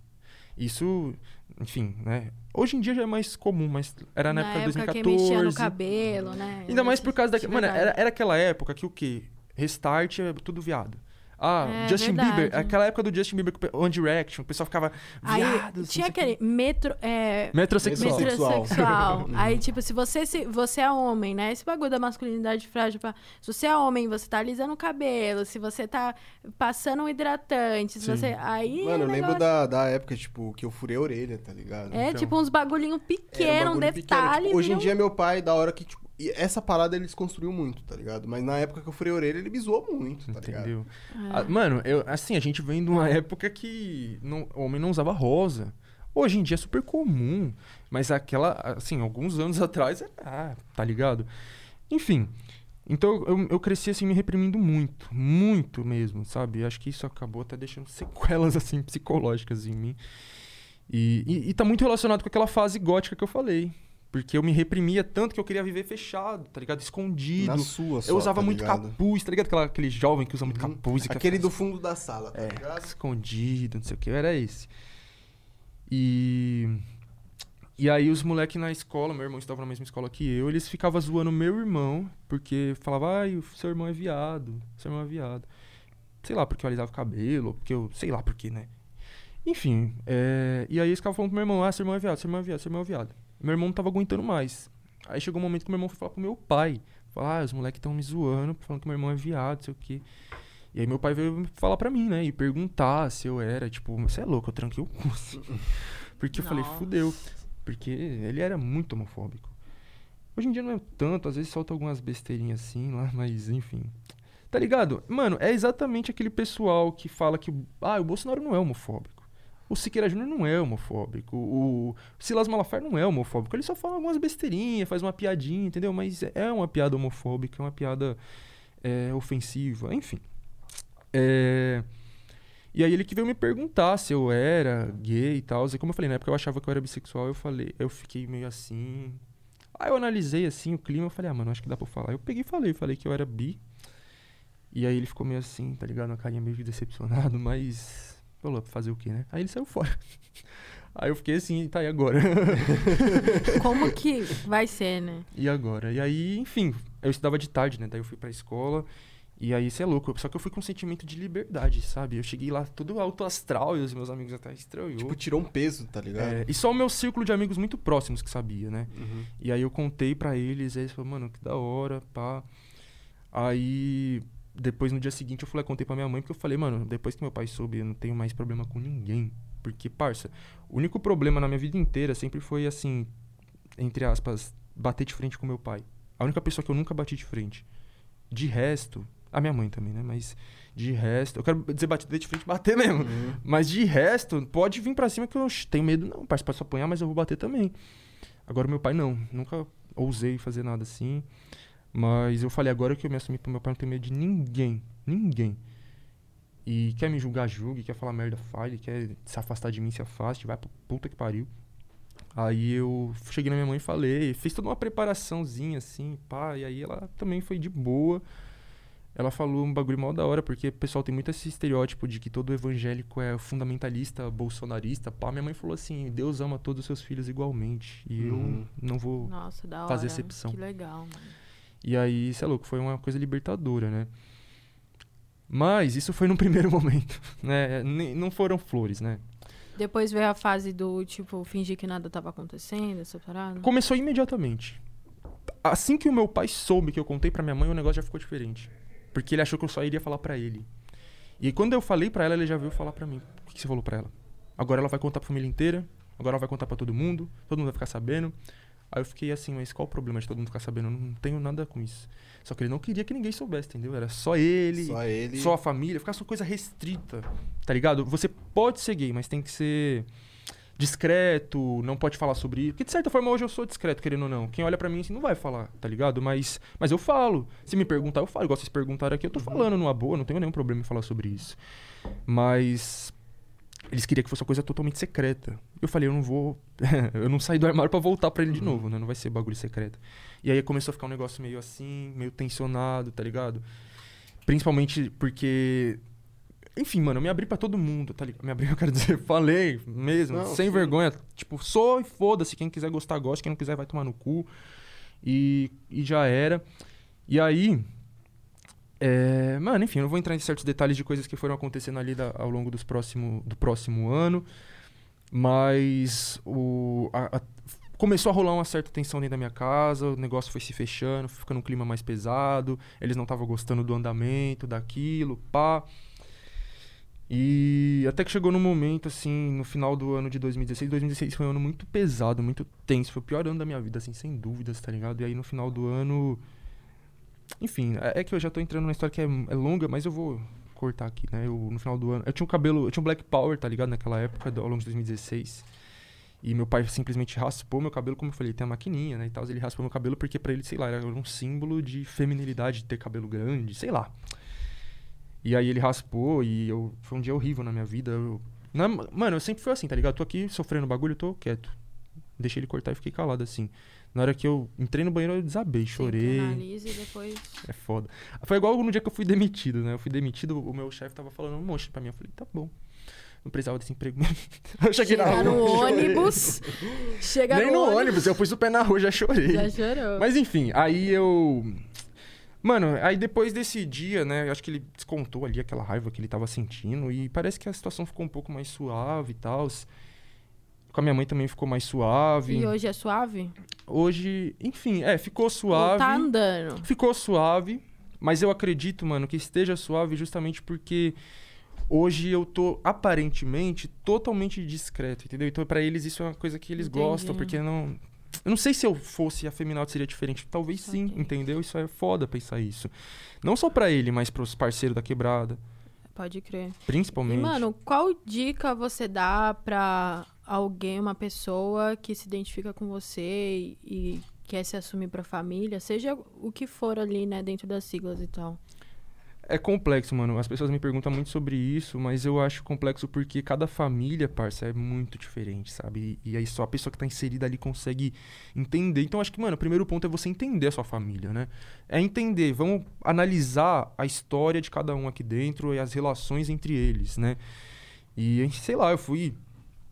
Isso, enfim, né? Hoje em dia já é mais comum, mas era na, época de quem 2014. mexia no cabelo, né? Ainda mais por causa da. Mano, era, era aquela época que o quê? Restart é tudo viado. Ah, É, Justin verdade. Bieber. Aquela época do Justin Bieber, com o One Direction, o pessoal ficava. Aí Viado, tinha aquele metro. É, Metrosexual. Metrosexual. Aí, tipo, se você, se você é homem, né? Esse bagulho da masculinidade frágil. pá, Se você é homem, você tá alisando o cabelo, se você tá passando um hidratante, se Sim. você. Aí. Mano, o eu lembro da, da época, tipo, que eu furei a orelha, tá ligado? É, então. tipo, uns bagulhinho Era pequeno, um bagulho pequeno, detalhe. tipo, hoje em dia, meu pai, da hora que, tipo, e essa parada ele desconstruiu muito, tá ligado? Mas na época que eu furei a orelha, ele me zoou muito, tá ligado? Entendeu? É. Ah, mano, eu, assim, a gente vem de uma época que não, o homem não usava rosa. Hoje em dia é super comum. Mas aquela, assim, alguns anos atrás, é- ah, tá ligado? Enfim. Então eu, eu cresci assim me reprimindo muito, muito mesmo, sabe? Acho que isso acabou até deixando sequelas assim psicológicas em mim. E, e, e tá muito relacionado com aquela fase gótica que eu falei. Porque eu me reprimia tanto que eu queria viver fechado, tá ligado? Escondido. Na sua só, Eu usava tá muito ligado? capuz, tá ligado? Aquela, aquele jovem que usa muito Uhum. capuz. e que Aquele faz- do fundo da sala, tá é, ligado? escondido, não sei o que, era esse. E. E aí os moleques na escola, meu irmão estava na mesma escola que eu, eles ficavam zoando meu irmão, porque falava, ai, o seu irmão é viado, seu irmão é viado. Sei lá, porque eu alisava o cabelo, porque eu. Sei lá por quê, né? Enfim, é, e aí eles ficavam falando pro meu irmão, ah, seu irmão é viado, seu irmão é viado, seu irmão é viado. Meu irmão não tava aguentando mais. Aí chegou um momento que meu irmão foi falar pro meu pai. Falar, ah, os moleques estão me zoando, falando que meu irmão é viado, sei o quê. E aí meu pai veio falar pra mim, né? E perguntar se eu era, tipo, você é louco, eu tranquei o cu. assim. Porque eu falei, Nossa. fudeu. Porque ele era muito homofóbico. Hoje em dia não é tanto, às vezes solta algumas besteirinhas assim lá, mas enfim. Tá ligado? Mano, é exatamente aquele pessoal que fala que ah, o Bolsonaro não é homofóbico. O Siqueira Júnior não é homofóbico. O Silas Malafaia não é homofóbico. Ele só fala algumas besteirinhas, faz uma piadinha, entendeu? Mas é uma piada homofóbica, é uma piada é, ofensiva, enfim. É, E aí ele que veio me perguntar se eu era gay e tal. E como eu falei, na época eu achava que eu era bissexual, eu falei, eu fiquei meio assim. Aí eu analisei assim o clima, eu falei, ah, mano, acho que dá pra falar. Eu peguei e falei, falei que eu era bi. E aí ele ficou meio assim, tá ligado? Uma carinha meio decepcionado, mas. Falou, fazer o quê, né? Aí ele saiu fora. Aí eu fiquei assim, tá, e agora? Como que vai ser, né? e agora? E aí, enfim, eu estudava de tarde, né? Daí eu fui pra escola. E aí, isso é louco. Só que eu fui com um sentimento de liberdade, sabe? Eu cheguei lá todo alto astral e os meus amigos até estranhou. Tipo, tirou um peso, tá ligado? É, e só o meu círculo de amigos muito próximos que sabia, né? Uhum. E aí eu contei pra eles, e eles falaram, mano, que da hora, pá. Aí, depois no dia seguinte eu falei, contei pra minha mãe, porque eu falei, mano, depois que meu pai soube, eu não tenho mais problema com ninguém. Porque, parça, o único problema na minha vida inteira sempre foi assim, entre aspas, bater de frente com meu pai. A única pessoa que eu nunca bati de frente. De resto, a minha mãe também, né? Mas de resto, eu quero dizer bater de frente, bater mesmo. Uhum. Mas de resto, pode vir pra cima que eu "Oxe, tenho medo não, parceiro, posso apanhar, mas eu vou bater também. Agora meu pai não, nunca ousei fazer nada assim. Mas eu falei agora que eu me assumi pro meu pai, não tenho medo de ninguém, ninguém. E quer me julgar, julgue. Quer falar merda, fale. Quer se afastar de mim, se afaste. Vai pro puta que pariu. Aí eu cheguei na minha mãe e falei. Fiz toda uma preparaçãozinha, assim, pá. E aí ela também foi de boa. Ela falou um bagulho mal da hora, porque o pessoal tem muito esse estereótipo de que todo evangélico é fundamentalista, bolsonarista. Pá, minha mãe falou assim: Deus ama todos os seus filhos igualmente. E Uhum. eu não vou Nossa, da hora. fazer excepção. Que legal, mano. E aí, você é louco, foi uma coisa libertadora, né? Mas isso foi num primeiro momento, né? Não foram flores, né? Depois veio a fase do, tipo, fingir que nada tava acontecendo, essa parada. Começou imediatamente. Assim que o meu pai soube que eu contei pra minha mãe, o negócio já ficou diferente. Porque ele achou que eu só iria falar pra ele. E quando eu falei pra ela, ele já veio falar pra mim. O que você falou pra ela? Agora ela vai contar pra família inteira, agora ela vai contar pra todo mundo, todo mundo vai ficar sabendo. Aí eu fiquei assim, mas qual o problema de todo mundo ficar sabendo? Eu não tenho nada com isso. Só que ele não queria que ninguém soubesse, entendeu? Era só ele, Só ele. só a família, ficar só coisa restrita, tá ligado? Você pode ser gay, mas tem que ser discreto, não pode falar sobre isso. Porque de certa forma hoje eu sou discreto, querendo ou não. Quem olha pra mim assim não vai falar, tá ligado? Mas, mas eu falo. Se me perguntar, eu falo. Igual vocês perguntaram aqui, eu tô falando numa boa, não tenho nenhum problema em falar sobre isso. Mas eles queriam que fosse uma coisa totalmente secreta. Eu falei, eu não vou. eu não saí do armário pra voltar pra ele de novo, né? Não vai ser bagulho secreto. E aí começou a ficar um negócio meio assim, meio tensionado, tá ligado? Principalmente porque. Enfim, mano, eu me abri pra todo mundo, tá ligado? Me abri, eu quero dizer, falei mesmo, Não, sem sim. vergonha. Tipo, sou e foda-se. Quem quiser gostar, gosta. Quem não quiser, vai tomar no cu. E, e já era. E aí. É, mano, enfim, eu não vou entrar em certos detalhes de coisas que foram acontecendo ali da- ao longo dos próximo, do próximo ano. Mas o, a- a- começou a rolar uma certa tensão dentro da minha casa, o negócio foi se fechando, ficando um clima mais pesado, eles não estavam gostando do andamento, daquilo, pá. E até que chegou num momento, assim, no final do ano de 2016. 2016 foi um ano muito pesado, muito tenso. Foi o pior ano da minha vida, assim, sem dúvidas, tá ligado? E aí no final do ano. Enfim, é é que eu já tô entrando numa história que é, é longa, mas eu vou cortar aqui, né? Eu, no final do ano. Eu tinha um cabelo. Eu tinha um Black Power, tá ligado? Naquela época, ao longo de 2016. E meu pai simplesmente raspou meu cabelo, como eu falei, tem a maquininha, né? E tal. Ele raspou meu cabelo porque pra ele, sei lá, era um símbolo de feminilidade, de ter cabelo grande, sei lá. E aí ele raspou e eu, foi um dia horrível na minha vida. Eu, na- mano, eu sempre fui assim, tá ligado? tô aqui sofrendo bagulho, tô quieto. Deixei ele cortar e fiquei calado assim. Na hora que eu entrei no banheiro, eu desabei, chorei. Analisa e depois. É foda. Foi igual no dia que eu fui demitido, né? Eu fui demitido, o meu chefe tava falando um monte pra mim. Eu falei, tá bom. Não precisava desse emprego mesmo. Eu cheguei na rua. no ônibus. Chega Nem no ônibus, eu pus o pé na rua, já chorei. Já chorou. Mas enfim, aí eu. Mano, aí depois desse dia, né? eu Acho que ele descontou ali aquela raiva que ele tava sentindo. E parece que a situação ficou um pouco mais suave e tal. Com a minha mãe também ficou mais suave. E hoje é suave? Hoje, enfim, é, ficou Ou suave. tá andando? Ficou suave, mas eu acredito, mano, que esteja suave justamente porque hoje eu tô aparentemente totalmente discreto, entendeu? Então pra eles isso é uma coisa que eles Entendi. gostam, porque não eu não sei se eu fosse afeminado seria diferente, talvez sim, Ok. entendeu? Isso é foda pensar isso. Não só pra ele, mas pros parceiros da quebrada, Pode crer. principalmente. E, mano, qual dica você dá pra alguém, uma pessoa que se identifica com você e, e quer se assumir pra família, seja o que for ali, né, dentro das siglas e tal? É complexo, mano. As pessoas me perguntam muito sobre isso, mas eu acho complexo porque cada família, parça, é muito diferente, sabe? E, e aí só a pessoa que tá inserida ali consegue entender. Então acho que, mano, o primeiro ponto é você entender a sua família, né? É entender, vamos analisar a história de cada um aqui dentro e as relações entre eles, né? E, sei lá, eu fui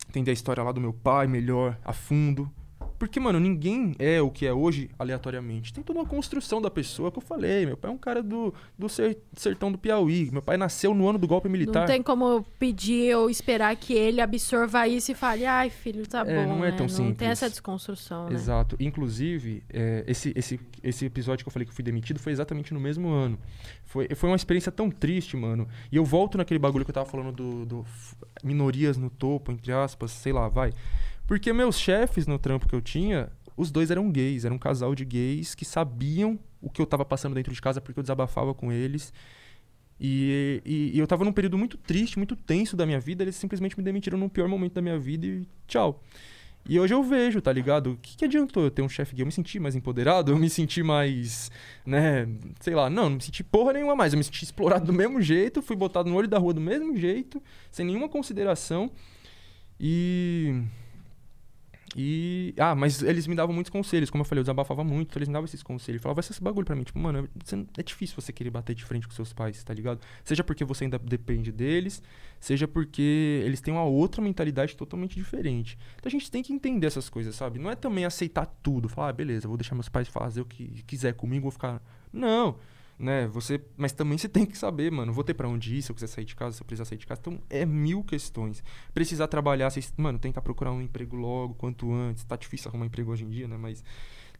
entender a história lá do meu pai melhor, a fundo. Porque, mano, ninguém é o que é hoje aleatoriamente. Tem toda uma construção da pessoa que eu falei. Meu pai é um cara do, do ser- sertão do Piauí. Meu pai nasceu no ano do golpe militar. Não tem como pedir ou esperar que ele absorva isso e fale, ai, filho, tá É, bom. não é né? tão Não simples. tem essa desconstrução, né? Exato. Inclusive, é, esse, esse, esse episódio que eu falei que eu fui demitido foi exatamente no mesmo ano. Foi, foi uma experiência tão triste, mano. E eu volto naquele bagulho que eu tava falando do, do minorias no topo, entre aspas, sei lá, vai. Porque meus chefes no trampo que eu tinha, os dois eram gays, era um casal de gays que sabiam o que eu tava passando dentro de casa porque eu desabafava com eles. E, e, e eu tava num período muito triste, muito tenso da minha vida, eles simplesmente me demitiram no pior momento da minha vida e tchau. E hoje eu vejo, tá ligado? O que, que adiantou eu ter um chefe gay? Eu me senti mais empoderado, eu me senti mais, né, sei lá, não, não me senti porra nenhuma mais. Eu me senti explorado do mesmo jeito, fui botado no olho da rua do mesmo jeito, sem nenhuma consideração. E. E. Ah, mas eles me davam muitos conselhos. Como eu falei, eu desabafava muito, então eles me davam esses conselhos. Falavam esse bagulho pra mim. Tipo, mano, é difícil você querer bater de frente com seus pais, tá ligado? Seja porque você ainda depende deles, seja porque eles têm uma outra mentalidade totalmente diferente. Então a gente tem que entender essas coisas, sabe? Não é também aceitar tudo. Falar, ah, beleza, vou deixar meus pais fazer o que quiser comigo, vou ficar. Não. Né, você, mas também você tem que saber, mano, vou ter pra onde ir, se eu quiser sair de casa, se eu precisar sair de casa. Então, é mil questões. Precisar trabalhar, vocês, mano, tentar procurar um emprego logo, quanto antes. Tá difícil arrumar emprego hoje em dia, né, mas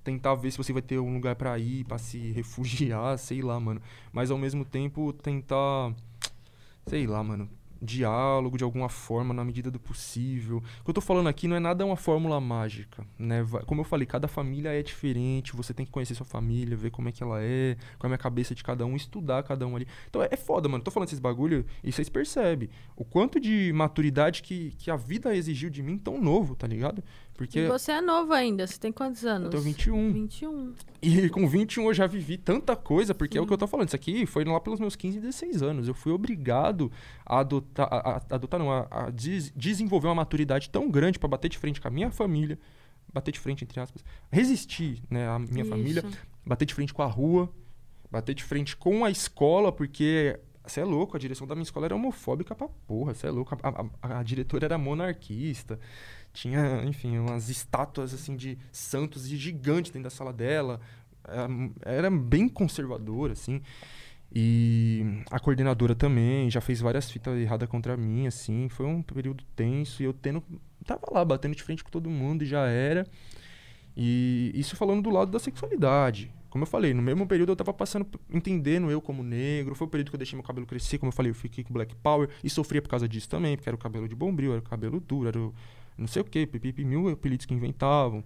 tentar ver se você vai ter um lugar pra ir, pra se refugiar, sei lá, mano. Mas ao mesmo tempo tentar sei lá, mano, diálogo de alguma forma na medida do possível. O que eu tô falando aqui não é nada uma fórmula mágica, né? Como eu falei, cada família é diferente, você tem que conhecer sua família, ver como é que ela é, como é a cabeça de cada um, estudar cada um ali. Então é, é foda, mano. Tô falando esses bagulho e vocês percebem o quanto de maturidade que, que a vida exigiu de mim tão novo, tá ligado? Porque E você é novo ainda, você tem quantos anos? eu tenho 21. 21. E com 21 eu já vivi tanta coisa, porque é o que eu tô falando. Isso aqui foi lá pelos meus 15, 16 anos. Eu fui obrigado a adotar, a, a- adotar não, a, a des- desenvolver uma maturidade tão grande pra bater de frente com a minha família, bater de frente, entre aspas, resistir, né, a minha família, Isso. bater de frente com a rua, bater de frente com a escola, porque você é louco, a direção da minha escola era homofóbica pra porra, você é louco. A, a- a diretora era monarquista. Tinha, enfim, umas estátuas assim de santos e gigantes dentro da sala dela. Era, bem conservadora, assim. E a coordenadora também já fez várias fitas erradas contra mim, assim. Foi um período tenso e eu tendo. Tava lá batendo de frente com todo mundo e já era. E isso falando do lado da sexualidade. Como eu falei, no mesmo período eu tava passando, entendendo eu como negro. Foi o período que eu deixei meu cabelo crescer, como eu falei, eu fiquei com Black Power. E sofria por causa disso também, porque era o cabelo de bombril, era o cabelo duro, era o não sei o que, pipipi, mil apelidos que inventavam.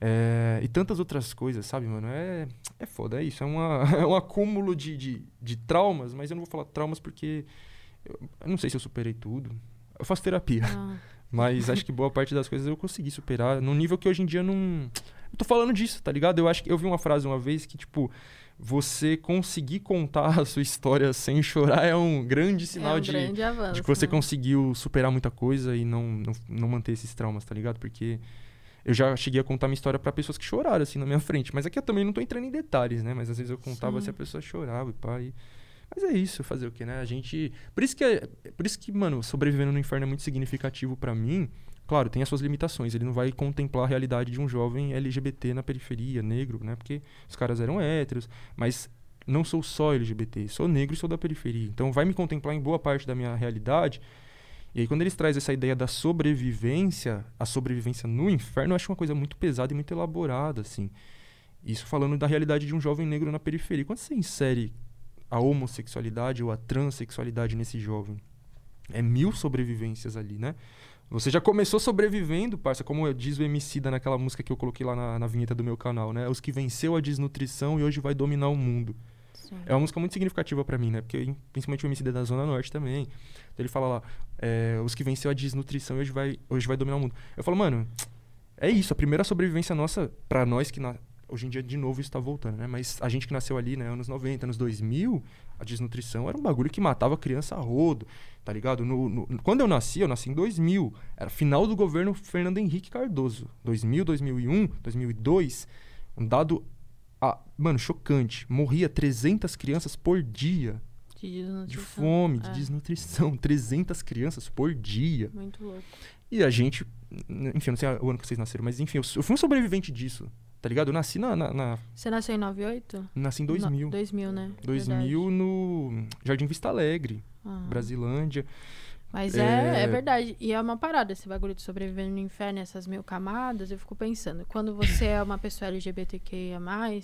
É, e tantas outras coisas, sabe, mano? É, é foda, é isso. É, uma, é um acúmulo de, de, de traumas, mas eu não vou falar traumas porque eu, eu não sei se eu superei tudo. Eu faço terapia. Ah, Mas acho que boa parte das coisas eu consegui superar. Num nível que hoje em dia não. Eu tô falando disso, tá ligado? Eu acho que eu vi uma frase uma vez que, tipo, você conseguir contar a sua história sem chorar é um grande sinal é um de, grande avanço. de que você né? conseguiu superar muita coisa e não, não, não manter esses traumas, tá ligado? Porque eu já cheguei a contar minha história pra pessoas que choraram, assim, na minha frente. Mas aqui eu também não tô entrando em detalhes, né? Mas às vezes eu contava Sim. se a pessoa chorava e pá. e- Mas é isso, fazer o quê, né? A gente. Por isso que, é... Por isso que mano, sobrevivendo no inferno é muito significativo pra mim. Claro, tem as suas limitações. Ele não vai contemplar a realidade de um jovem LGBT na periferia, negro, né? Porque os caras eram héteros. Mas não sou só LGBT, sou negro e sou da periferia. Então vai me contemplar em boa parte da minha realidade. E aí quando eles trazem essa ideia da sobrevivência, a sobrevivência no inferno, eu acho uma coisa muito pesada e muito elaborada, assim. Isso falando da realidade de um jovem negro na periferia. Quando você insere a homossexualidade ou a transexualidade nesse jovem, é mil sobrevivências ali, né? Você já começou sobrevivendo, parça, como diz o Emicida naquela música que eu coloquei lá na, na vinheta do meu canal, né? Os que venceu a desnutrição e hoje vai dominar o mundo. É uma música muito significativa pra mim, né? Porque principalmente o MC da Zona Norte também. Então ele fala lá, é, os que venceu a desnutrição e hoje vai, hoje vai dominar o mundo. Eu falo, mano, é isso, a primeira sobrevivência nossa, pra nós que na- hoje em dia de novo isso tá voltando, né? Mas a gente que nasceu ali, né, anos 90, anos 2000, a desnutrição era um bagulho que matava criança a rodo, tá ligado? No, no- quando eu nasci, eu nasci em 2000, era final do governo Fernando Henrique Cardoso. 2000, 2001, 2002, um dado ah, mano, chocante. Morria 300 crianças por dia De, de fome, de É, desnutrição. 300 crianças por dia. Muito louco. E a gente, enfim, eu não sei o ano que vocês nasceram, mas enfim, eu, eu fui um sobrevivente disso, tá ligado? Eu nasci na, na- na- Você nasceu em 98? nasci em 2000. No, 2000, né? 2000 no Jardim Vista Alegre, Verdade. Ah. Brasilândia. Mas é... É- é verdade. E é uma parada, esse bagulho de sobreviver no inferno, essas mil camadas, eu fico pensando, quando você é uma pessoa LGBTQIA,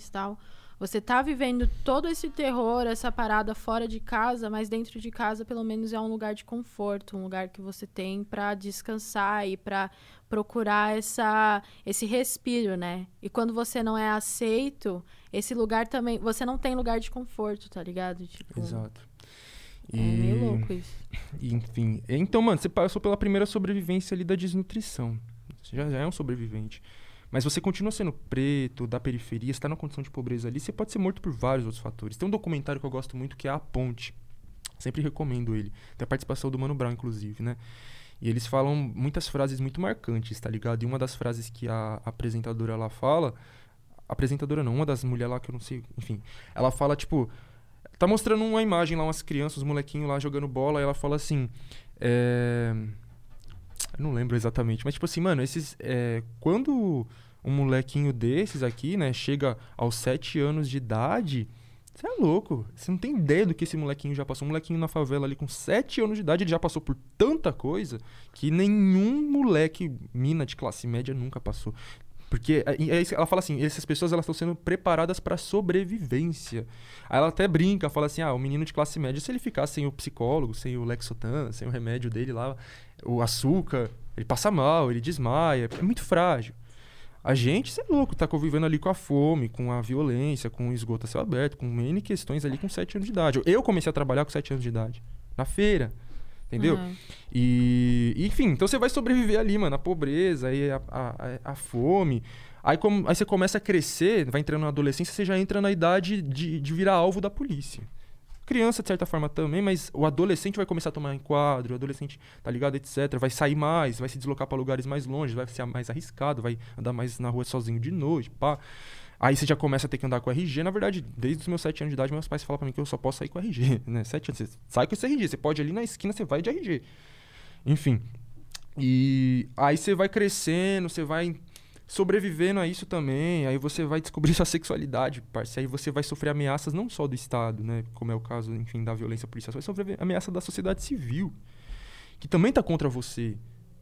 tal, você tá vivendo todo esse terror, essa parada fora de casa, mas dentro de casa, pelo menos, é um lugar de conforto, um lugar que você tem pra descansar e pra procurar essa, esse respiro, né? E quando você não é aceito, esse lugar também. Você não tem lugar de conforto, tá ligado? Tipo, Exato. É meio louco isso. E, enfim. Então, mano, você passou pela primeira sobrevivência ali da desnutrição. Você já, já é um sobrevivente. Mas você continua sendo preto, da periferia, está na condição de pobreza ali, você pode ser morto por vários outros fatores. Tem um documentário que eu gosto muito que é A Ponte. Sempre recomendo ele. Tem a participação do Mano Brown, inclusive, né? E eles falam muitas frases muito marcantes, tá ligado? E uma das frases que a apresentadora lá fala. Apresentadora não, uma das mulheres lá que eu não sei. Enfim. Ela fala, tipo. Tá mostrando uma imagem lá, umas crianças, os molequinhos lá jogando bola, e ela fala assim. É. Eu não lembro exatamente, mas tipo assim, mano, esses. É, quando um molequinho desses aqui, né, chega aos 7 anos de idade, você é louco. Você não tem ideia do que esse molequinho já passou. Um molequinho na favela ali com 7 anos de idade, ele já passou por tanta coisa que nenhum moleque, mina de classe média, nunca passou. Porque é, é ela fala assim, essas pessoas elas estão sendo preparadas para sobrevivência. Aí ela até brinca, fala assim: "Ah, o menino de classe média, se ele ficar sem o psicólogo, sem o Lexotan, sem o remédio dele lá, o açúcar, ele passa mal, ele desmaia, é muito frágil". A gente, você é louco, tá convivendo ali com a fome, com a violência, com o esgoto a céu aberto, com N questões ali com 7 anos de idade. Eu comecei a trabalhar com 7 anos de idade, na feira. Entendeu? Uhum. E, enfim, então você vai sobreviver ali, mano, a pobreza, aí a, a, a fome. Aí, como, aí você começa a crescer, vai entrando na adolescência, você já entra na idade de, de virar alvo da polícia. Criança, de certa forma, também, mas o adolescente vai começar a tomar enquadro, o adolescente, tá ligado, etc. Vai sair mais, vai se deslocar para lugares mais longe, vai ser mais arriscado, vai andar mais na rua sozinho de noite, pá. Aí você já começa a ter que andar com RG. Na verdade, desde os meus 7 anos de idade, meus pais falam para mim que eu só posso sair com RG, né? 7 anos, você sai com esse RG. Você pode ir ali na esquina, você vai de RG. Enfim. E aí você vai crescendo, você vai sobrevivendo a isso também, aí você vai descobrir sua sexualidade, parceiro, aí você vai sofrer ameaças não só do Estado, né, como é o caso, enfim, da violência policial, você vai sofrer ameaça da sociedade civil, que também tá contra você.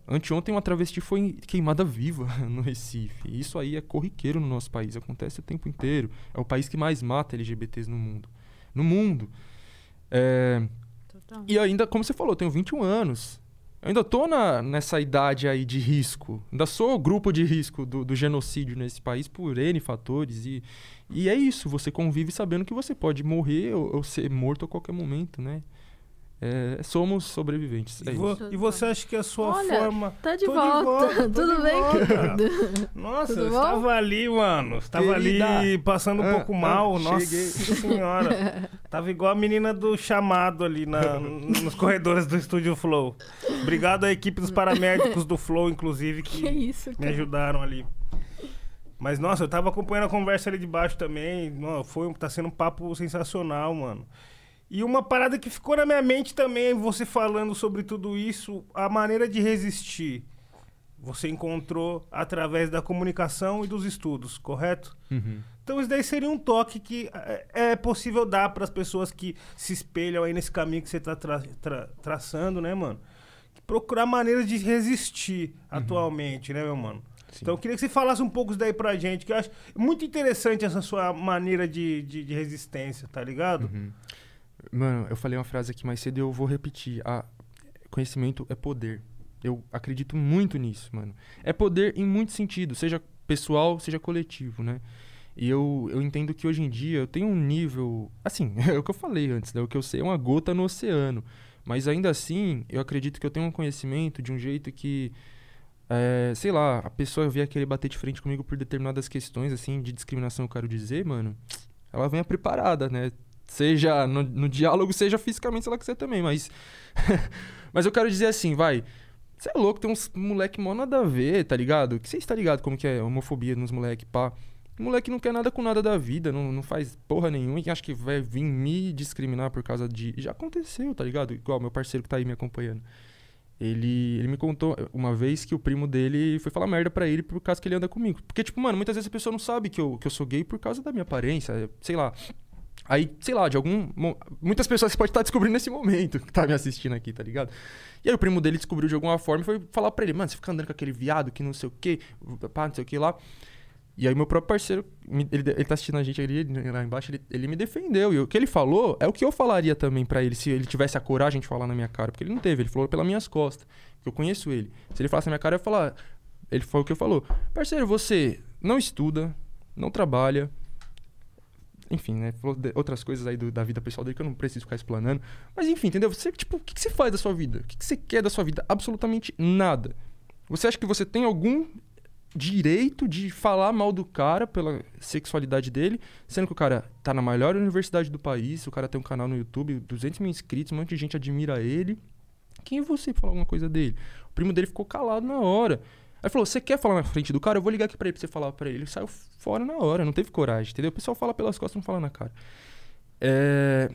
Anteontem uma travesti foi queimada viva no Recife. Isso aí é corriqueiro no nosso país, acontece o tempo inteiro. É o país que mais mata LGBTs no mundo. No mundo. É... E ainda, como você falou, eu tenho 21 anos. Eu ainda tô na, nessa idade aí de risco. Ainda sou o grupo de risco do, do genocídio nesse país por N fatores. E, e é isso, você convive sabendo que você pode morrer ou, ou ser morto a qualquer momento, né? É, somos sobreviventes. É e, vo e, você acha que a sua Olha, forma. Tá de, volta. de volta. Tudo bem, querido? Nossa, Tudo estava ali, mano. Estava ali passando um ah, pouco ah, mal. Nossa cheguei. senhora. Tava igual a menina do chamado ali na, nos corredores do Estúdio Flow. Obrigado à equipe dos paramédicos do Flow, inclusive, que, que isso, me ajudaram ali. Mas, nossa, eu tava acompanhando a conversa ali de baixo também. foi, tá sendo um papo sensacional, mano. E uma parada que ficou na minha mente também, você falando sobre tudo isso, a maneira de resistir. Você encontrou através da comunicação e dos estudos, correto? Uhum. Então isso daí seria um toque que é, é possível dar para as pessoas que se espelham aí nesse caminho que você está tra tra traçando, né, mano? Procurar maneiras de resistir uhum. atualmente, né, meu mano? Sim. Então eu queria que você falasse um pouco isso daí pra gente, que eu acho muito interessante essa sua maneira de, de, de resistência, tá ligado? Uhum. Mano, eu falei uma frase aqui mais cedo e eu vou repetir. Conhecimento é poder. Eu acredito muito nisso, mano. É poder em muitos sentidos, seja pessoal, seja coletivo, né? E eu, eu entendo que hoje em dia eu tenho um nível. Assim, é o que eu falei antes, né? O que eu sei é uma gota no oceano. Mas ainda assim, eu acredito que eu tenho um conhecimento de um jeito que. É, sei lá, a pessoa vier querer bater de frente comigo por determinadas questões, assim, de discriminação, eu quero dizer, mano. Ela venha preparada, né? Seja no, no diálogo, seja fisicamente, se ela quiser também, mas. mas eu quero dizer assim, vai. Você é louco, tem uns moleque mó nada a ver, tá ligado? Que você está ligado como que é homofobia nos moleque, pá. Moleque não quer nada com nada da vida, não, não faz porra nenhuma e acha que vai vir me discriminar por causa de. Já aconteceu, tá ligado? Igual meu parceiro que tá aí me acompanhando. Ele, ele me contou uma vez que o primo dele foi falar merda pra ele por causa que ele anda comigo. Porque, tipo, mano, muitas vezes a pessoa não sabe que eu, que eu sou gay por causa da minha aparência. Sei lá. Aí, sei lá, de algum. Muitas pessoas podem estar descobrindo nesse momento que tá me assistindo aqui, tá ligado? E aí o primo dele descobriu de alguma forma e foi falar pra ele, mano, você fica andando com aquele viado que não sei o quê, pá, não sei o que lá. E aí meu próprio parceiro, ele, ele tá assistindo a gente ali, lá embaixo, ele, ele me defendeu. E o que ele falou é o que eu falaria também para ele, se ele tivesse a coragem de falar na minha cara. Porque ele não teve, ele falou pelas minhas costas. Porque eu conheço ele. Se ele falasse na minha cara, eu ia falar. Ele foi o que eu falou. Parceiro, você não estuda, não trabalha, enfim, né? Falou outras coisas aí do, da vida pessoal dele que eu não preciso ficar explanando. Mas enfim, entendeu? Você, tipo, o que, que você faz da sua vida? O que, que você quer da sua vida? Absolutamente nada. Você acha que você tem algum direito de falar mal do cara pela sexualidade dele, sendo que o cara tá na maior universidade do país, o cara tem um canal no YouTube, 200 mil inscritos, um monte de gente admira ele. Quem é você pra falar alguma coisa dele? O primo dele ficou calado na hora. Aí falou: Você quer falar na frente do cara? Eu vou ligar aqui pra ele pra você falar pra ele. Ele saiu fora na hora, não teve coragem, entendeu? O pessoal fala pelas costas, não fala na cara. É...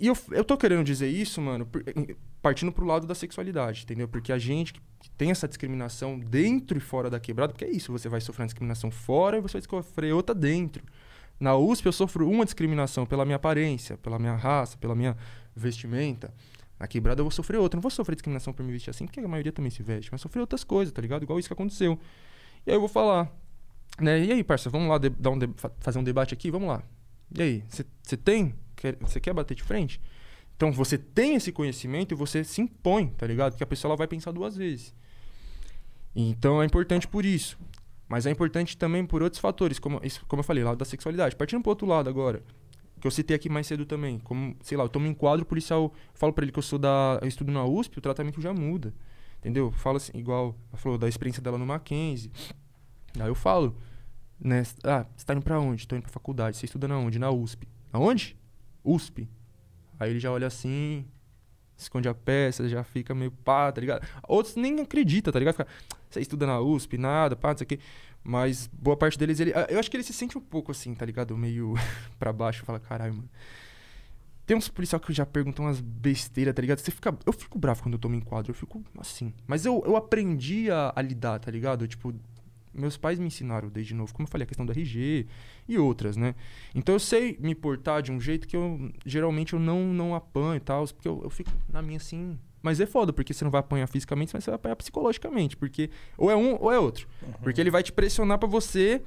E eu, eu tô querendo dizer isso, mano, partindo pro lado da sexualidade, entendeu? Porque a gente que tem essa discriminação dentro e fora da quebrada, porque é isso, você vai sofrer uma discriminação fora e você vai sofrer outra dentro. Na USP eu sofro uma discriminação pela minha aparência, pela minha raça, pela minha vestimenta. Na quebrada eu vou sofrer outra. Não vou sofrer discriminação por me vestir assim, porque a maioria também se veste, mas sofrer outras coisas, tá ligado? Igual isso que aconteceu. E aí eu vou falar, né? E aí, parça, vamos lá dar um fazer um debate aqui? Vamos lá. E aí, você tem? Você quer bater de frente? Então você tem esse conhecimento e você se impõe, tá ligado? Porque a pessoa ela vai pensar duas vezes. Então é importante por isso. Mas é importante também por outros fatores, como, isso, como eu falei, lado da sexualidade. Partindo pro outro lado agora, que eu citei aqui mais cedo também. Como, sei lá, eu tomo um enquadro, o policial falo pra ele que eu sou da. Eu estudo na USP, o tratamento já muda. Entendeu? Fala assim, igual, ela falou da experiência dela no Mackenzie. Aí eu falo, né? Ah, você tá indo pra onde? Tô indo pra faculdade. Você estuda na onde? Na USP. Aonde? USP. Aí ele já olha assim, esconde a peça, já fica meio pá, tá ligado? Outros nem acreditam, tá ligado? Fica, você estuda na USP, nada, pá, não sei o quê. Mas boa parte deles, ele, eu acho que ele se sente um pouco assim, tá ligado? Meio pra baixo, fala, caralho, mano. Tem uns policial que já perguntam umas besteiras, tá ligado? Você fica, eu fico bravo quando eu tomo enquadro, eu fico assim. Mas eu, eu aprendi a, a lidar, tá ligado? Tipo, meus pais me ensinaram desde novo, como eu falei, a questão do RG e outras, né? Então eu sei me portar de um jeito que eu geralmente eu não, não apanho e tal, porque eu, eu fico na minha assim. Mas é foda, porque você não vai apanhar fisicamente, mas você vai apanhar psicologicamente, porque ou é um ou é outro. Porque ele vai te pressionar pra você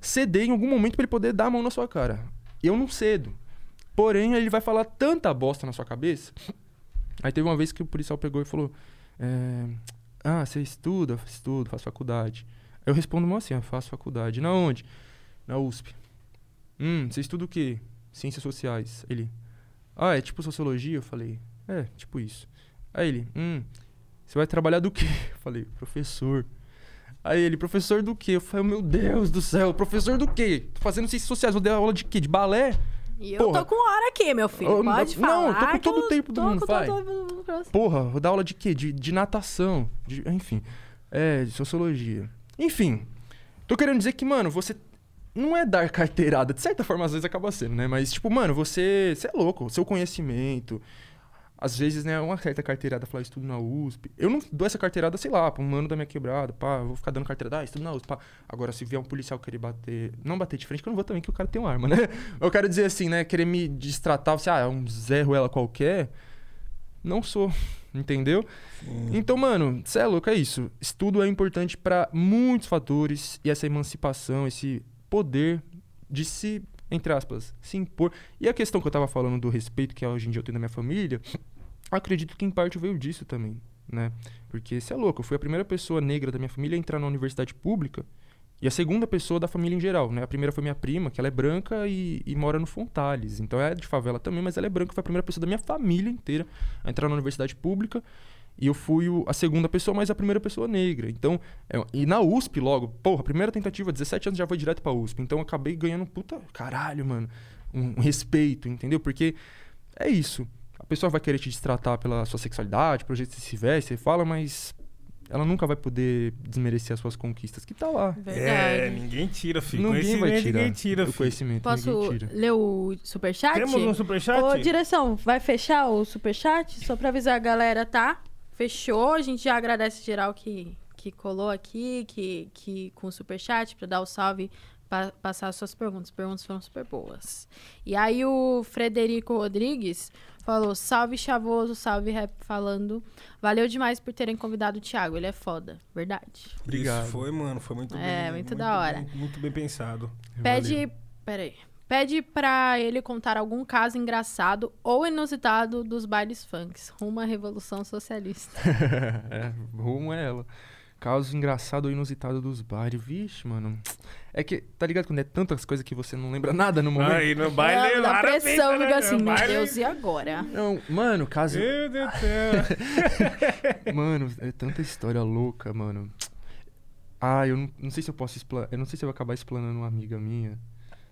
ceder em algum momento pra ele poder dar a mão na sua cara. Eu não cedo. Porém, ele vai falar tanta bosta na sua cabeça. Aí teve uma vez que o policial pegou e falou: é, Ah, você estuda? Estudo, faço faculdade. Aí eu respondo mal assim: "Eu faço faculdade. Na onde? Na USP. Hum, você estuda o quê? Ciências sociais. Ele: Ah, é tipo sociologia? Eu falei: É, tipo isso. Aí ele: Hum, você vai trabalhar do quê? Eu falei: Professor. Aí ele, professor do quê? Eu falei, meu Deus do céu, professor do quê? Tô fazendo ciências sociais, vou dar aula de quê? De balé? E eu Porra. tô com hora aqui, meu filho. Eu não- Pode não, falar. eu tô com todo eu o tempo do mundo, vai. todo. Porra, vou dar aula de quê? De, de natação, de, enfim, é, de sociologia. Enfim, tô querendo dizer que, mano, você não é dar carteirada, de certa forma às vezes acaba sendo, né? Mas, tipo, mano, você, você é louco, seu conhecimento, às vezes, né, uma certa carteirada, falar estudo na USP. Eu não dou essa carteirada, sei lá, pra um mano da minha quebrada, pá, eu vou ficar dando carteirada, ah, estudo na USP, pá. Agora, se vier um policial querer bater, não bater de frente, que eu não vou também, que o cara tem uma arma, né? Eu quero dizer assim, né, querer me destratar, você, ah, é um Zé Ruela qualquer, não sou, entendeu? Então, mano, cê é louco, é isso. Estudo é importante pra muitos fatores e essa emancipação, esse poder de se, entre aspas, se impor. E a questão que eu tava falando do respeito que hoje em dia eu tenho na minha família, acredito que em parte veio disso também, né? Porque você é louco, eu fui a primeira pessoa negra da minha família a entrar na universidade pública e a segunda pessoa da família em geral, né? A primeira foi minha prima, que ela é branca e, e mora no Fontales. Então é de favela também, mas ela é branca, foi a primeira pessoa da minha família inteira a entrar na universidade pública. E eu fui o- a segunda pessoa, mas a primeira pessoa negra. Então, é- e na USP logo, porra, a primeira tentativa, 17 anos já foi direto pra USP. Então eu acabei ganhando puta, caralho, mano, um, um respeito, entendeu? Porque é isso. A pessoa vai querer te destratar pela sua sexualidade, pelo jeito que você se veste, você fala, mas ela nunca vai poder desmerecer as suas conquistas, que tá lá. É, Verdade. ninguém tira, filho. Ninguém vai Conhecimento tirar ninguém tira, o filho. conhecimento, Posso ninguém tira. ler o superchat? Temos um superchat? Ô, direção, vai fechar o superchat? Só pra avisar a galera, tá? Fechou. A gente já agradece geral que, que colou aqui, que, que com o superchat, pra dar o salve, pa- passar as suas perguntas. As perguntas foram super boas. E aí o Frederico Rodrigues falou: salve chavoso, salve rap falando. Valeu demais por terem convidado o Thiago, ele é foda. Verdade. Obrigado. Isso foi, mano, foi muito É, bem. muito da hora. bem- muito bem pensado. Pede. Peraí. Pede pra ele contar algum caso engraçado ou inusitado dos bailes funks, rumo à Revolução Socialista. é, rumo é ela. caso engraçado ou inusitado dos bares. Vixe, mano. É que, tá ligado quando é tantas coisas que você não lembra nada no momento? Aí no baile. Ela dá pressão, fica né, assim, meu Deus, e agora? Não, mano, caso. Meu Deus do céu. Mano, é tanta história louca, mano. Ah, eu não, não sei se eu posso explanar. Eu não sei se eu vou acabar explanando uma amiga minha.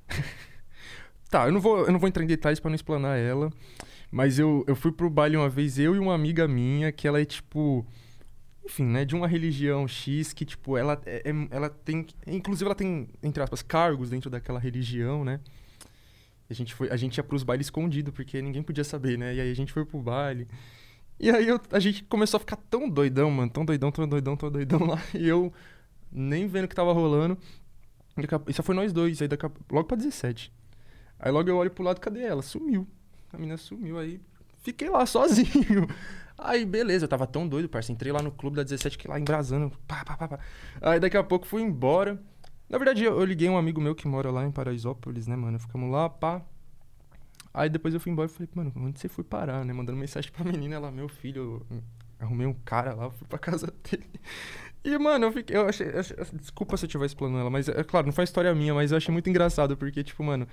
tá, eu não, vou, eu não vou entrar em detalhes pra não explanar ela. Mas eu, eu fui pro baile uma vez, eu e uma amiga minha, que ela é tipo. Enfim, né? De uma religião X que, tipo, ela, é, é- ela tem. Inclusive, ela tem, entre aspas, cargos dentro daquela religião, né? A gente, foi, a gente ia pros bailes escondido, porque ninguém podia saber, né? E aí a gente foi pro baile. E aí eu- a gente começou a ficar tão doidão, mano. Tão doidão, tão doidão, tão doidão lá. E eu nem vendo o que tava rolando. Só foi nós dois. Aí daqui logo pra 17. Aí logo eu olho pro lado, cadê ela? Sumiu. A menina sumiu. Aí fiquei lá sozinho. Aí beleza, eu tava tão doido, parça. Entrei lá no clube da 17, que lá embrasando. Pá, pá, pá, pá. Aí daqui a pouco fui embora. Na verdade, eu, eu liguei um amigo meu que mora lá em Paraisópolis, né, mano? Ficamos lá, pá. Aí depois eu fui embora e falei, mano, onde você foi parar, né? Mandando mensagem pra menina, ela, meu filho, eu arrumei um cara lá, fui pra casa dele. E, mano, eu fiquei. Eu achei, eu achei- desculpa se eu estiver explorando ela, mas é claro, não foi história minha, mas eu achei muito engraçado, porque, tipo, mano,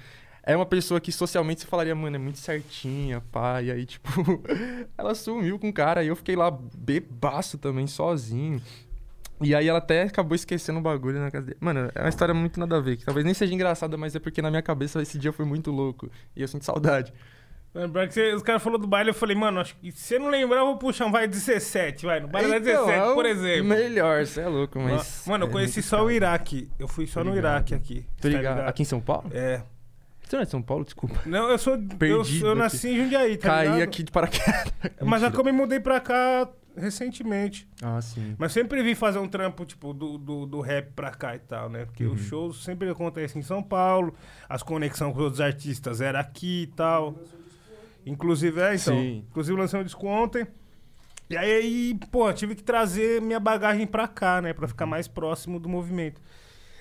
é uma pessoa que socialmente você falaria, mano, é muito certinha, pá. E aí, tipo, ela sumiu com o cara, aí eu fiquei lá bebaço também, sozinho. E aí ela até acabou esquecendo o bagulho na casa dele. Mano, é uma história muito nada a ver, que talvez nem seja engraçada, mas é porque na minha cabeça esse dia foi muito louco. E eu sinto saudade. Lembrar que você- os caras falaram do baile, eu falei, mano, acho que se você não lembrar, eu vou puxar um vai 17, vai. No baile Então, 17, é por exemplo. Melhor, você é louco, mas. Mano, eu é conheci só o. Iraque. Eu fui só Tô no ligado. Iraque aqui. Tô tá ligado. Aqui em São Paulo? É. Você não é de São Paulo? Desculpa. Não, eu sou. Eu, Perdido eu nasci em Jundiaí, tá Caí ligado? aqui de paraquedas. Mas já Mentira. que eu me mudei pra cá recentemente. Ah, sim. Mas sempre vim fazer um trampo, tipo, do, do, do rap pra cá e tal, né? Porque Uhum. os shows sempre acontecem em São Paulo, as conexões com os outros artistas eram aqui e tal. Inclusive, é, então. Sim. Inclusive, lancei um disco ontem. E aí, pô, tive que trazer minha bagagem pra cá, né? Pra ficar mais próximo do movimento.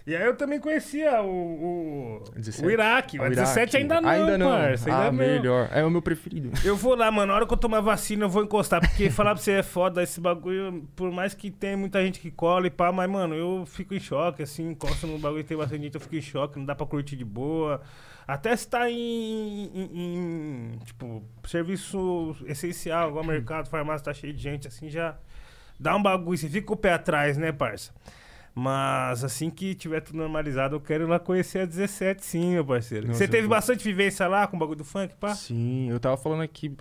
E aí eu também conhecia o, o, 17? o Iraque. Ah, O o 17 Iraque. ainda não, Ainda não. parça, ainda ah, não. melhor. É o meu preferido. Eu vou lá, mano. Na hora que eu tomar vacina, eu vou encostar. Porque falar pra você é foda esse bagulho. Por mais que tenha muita gente que cola e pá, mas, mano, eu fico em choque, assim. Encosto no bagulho tem bastante gente, eu fico em choque. Não dá pra curtir de boa. Até se tá em, em- em, tipo, serviço essencial, igual mercado, farmácia, tá cheio de gente, assim, já dá um bagulho. Você fica com o pé atrás, né, parça? Mas assim que tiver tudo normalizado, eu quero ir lá conhecer a 17, sim, meu parceiro. Nossa, Você teve bastante vivência lá com o bagulho do funk, pá? Sim, eu tava falando aqui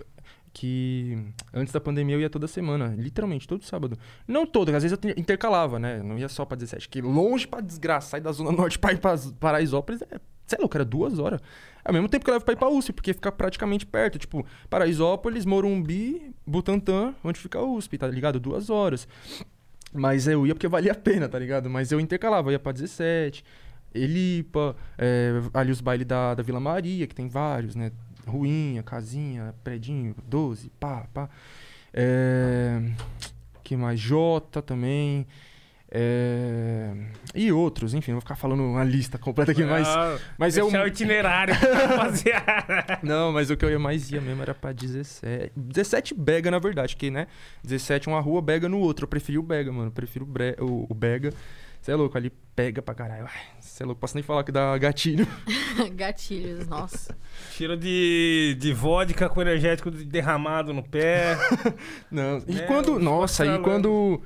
que antes da pandemia eu ia toda semana, literalmente, todo sábado. Não todo, às vezes eu te- intercalava, né? Não ia só pra 17, que longe pra desgraçar e da Zona Norte pra ir pra Paraisópolis, é, sei lá, o cara, duas horas. Ao mesmo tempo que eu levo pra ir pra USP, porque fica praticamente perto. Tipo, Paraisópolis, Morumbi, Butantã, onde fica a USP, tá ligado? Duas horas. Mas eu ia porque valia a pena, tá ligado? Mas eu intercalava, eu ia pra 17, Elipa, é, ali os bailes da, da Vila Maria, que tem vários, né? Ruinha, casinha, predinho, 12, pá, pá. É, que mais? Jota também. É, e outros, enfim, vou ficar falando uma lista completa aqui, mas. Ah, mas eu- o itinerário, rapaziada. Não, mas o que eu ia mais ia mesmo era pra 17. 17 Bega, na verdade, que, né? 17 uma rua, Bega no outro. Eu preferi o Bega, mano. Eu prefiro o, bre... o, o Bega. Você é louco, ali pega pra caralho. Você é louco, posso nem falar que dá gatilho. Gatilhos, nossa. Cheiro de, de vodka com energético derramado no pé. Não. E É, quando. Nossa, e falando. quando.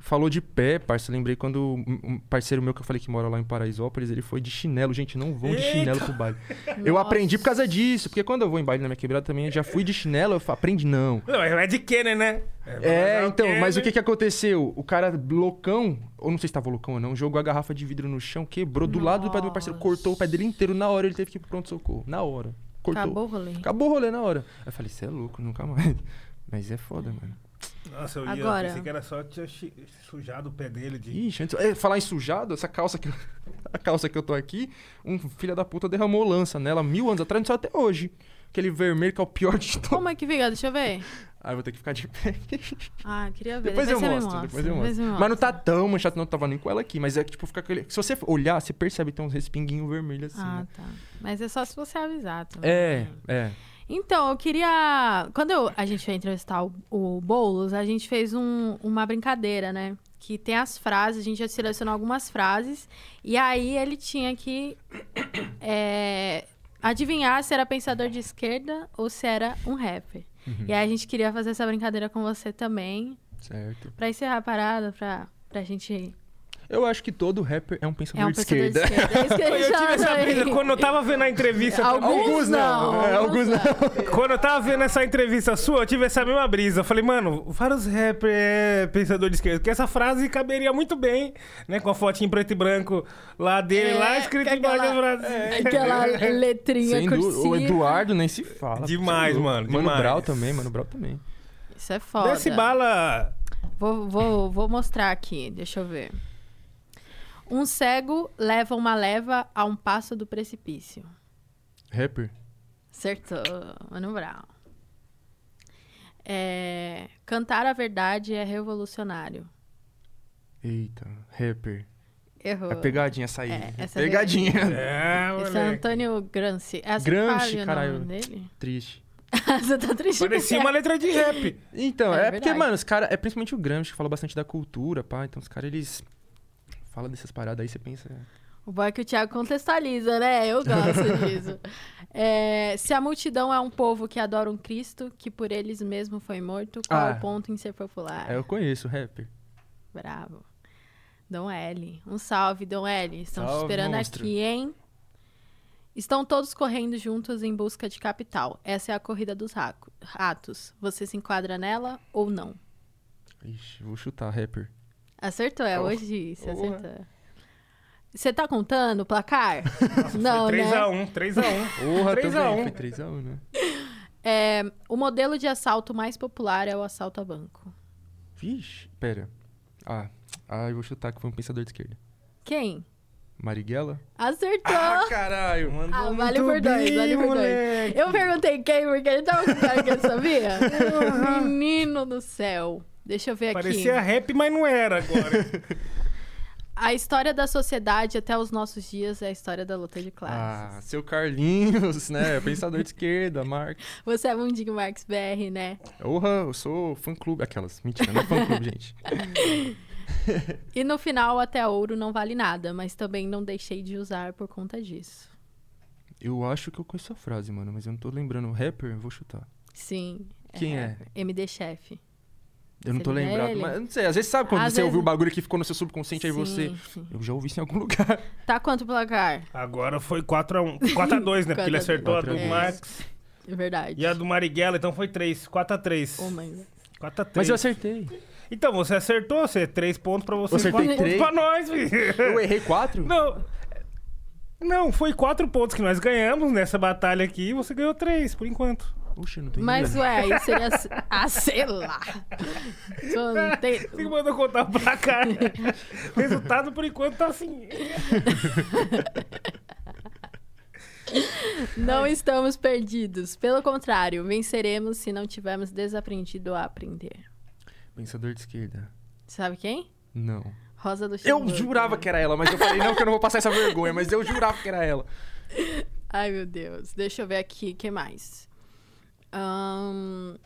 Falou de pé, parça. Lembrei quando um parceiro meu que eu falei que mora lá em Paraisópolis, ele foi de chinelo. Gente, não vão de chinelo pro baile. Eu Nossa. aprendi por causa disso. Porque quando eu vou em baile na minha quebrada também, eu já fui de chinelo, eu aprendi, não. Não, é de Kenner, né? É, mas então, mas o que Kenner. que aconteceu? O cara loucão, ou não sei se tava loucão ou não, jogou a garrafa de vidro no chão, quebrou do lado do pé do meu parceiro, Nossa. cortou o pé dele inteiro, na hora ele teve que ir pro pronto-socorro. Na hora. Cortou. Acabou o rolê. Acabou o rolê na hora. Aí eu falei, você é louco, nunca mais. Mas é foda, mano. Nossa, eu ia, Agora. pensei que era só tinha sujado o pé dele de... Ixi, antes, é, falar em sujado, essa calça que eu- a calça que eu tô aqui, um filho da puta derramou lança nela mil anos atrás, não saiu até hoje. Aquele vermelho que é o pior de todos. Como é que fica? Deixa eu ver. Aí eu vou ter que ficar de pé. Ah, queria ver. Depois eu você me mostro, mostra, depois eu depois mostro. me Mas não tá tão manchado, não tava nem com ela aqui. Mas é que, tipo, fica aquele. Se você olhar, você percebe que tem uns respinguinhos vermelhos assim. Ah, né? tá. Mas é só se você avisar também. É, é. Então, eu queria. Quando eu- a gente foi entrevistar o, o Boulos, a gente fez um- uma brincadeira, né? que tem as frases, a gente já selecionou algumas frases, e aí ele tinha que é, adivinhar se era pensador de esquerda ou se era um rapper. Uhum. E aí a gente queria fazer essa brincadeira com você também, Certo. pra encerrar a parada, pra, pra gente... Eu acho que todo rapper é um pensador, É um de, pensador esquerda. de esquerda. É isso que a Eu tive essa brisa quando eu tava vendo a entrevista. Alguns, Alguns não, não. é, alguns não. Quando eu tava vendo essa entrevista sua, eu tive essa mesma brisa. Eu falei, mano, vários rappers é pensador de esquerda. Porque essa frase caberia muito bem, né? Com a fotinha em preto e branco lá dele, É, lá escrito embaixo da aquela- frase. Aquela letrinha Sem cursiva. O Eduardo nem se fala. Demais, é Mano demais. Brau também, Mano Brau também. Isso é foda. Desce bala. Vou, vou, vou mostrar aqui, deixa eu ver. Um cego leva uma leva a um passo do precipício. Rapper? Acertou, Mano Brown. É, cantar a verdade é revolucionário. Eita, rapper. Errou. É pegadinha essa aí. É, essa é pegadinha. É, Esse é. Antônio Gramsci. Essa Gramsci, caralho. nome dele? Triste. Você tá triste Parecia uma letra de rap. Então, É é, porque, mano, os caras. É principalmente o Gramsci que fala bastante da cultura, pá. Então os caras, eles. Falam dessas paradas aí, você pensa. O bom é que o Thiago contextualiza, né? Eu gosto disso. É, se a multidão é um povo que adora um Cristo, que por eles mesmo foi morto, qual Ah. o ponto em ser popular? É, eu conheço, rapper. Bravo. Dom L. Um salve, Dom L. Te Salve, esperando monstro. aqui, hein? Estão todos correndo juntos em busca de capital. Essa é a corrida dos ratos. Você se enquadra nela ou não? Ixi, vou chutar, rapper. Acertou, é Oh. hoje. Você Porra. acertou. Você tá contando o placar? não, Foi né? 3x1, 3x1. Porra, 3 a também. 1. Foi 3x1, né? É, o modelo de assalto mais popular é o assalto a banco. Vixe, pera. Ah, ah, eu vou chutar que foi um pensador de esquerda. Quem? Marighella? Acertou! caralho. Mandou Ah, vale por dois, bem, vale por dois. Eu perguntei quem, porque ele tava com cara que eu sabia. Menino do céu. Deixa eu ver aqui. Parecia rap, mas não era agora. A história da sociedade até os nossos dias é a história da luta de Ah, classes. seu Carlinhos, né? Pensador de esquerda, Marx. Você é Mundinho Marx BR, né? Porra, eu sou fã-clube. Aquelas. Mentira, não é fã-clube, gente. E no final, até ouro não vale nada, mas também não deixei de usar por conta disso. Eu acho que eu conheço a frase, mano, mas eu não tô lembrando. Rapper, eu vou chutar. Sim. Quem é? rapper. MD Chefe. Eu não tô Você lembrado. dele? Mas eu não sei, às vezes sabe quando Às você vezes- ouviu o bagulho que ficou no seu subconsciente, aí você. Sim, sim. Eu já ouvi isso em algum lugar. Tá quanto o placar? Agora foi 4x1. 4x2, né? Porque ele 4 a 2. acertou a do 4 2. Max É verdade. e a do Marighella, então foi 3. 4x3. Oh, mãe. 4x3. Mas eu acertei. Então, você acertou, você 3 pontos pra você Eu acertei 4 pontos pra nós, filho. Eu errei quatro? Não. Não, foi 4 pontos que nós ganhamos nessa batalha aqui e você ganhou 3, por enquanto. Oxe, eu não tô Mas, ué, aí seria. Ah, sei lá. Não tem- Você mandou contar o placar. o resultado, por enquanto, tá assim. Não estamos perdidos. Pelo contrário, venceremos se não tivermos desaprendido a aprender. Pensador de esquerda. Sabe quem? Não. Rosa do Eu Luxemburgo. jurava que era ela, mas eu falei, não, que eu não vou passar essa vergonha, mas eu jurava que era ela. Ai, meu Deus. Deixa eu ver aqui. O que mais? Ahn,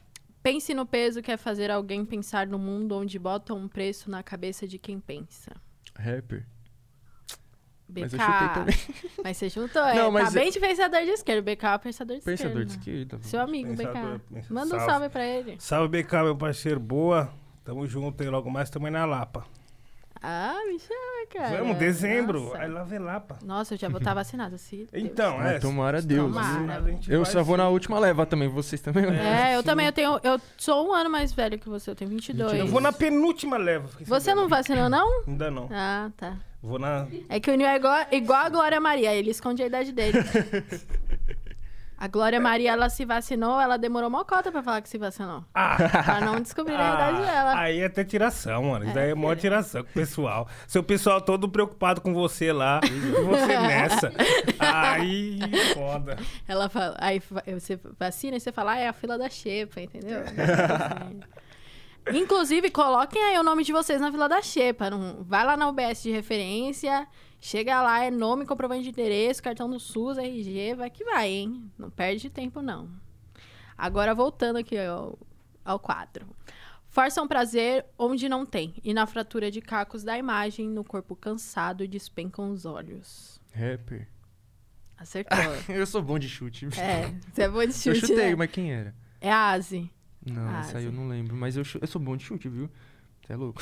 pense no peso que é fazer alguém pensar no mundo onde botam um preço na cabeça de quem pensa. Rapper. BK. Mas eu chutei também. Mas você juntou, é. Não, mas tá bem de pensador de esquerda. BK é pensador de Pensador de esquerda. esquerda. Seu amigo, Pensador, BK. pensa- Manda um salve. salve pra ele. Salve, BK, meu parceiro. Boa. Tamo junto aí. Logo mais também na Lapa. Ah, me chama, cara. Vamos, dezembro. Nossa. Aí lá vem Lapa. Nossa, eu já vou estar vacinada, se Deus Então, é. tomara Deus. Tomara. a gente Eu só vou na última leva também, vocês também. né? É, eu sim. também, eu tenho. Eu sou um ano mais velho que você, eu tenho 22. Eu vou na penúltima leva. Você não vacinou, não? Ainda não. Ah, tá. Vou na. É que o Nil é igual, igual a Glória Maria, ele esconde a idade dele. A Glória Maria, ela se vacinou, ela demorou uma cota pra falar que se vacinou. Ah! Pra não descobrir a idade Ah, dela. Aí é até tiração, mano. Isso daí é mó tiração com o pessoal. Seu pessoal todo preocupado com você lá e você nessa. Aí, foda. Ela fala, aí você vacina e você fala, ah, é a fila da xepa, entendeu? Inclusive, coloquem aí o nome de vocês na fila da xepa. Não, vai lá na UBS de referência, chega lá, é nome, comprovante de endereço, cartão do SUS, RG, vai que vai, hein? Não perde tempo, não. Agora, voltando aqui ao, ao quadro. Forçam prazer onde não tem. E na fratura de cacos da imagem, no corpo cansado, despencam os olhos. Rapper. Acertou. Eu sou bom de chute. é, você é bom de eu chute, chutei, né? mas quem era? É a Asi. Não, essa aí eu não lembro. Mas eu, eu sou bom de chute, viu? Você é louco.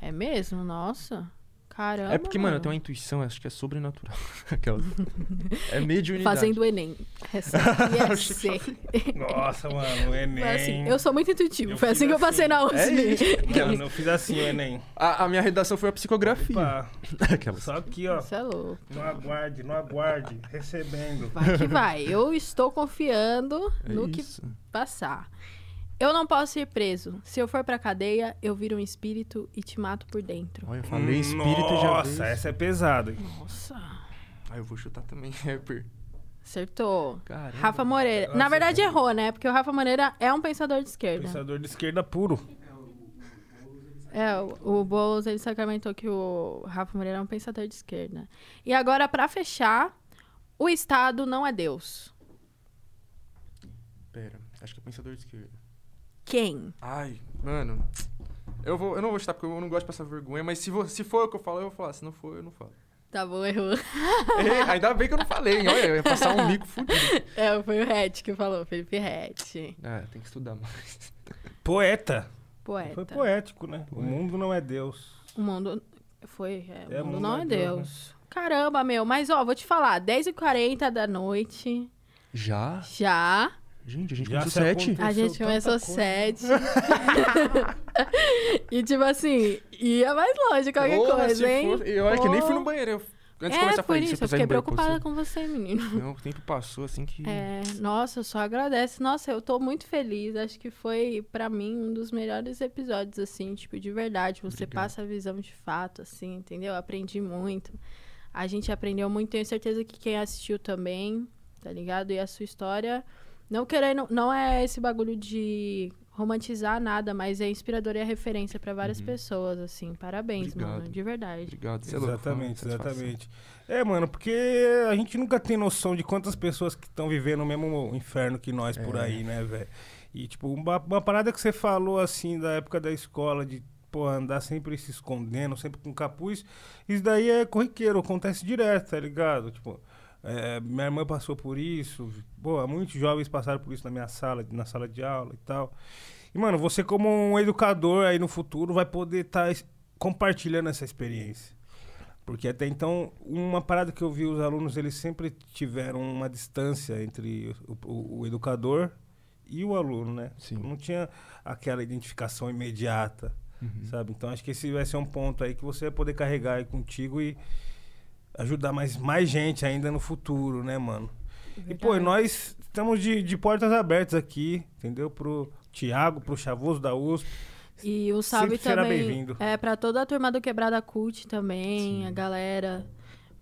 É mesmo? Nossa. Caramba. é porque, mano, eu tenho uma intuição, acho que é sobrenatural. Aquela. É mediunidade. Fazendo o Enem. É. Nossa, mano, o Enem. Foi assim, eu sou muito intuitivo. Eu Foi assim que eu assim. passei na USP. É. Mano, eu fiz assim o Enem. A, a minha redação foi a psicografia. Opa, Aquelas. só aqui, ó. Isso é louco. No aguarde, no aguarde, recebendo. Vai que vai. Eu estou confiando É no que isso. passar. Eu não posso ir preso. Se eu for pra cadeia, eu viro um espírito e te mato por dentro. Olha, eu falei espírito já Nossa, essa é pesada. hein? Nossa. Ah, eu vou chutar também rapper. Acertou. Caramba. Rafa Moreira. Na Nossa, verdade, eu- errou, né? Porque o Rafa Moreira é um pensador de esquerda. Pensador de esquerda puro. É, o, o Boulos, ele sacramentou que o Rafa Moreira é um pensador de esquerda. E agora, pra fechar, o Estado não é Deus. Pera, acho que é pensador de esquerda. Quem? Ai, mano. Eu, vou, eu não vou chutar porque eu não gosto de passar vergonha, mas se, vo- se for o que eu falo, eu vou falar. Se não for, eu não falo. Tá bom, errou. Errei, ainda bem que eu não falei, hein? Olha, eu ia passar um mico fudido. É, foi o Ret que falou, Felipe Ret. Ah, tem que estudar mais. Poeta. Poeta. Foi poético, né? O mundo não é Deus. O mundo foi. É, É, o mundo não é Deus. Caramba, meu. Mas, ó, vou te falar. 10h40 da noite. Já? Já. Gente, a gente Já começou se sete. A gente começou sete. e, tipo assim, ia mais longe qualquer Porra, coisa, hein? eu acho que nem fui no banheiro. Eu, antes de É, começar a por falar isso. se Eu fiquei preocupada você- com você, menino. Não, o tempo passou assim que. É, nossa, só agradece. Nossa, eu tô muito feliz. Acho que foi, pra mim, um dos melhores episódios, assim, tipo, de verdade. Você Obrigado. passa a visão de fato, assim, entendeu? Aprendi muito. A gente aprendeu muito. Tenho certeza que quem assistiu também, tá ligado? E a sua história, não querendo, não é esse bagulho de romantizar nada, mas é inspirador e é referência pra várias Uhum. pessoas, assim. Parabéns, Obrigado. mano, de verdade. Obrigado, você é louco, Exatamente, exatamente. É, mano, porque a gente nunca tem noção de quantas pessoas que estão vivendo o mesmo inferno que nós por É. aí, né, velho? E, tipo, uma, uma parada que você falou, assim, da época da escola, de, pô, andar sempre se escondendo, sempre com capuz, isso daí é corriqueiro, acontece direto, tá ligado? Tipo, é, minha irmã passou por isso, pô, muitos jovens passaram por isso na minha sala, na sala de aula e tal. E, mano, você como um educador aí no futuro vai poder estar compartilhando essa experiência. Porque até então, uma parada que eu vi os alunos, eles sempre tiveram uma distância entre o, o- o educador e o aluno, né? Sim. Não tinha aquela identificação imediata, Uhum. sabe? Então acho que esse vai ser um ponto aí que você vai poder carregar aí contigo e ajudar mais, mais gente ainda no futuro, né, mano? E, pô, nós estamos de, de portas abertas aqui, entendeu? Pro Tiago, pro Chavoso da USP. E um salve também bem-vindo. é pra toda a turma do Quebrada Cult também, Sim. a galera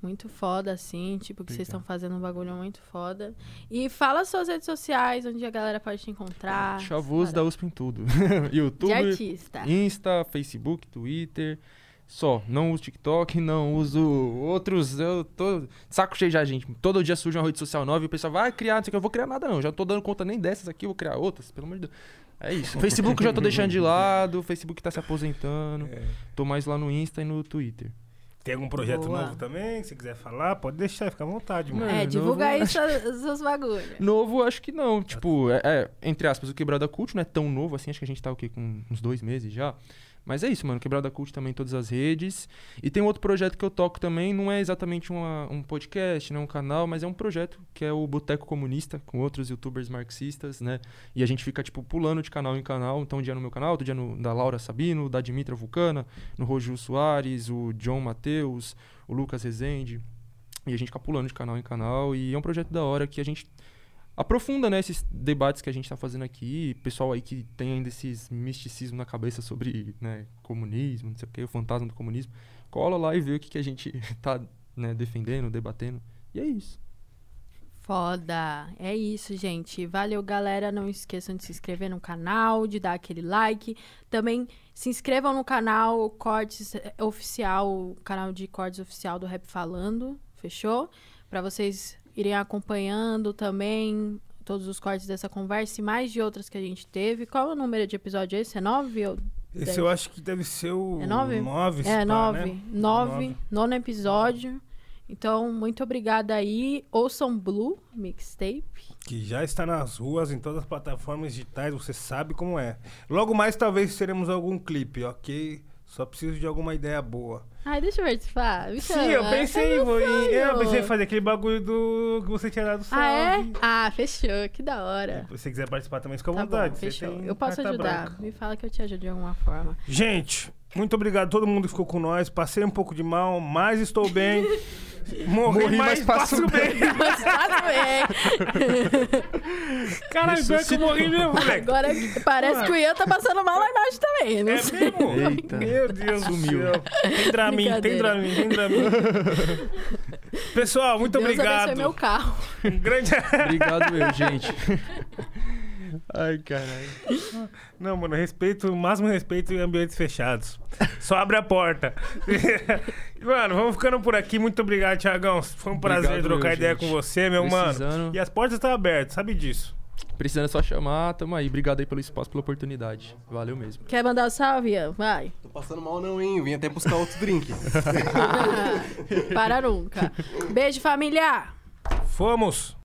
muito foda assim, tipo que vocês estão fazendo um bagulho muito foda. E fala suas redes sociais, onde a galera pode te encontrar. Chavoso da Para- USP em tudo. de YouTube, artista. Insta, Facebook, Twitter. Só. Não uso TikTok, não uso outros. Eu tô saco cheio já, gente. Todo dia surge uma rede social nova e o pessoal vai criar, não sei o que. Eu vou criar nada, não. Já não tô dando conta nem dessas aqui, eu vou criar outras, pelo amor de Deus. É isso. Facebook eu já tô deixando de lado, o Facebook tá se aposentando. É. Tô mais lá no Insta e no Twitter. Tem algum projeto Boa. novo também? Se quiser falar, pode deixar, fica à vontade, mano. É, divulga aí seus, seus bagulhos. Novo, acho que não. Tipo, é, é, entre aspas, o Quebrada Cult não é tão novo assim. Acho que a gente tá o quê? Com uns dois meses já. Mas é isso, mano. Quebrada Cult também em todas as redes. E tem outro projeto que eu toco também. Não é exatamente uma- um podcast, não é um canal, mas é um projeto que é o Boteco Comunista, com outros youtubers marxistas, né? E a gente fica, tipo, pulando de canal em canal. Então, um dia no meu canal, outro dia no da Laura Sabino, da Dimitra Vulcana, no Roju Soares, o John Matheus, o Lucas Rezende. E a gente fica pulando de canal em canal. E é um projeto da hora que a gente aprofunda né, esses debates que a gente está fazendo aqui. Pessoal aí que tem ainda esses misticismo na cabeça sobre né, comunismo, não sei o que, o fantasma do comunismo. Cola lá e vê o que, que a gente tá né, defendendo, debatendo. E é isso. Foda. É isso, gente. Valeu, galera. Não esqueçam de se inscrever no canal, de dar aquele like. Também se inscrevam no canal Cortes eh, Oficial, canal de cortes oficial do Rap Falando. Fechou? Pra vocês irem acompanhando também todos os cortes dessa conversa e mais de outras que a gente teve. Qual é o número de episódio esse? É nove ou Esse dez? eu acho que deve ser o É nove? nove, É, pá, nove. né? Nove. Nove. Nono episódio. Então, muito obrigada aí. Ouçam Blue Mixtape. Que já está nas ruas, em todas as plataformas digitais, você sabe como é. Logo mais, talvez teremos algum clipe, ok? Só preciso de alguma ideia boa. Ai, deixa eu participar. Me Sim, eu pensei, meu vou- em- eu pensei em fazer aquele bagulho do que você tinha dado salve. Ah, é? Ah, fechou. Que da hora. Se você quiser participar também, fica à Tá vontade. bom, fechou. Eu posso ajudar. branca. Me fala que eu te ajudo de alguma forma. Gente, muito obrigado a todo mundo que ficou com nós. Passei um pouco de mal, mas estou bem. Morri, Morri, mas mas passo passo bem. Mas tá bem. Caralho, pior que eu morri mesmo, moleque. Agora parece que o Ian tá passando mal lá embaixo também. Não É sei. mesmo? Eita. Meu Deus Sumiu. do céu. Tem Dramin, tem. Dramin, tem Dramin. Pessoal, muito Deus obrigado. meu carro. Um grande... Obrigado eu, gente. Ai, caralho. Não, mano, respeito, o máximo respeito em ambientes fechados. Só abre a porta. mano, vamos ficando por aqui. Muito obrigado, Thiagão. Foi um prazer Obrigado trocar eu, ideia gente. com você, meu mano. Precisando. E as portas estão abertas, sabe disso. Precisando é só chamar, tamo aí. Obrigado aí pelo espaço, pela oportunidade. Valeu mesmo. Quer mandar o salve, Ian? Vai. Tô passando mal não, hein? Eu vim até buscar outro drink. Para nunca. Beijo, família! Fomos!